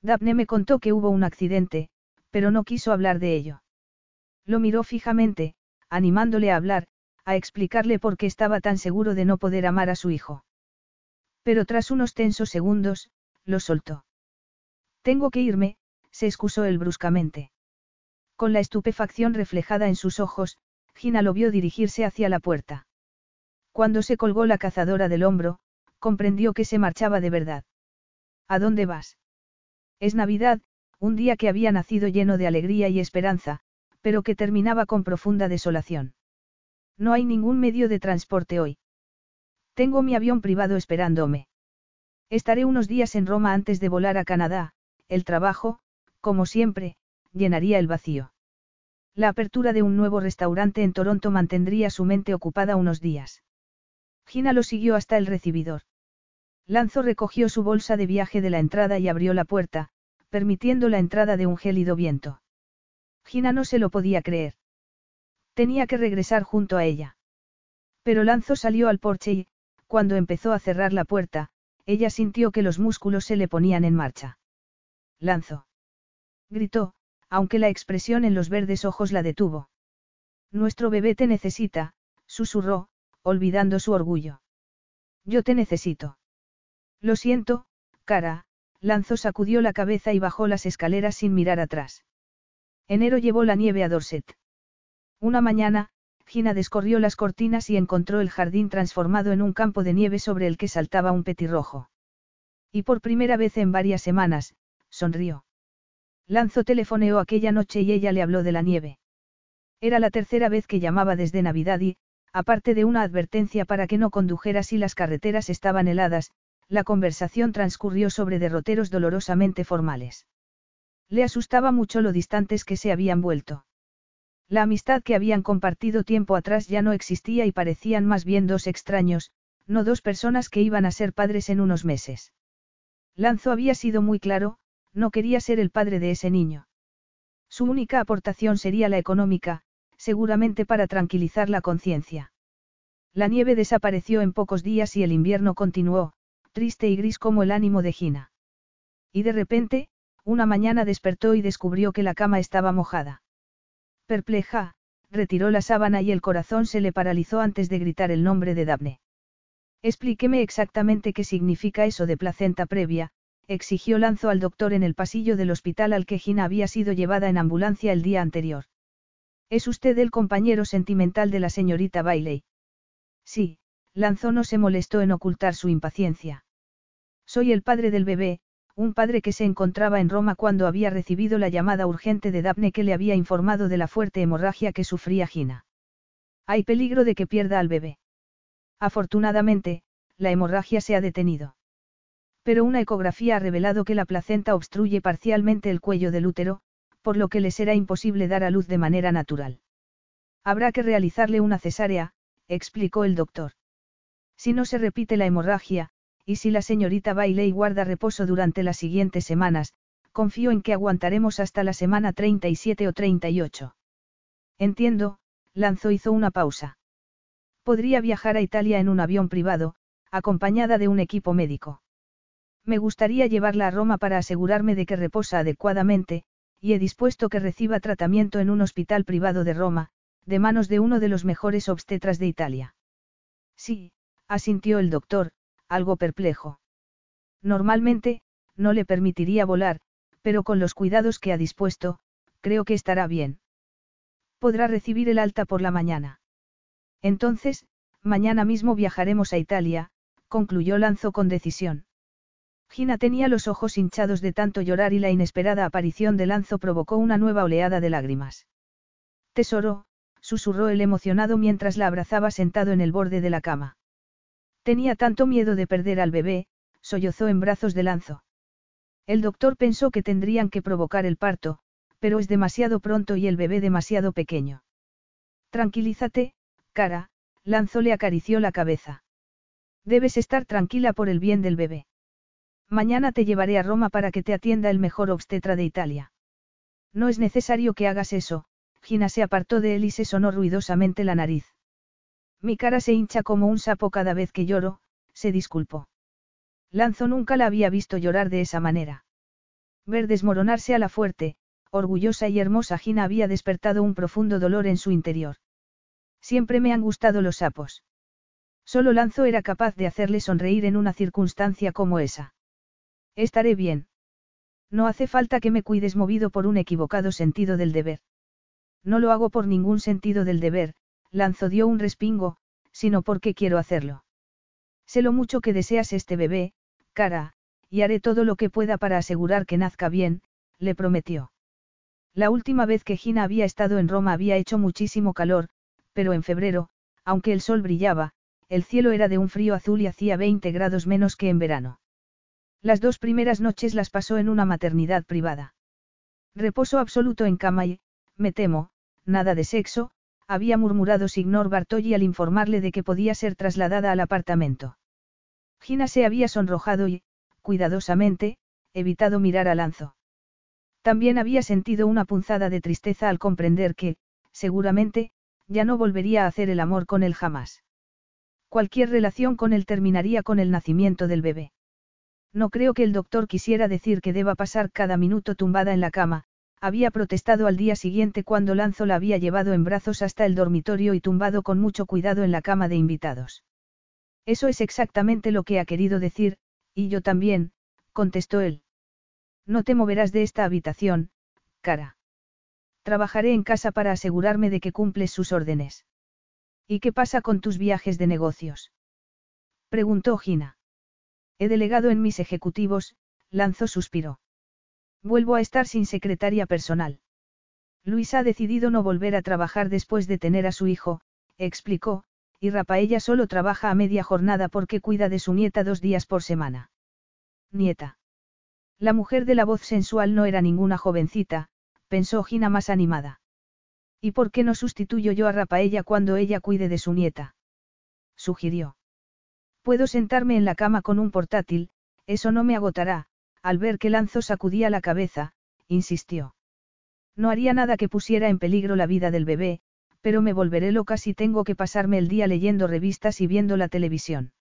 Daphne me contó que hubo un accidente, pero no quiso hablar de ello. Lo miró fijamente, animándole a hablar, a explicarle por qué estaba tan seguro de no poder amar a su hijo. Pero tras unos tensos segundos, lo soltó. Tengo que irme, se excusó él bruscamente. Con la estupefacción reflejada en sus ojos, Gina lo vio dirigirse hacia la puerta. Cuando se colgó la cazadora del hombro, comprendió que se marchaba de verdad. ¿A dónde vas? Es Navidad, un día que había nacido lleno de alegría y esperanza, pero que terminaba con profunda desolación. No hay ningún medio de transporte hoy. Tengo mi avión privado esperándome. Estaré unos días en Roma antes de volar a Canadá, el trabajo, como siempre, llenaría el vacío. La apertura de un nuevo restaurante en Toronto mantendría su mente ocupada unos días. Gina lo siguió hasta el recibidor. Lanzo recogió su bolsa de viaje de la entrada y abrió la puerta, permitiendo la entrada de un gélido viento. Gina no se lo podía creer. Tenía que regresar junto a ella. Pero Lanzo salió al porche y, cuando empezó a cerrar la puerta, ella sintió que los músculos se le ponían en marcha. Lanzo. Gritó, aunque la expresión en los verdes ojos la detuvo. Nuestro bebé te necesita, susurró, olvidando su orgullo. Yo te necesito. Lo siento, cara, Lanzo sacudió la cabeza y bajó las escaleras sin mirar atrás. Enero llevó la nieve a Dorset. Una mañana, Gina descorrió las cortinas y encontró el jardín transformado en un campo de nieve sobre el que saltaba un petirrojo. Y por primera vez en varias semanas, sonrió. Lanzo telefoneó aquella noche y ella le habló de la nieve. Era la tercera vez que llamaba desde Navidad y, aparte de una advertencia para que no condujera si las carreteras estaban heladas, la conversación transcurrió sobre derroteros dolorosamente formales. Le asustaba mucho lo distantes que se habían vuelto. La amistad que habían compartido tiempo atrás ya no existía y parecían más bien dos extraños, no dos personas que iban a ser padres en unos meses. Lanzo había sido muy claro, no quería ser el padre de ese niño. Su única aportación sería la económica, seguramente para tranquilizar la conciencia. La nieve desapareció en pocos días y el invierno continuó, triste y gris como el ánimo de Gina. Y de repente, una mañana despertó y descubrió que la cama estaba mojada. Perpleja, retiró la sábana y el corazón se le paralizó antes de gritar el nombre de Daphne. Explíqueme exactamente qué significa eso de placenta previa, exigió Lanzo al doctor en el pasillo del hospital al que Gina había sido llevada en ambulancia el día anterior. ¿Es usted el compañero sentimental de la señorita Bailey? Sí, Lanzo no se molestó en ocultar su impaciencia. Soy el padre del bebé, un padre que se encontraba en Roma cuando había recibido la llamada urgente de Daphne que le había informado de la fuerte hemorragia que sufría Gina. Hay peligro de que pierda al bebé. Afortunadamente, la hemorragia se ha detenido. Pero una ecografía ha revelado que la placenta obstruye parcialmente el cuello del útero, por lo que le será imposible dar a luz de manera natural. Habrá que realizarle una cesárea, explicó el doctor. Si no se repite la hemorragia, y si la señorita Bailey guarda reposo durante las siguientes semanas, confío en que aguantaremos hasta la semana 37 o 38. Entiendo, Lanzo hizo una pausa. Podría viajar a Italia en un avión privado, acompañada de un equipo médico. Me gustaría llevarla a Roma para asegurarme de que reposa adecuadamente, y he dispuesto que reciba tratamiento en un hospital privado de Roma, de manos de uno de los mejores obstetras de Italia. Sí, asintió el doctor, algo perplejo. Normalmente, no le permitiría volar, pero con los cuidados que ha dispuesto, creo que estará bien. Podrá recibir el alta por la mañana. Entonces, mañana mismo viajaremos a Italia, concluyó Lanzo con decisión. Gina tenía los ojos hinchados de tanto llorar y la inesperada aparición de Lanzo provocó una nueva oleada de lágrimas. Tesoro, susurró el emocionado mientras la abrazaba sentado en el borde de la cama. Tenía tanto miedo de perder al bebé, sollozó en brazos de Lanzo. El doctor pensó que tendrían que provocar el parto, pero es demasiado pronto y el bebé demasiado pequeño. Tranquilízate, cara, Lanzo le acarició la cabeza. Debes estar tranquila por el bien del bebé. Mañana te llevaré a Roma para que te atienda el mejor obstetra de Italia. No es necesario que hagas eso, Gina se apartó de él y se sonó ruidosamente la nariz. Mi cara se hincha como un sapo cada vez que lloro, se disculpó. Lanzo nunca la había visto llorar de esa manera. Ver desmoronarse a la fuerte, orgullosa y hermosa Gina había despertado un profundo dolor en su interior. Siempre me han gustado los sapos. Solo Lanzo era capaz de hacerle sonreír en una circunstancia como esa. Estaré bien. No hace falta que me cuides movido por un equivocado sentido del deber. No lo hago por ningún sentido del deber, Lanzo dio un respingo, sino porque quiero hacerlo. Sé lo mucho que deseas este bebé, cara, y haré todo lo que pueda para asegurar que nazca bien, le prometió. La última vez que Gina había estado en Roma había hecho muchísimo calor, pero en febrero, aunque el sol brillaba, el cielo era de un frío azul y hacía 20 grados menos que en verano. Las dos primeras noches las pasó en una maternidad privada. Reposo absoluto en cama y, me temo, nada de sexo, había murmurado Signor Bartolli al informarle de que podía ser trasladada al apartamento. Gina se había sonrojado y, cuidadosamente, evitado mirar a Lanzo. También había sentido una punzada de tristeza al comprender que, seguramente, ya no volvería a hacer el amor con él jamás. Cualquier relación con él terminaría con el nacimiento del bebé. No creo que el doctor quisiera decir que deba pasar cada minuto tumbada en la cama, había protestado al día siguiente cuando Lanzo la había llevado en brazos hasta el dormitorio y tumbado con mucho cuidado en la cama de invitados. Eso es exactamente lo que ha querido decir, y yo también, contestó él. No te moverás de esta habitación, cara. Trabajaré en casa para asegurarme de que cumples sus órdenes. ¿Y qué pasa con tus viajes de negocios? preguntó Gina. He delegado en mis ejecutivos, lanzó suspiro. Vuelvo a estar sin secretaria personal. Luis ha decidido no volver a trabajar después de tener a su hijo, explicó, y Rapaella solo trabaja a media jornada porque cuida de su nieta dos días por semana. Nieta. La mujer de la voz sensual no era ninguna jovencita, pensó Gina más animada. ¿Y por qué no sustituyo yo a Rapaella cuando ella cuide de su nieta? Sugirió. Puedo sentarme en la cama con un portátil, eso no me agotará, al ver que Lanzo sacudía la cabeza, insistió. No haría nada que pusiera en peligro la vida del bebé, pero me volveré loca si tengo que pasarme el día leyendo revistas y viendo la televisión.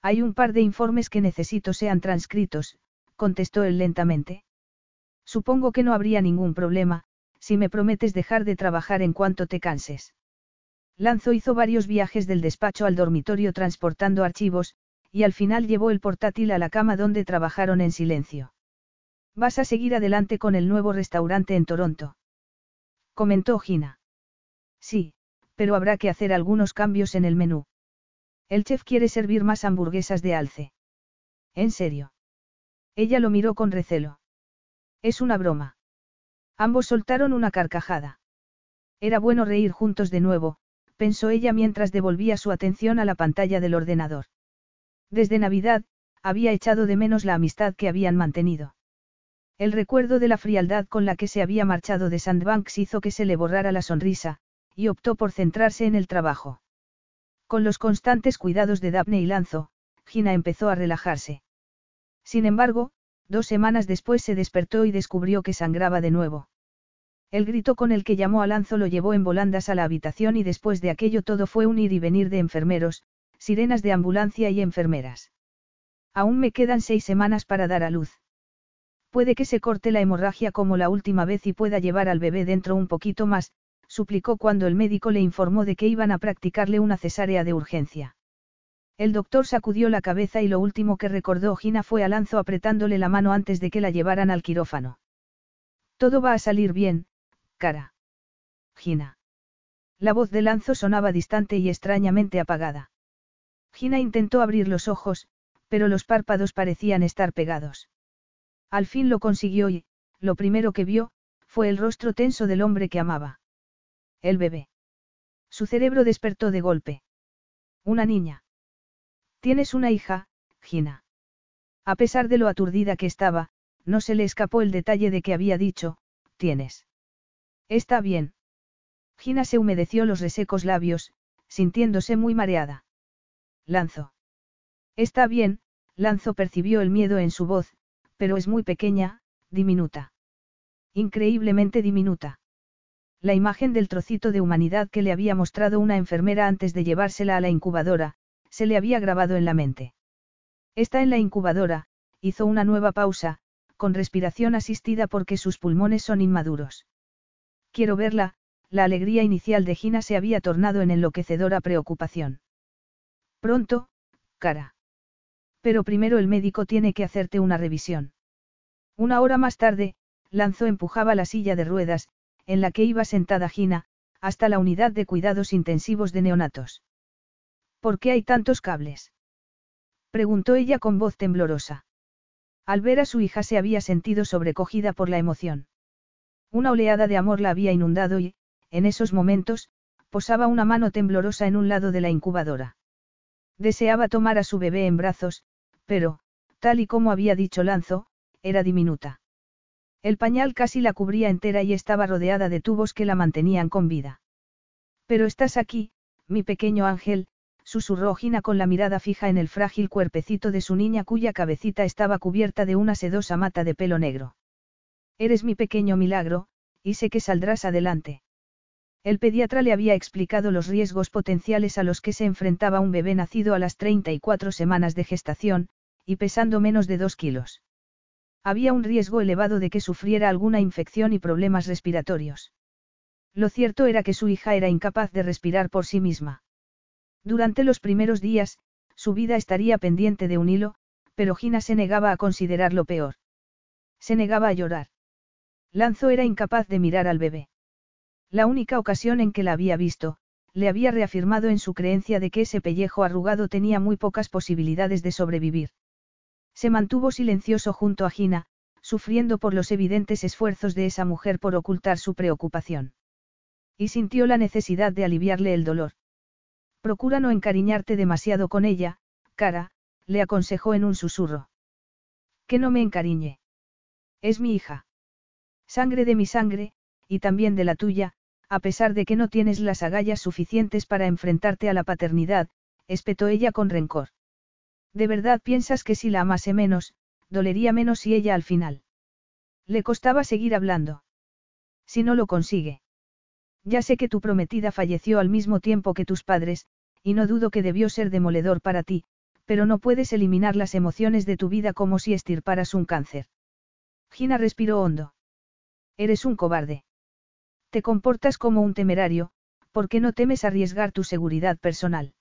Hay un par de informes que necesito sean transcritos, contestó él lentamente. Supongo que no habría ningún problema, si me prometes dejar de trabajar en cuanto te canses. Lanzo hizo varios viajes del despacho al dormitorio transportando archivos, y al final llevó el portátil a la cama donde trabajaron en silencio. Vas a seguir adelante con el nuevo restaurante en Toronto. Comentó Gina. Sí, pero habrá que hacer algunos cambios en el menú. El chef quiere servir más hamburguesas de alce. ¿En serio? Ella lo miró con recelo. Es una broma. Ambos soltaron una carcajada. Era bueno reír juntos de nuevo, pensó ella mientras devolvía su atención a la pantalla del ordenador. Desde Navidad, había echado de menos la amistad que habían mantenido. El recuerdo de la frialdad con la que se había marchado de Sandbanks hizo que se le borrara la sonrisa, y optó por centrarse en el trabajo. Con los constantes cuidados de Daphne y Lanzo, Gina empezó a relajarse. Sin embargo, dos semanas después se despertó y descubrió que sangraba de nuevo. El grito con el que llamó a Lanzo lo llevó en volandas a la habitación y después de aquello todo fue un ir y venir de enfermeros, sirenas de ambulancia y enfermeras. Aún me quedan seis semanas para dar a luz. Puede que se corte la hemorragia como la última vez y pueda llevar al bebé dentro un poquito más, suplicó cuando el médico le informó de que iban a practicarle una cesárea de urgencia. El doctor sacudió la cabeza y lo último que recordó Gina fue a Lanzo apretándole la mano antes de que la llevaran al quirófano. Todo va a salir bien, cara. Gina. La voz de Lanzo sonaba distante y extrañamente apagada. Gina intentó abrir los ojos, pero los párpados parecían estar pegados. Al fin lo consiguió y, lo primero que vio, fue el rostro tenso del hombre que amaba. El bebé. Su cerebro despertó de golpe. Una niña. Tienes una hija, Gina. A pesar de lo aturdida que estaba, no se le escapó el detalle de que había dicho, tienes. Está bien. Gina se humedeció los resecos labios, sintiéndose muy mareada. Lanzo. Está bien, Lanzo percibió el miedo en su voz, pero es muy pequeña, diminuta. Increíblemente diminuta. La imagen del trocito de humanidad que le había mostrado una enfermera antes de llevársela a la incubadora, se le había grabado en la mente. Está en la incubadora, hizo una nueva pausa, con respiración asistida porque sus pulmones son inmaduros. Quiero verla, la alegría inicial de Gina se había tornado en enloquecedora preocupación. Pronto, cara. Pero primero el médico tiene que hacerte una revisión. Una hora más tarde, Lanzó empujaba la silla de ruedas, en la que iba sentada Gina, hasta la unidad de cuidados intensivos de neonatos. ¿Por qué hay tantos cables? preguntó ella con voz temblorosa. Al ver a su hija se había sentido sobrecogida por la emoción. Una oleada de amor la había inundado y, en esos momentos, posaba una mano temblorosa en un lado de la incubadora. Deseaba tomar a su bebé en brazos, pero, tal y como había dicho Lanzo, era diminuta. El pañal casi la cubría entera y estaba rodeada de tubos que la mantenían con vida. Pero estás aquí, mi pequeño ángel, susurró Gina con la mirada fija en el frágil cuerpecito de su niña cuya cabecita estaba cubierta de una sedosa mata de pelo negro. Eres mi pequeño milagro, y sé que saldrás adelante. El pediatra le había explicado los riesgos potenciales a los que se enfrentaba un bebé nacido a las 34 semanas de gestación, y pesando menos de 2 kilos. Había un riesgo elevado de que sufriera alguna infección y problemas respiratorios. Lo cierto era que su hija era incapaz de respirar por sí misma. Durante los primeros días, su vida estaría pendiente de un hilo, pero Gina se negaba a considerar lo peor. Se negaba a llorar. Lanzo era incapaz de mirar al bebé. La única ocasión en que la había visto, le había reafirmado en su creencia de que ese pellejo arrugado tenía muy pocas posibilidades de sobrevivir. Se mantuvo silencioso junto a Gina, sufriendo por los evidentes esfuerzos de esa mujer por ocultar su preocupación. Y sintió la necesidad de aliviarle el dolor. Procura no encariñarte demasiado con ella, cara, le aconsejó en un susurro. Que no me encariñe. Es mi hija. Sangre de mi sangre, y también de la tuya, a pesar de que no tienes las agallas suficientes para enfrentarte a la paternidad, espetó ella con rencor. ¿De verdad piensas que si la amase menos, dolería menos si ella al final? Le costaba seguir hablando. Si no lo consigue. Ya sé que tu prometida falleció al mismo tiempo que tus padres, y no dudo que debió ser demoledor para ti, pero no puedes eliminar las emociones de tu vida como si estirparas un cáncer. Gina respiró hondo. Eres un cobarde. Te comportas como un temerario, porque no temes arriesgar tu seguridad personal.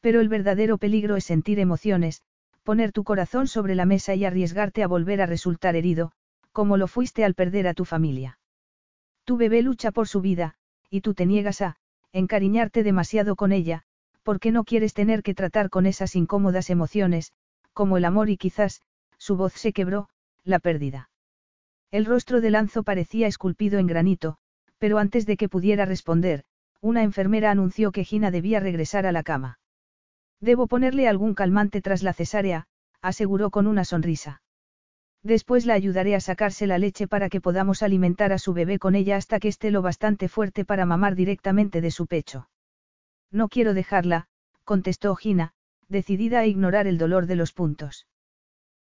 Pero el verdadero peligro es sentir emociones, poner tu corazón sobre la mesa y arriesgarte a volver a resultar herido, como lo fuiste al perder a tu familia. Tu bebé lucha por su vida, y tú te niegas a, encariñarte demasiado con ella, porque no quieres tener que tratar con esas incómodas emociones, como el amor y quizás, su voz se quebró, la pérdida. El rostro de Lanzo parecía esculpido en granito, pero antes de que pudiera responder, una enfermera anunció que Gina debía regresar a la cama. Debo ponerle algún calmante tras la cesárea, aseguró con una sonrisa. Después la ayudaré a sacarse la leche para que podamos alimentar a su bebé con ella hasta que esté lo bastante fuerte para mamar directamente de su pecho. No quiero dejarla, contestó Gina, decidida a ignorar el dolor de los puntos.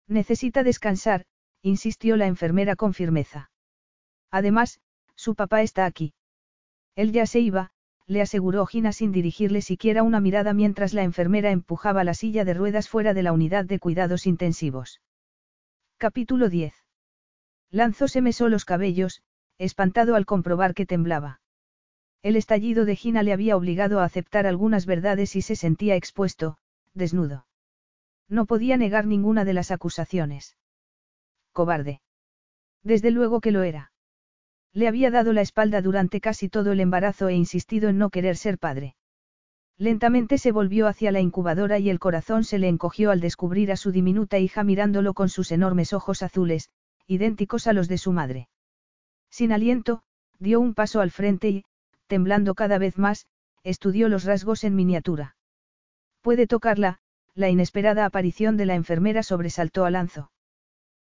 Necesita descansar, insistió la enfermera con firmeza. Además, su papá está aquí. Él ya se iba, le aseguró Gina sin dirigirle siquiera una mirada mientras la enfermera empujaba la silla de ruedas fuera de la unidad de cuidados intensivos. Capítulo 10. Lanzó se mesó los cabellos, espantado al comprobar que temblaba. El estallido de Gina le había obligado a aceptar algunas verdades y se sentía expuesto, desnudo. No podía negar ninguna de las acusaciones. Cobarde. Desde luego que lo era. Le había dado la espalda durante casi todo el embarazo e insistido en no querer ser padre. Lentamente se volvió hacia la incubadora y el corazón se le encogió al descubrir a su diminuta hija mirándolo con sus enormes ojos azules, idénticos a los de su madre. Sin aliento, dio un paso al frente y, temblando cada vez más, estudió los rasgos en miniatura. Puede tocarla, la inesperada aparición de la enfermera sobresaltó a Lanzo.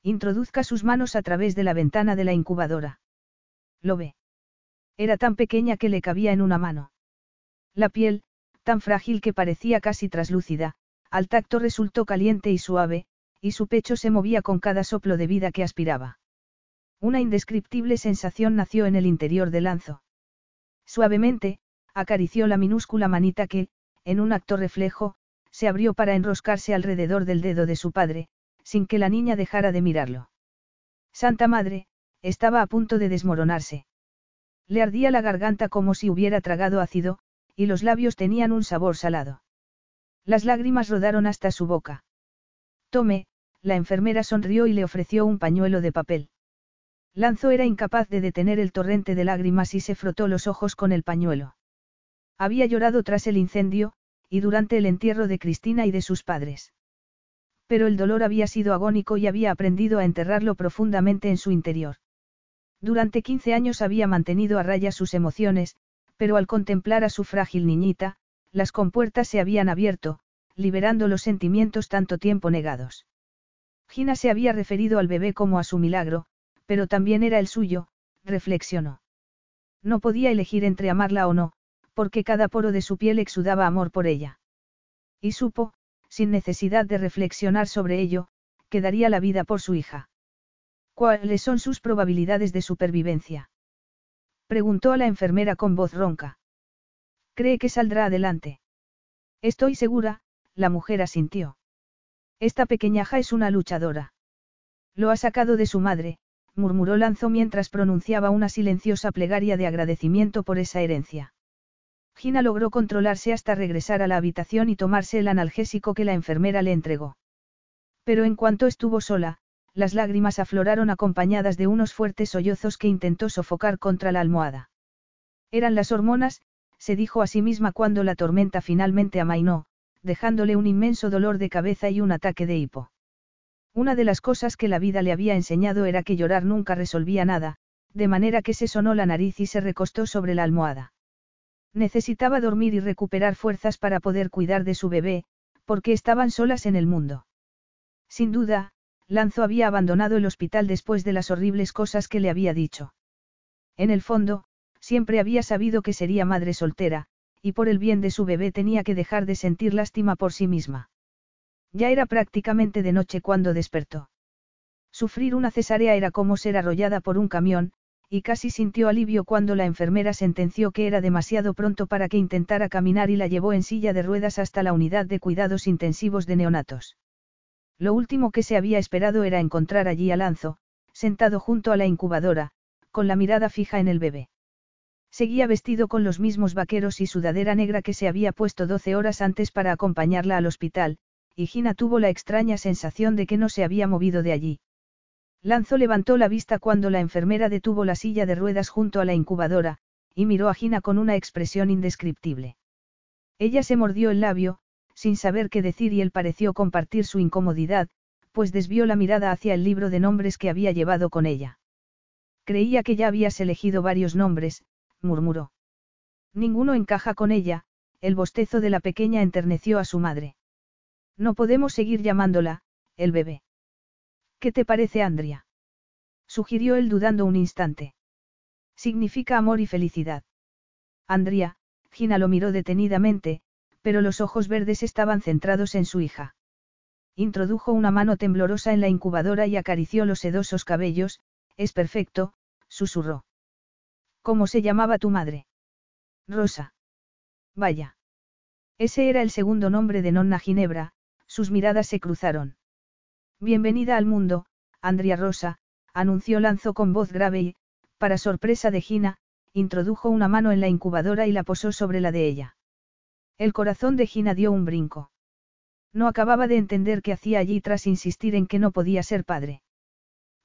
Introduzca sus manos a través de la ventana de la incubadora. Lo ve. Era tan pequeña que le cabía en una mano. La piel, tan frágil que parecía casi traslúcida, al tacto resultó caliente y suave, y su pecho se movía con cada soplo de vida que aspiraba. Una indescriptible sensación nació en el interior de Lanzo. Suavemente, acarició la minúscula manita que, en un acto reflejo, se abrió para enroscarse alrededor del dedo de su padre, sin que la niña dejara de mirarlo. Santa Madre, estaba a punto de desmoronarse. Le ardía la garganta como si hubiera tragado ácido, y los labios tenían un sabor salado. Las lágrimas rodaron hasta su boca. Tome, la enfermera sonrió y le ofreció un pañuelo de papel. Lanzo era incapaz de detener el torrente de lágrimas y se frotó los ojos con el pañuelo. Había llorado tras el incendio, y durante el entierro de Cristina y de sus padres. Pero el dolor había sido agónico y había aprendido a enterrarlo profundamente en su interior. Durante 15 años había mantenido a raya sus emociones, pero al contemplar a su frágil niñita, las compuertas se habían abierto, liberando los sentimientos tanto tiempo negados. Gina se había referido al bebé como a su milagro, pero también era el suyo, reflexionó. No podía elegir entre amarla o no, porque cada poro de su piel exudaba amor por ella. Y supo, sin necesidad de reflexionar sobre ello, que daría la vida por su hija. ¿Cuáles son sus probabilidades de supervivencia? Preguntó a la enfermera con voz ronca. ¿Cree que saldrá adelante? Estoy segura, la mujer asintió. Esta pequeñaja es una luchadora. Lo ha sacado de su madre, murmuró Lanzo mientras pronunciaba una silenciosa plegaria de agradecimiento por esa herencia. Gina logró controlarse hasta regresar a la habitación y tomarse el analgésico que la enfermera le entregó. Pero en cuanto estuvo sola, las lágrimas afloraron acompañadas de unos fuertes sollozos que intentó sofocar contra la almohada. Eran las hormonas, se dijo a sí misma cuando la tormenta finalmente amainó, dejándole un inmenso dolor de cabeza y un ataque de hipo. Una de las cosas que la vida le había enseñado era que llorar nunca resolvía nada, de manera que se sonó la nariz y se recostó sobre la almohada. Necesitaba dormir y recuperar fuerzas para poder cuidar de su bebé, porque estaban solas en el mundo. Sin duda, Lanzo había abandonado el hospital después de las horribles cosas que le había dicho. En el fondo, siempre había sabido que sería madre soltera, y por el bien de su bebé tenía que dejar de sentir lástima por sí misma. Ya era prácticamente de noche cuando despertó. Sufrir una cesárea era como ser arrollada por un camión, y casi sintió alivio cuando la enfermera sentenció que era demasiado pronto para que intentara caminar y la llevó en silla de ruedas hasta la unidad de cuidados intensivos de neonatos. Lo último que se había esperado era encontrar allí a Lanzo, sentado junto a la incubadora, con la mirada fija en el bebé. Seguía vestido con los mismos vaqueros y sudadera negra que se había puesto doce horas antes para acompañarla al hospital, y Gina tuvo la extraña sensación de que no se había movido de allí. Lanzo levantó la vista cuando la enfermera detuvo la silla de ruedas junto a la incubadora, y miró a Gina con una expresión indescriptible. Ella se mordió el labio, sin saber qué decir y él pareció compartir su incomodidad, pues desvió la mirada hacia el libro de nombres que había llevado con ella. Creía que ya habías elegido varios nombres, murmuró. Ninguno encaja con ella, el bostezo de la pequeña enterneció a su madre. No podemos seguir llamándola, el bebé. ¿Qué te parece, Andrea? Sugirió él dudando un instante. Significa amor y felicidad. Andrea, Gina lo miró detenidamente, pero los ojos verdes estaban centrados en su hija. Introdujo una mano temblorosa en la incubadora y acarició los sedosos cabellos, es perfecto, susurró. ¿Cómo se llamaba tu madre? Rosa. Vaya. Ese era el segundo nombre de Nonna Ginebra, sus miradas se cruzaron. Bienvenida al mundo, Andrea Rosa, anunció Lanzo con voz grave y, para sorpresa de Gina, introdujo una mano en la incubadora y la posó sobre la de ella. El corazón de Gina dio un brinco. No acababa de entender qué hacía allí tras insistir en que no podía ser padre.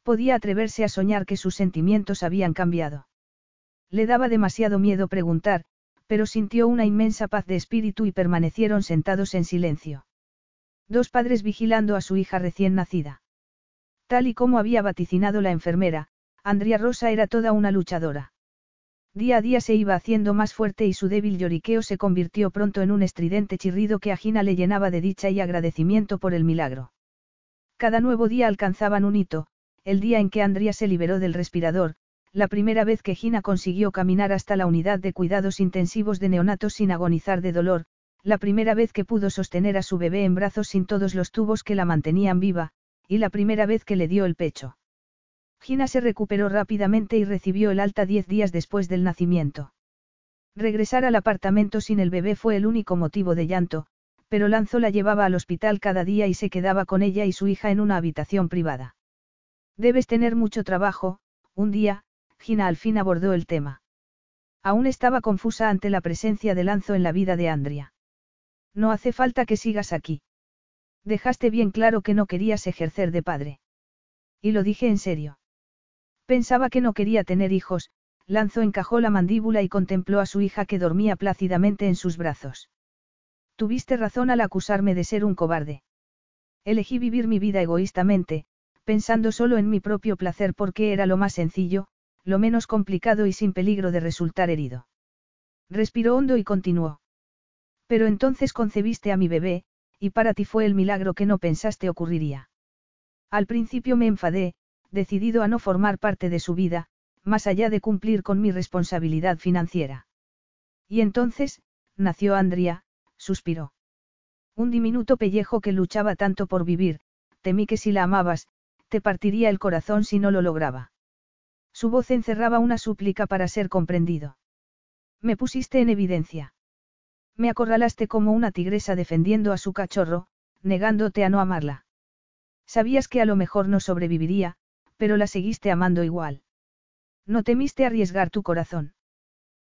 Podía atreverse a soñar que sus sentimientos habían cambiado. Le daba demasiado miedo preguntar, pero sintió una inmensa paz de espíritu y permanecieron sentados en silencio. Dos padres vigilando a su hija recién nacida. Tal y como había vaticinado la enfermera, Andrea Rosa era toda una luchadora. Día a día se iba haciendo más fuerte y su débil lloriqueo se convirtió pronto en un estridente chirrido que a Gina le llenaba de dicha y agradecimiento por el milagro. Cada nuevo día alcanzaban un hito, el día en que Andrea se liberó del respirador, la primera vez que Gina consiguió caminar hasta la unidad de cuidados intensivos de neonatos sin agonizar de dolor, la primera vez que pudo sostener a su bebé en brazos sin todos los tubos que la mantenían viva, y la primera vez que le dio el pecho. Gina se recuperó rápidamente y recibió el alta diez días después del nacimiento. Regresar al apartamento sin el bebé fue el único motivo de llanto, pero Lanzo la llevaba al hospital cada día y se quedaba con ella y su hija en una habitación privada. Debes tener mucho trabajo, un día, Gina al fin abordó el tema. Aún estaba confusa ante la presencia de Lanzo en la vida de Andrea. No hace falta que sigas aquí. Dejaste bien claro que no querías ejercer de padre. Y lo dije en serio. Pensaba que no quería tener hijos, Lanzo encajó la mandíbula y contempló a su hija que dormía plácidamente en sus brazos. Tuviste razón al acusarme de ser un cobarde. Elegí vivir mi vida egoístamente, pensando solo en mi propio placer porque era lo más sencillo, lo menos complicado y sin peligro de resultar herido. Respiró hondo y continuó. Pero entonces concebiste a mi bebé, y para ti fue el milagro que no pensaste ocurriría. Al principio me enfadé, decidido a no formar parte de su vida, más allá de cumplir con mi responsabilidad financiera. Y entonces, nació Andrea, suspiró. Un diminuto pellejo que luchaba tanto por vivir, temí que si la amabas, te partiría el corazón si no lo lograba. Su voz encerraba una súplica para ser comprendido. Me pusiste en evidencia. Me acorralaste como una tigresa defendiendo a su cachorro, negándote a no amarla. Sabías que a lo mejor no sobreviviría, pero la seguiste amando igual. No temiste arriesgar tu corazón.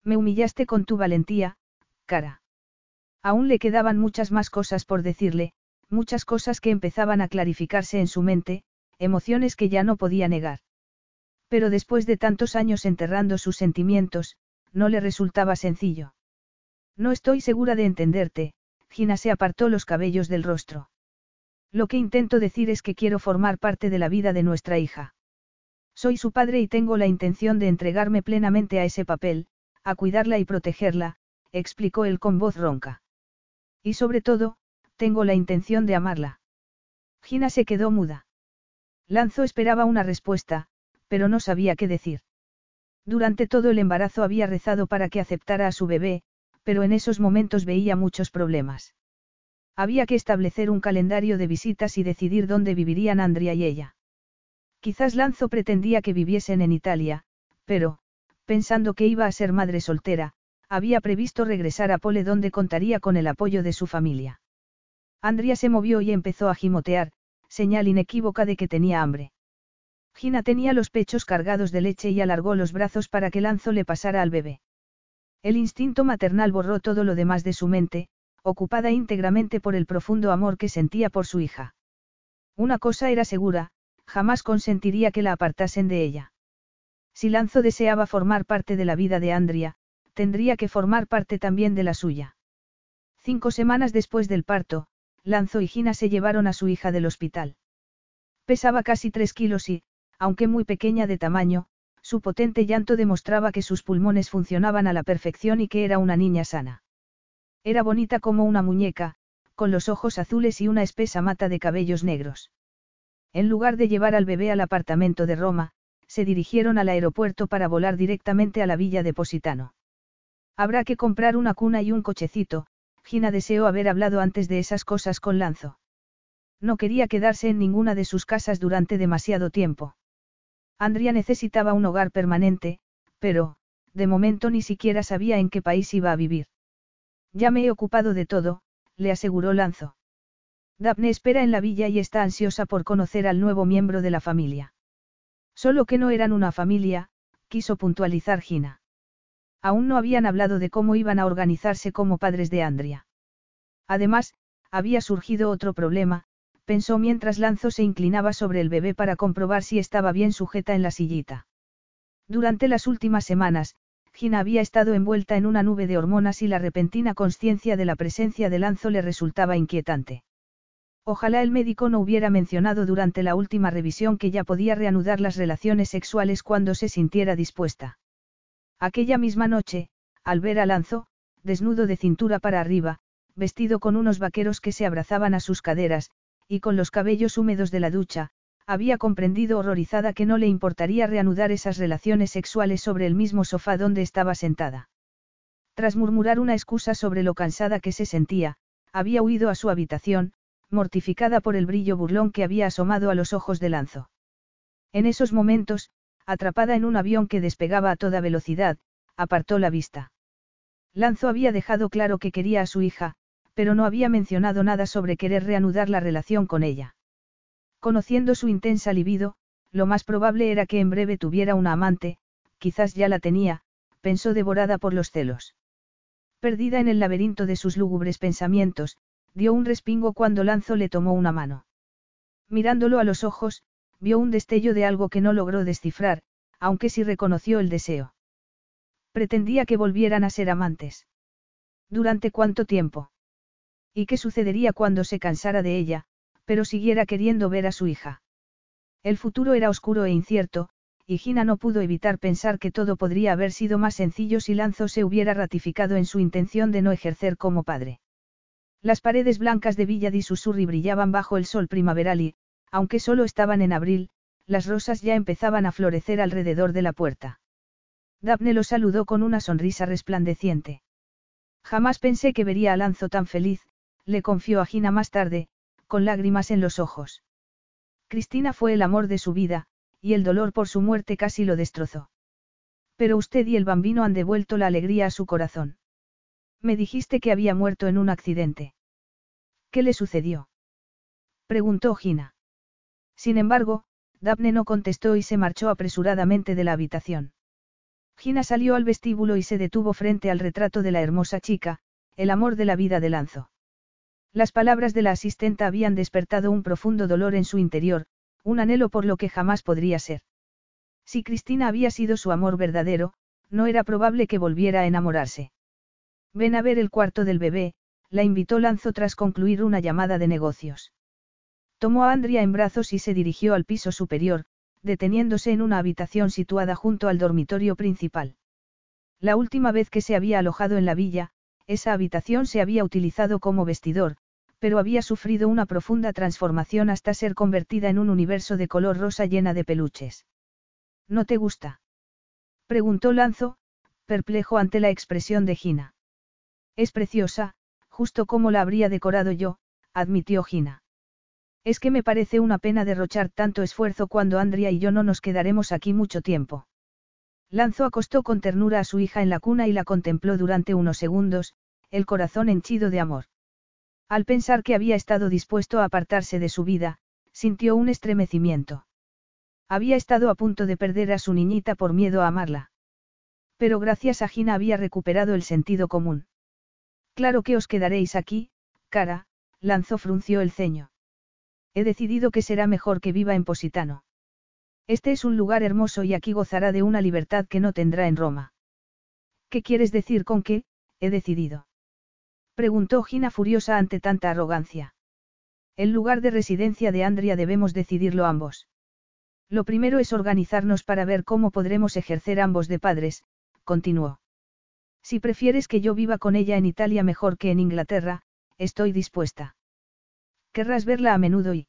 Me humillaste con tu valentía, cara. Aún le quedaban muchas más cosas por decirle, muchas cosas que empezaban a clarificarse en su mente, emociones que ya no podía negar. Pero después de tantos años enterrando sus sentimientos, no le resultaba sencillo. No estoy segura de entenderte, Gina se apartó los cabellos del rostro. Lo que intento decir es que quiero formar parte de la vida de nuestra hija. Soy su padre y tengo la intención de entregarme plenamente a ese papel, a cuidarla y protegerla, explicó él con voz ronca. Y sobre todo, tengo la intención de amarla. Gina se quedó muda. Lanzo esperaba una respuesta, pero no sabía qué decir. Durante todo el embarazo había rezado para que aceptara a su bebé, pero en esos momentos veía muchos problemas. Había que establecer un calendario de visitas y decidir dónde vivirían Andrea y ella. Quizás Lanzo pretendía que viviesen en Italia, pero, pensando que iba a ser madre soltera, había previsto regresar a Pole donde contaría con el apoyo de su familia. Andrea se movió y empezó a gimotear, señal inequívoca de que tenía hambre. Gina tenía los pechos cargados de leche y alargó los brazos para que Lanzo le pasara al bebé. El instinto maternal borró todo lo demás de su mente, ocupada íntegramente por el profundo amor que sentía por su hija. Una cosa era segura, jamás consentiría que la apartasen de ella. Si Lanzo deseaba formar parte de la vida de Andrea, tendría que formar parte también de la suya. Cinco semanas después del parto, Lanzo y Gina se llevaron a su hija del hospital. Pesaba casi tres kilos y, aunque muy pequeña de tamaño, su potente llanto demostraba que sus pulmones funcionaban a la perfección y que era una niña sana. Era bonita como una muñeca, con los ojos azules y una espesa mata de cabellos negros. En lugar de llevar al bebé al apartamento de Roma, se dirigieron al aeropuerto para volar directamente a la villa de Positano. Habrá que comprar una cuna y un cochecito, Gina deseó haber hablado antes de esas cosas con Lanzo. No quería quedarse en ninguna de sus casas durante demasiado tiempo. Andrea necesitaba un hogar permanente, pero, de momento ni siquiera sabía en qué país iba a vivir. Ya me he ocupado de todo, le aseguró Lanzo. Daphne espera en la villa y está ansiosa por conocer al nuevo miembro de la familia. Solo que no eran una familia, quiso puntualizar Gina. Aún no habían hablado de cómo iban a organizarse como padres de Andrea. Además, había surgido otro problema, pensó mientras Lanzo se inclinaba sobre el bebé para comprobar si estaba bien sujeta en la sillita. Durante las últimas semanas, Gina había estado envuelta en una nube de hormonas y la repentina conciencia de la presencia de Lanzo le resultaba inquietante. Ojalá el médico no hubiera mencionado durante la última revisión que ya podía reanudar las relaciones sexuales cuando se sintiera dispuesta. Aquella misma noche, al ver a Lanzo, desnudo de cintura para arriba, vestido con unos vaqueros que se abrazaban a sus caderas, y con los cabellos húmedos de la ducha, había comprendido horrorizada que no le importaría reanudar esas relaciones sexuales sobre el mismo sofá donde estaba sentada. Tras murmurar una excusa sobre lo cansada que se sentía, había huido a su habitación, mortificada por el brillo burlón que había asomado a los ojos de Lanzo. En esos momentos, atrapada en un avión que despegaba a toda velocidad, apartó la vista. Lanzo había dejado claro que quería a su hija, pero no había mencionado nada sobre querer reanudar la relación con ella. Conociendo su intensa libido, lo más probable era que en breve tuviera una amante, quizás ya la tenía, pensó devorada por los celos. Perdida en el laberinto de sus lúgubres pensamientos, dio un respingo cuando Lanzo le tomó una mano. Mirándolo a los ojos, vio un destello de algo que no logró descifrar, aunque sí reconoció el deseo. Pretendía que volvieran a ser amantes. ¿Durante cuánto tiempo? ¿Y qué sucedería cuando se cansara de ella, pero siguiera queriendo ver a su hija? El futuro era oscuro e incierto, y Gina no pudo evitar pensar que todo podría haber sido más sencillo si Lanzo se hubiera ratificado en su intención de no ejercer como padre. Las paredes blancas de Villa di Susurri brillaban bajo el sol primaveral y, aunque solo estaban en abril, las rosas ya empezaban a florecer alrededor de la puerta. Daphne lo saludó con una sonrisa resplandeciente. Jamás pensé que vería a Lanzo tan feliz, le confió a Gina más tarde, con lágrimas en los ojos. Cristina fue el amor de su vida, y el dolor por su muerte casi lo destrozó. Pero usted y el bambino han devuelto la alegría a su corazón. Me dijiste que había muerto en un accidente. ¿Qué le sucedió? Preguntó Gina. Sin embargo, Daphne no contestó y se marchó apresuradamente de la habitación. Gina salió al vestíbulo y se detuvo frente al retrato de la hermosa chica, el amor de la vida de Lanzo. Las palabras de la asistenta habían despertado un profundo dolor en su interior, un anhelo por lo que jamás podría ser. Si Cristina había sido su amor verdadero, no era probable que volviera a enamorarse. Ven a ver el cuarto del bebé, la invitó Lanzo tras concluir una llamada de negocios. Tomó a Andrea en brazos y se dirigió al piso superior, deteniéndose en una habitación situada junto al dormitorio principal. La última vez que se había alojado en la villa, esa habitación se había utilizado como vestidor, pero había sufrido una profunda transformación hasta ser convertida en un universo de color rosa llena de peluches. ¿No te gusta? preguntó Lanzo, perplejo ante la expresión de Gina. Es preciosa, justo como la habría decorado yo, admitió Gina. Es que me parece una pena derrochar tanto esfuerzo cuando Andrea y yo no nos quedaremos aquí mucho tiempo. Lanzo acostó con ternura a su hija en la cuna y la contempló durante unos segundos, el corazón henchido de amor. Al pensar que había estado dispuesto a apartarse de su vida, sintió un estremecimiento. Había estado a punto de perder a su niñita por miedo a amarla. Pero gracias a Gina había recuperado el sentido común. Claro que os quedaréis aquí, cara, lanzó frunció el ceño. He decidido que será mejor que viva en Positano. Este es un lugar hermoso y aquí gozará de una libertad que no tendrá en Roma. ¿Qué quieres decir con que, he decidido? Preguntó Gina furiosa ante tanta arrogancia. El lugar de residencia de Andrea debemos decidirlo ambos. Lo primero es organizarnos para ver cómo podremos ejercer ambos de padres, continuó. Si prefieres que yo viva con ella en Italia mejor que en Inglaterra, estoy dispuesta. Querrás verla a menudo y...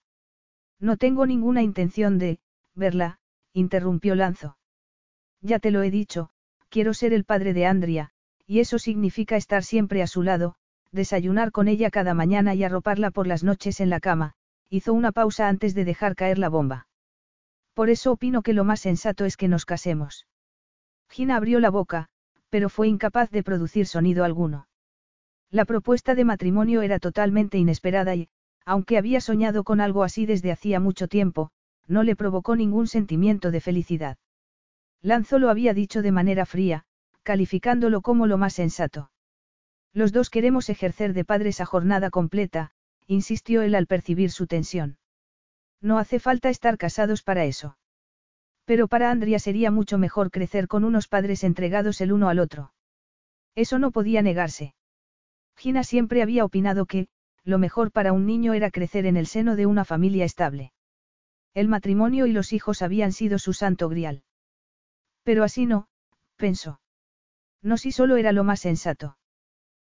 No tengo ninguna intención de, verla, interrumpió Lanzo. Ya te lo he dicho, quiero ser el padre de Andrea, y eso significa estar siempre a su lado, desayunar con ella cada mañana y arroparla por las noches en la cama, hizo una pausa antes de dejar caer la bomba. Por eso opino que lo más sensato es que nos casemos. Gina abrió la boca, pero fue incapaz de producir sonido alguno. La propuesta de matrimonio era totalmente inesperada y, aunque había soñado con algo así desde hacía mucho tiempo, no le provocó ningún sentimiento de felicidad. Lanzo lo había dicho de manera fría, calificándolo como lo más sensato. Los dos queremos ejercer de padres a jornada completa, insistió él al percibir su tensión. No hace falta estar casados para eso. Pero para Andrea sería mucho mejor crecer con unos padres entregados el uno al otro. Eso no podía negarse. Gina siempre había opinado que, lo mejor para un niño era crecer en el seno de una familia estable. El matrimonio y los hijos habían sido su santo grial. Pero así no, pensó. No si solo era lo más sensato.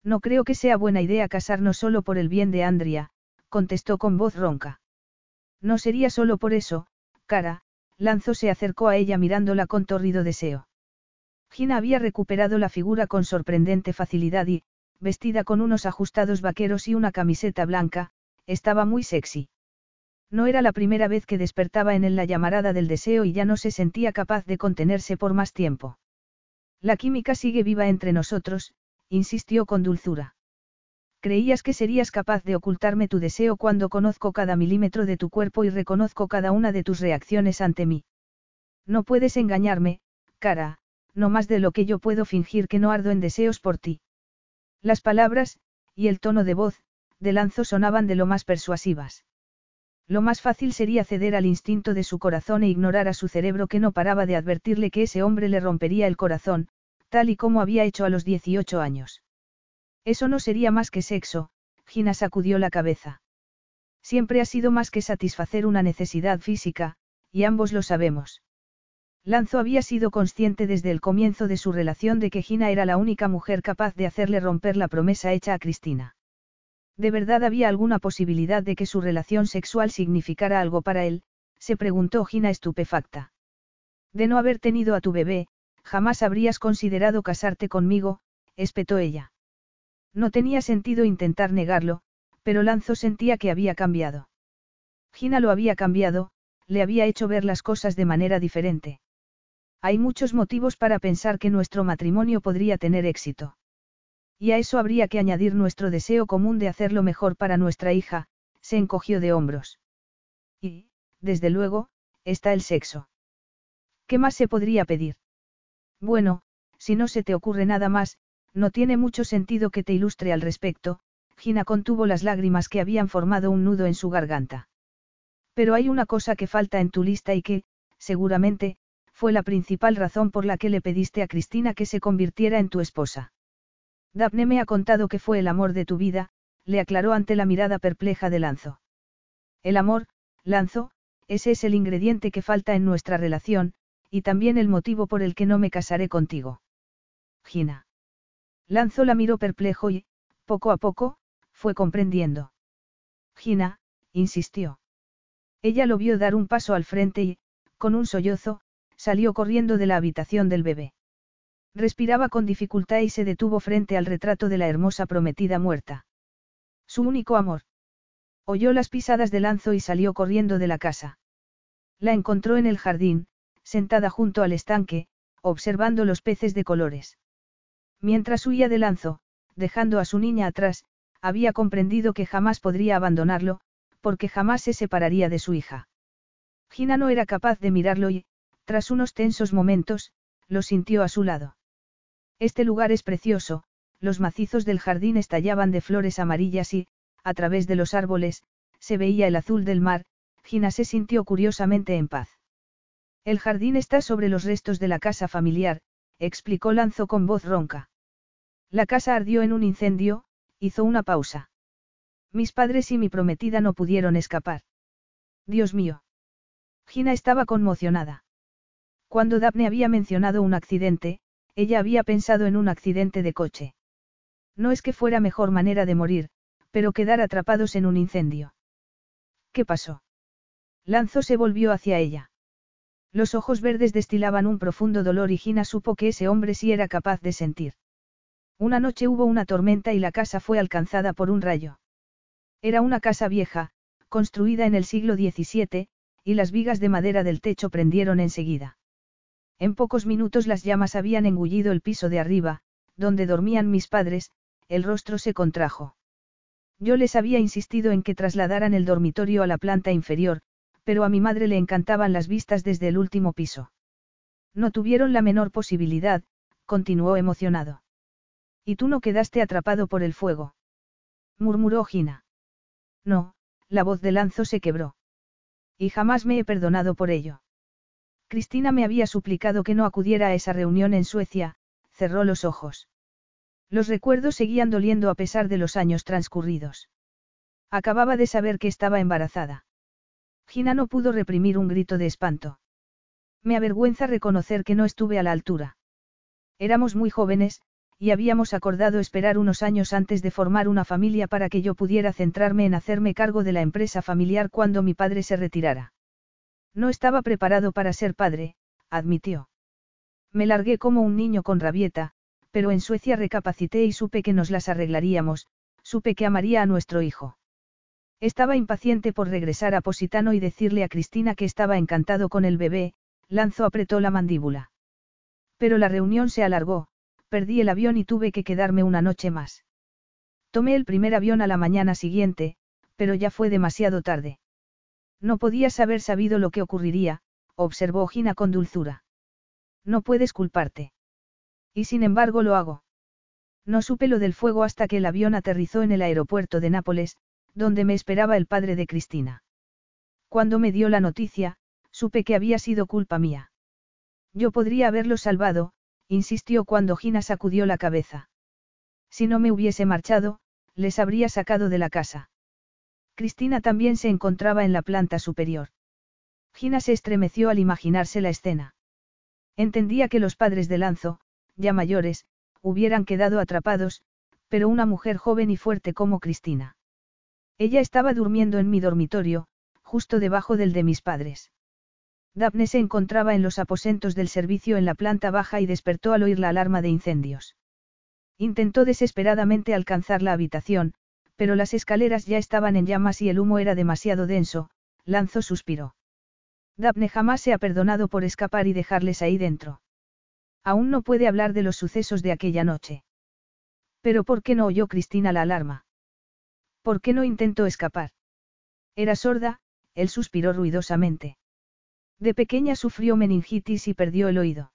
No creo que sea buena idea casarnos solo por el bien de Andrea, contestó con voz ronca. No sería solo por eso, cara, Lanzo se acercó a ella mirándola con torrido deseo. Gina había recuperado la figura con sorprendente facilidad y, vestida con unos ajustados vaqueros y una camiseta blanca, estaba muy sexy. No era la primera vez que despertaba en él la llamarada del deseo y ya no se sentía capaz de contenerse por más tiempo. La química sigue viva entre nosotros, insistió con dulzura. Creías que serías capaz de ocultarme tu deseo cuando conozco cada milímetro de tu cuerpo y reconozco cada una de tus reacciones ante mí. No puedes engañarme, cara, no más de lo que yo puedo fingir que no ardo en deseos por ti. Las palabras, y el tono de voz, de Lanzo sonaban de lo más persuasivas. Lo más fácil sería ceder al instinto de su corazón e ignorar a su cerebro que no paraba de advertirle que ese hombre le rompería el corazón, tal y como había hecho a los 18 años. Eso no sería más que sexo, Gina sacudió la cabeza. Siempre ha sido más que satisfacer una necesidad física, y ambos lo sabemos. Lanzo había sido consciente desde el comienzo de su relación de que Gina era la única mujer capaz de hacerle romper la promesa hecha a Cristina. ¿De verdad había alguna posibilidad de que su relación sexual significara algo para él? se preguntó Gina estupefacta. De no haber tenido a tu bebé, jamás habrías considerado casarte conmigo, espetó ella. No tenía sentido intentar negarlo, pero Lanzo sentía que había cambiado. Gina lo había cambiado, le había hecho ver las cosas de manera diferente. Hay muchos motivos para pensar que nuestro matrimonio podría tener éxito. Y a eso habría que añadir nuestro deseo común de hacerlo mejor para nuestra hija, se encogió de hombros. Y, desde luego, está el sexo. ¿Qué más se podría pedir? Bueno, si no se te ocurre nada más, no tiene mucho sentido que te ilustre al respecto, Gina contuvo las lágrimas que habían formado un nudo en su garganta. Pero hay una cosa que falta en tu lista y que, seguramente, fue la principal razón por la que le pediste a Cristina que se convirtiera en tu esposa. Daphne me ha contado que fue el amor de tu vida, le aclaró ante la mirada perpleja de Lanzo. El amor, Lanzo, ese es el ingrediente que falta en nuestra relación, y también el motivo por el que no me casaré contigo. Gina. Lanzo la miró perplejo y, poco a poco, fue comprendiendo. Gina, insistió. Ella lo vio dar un paso al frente y, con un sollozo, salió corriendo de la habitación del bebé. Respiraba con dificultad y se detuvo frente al retrato de la hermosa prometida muerta. Su único amor. Oyó las pisadas de Lanzo y salió corriendo de la casa. La encontró en el jardín, sentada junto al estanque, observando los peces de colores. Mientras huía de Lanzo, dejando a su niña atrás, había comprendido que jamás podría abandonarlo, porque jamás se separaría de su hija. Gina no era capaz de mirarlo y, tras unos tensos momentos, lo sintió a su lado. Este lugar es precioso, los macizos del jardín estallaban de flores amarillas y, a través de los árboles, se veía el azul del mar, Gina se sintió curiosamente en paz. El jardín está sobre los restos de la casa familiar, explicó Lanzo con voz ronca. La casa ardió en un incendio, hizo una pausa. Mis padres y mi prometida no pudieron escapar. Dios mío. Gina estaba conmocionada. Cuando Daphne había mencionado un accidente, ella había pensado en un accidente de coche. No es que fuera mejor manera de morir, pero quedar atrapados en un incendio. ¿Qué pasó? Lanzo se volvió hacia ella. Los ojos verdes destilaban un profundo dolor y Gina supo que ese hombre sí era capaz de sentir. Una noche hubo una tormenta y la casa fue alcanzada por un rayo. Era una casa vieja, construida en el siglo XVII, y las vigas de madera del techo prendieron enseguida. En pocos minutos las llamas habían engullido el piso de arriba, donde dormían mis padres, el rostro se contrajo. Yo les había insistido en que trasladaran el dormitorio a la planta inferior, pero a mi madre le encantaban las vistas desde el último piso. No tuvieron la menor posibilidad, continuó emocionado. ¿Y tú no quedaste atrapado por el fuego? murmuró Gina. No, la voz de Lanzo se quebró. Y jamás me he perdonado por ello. Cristina me había suplicado que no acudiera a esa reunión en Suecia, cerró los ojos. Los recuerdos seguían doliendo a pesar de los años transcurridos. Acababa de saber que estaba embarazada. Gina no pudo reprimir un grito de espanto. Me avergüenza reconocer que no estuve a la altura. Éramos muy jóvenes, y habíamos acordado esperar unos años antes de formar una familia para que yo pudiera centrarme en hacerme cargo de la empresa familiar cuando mi padre se retirara. No estaba preparado para ser padre, admitió. Me largué como un niño con rabieta, pero en Suecia recapacité y supe que nos las arreglaríamos, supe que amaría a nuestro hijo. Estaba impaciente por regresar a Positano y decirle a Cristina que estaba encantado con el bebé, Lanzo apretó la mandíbula. Pero la reunión se alargó, perdí el avión y tuve que quedarme una noche más. Tomé el primer avión a la mañana siguiente, pero ya fue demasiado tarde. No podías haber sabido lo que ocurriría, observó Gina con dulzura. No puedes culparte. Y sin embargo lo hago. No supe lo del fuego hasta que el avión aterrizó en el aeropuerto de Nápoles, donde me esperaba el padre de Cristina. Cuando me dio la noticia, supe que había sido culpa mía. Yo podría haberlo salvado, insistió cuando Gina sacudió la cabeza. Si no me hubiese marchado, les habría sacado de la casa. Cristina también se encontraba en la planta superior. Gina se estremeció al imaginarse la escena. Entendía que los padres de Lanzo, ya mayores, hubieran quedado atrapados, pero una mujer joven y fuerte como Cristina. Ella estaba durmiendo en mi dormitorio, justo debajo del de mis padres. Daphne se encontraba en los aposentos del servicio en la planta baja y despertó al oír la alarma de incendios. Intentó desesperadamente alcanzar la habitación, pero las escaleras ya estaban en llamas y el humo era demasiado denso, lanzó suspiró. Daphne jamás se ha perdonado por escapar y dejarles ahí dentro. Aún no puede hablar de los sucesos de aquella noche. Pero ¿por qué no oyó Cristina la alarma? ¿Por qué no intentó escapar? Era sorda, él suspiró ruidosamente. De pequeña sufrió meningitis y perdió el oído.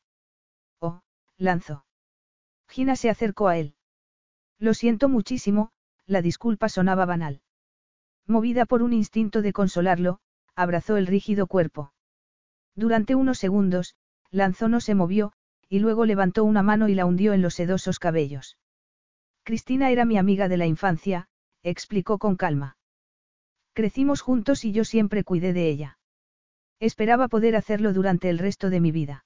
Oh, lanzó. Gina se acercó a él. Lo siento muchísimo, la disculpa sonaba banal. Movida por un instinto de consolarlo, abrazó el rígido cuerpo. Durante unos segundos, Lanzó no se movió, y luego levantó una mano y la hundió en los sedosos cabellos. Cristina era mi amiga de la infancia, explicó con calma. Crecimos juntos y yo siempre cuidé de ella. Esperaba poder hacerlo durante el resto de mi vida.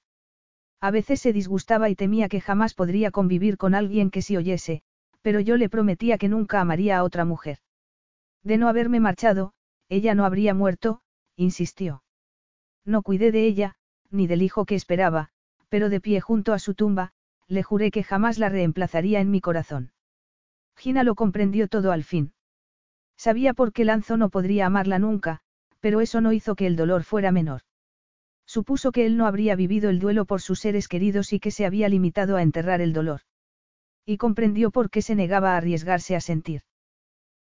A veces se disgustaba y temía que jamás podría convivir con alguien que sí oyese, pero yo le prometía que nunca amaría a otra mujer. De no haberme marchado, ella no habría muerto, insistió. No cuidé de ella, ni del hijo que esperaba, pero de pie junto a su tumba, le juré que jamás la reemplazaría en mi corazón. Gina lo comprendió todo al fin. Sabía por qué Lanzo no podría amarla nunca, pero eso no hizo que el dolor fuera menor. Supuso que él no habría vivido el duelo por sus seres queridos y que se había limitado a enterrar el dolor. Y comprendió por qué se negaba a arriesgarse a sentir.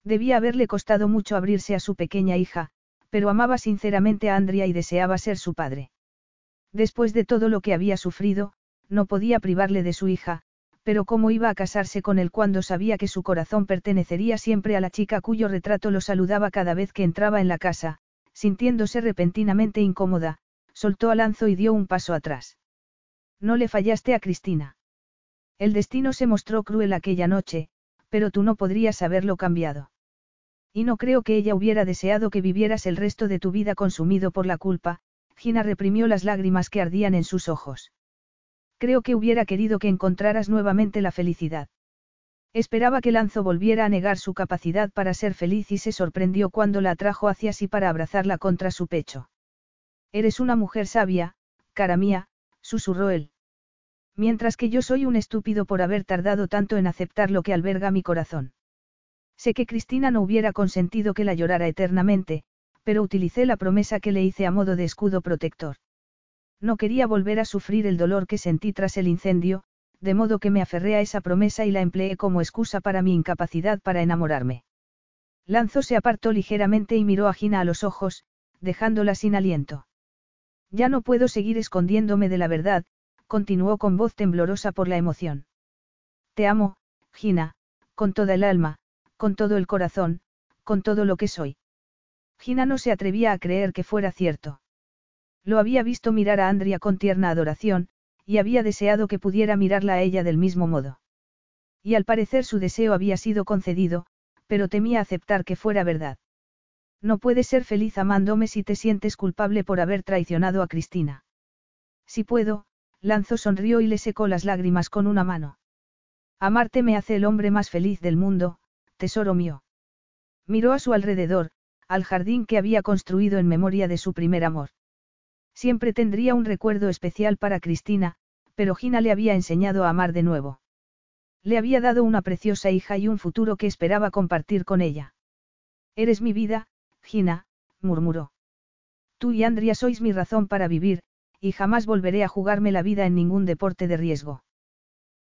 Debía haberle costado mucho abrirse a su pequeña hija, pero amaba sinceramente a Andrea y deseaba ser su padre. Después de todo lo que había sufrido, no podía privarle de su hija, pero cómo iba a casarse con él cuando sabía que su corazón pertenecería siempre a la chica cuyo retrato lo saludaba cada vez que entraba en la casa, sintiéndose repentinamente incómoda, soltó a Lanzo y dio un paso atrás. No le fallaste a Cristina. El destino se mostró cruel aquella noche, pero tú no podrías haberlo cambiado. Y no creo que ella hubiera deseado que vivieras el resto de tu vida consumido por la culpa, Gina reprimió las lágrimas que ardían en sus ojos. Creo que hubiera querido que encontraras nuevamente la felicidad. Esperaba que Lanzo volviera a negar su capacidad para ser feliz y se sorprendió cuando la atrajo hacia sí para abrazarla contra su pecho. Eres una mujer sabia, cara mía, susurró él. Mientras que yo soy un estúpido por haber tardado tanto en aceptar lo que alberga mi corazón. Sé que Cristina no hubiera consentido que la llorara eternamente, pero utilicé la promesa que le hice a modo de escudo protector. No quería volver a sufrir el dolor que sentí tras el incendio, de modo que me aferré a esa promesa y la empleé como excusa para mi incapacidad para enamorarme. Lanzo se apartó ligeramente y miró a Gina a los ojos, dejándola sin aliento. Ya no puedo seguir escondiéndome de la verdad, continuó con voz temblorosa por la emoción. Te amo, Gina, con toda el alma, con todo el corazón, con todo lo que soy. Gina no se atrevía a creer que fuera cierto. Lo había visto mirar a Andrea con tierna adoración, y había deseado que pudiera mirarla a ella del mismo modo. Y al parecer su deseo había sido concedido, pero temía aceptar que fuera verdad. No puedes ser feliz amándome si te sientes culpable por haber traicionado a Cristina. Si puedo, Lanzo sonrió y le secó las lágrimas con una mano. Amarte me hace el hombre más feliz del mundo, tesoro mío. Miró a su alrededor, al jardín que había construido en memoria de su primer amor. Siempre tendría un recuerdo especial para Cristina, pero Gina le había enseñado a amar de nuevo. Le había dado una preciosa hija y un futuro que esperaba compartir con ella. Eres mi vida, Gina, murmuró. Tú y Andrea sois mi razón para vivir, y jamás volveré a jugarme la vida en ningún deporte de riesgo.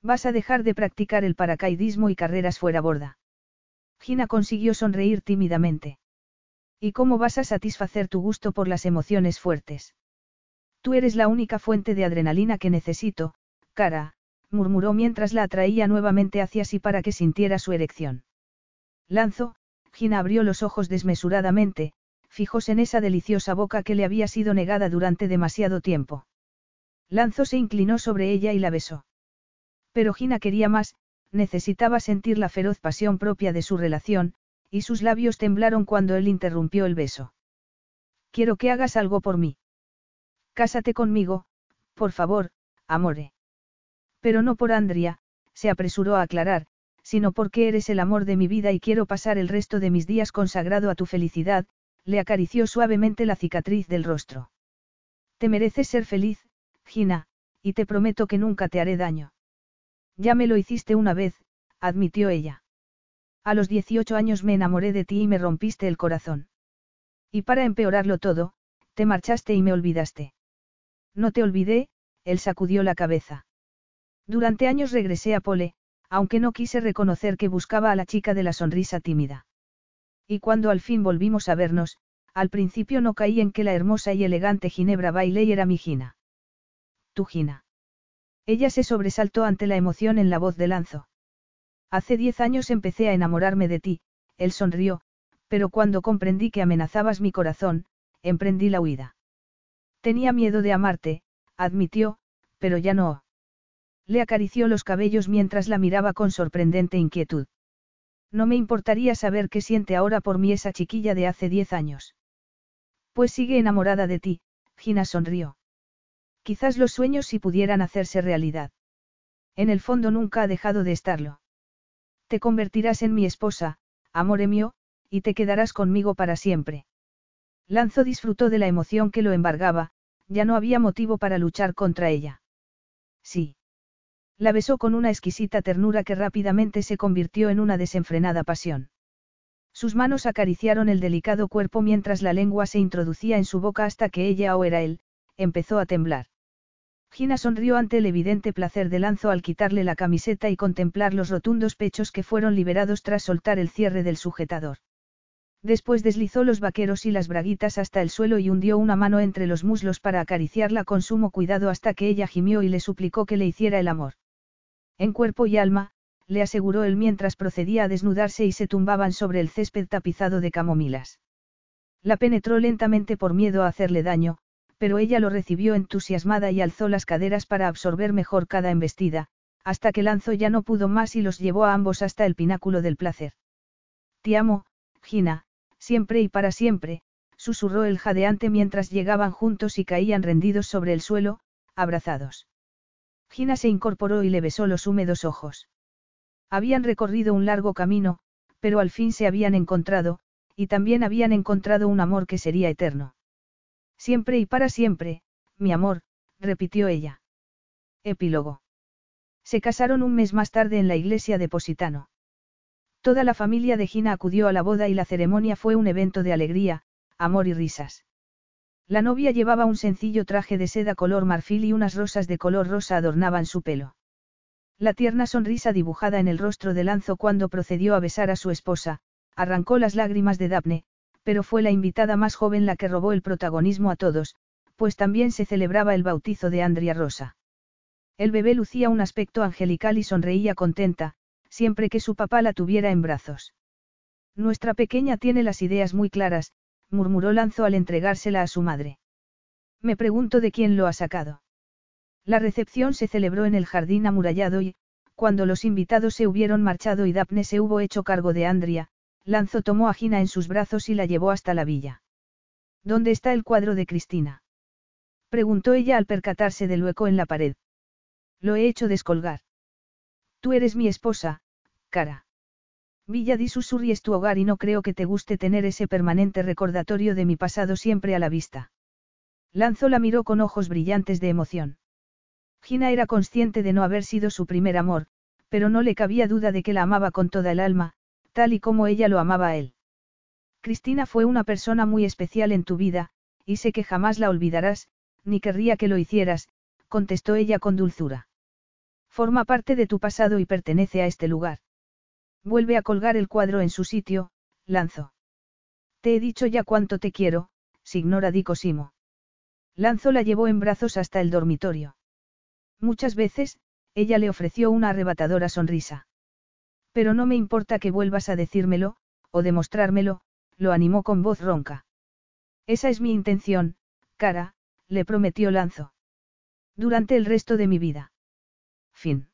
Vas a dejar de practicar el paracaidismo y carreras fuera borda. Gina consiguió sonreír tímidamente. ¿Y cómo vas a satisfacer tu gusto por las emociones fuertes? Tú eres la única fuente de adrenalina que necesito, cara, murmuró mientras la atraía nuevamente hacia sí para que sintiera su erección. Lanzo, Gina abrió los ojos desmesuradamente, fijos en esa deliciosa boca que le había sido negada durante demasiado tiempo. Lanzo se inclinó sobre ella y la besó. Pero Gina quería más, necesitaba sentir la feroz pasión propia de su relación, y sus labios temblaron cuando él interrumpió el beso. Quiero que hagas algo por mí. Cásate conmigo, por favor, amore. Pero no por Andrea, se apresuró a aclarar, sino porque eres el amor de mi vida y quiero pasar el resto de mis días consagrado a tu felicidad, le acarició suavemente la cicatriz del rostro. Te mereces ser feliz, Gina, y te prometo que nunca te haré daño. Ya me lo hiciste una vez, admitió ella. A los 18 años me enamoré de ti y me rompiste el corazón. Y para empeorarlo todo, te marchaste y me olvidaste. No te olvidé, él sacudió la cabeza. Durante años regresé a Pole, aunque no quise reconocer que buscaba a la chica de la sonrisa tímida. Y cuando al fin volvimos a vernos, al principio no caí en que la hermosa y elegante Ginebra Bailey era mi Gina. Tu Gina. Ella se sobresaltó ante la emoción en la voz de Lanzo. Hace diez años empecé a enamorarme de ti, él sonrió, pero cuando comprendí que amenazabas mi corazón, emprendí la huida. Tenía miedo de amarte, admitió, pero ya no. Le acarició los cabellos mientras la miraba con sorprendente inquietud. No me importaría saber qué siente ahora por mí esa chiquilla de hace diez años. Pues sigue enamorada de ti, Gina sonrió. Quizás los sueños sí pudieran hacerse realidad. En el fondo nunca ha dejado de estarlo. Te convertirás en mi esposa, amore mío, y te quedarás conmigo para siempre. Lanzo disfrutó de la emoción que lo embargaba, ya no había motivo para luchar contra ella. Sí. La besó con una exquisita ternura que rápidamente se convirtió en una desenfrenada pasión. Sus manos acariciaron el delicado cuerpo mientras la lengua se introducía en su boca hasta que ella o era él, empezó a temblar. Gina sonrió ante el evidente placer de Lanzo al quitarle la camiseta y contemplar los rotundos pechos que fueron liberados tras soltar el cierre del sujetador. Después deslizó los vaqueros y las braguitas hasta el suelo y hundió una mano entre los muslos para acariciarla con sumo cuidado hasta que ella gimió y le suplicó que le hiciera el amor. En cuerpo y alma, le aseguró él mientras procedía a desnudarse y se tumbaban sobre el césped tapizado de camomilas. La penetró lentamente por miedo a hacerle daño, pero ella lo recibió entusiasmada y alzó las caderas para absorber mejor cada embestida, hasta que Lanzo ya no pudo más y los llevó a ambos hasta el pináculo del placer. Te amo, Gina, siempre y para siempre, susurró el jadeante mientras llegaban juntos y caían rendidos sobre el suelo, abrazados. Gina se incorporó y le besó los húmedos ojos. Habían recorrido un largo camino, pero al fin se habían encontrado, y también habían encontrado un amor que sería eterno. Siempre y para siempre, mi amor, repitió ella. Epílogo. Se casaron un mes más tarde en la iglesia de Positano. Toda la familia de Gina acudió a la boda y la ceremonia fue un evento de alegría, amor y risas. La novia llevaba un sencillo traje de seda color marfil y unas rosas de color rosa adornaban su pelo. La tierna sonrisa dibujada en el rostro de Lanzo cuando procedió a besar a su esposa, arrancó las lágrimas de Daphne, pero fue la invitada más joven la que robó el protagonismo a todos, pues también se celebraba el bautizo de Andrea Rosa. El bebé lucía un aspecto angelical y sonreía contenta, siempre que su papá la tuviera en brazos. Nuestra pequeña tiene las ideas muy claras, murmuró Lanzo al entregársela a su madre. Me pregunto de quién lo ha sacado. La recepción se celebró en el jardín amurallado y, cuando los invitados se hubieron marchado y Daphne se hubo hecho cargo de Andrea, Lanzo tomó a Gina en sus brazos y la llevó hasta la villa. ¿Dónde está el cuadro de Cristina? Preguntó ella al percatarse del hueco en la pared. Lo he hecho descolgar. Tú eres mi esposa, cara. Villa di es tu hogar y no creo que te guste tener ese permanente recordatorio de mi pasado siempre a la vista. Lanzo la miró con ojos brillantes de emoción. Gina era consciente de no haber sido su primer amor, pero no le cabía duda de que la amaba con toda el alma, tal y como ella lo amaba a él. Cristina fue una persona muy especial en tu vida, y sé que jamás la olvidarás, ni querría que lo hicieras, contestó ella con dulzura. Forma parte de tu pasado y pertenece a este lugar. Vuelve a colgar el cuadro en su sitio, Lanzo. Te he dicho ya cuánto te quiero, signora Di Cosimo. Lanzo la llevó en brazos hasta el dormitorio. Muchas veces, ella le ofreció una arrebatadora sonrisa. Pero no me importa que vuelvas a decírmelo, o demostrármelo, lo animó con voz ronca. Esa es mi intención, cara, le prometió Lanzo. Durante el resto de mi vida. Fin.